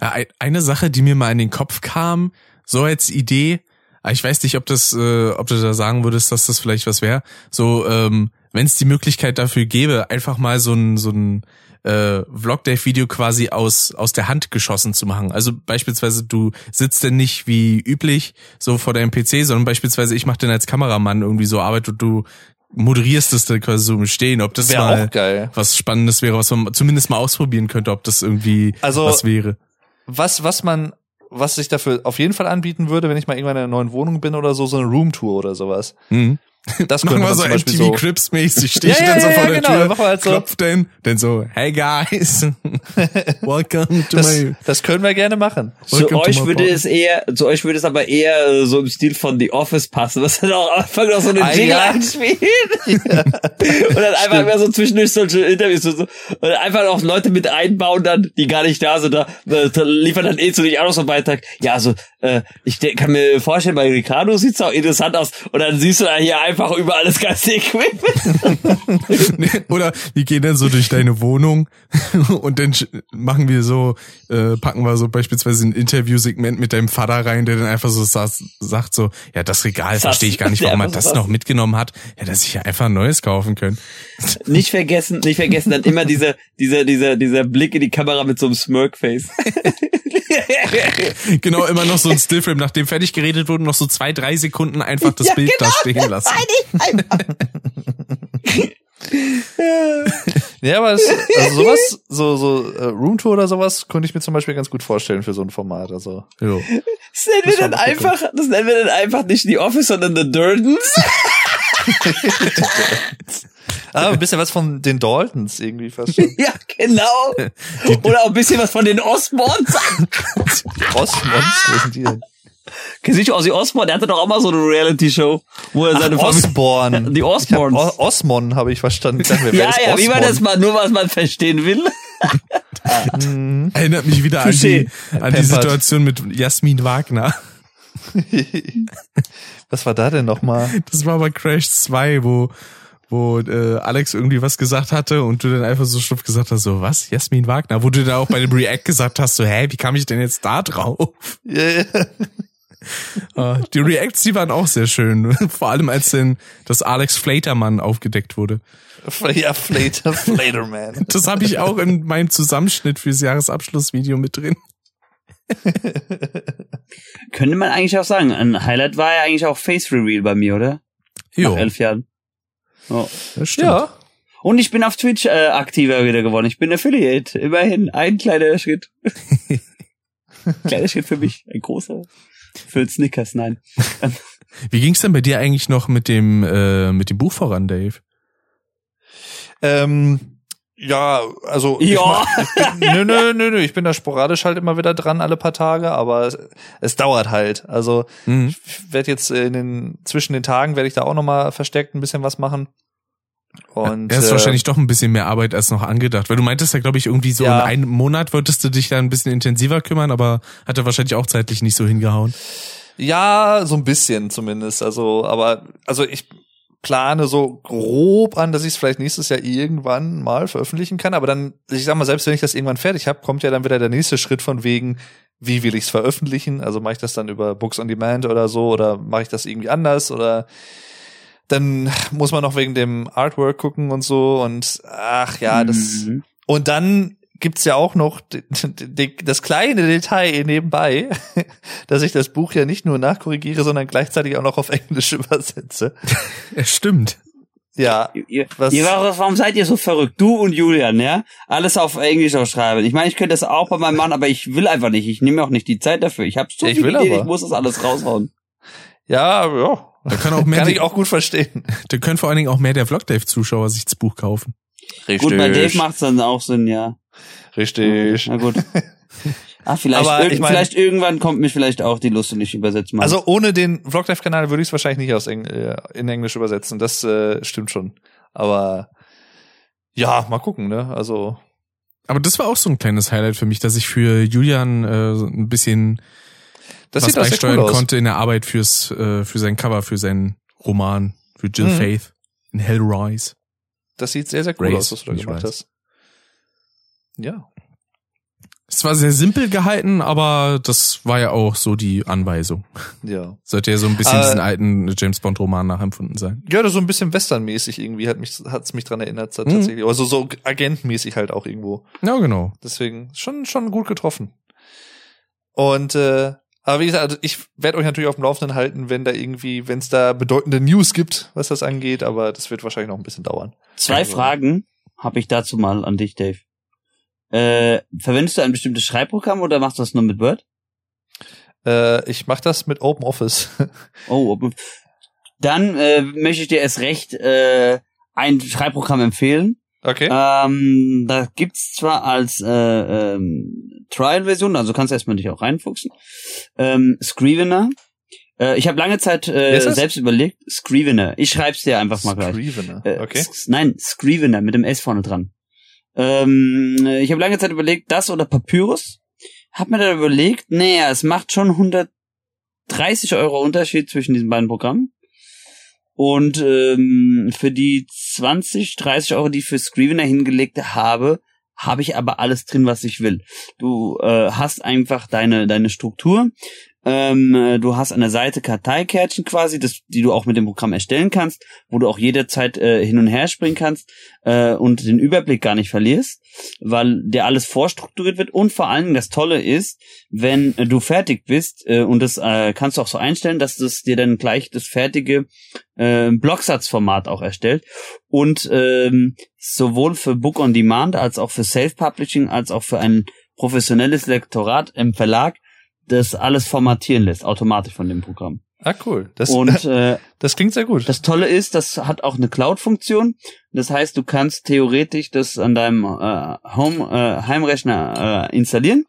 ein- eine Sache, die mir mal in den Kopf kam, so als Idee, ich weiß nicht, ob das, äh, ob du da sagen würdest, dass das vielleicht was wäre. So, ähm, wenn es die Möglichkeit dafür gäbe, einfach mal so ein so ein äh, Vlog-Dave-Video quasi aus aus der Hand geschossen zu machen. Also beispielsweise du sitzt denn nicht wie üblich so vor deinem PC, sondern beispielsweise ich mache dann als Kameramann irgendwie so Arbeit und du moderierst es dann quasi so im Stehen. Ob das wäre mal was Spannendes wäre, was man zumindest mal ausprobieren könnte, ob das irgendwie Also- was wäre. Was was man was sich dafür auf jeden Fall anbieten würde, wenn ich mal irgendwann in einer neuen Wohnung bin oder so, so eine Roomtour oder sowas. Mhm. Das könnte wir man so zum Beispiel MTV so. Crips mäßig, stehe ich Ja, dann ja, so ja, vor der genau, Tür, halt so. klopft dann, dann so, hey guys, <laughs> welcome to Das, my, das können wir gerne machen. Zu welcome euch würde es eher, zu euch würde es aber eher so im Stil von The Office passen, was dann auch einfach noch so eine Ah, Jingle ja. einspielen. <laughs> und dann einfach immer so zwischendurch solche Interviews und so. Und einfach auch Leute mit einbauen dann, die gar nicht da sind, da, da liefern dann eh zu dich auch noch so einen Beitrag. Ja, also, äh, ich kann mir vorstellen, bei Ricardo sieht's auch interessant aus. Und dann siehst du da hier einfach überall das ganze Equipment. <laughs> Oder wir gehen dann so durch deine Wohnung <laughs> und dann machen wir so, äh, packen wir so beispielsweise ein Interviewsegment mit deinem Vater rein, der dann einfach so saß, sagt so, ja, das Regal verstehe ich gar <laughs> nicht, warum er einfach so das noch mitgenommen hat. Ja, dass ich ja einfach ein neues kaufen können. nicht vergessen, nicht vergessen, dann immer dieser, dieser, dieser, dieser Blick in die Kamera mit so einem Smirkface. Genau, immer noch so ein Stillframe, nachdem fertig geredet wurde, noch so zwei, drei Sekunden einfach das Ja, Bild da genau, stehen lassen. <laughs> Ja, aber es, also sowas, <laughs> so, so äh, Roomtour oder sowas, könnte ich mir zum Beispiel ganz gut vorstellen für so ein Format. Also Jo. Das nennen wir dann einfach, das nennen wir dann einfach nicht The Office, sondern The Durdens. <laughs> ah, ein bisschen was von den Daltons irgendwie fast schon. ja, genau. Oder auch ein bisschen was von den Osborns. Osmonds, wo sind die denn? Kennst du Ozzy Osbourne? Der hatte doch auch mal so eine Reality-Show, wo er seine Ach, Familie... Osborn. Die Osborns. Hab, Osmon habe ich verstanden. Ich <laughs> dachte Ja, ist ja, wie man das mal, nur was man verstehen will. <laughs> Erinnert mich wieder an die, an die. Situation mit Jasmin Wagner. <laughs> Was war da denn nochmal? Das war bei Crash 2, wo, wo äh, Alex irgendwie was gesagt hatte und du dann einfach so stumpf gesagt hast, so was, Jasmin Wagner? Wo du da auch bei dem React gesagt hast, so hä, wie kam ich denn jetzt da drauf? Ja, ja. Uh, die Reacts, die waren auch sehr schön. <laughs> Vor allem als denn das Alex Flatermann aufgedeckt wurde. <laughs> Ja, Flater, Flaterman. <laughs> Das habe ich auch in meinem Zusammenschnitt fürs Jahresabschlussvideo mit drin. Könnte man eigentlich auch sagen. Ein Highlight war ja eigentlich auch Face Reveal bei mir, oder? Jo. Nach elf Jahren. Oh. Das stimmt. Ja. Und ich bin auf Twitch äh, aktiver wieder geworden. Ich bin Affiliate. Immerhin ein kleiner Schritt. kleiner Schritt für mich, ein großer. Für Snickers, nein. <laughs> Wie ging's denn bei dir eigentlich noch mit dem äh, mit dem Buch voran, Dave? Ähm, ja, also Ja. Ich mach, ich bin, <laughs> nö, nö, nö, nö, ich bin da sporadisch halt immer wieder dran alle paar Tage, aber es, es dauert halt. Also Mhm. ich werde jetzt in den zwischen den Tagen werde ich da auch noch mal versteckt ein bisschen was machen. Und ja, ist äh, wahrscheinlich doch ein bisschen mehr Arbeit als noch angedacht. Weil du meintest ja, glaube ich, irgendwie so Ja. in einem Monat wolltest du dich da ein bisschen intensiver kümmern, aber hat er wahrscheinlich auch zeitlich nicht so hingehauen. Ja, so ein bisschen zumindest. Also, aber also ich plane so grob an, dass ich es vielleicht nächstes Jahr irgendwann mal veröffentlichen kann. Aber dann, ich sag mal, selbst wenn ich das irgendwann fertig habe, kommt ja dann wieder der nächste Schritt von wegen, wie will ich es veröffentlichen? Also mache ich das dann über Books on Demand oder so oder mache ich das irgendwie anders oder dann muss man noch wegen dem Artwork gucken und so und ach ja, das Mhm. und dann gibt's ja auch noch das kleine Detail nebenbei, <laughs> dass ich das Buch ja nicht nur nachkorrigiere, sondern gleichzeitig auch noch auf Englisch <laughs> übersetze. Stimmt. Ja, Ihr, Was- ihr, warum seid ihr so verrückt? Du und Julian, ja? Alles auf Englisch auch schreiben. Ich meine, ich könnte das auch bei meinem Mann, aber ich will einfach nicht. Ich nehme auch nicht die Zeit dafür. Ich habe so Ich viele will Ideen, aber. ich muss das alles raushauen. ja, ja. Da kann auch mehr, Kann die, ich auch gut verstehen. da können vor allen Dingen auch mehr der Vlog-Dave-Zuschauer sich das Buch kaufen. Richtig. Gut, bei Dave macht's dann auch Sinn, ja. Richtig. Na gut. <laughs> Ah, vielleicht, Aber irg ich mein- vielleicht irgendwann kommt mir vielleicht auch die Lust und ich übersetze mal. Also ohne den Vloglife-Kanal würde ich es wahrscheinlich nicht aus Eng äh, in Englisch übersetzen. Das äh, stimmt schon. Aber ja, mal gucken, ne? Also Aber das war auch so ein kleines Highlight für mich, dass ich für Julian äh, so ein bisschen das was sieht beisteuern cool konnte in der Arbeit fürs äh, für sein Cover, für seinen Roman, für Jill Mhm. Faith in Hellrise. Das sieht sehr, sehr cool Race, aus, was du da gemacht Rise. hast. Ja. Es war sehr simpel gehalten, aber das war ja auch so die Anweisung. Ja. Sollte ja so ein bisschen Äh, diesen alten James Bond Roman nachempfunden sein. Ja, das so ein bisschen westernmäßig irgendwie hat mich hat's mich dran erinnert Mhm. tatsächlich. Also so agentmäßig halt auch irgendwo. Ja, genau. Deswegen schon schon gut getroffen. Und äh, aber wie gesagt, also ich werde euch natürlich auf dem Laufenden halten, wenn da irgendwie, wenn es da bedeutende News gibt, was das angeht, aber das wird wahrscheinlich noch ein bisschen dauern. Zwei Also- Fragen habe ich dazu mal an dich, Dave. Äh, verwendest du ein bestimmtes Schreibprogramm oder machst du das nur mit Word? Äh, ich mache das mit <laughs> Open Office. Oh, ob- dann äh, möchte ich dir erst recht äh, ein Schreibprogramm empfehlen. Okay. Ähm, da gibt's zwar als äh, ähm, Trial-Version, also kannst du erstmal dich auch reinfuchsen, ähm, Scrivener. Äh, ich habe lange Zeit äh, selbst überlegt, Scrivener. Ich schreib's dir einfach mal gleich. Scrivener. Äh, Okay. S- Nein, Scrivener mit dem S vorne dran. Ähm, äh, ich habe lange Zeit überlegt, das oder Papyrus. Hab mir dann überlegt, naja, es macht schon 130 Euro Unterschied zwischen diesen beiden Programmen. Und ähm, für die 20, 30 Euro, die ich für Scrivener hingelegt habe, habe ich aber alles drin, was ich will. Du äh, hast einfach deine deine Struktur. Ähm, äh, du hast an der Seite Karteikärtchen quasi, das, die du auch mit dem Programm erstellen kannst, wo du auch jederzeit äh, hin und her springen kannst äh, und den Überblick gar nicht verlierst, weil dir alles vorstrukturiert wird. Und vor allen Dingen das Tolle ist, wenn äh, du fertig bist, äh, und das äh, kannst du auch so einstellen, dass das dir dann gleich das fertige Blocksatzformat auch erstellt. Und ähm, sowohl für Book on Demand als auch für Self-Publishing als auch für ein professionelles Lektorat im Verlag das alles formatieren lässt, automatisch von dem Programm. Ah, cool. Das, Und <laughs> äh, das klingt sehr gut. das Tolle ist, das hat auch eine Cloud-Funktion. Das heißt, du kannst theoretisch das an deinem äh, Home äh, Heimrechner äh, installieren,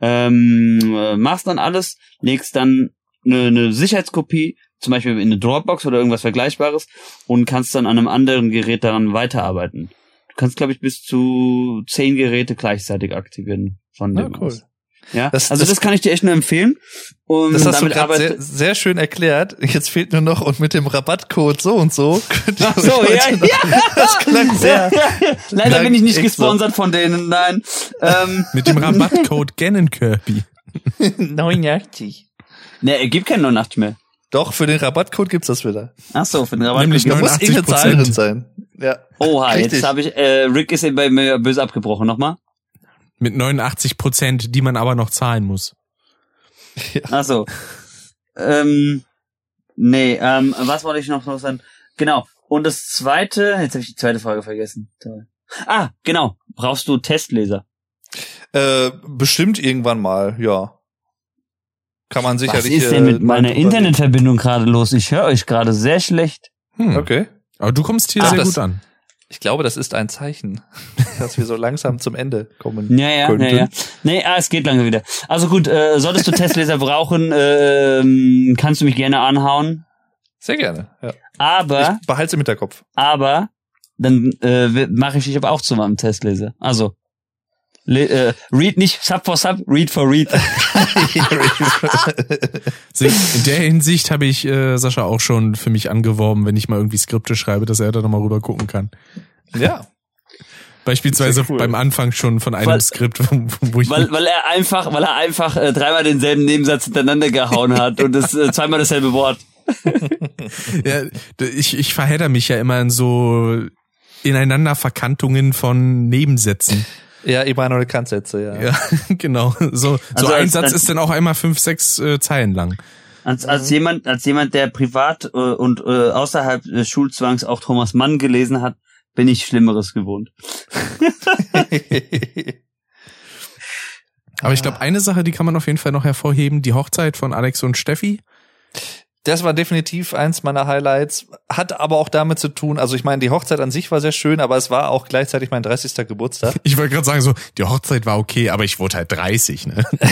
ähm, äh, machst dann alles, legst dann eine, eine Sicherheitskopie, zum Beispiel in eine Dropbox oder irgendwas Vergleichbares und kannst dann an einem anderen Gerät daran weiterarbeiten. Du kannst, glaube ich, bis zu zehn Geräte gleichzeitig aktivieren von Ja, dem cool. aus. Ja, Das- also das- das, kann ich dir echt nur empfehlen. Und Das hast du gerade sehr, sehr schön erklärt. Jetzt fehlt nur noch und mit dem Rabattcode so und so Ach so, ja, noch- ja. <laughs> Das klang <laughs> sehr. Leider Klang bin ich nicht echt so. gesponsert von denen, nein. Ähm, <laughs> Mit dem Rabattcode Gannon Kirby. 89. Ne, er gibt keinen 89 mehr. Doch, für den Rabattcode gibt's das wieder. Ach so, für den Rabattcode. Nämlich muss irgendeine Zahl drin sein. Ja. Oha, Richtig. jetzt habe ich, äh, Rick ist bei mir böse abgebrochen. Nochmal? Mit 89 Prozent, die man aber noch zahlen muss. Ach so. ähm, nee, ähm, was wollte ich noch sagen? Genau. Und das zweite, jetzt habe ich die zweite Frage vergessen. Ah, genau. Brauchst du Testleser? Äh, bestimmt irgendwann mal, ja. Kann man sicherlich. Was ist denn äh, mit mal meiner Internetverbindung gerade los? Ich höre euch gerade sehr schlecht. Hm. Okay. Aber du kommst hier Ah, sehr gut an. Ich glaube, das ist ein Zeichen, <laughs> dass wir so langsam zum Ende kommen. Ja, ja, könnten. ja, ja. Nee, ah, es geht lange wieder. Also gut, äh, solltest du Testleser brauchen, ähm, kannst du mich gerne anhauen. Sehr gerne. Ja. Aber, Ich behalte im Hinterkopf. aber, dann äh, mache ich dich aber auch zu meinem Testleser. Also, le äh, read nicht Sub for Sub, read for read. <laughs> In der Hinsicht habe ich äh, Sascha auch schon für mich angeworben, wenn ich mal irgendwie Skripte schreibe, dass er da nochmal rüber gucken kann. ja. Beispielsweise cool. beim Anfang schon von einem Weil- Skript, wo, ich weil, weil er einfach, weil er einfach äh, dreimal denselben Nebensatz hintereinander gehauen hat und das äh, zweimal dasselbe Wort. <laughs> ja, ich, ich verhedder mich ja immer in so ineinander Verkantungen von Nebensätzen. Ja, Emanuel Kant-Sätze, ja. Ja, <laughs> genau. So, Also so ein als- Satz ist dann auch einmal fünf, sechs äh, Zeilen lang. Als, als jemand, als jemand, der privat äh, und äh, außerhalb des Schulzwangs auch Thomas Mann gelesen hat, bin ich Schlimmeres gewohnt. <laughs> Aber ich glaube, eine Sache, die kann man auf jeden Fall noch hervorheben, die Hochzeit von Alex und Steffi. Das war definitiv eins meiner Highlights. Hat aber auch damit zu tun, also ich meine, die Hochzeit an sich war sehr schön, aber es war auch gleichzeitig mein 30. Geburtstag. Ich wollte gerade sagen, so, die Hochzeit war okay, aber ich wurde halt 30, ne? <laughs>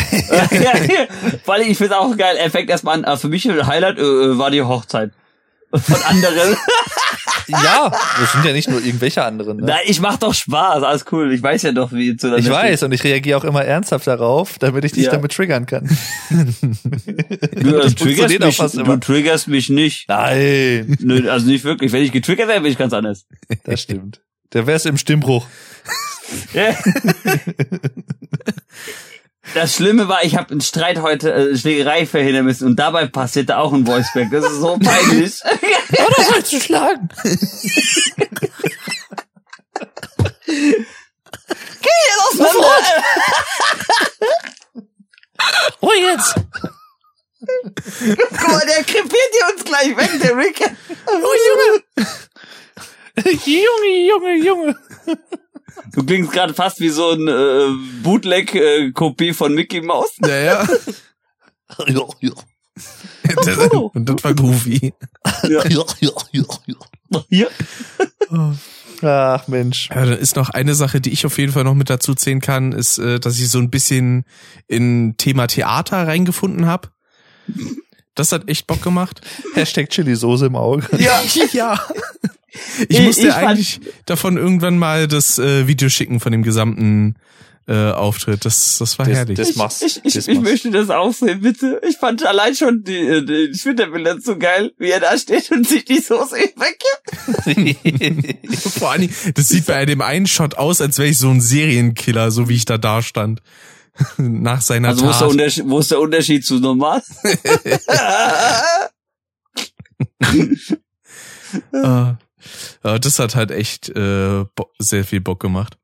ja, weil ich finde auch geil. Er fängt erstmal an. äh, Für mich ein Highlight äh, war die Hochzeit. Von anderen. <laughs> Ja, das sind ja nicht nur irgendwelche anderen. Ne? Nein, ich mach doch Spaß. Alles cool. Ich weiß ja doch, wie zu Ich weiß und ich reagiere auch immer ernsthaft darauf, damit ich dich Ja. damit triggern kann. Du, <laughs> Das triggerst mich, du triggerst mich nicht. Nein, Nö, also nicht wirklich. Wenn ich getriggert wäre, bin ich ganz anders. das stimmt. Der wär's im Stimmbruch. <laughs> <laughs> Das Schlimme war, ich habe einen Streit heute, äh, Schlägerei verhindern müssen und dabei passierte auch ein Voiceback. Das ist so peinlich. <laughs> Oder sollst du schlagen? Oh jetzt! Guck mal, der krepiert hier uns gleich weg, der Rick. Oh Junge, Junge, Junge. Du klingst gerade fast wie so ein äh, Bootleg-Kopie von Mickey Mouse. Ja, ja. <laughs> Ja, ja. Und das war goofy. <laughs> Ja, ja, ja, ja. Hier. <laughs> Ach Mensch. Ja, dann ist noch eine Sache, die ich auf jeden Fall noch mit dazu zählen kann, ist, äh, dass ich so ein bisschen in Thema Theater reingefunden habe. Das hat echt Bock gemacht. <laughs> Hashtag Chili-Soße im Auge. Ja. <laughs> ja. Ich Ich- musste ich eigentlich davon irgendwann mal das äh, Video schicken von dem gesamten äh, Auftritt. Das, das war Das- herrlich. das- machst. Ich, ich, Das ich machst. möchte das auch sehen, bitte. Ich fand allein schon die, äh, die Twitter-Bilder so geil, wie er da steht und sich die Soße <laughs> weggibt. Vor allen Dingen, das sieht bei dem einen Shot aus, als wäre ich so ein Serienkiller, so wie ich da dastand. <laughs> Nach seiner Also wo ist, der Tat. Unterschied, wo ist der Unterschied zu normal? Äh, <laughs> äh, das hat halt echt äh, sehr viel Bock gemacht.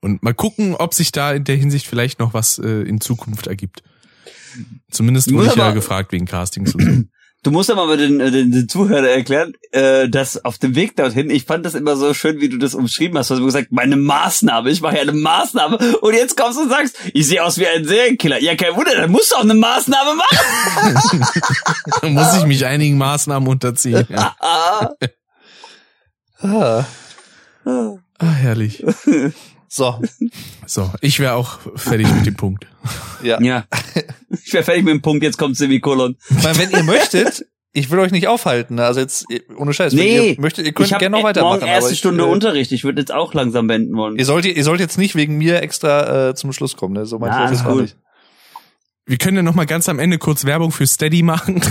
Und mal gucken, ob sich da in der Hinsicht vielleicht noch was äh, in Zukunft ergibt. Zumindest wurde ich ja gefragt wegen Castings und so. <clears throat> Du musst aber den, äh, den, den Zuhörer erklären, äh, dass auf dem Weg dorthin, ich fand das immer so schön, wie du das umschrieben hast. Du hast gesagt, meine Maßnahme, ich mache ja eine Maßnahme. Und jetzt kommst du und sagst, ich sehe aus wie ein Serienkiller. Ja, kein Wunder, dann musst du auch eine Maßnahme machen. <laughs> Da muss ich mich einigen Maßnahmen unterziehen. Ja. <laughs> Ah. ah. Ah, herrlich. <laughs> So, So, ich wäre auch fertig mit dem Punkt. ja. Ja. Ich wäre fertig mit dem Punkt, jetzt kommt Semikolon. Meine, wenn ihr möchtet, ich will euch nicht aufhalten. ne? Also jetzt, ohne Scheiß, wenn Nee, ihr möchtet, ihr könnt gerne noch weitermachen. morgen erste aber ich, Stunde äh, Unterricht. Ich würde jetzt auch langsam beenden wollen. Ihr sollt, ihr sollt jetzt nicht wegen mir extra äh, zum Schluss kommen, ne? So ich das ist auch gut. nicht. Wir können ja noch mal ganz am Ende kurz Werbung für Steady machen.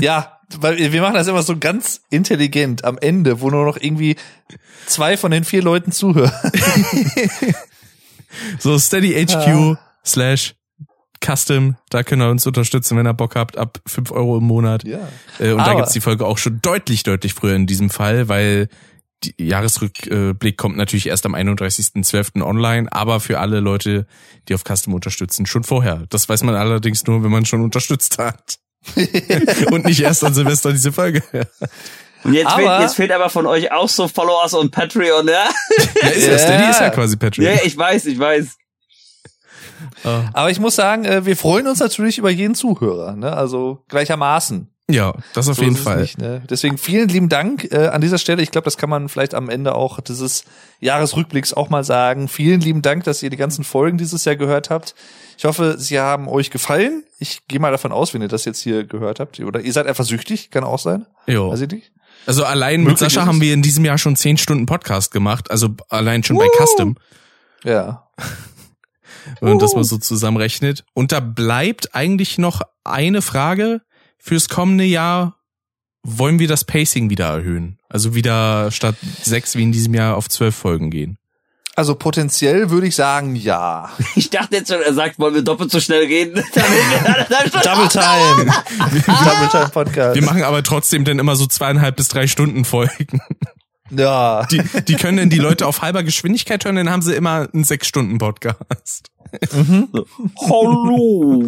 Ja, weil wir machen das immer so ganz intelligent am Ende, wo nur noch irgendwie zwei von den vier Leuten zuhören. <laughs> So Steady HQ Ja. slash Custom, da könnt ihr uns unterstützen, wenn ihr Bock habt, ab fünf Euro im Monat. Ja. Äh, und Aber- da gibt's die Folge auch schon deutlich, deutlich früher in diesem Fall, weil die Jahresrückblick kommt natürlich erst am 31.12. online, aber für alle Leute, die auf Custom unterstützen, schon vorher. Das weiß man allerdings nur, wenn man schon unterstützt hat. <laughs> und nicht erst an Silvester diese Folge. Und jetzt, Aber- fehlt, jetzt fehlt aber von euch auch so Followers und Patreon, ja? Ja, ist ja. Steady ist ja quasi Patreon. Ja, ich weiß, ich weiß. Ah. Aber ich muss sagen, äh, wir freuen uns natürlich über jeden Zuhörer, ne? Also gleichermaßen. Ja, das auf So jeden Fall. Nicht, ne? Deswegen vielen lieben Dank äh, an dieser Stelle. Ich glaube, das kann man vielleicht am Ende auch dieses Jahresrückblicks auch mal sagen. Vielen lieben Dank, dass ihr die ganzen Folgen dieses Jahr gehört habt. Ich hoffe, sie haben euch gefallen. Ich gehe mal davon aus, wenn ihr das jetzt hier gehört habt. Oder ihr seid einfach süchtig, kann auch sein. Jo. Weiß ich nicht. Also allein mit Möglich Sascha ist haben wir in diesem Jahr schon zehn Stunden Podcast gemacht, also allein schon bei Custom, Ja. wenn man das mal so zusammenrechnet. Und da bleibt eigentlich noch eine Frage fürs kommende Jahr. Wollen wir das Pacing wieder erhöhen? Also wieder statt sechs wie in diesem Jahr auf zwölf Folgen gehen. Also potenziell würde ich sagen, ja. <laughs> Ich dachte jetzt schon, er sagt, wollen wir doppelt so schnell reden? <laughs> Double Time. <laughs> Double Time Podcast. Wir machen aber trotzdem dann immer so zweieinhalb bis drei Stunden Folgen. ja. Die, die können dann die Leute auf halber Geschwindigkeit hören, dann haben sie immer einen sechs Stunden Podcast. Hallo.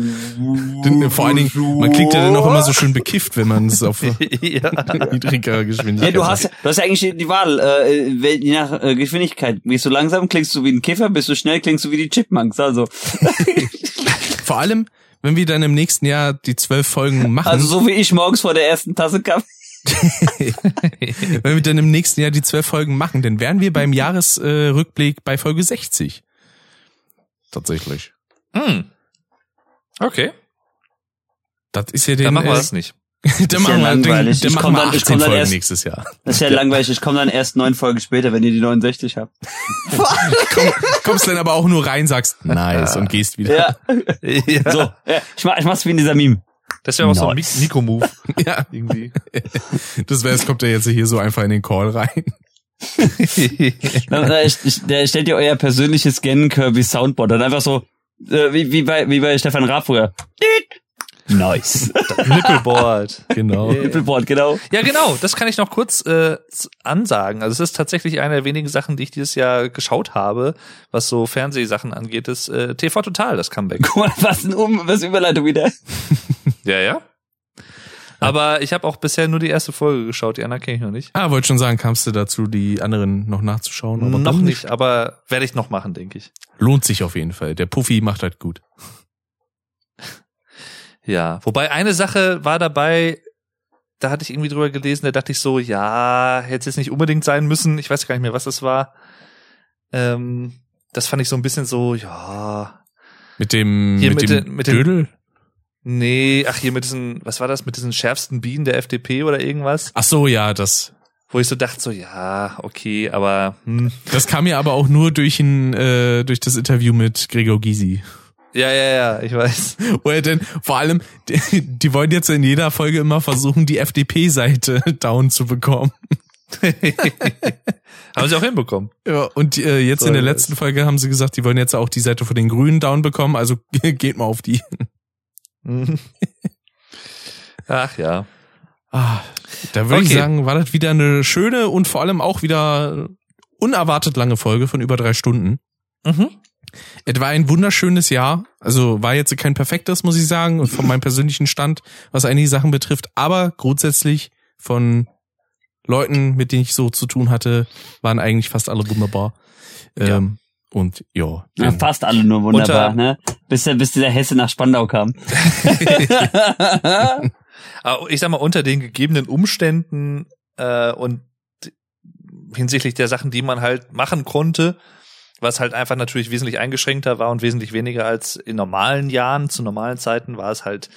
Denn, vor allen Dingen, man klingt ja dann auch immer so schön bekifft, wenn man es auf <laughs> ja. niedriger Ja, Geschwindigkeit du hast, du hast ja eigentlich die Wahl, äh, je nach äh, Geschwindigkeit. Bist du langsam, klingst du wie ein Kiffer, bist du schnell, klingst du wie die Chipmunks. Also, <laughs> Vor allem, wenn wir dann im nächsten Jahr die zwölf Folgen machen, also so wie ich morgens vor der ersten Tasse Kaffee. <laughs> wenn wir dann im nächsten Jahr die zwölf Folgen machen, dann wären wir beim Jahresrückblick äh, bei Folge 60. Tatsächlich. Hm. Okay. Das ist ja den. Dann machen wir äh, das nicht. <laughs> dann Ist ja machen wir, dann, langweilig. dann Ich machen komm wir dann- ich 18 komm dann Folgen erst- nächstes Jahr. <laughs> Das ist ja, langweilig. Ich komme dann erst neun Folgen später, wenn ihr die 69 habt. <laughs> Kommst dann aber auch nur rein, sagst nice und gehst wieder. Ja. Ja. So, ja, ich, mach, ich mach's wie in dieser Meme. Das wäre auch so ein Nico-Move. Ja. Irgendwie. Das wäre, es kommt ja jetzt hier so einfach in den Call rein. Stellt ihr euer persönliches Scan Kirby Soundboard dann einfach so, äh, wie, wie bei, wie bei Stefan Raab früher. Nice. <laughs> Genau. Nippelboard. Yeah. Nippelboard, genau. Ja, genau, das kann ich noch kurz äh, ansagen. Also es ist tatsächlich eine der wenigen Sachen, die ich dieses Jahr geschaut habe, was so Fernsehsachen angeht, ist äh, TV Total, das Comeback. Guck mal, was ein um, was Überleitung wieder. Ja, ja. Aber ich habe auch bisher nur die erste Folge geschaut, die anderen kenne ich noch nicht. Ah, wollte schon sagen, kamst du dazu, die anderen noch nachzuschauen? Aber noch nicht, aber werde ich noch machen, denke ich. Lohnt sich auf jeden Fall. Der Puffy macht halt gut. Ja, wobei eine Sache war dabei, da hatte ich irgendwie drüber gelesen, da dachte ich so, ja, hätte es jetzt nicht unbedingt sein müssen. Ich weiß gar nicht mehr, was das war. Ähm, das fand ich so ein bisschen so, ja, Mit dem, mit, mit dem den- mit Dödel? Nee, ach hier mit diesen, was war das, mit diesen schärfsten Bienen der FDP oder irgendwas? Ach so, ja, das, Wo ich so dachte, so ja, okay, aber hm. das kam mir aber auch nur durch ein, äh, durch das Interview mit Gregor Gysi. ja, ja, ja, ich weiß. Wo er denn, vor allem, die, die wollen jetzt in jeder Folge immer versuchen, die FDP-Seite <laughs> down zu bekommen. <laughs> Haben sie auch hinbekommen. Ja, und äh, jetzt So in der letzten Folge haben sie gesagt, die wollen jetzt auch die Seite von den Grünen down bekommen, also <laughs> geht mal auf die. <laughs> Ach ja. Ah, da würde ich Okay. sagen, war das wieder eine schöne und vor allem auch wieder unerwartet lange Folge von über drei Stunden. Mhm. Es war ein wunderschönes Jahr. Also war jetzt kein perfektes, muss ich sagen, von meinem <laughs> persönlichen Stand, was einige Sachen betrifft. Aber grundsätzlich von Leuten, mit denen ich so zu tun hatte, waren eigentlich fast alle wunderbar. Ja. Ähm, und ja, Ja, fast alle nur wunderbar, Unter- ne? Bis, der, bis dieser Hesse nach Spandau kam. Aber <laughs> <laughs> ich sag mal, unter den gegebenen Umständen äh, und hinsichtlich der Sachen, die man halt machen konnte, was halt einfach natürlich wesentlich eingeschränkter war und wesentlich weniger als in normalen Jahren, zu normalen Zeiten, war es halt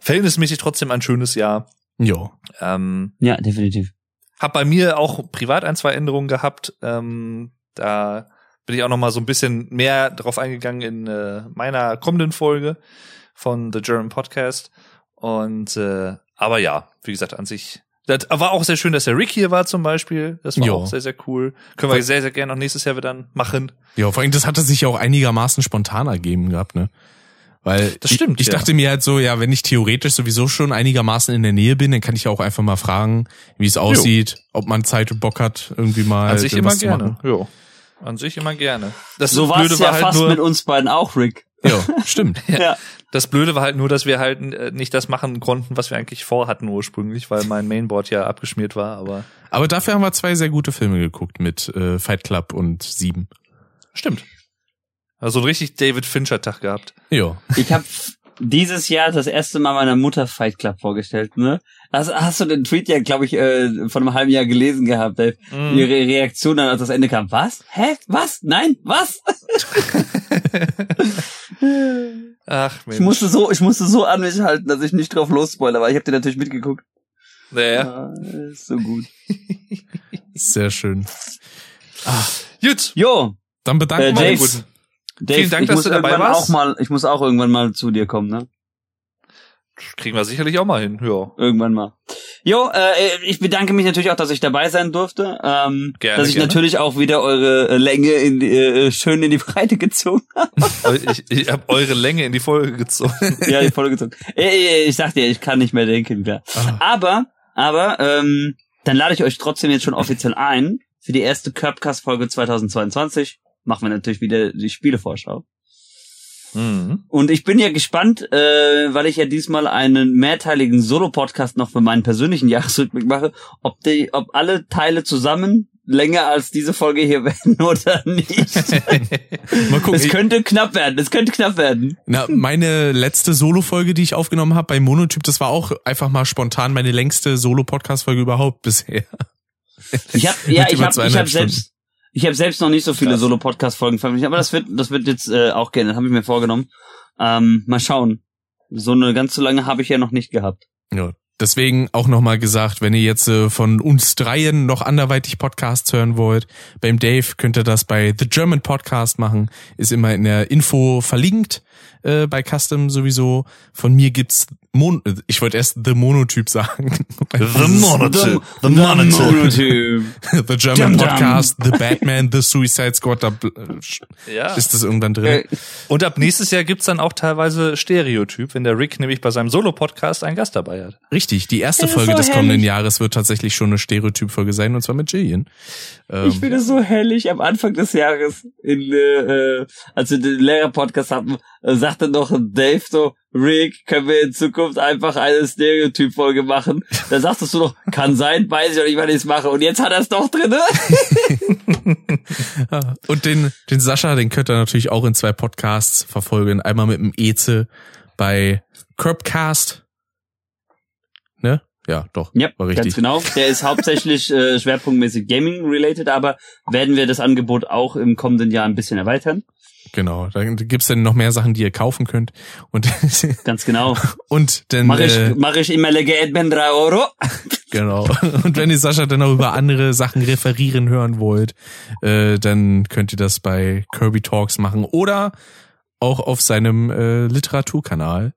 verhältnismäßig trotzdem ein schönes Jahr. ja. Hm. Ähm, ja, definitiv. hab bei mir auch privat ein, zwei Änderungen gehabt. Ähm, da bin ich auch noch mal so ein bisschen mehr drauf eingegangen in äh, meiner kommenden Folge von The German Podcast. Und äh, aber ja, wie gesagt, an sich. Das war auch sehr schön, dass der Rick hier war zum Beispiel. Das war Ja. auch sehr, sehr cool. Können wir sehr, sehr gerne noch nächstes Jahr wieder machen. Ja, vor allem, das hatte sich ja auch einigermaßen spontan ergeben gehabt, ne? Weil das stimmt, ich, ich ja. dachte mir halt so, ja, wenn ich theoretisch sowieso schon einigermaßen in der Nähe bin, dann kann ich auch einfach mal fragen, wie es aussieht, jo. ob man Zeit und Bock hat, irgendwie mal. An sich immer gerne. Jo. An sich immer gerne. Das so war es ja war halt fast nur, mit uns beiden auch, Rick. Ja, stimmt. <laughs> ja. Das Blöde war halt nur, dass wir halt äh, nicht das machen konnten, was wir eigentlich vorhatten ursprünglich, weil mein Mainboard ja abgeschmiert war, aber. Aber dafür haben wir zwei sehr gute Filme geguckt mit äh, Fight Club und Sieben. Stimmt. Also ein richtig David Fincher-Tag gehabt. Ja. Ich habe dieses Jahr das erste Mal meiner Mutter Fight Club vorgestellt, ne? Hast, hast du den Tweet ja, glaube ich, äh, von einem halben Jahr gelesen gehabt, Dave? Mm. Ihre Reaktion dann, als das Ende kam. Was? Hä? Was? Nein? Was? <laughs> Ach, Mensch. Ich musste so, ich musste so an mich halten, dass ich nicht drauf losspoiler, aber ich habe dir natürlich mitgeguckt. Naja. Ah, ist so gut. <laughs> Sehr schön. Ah. Gut. Jo. Dann bedanken äh, wir uns. Dave, Vielen Dank, dass du dabei warst. Auch mal, ich muss auch irgendwann mal zu dir kommen, ne? Kriegen wir sicherlich auch mal hin, ja. Irgendwann mal. Jo, äh, ich bedanke mich natürlich auch, dass ich dabei sein durfte. Ähm, gerne, dass ich gerne. natürlich auch wieder eure äh, Länge in, äh, schön in die Breite gezogen <laughs> habe. ich ich habe eure Länge in die Folge gezogen. ja, die Folge gezogen. Ich, ich sag dir, ich kann nicht mehr denken, klar. Ah. Aber, aber, ähm, dann lade ich euch trotzdem jetzt schon offiziell ein für die erste Curbcast-Folge 2022 machen wir natürlich wieder die Spielevorschau. Mhm. Und ich bin ja gespannt, äh, weil ich ja diesmal einen mehrteiligen Solo-Podcast noch für meinen persönlichen Jahresrückblick mache, ob die, ob alle Teile zusammen länger als diese Folge hier <laughs> werden oder nicht. <laughs> Mal gucken. Es könnte knapp werden. Es könnte knapp werden. Na, meine letzte Solo-Folge, die ich aufgenommen habe bei Monotyp, das war auch einfach mal spontan meine längste Solo-Podcast-Folge überhaupt bisher. Ich habe <laughs> ja, ich habe ich hab selbst ich habe selbst noch nicht so viele Solo-Podcast-Folgen veröffentlicht, aber das wird, das wird jetzt äh, auch gerne, das habe ich mir vorgenommen. Ähm, mal schauen. So eine ganz so lange habe ich ja noch nicht gehabt. Ja, Deswegen auch nochmal gesagt, wenn ihr jetzt äh, von uns dreien noch anderweitig Podcasts hören wollt, beim Dave könnt ihr das bei The German Podcast machen, ist immer in der Info verlinkt äh, bei Custom sowieso. Von mir gibt's Mon ich wollte erst The Monotyp sagen. The Monotyp. The, the Monotyp. <laughs> the German Podcast, The Batman, The Suicide Squad, da ja. ist das irgendwann drin. Äh, und ab nächstes Jahr gibt's dann auch teilweise Stereotyp, wenn der Rick nämlich bei seinem Solo-Podcast einen Gast dabei hat. Richtig, die erste Folge so des kommenden Jahres wird tatsächlich schon eine Stereotyp-Folge sein, und zwar mit Jillian. Ähm, ich finde es so hellig am Anfang des Jahres, in, äh, als wir den Lehrer-Podcast hatten, äh, sagte noch Dave so, Rick, können wir in Zukunft einfach eine Stereotyp-Folge machen? Da sagtest du noch, kann sein, weiß ich auch nicht, wann ich es mache. Und jetzt hat er es doch drin. <laughs> Und den, den Sascha, den könnt ihr natürlich auch in zwei Podcasts verfolgen. Einmal mit dem Eze bei Curbcast. Ne? Ja, doch. Ja, war richtig. ganz genau. Der ist hauptsächlich äh, <laughs> schwerpunktmäßig Gaming-related, aber werden wir das Angebot auch im kommenden Jahr ein bisschen erweitern. Genau, da gibt's dann noch mehr Sachen, die ihr kaufen könnt. Und <laughs> Ganz genau. Und dann mache ich, äh, mach ich immer Legend drei Euro. Genau. Und wenn ihr Sascha dann auch über andere Sachen referieren hören wollt, äh, dann könnt ihr das bei Kirby Talks machen oder auch auf seinem äh, Literaturkanal.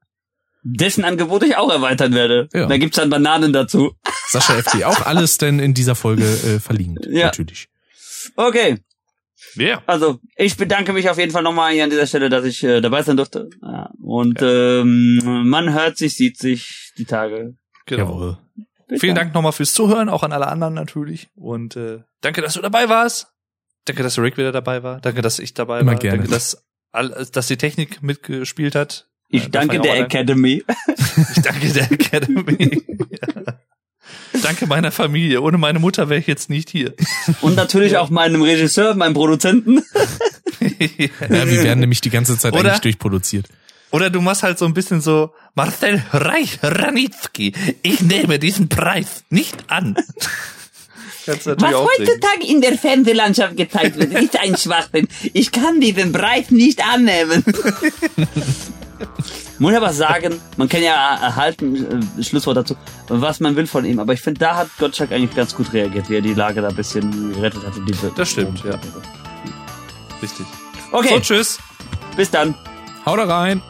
Dessen Angebot ich auch erweitern werde. Ja. Da gibt's dann Bananen dazu. Sascha FD, auch alles denn in dieser Folge äh, verlinkt. Ja. Natürlich. Okay, Yeah. Also, ich bedanke mich auf jeden Fall nochmal hier an dieser Stelle, dass ich äh, dabei sein durfte. Ja. Und ja. ähm, man hört sich, sieht sich die Tage. Genau. Jawohl. Vielen Dank nochmal fürs Zuhören, auch an alle anderen natürlich. Und äh, danke, dass du dabei warst. Danke, dass Rick wieder dabei war. Danke, dass ich dabei Immer war. Gerne. Danke, dass, all, dass die Technik mitgespielt hat. Ich danke der Academy. <laughs> Ich danke der Academy. ja. Danke meiner Familie. Ohne meine Mutter wäre ich jetzt nicht hier. Und natürlich ja. auch meinem Regisseur, meinem Produzenten. <laughs> ja, wir werden nämlich die ganze Zeit oder, eigentlich durchproduziert. Oder du machst halt so ein bisschen so, Marcel Reich Ranitzky, ich nehme diesen Preis nicht an. Was heutzutage in der Fernsehlandschaft gezeigt wird, ist ein Schwachsinn. Ich kann diesen Preis nicht annehmen. <laughs> Muss aber sagen, man kann ja erhalten, äh, Schlusswort dazu, was man will von ihm, aber ich finde, da hat Gottschalk eigentlich ganz gut reagiert, wie er die Lage da ein bisschen gerettet hat. Und diese das stimmt, ja. Richtig. Okay. So, tschüss. Bis dann. Haut rein.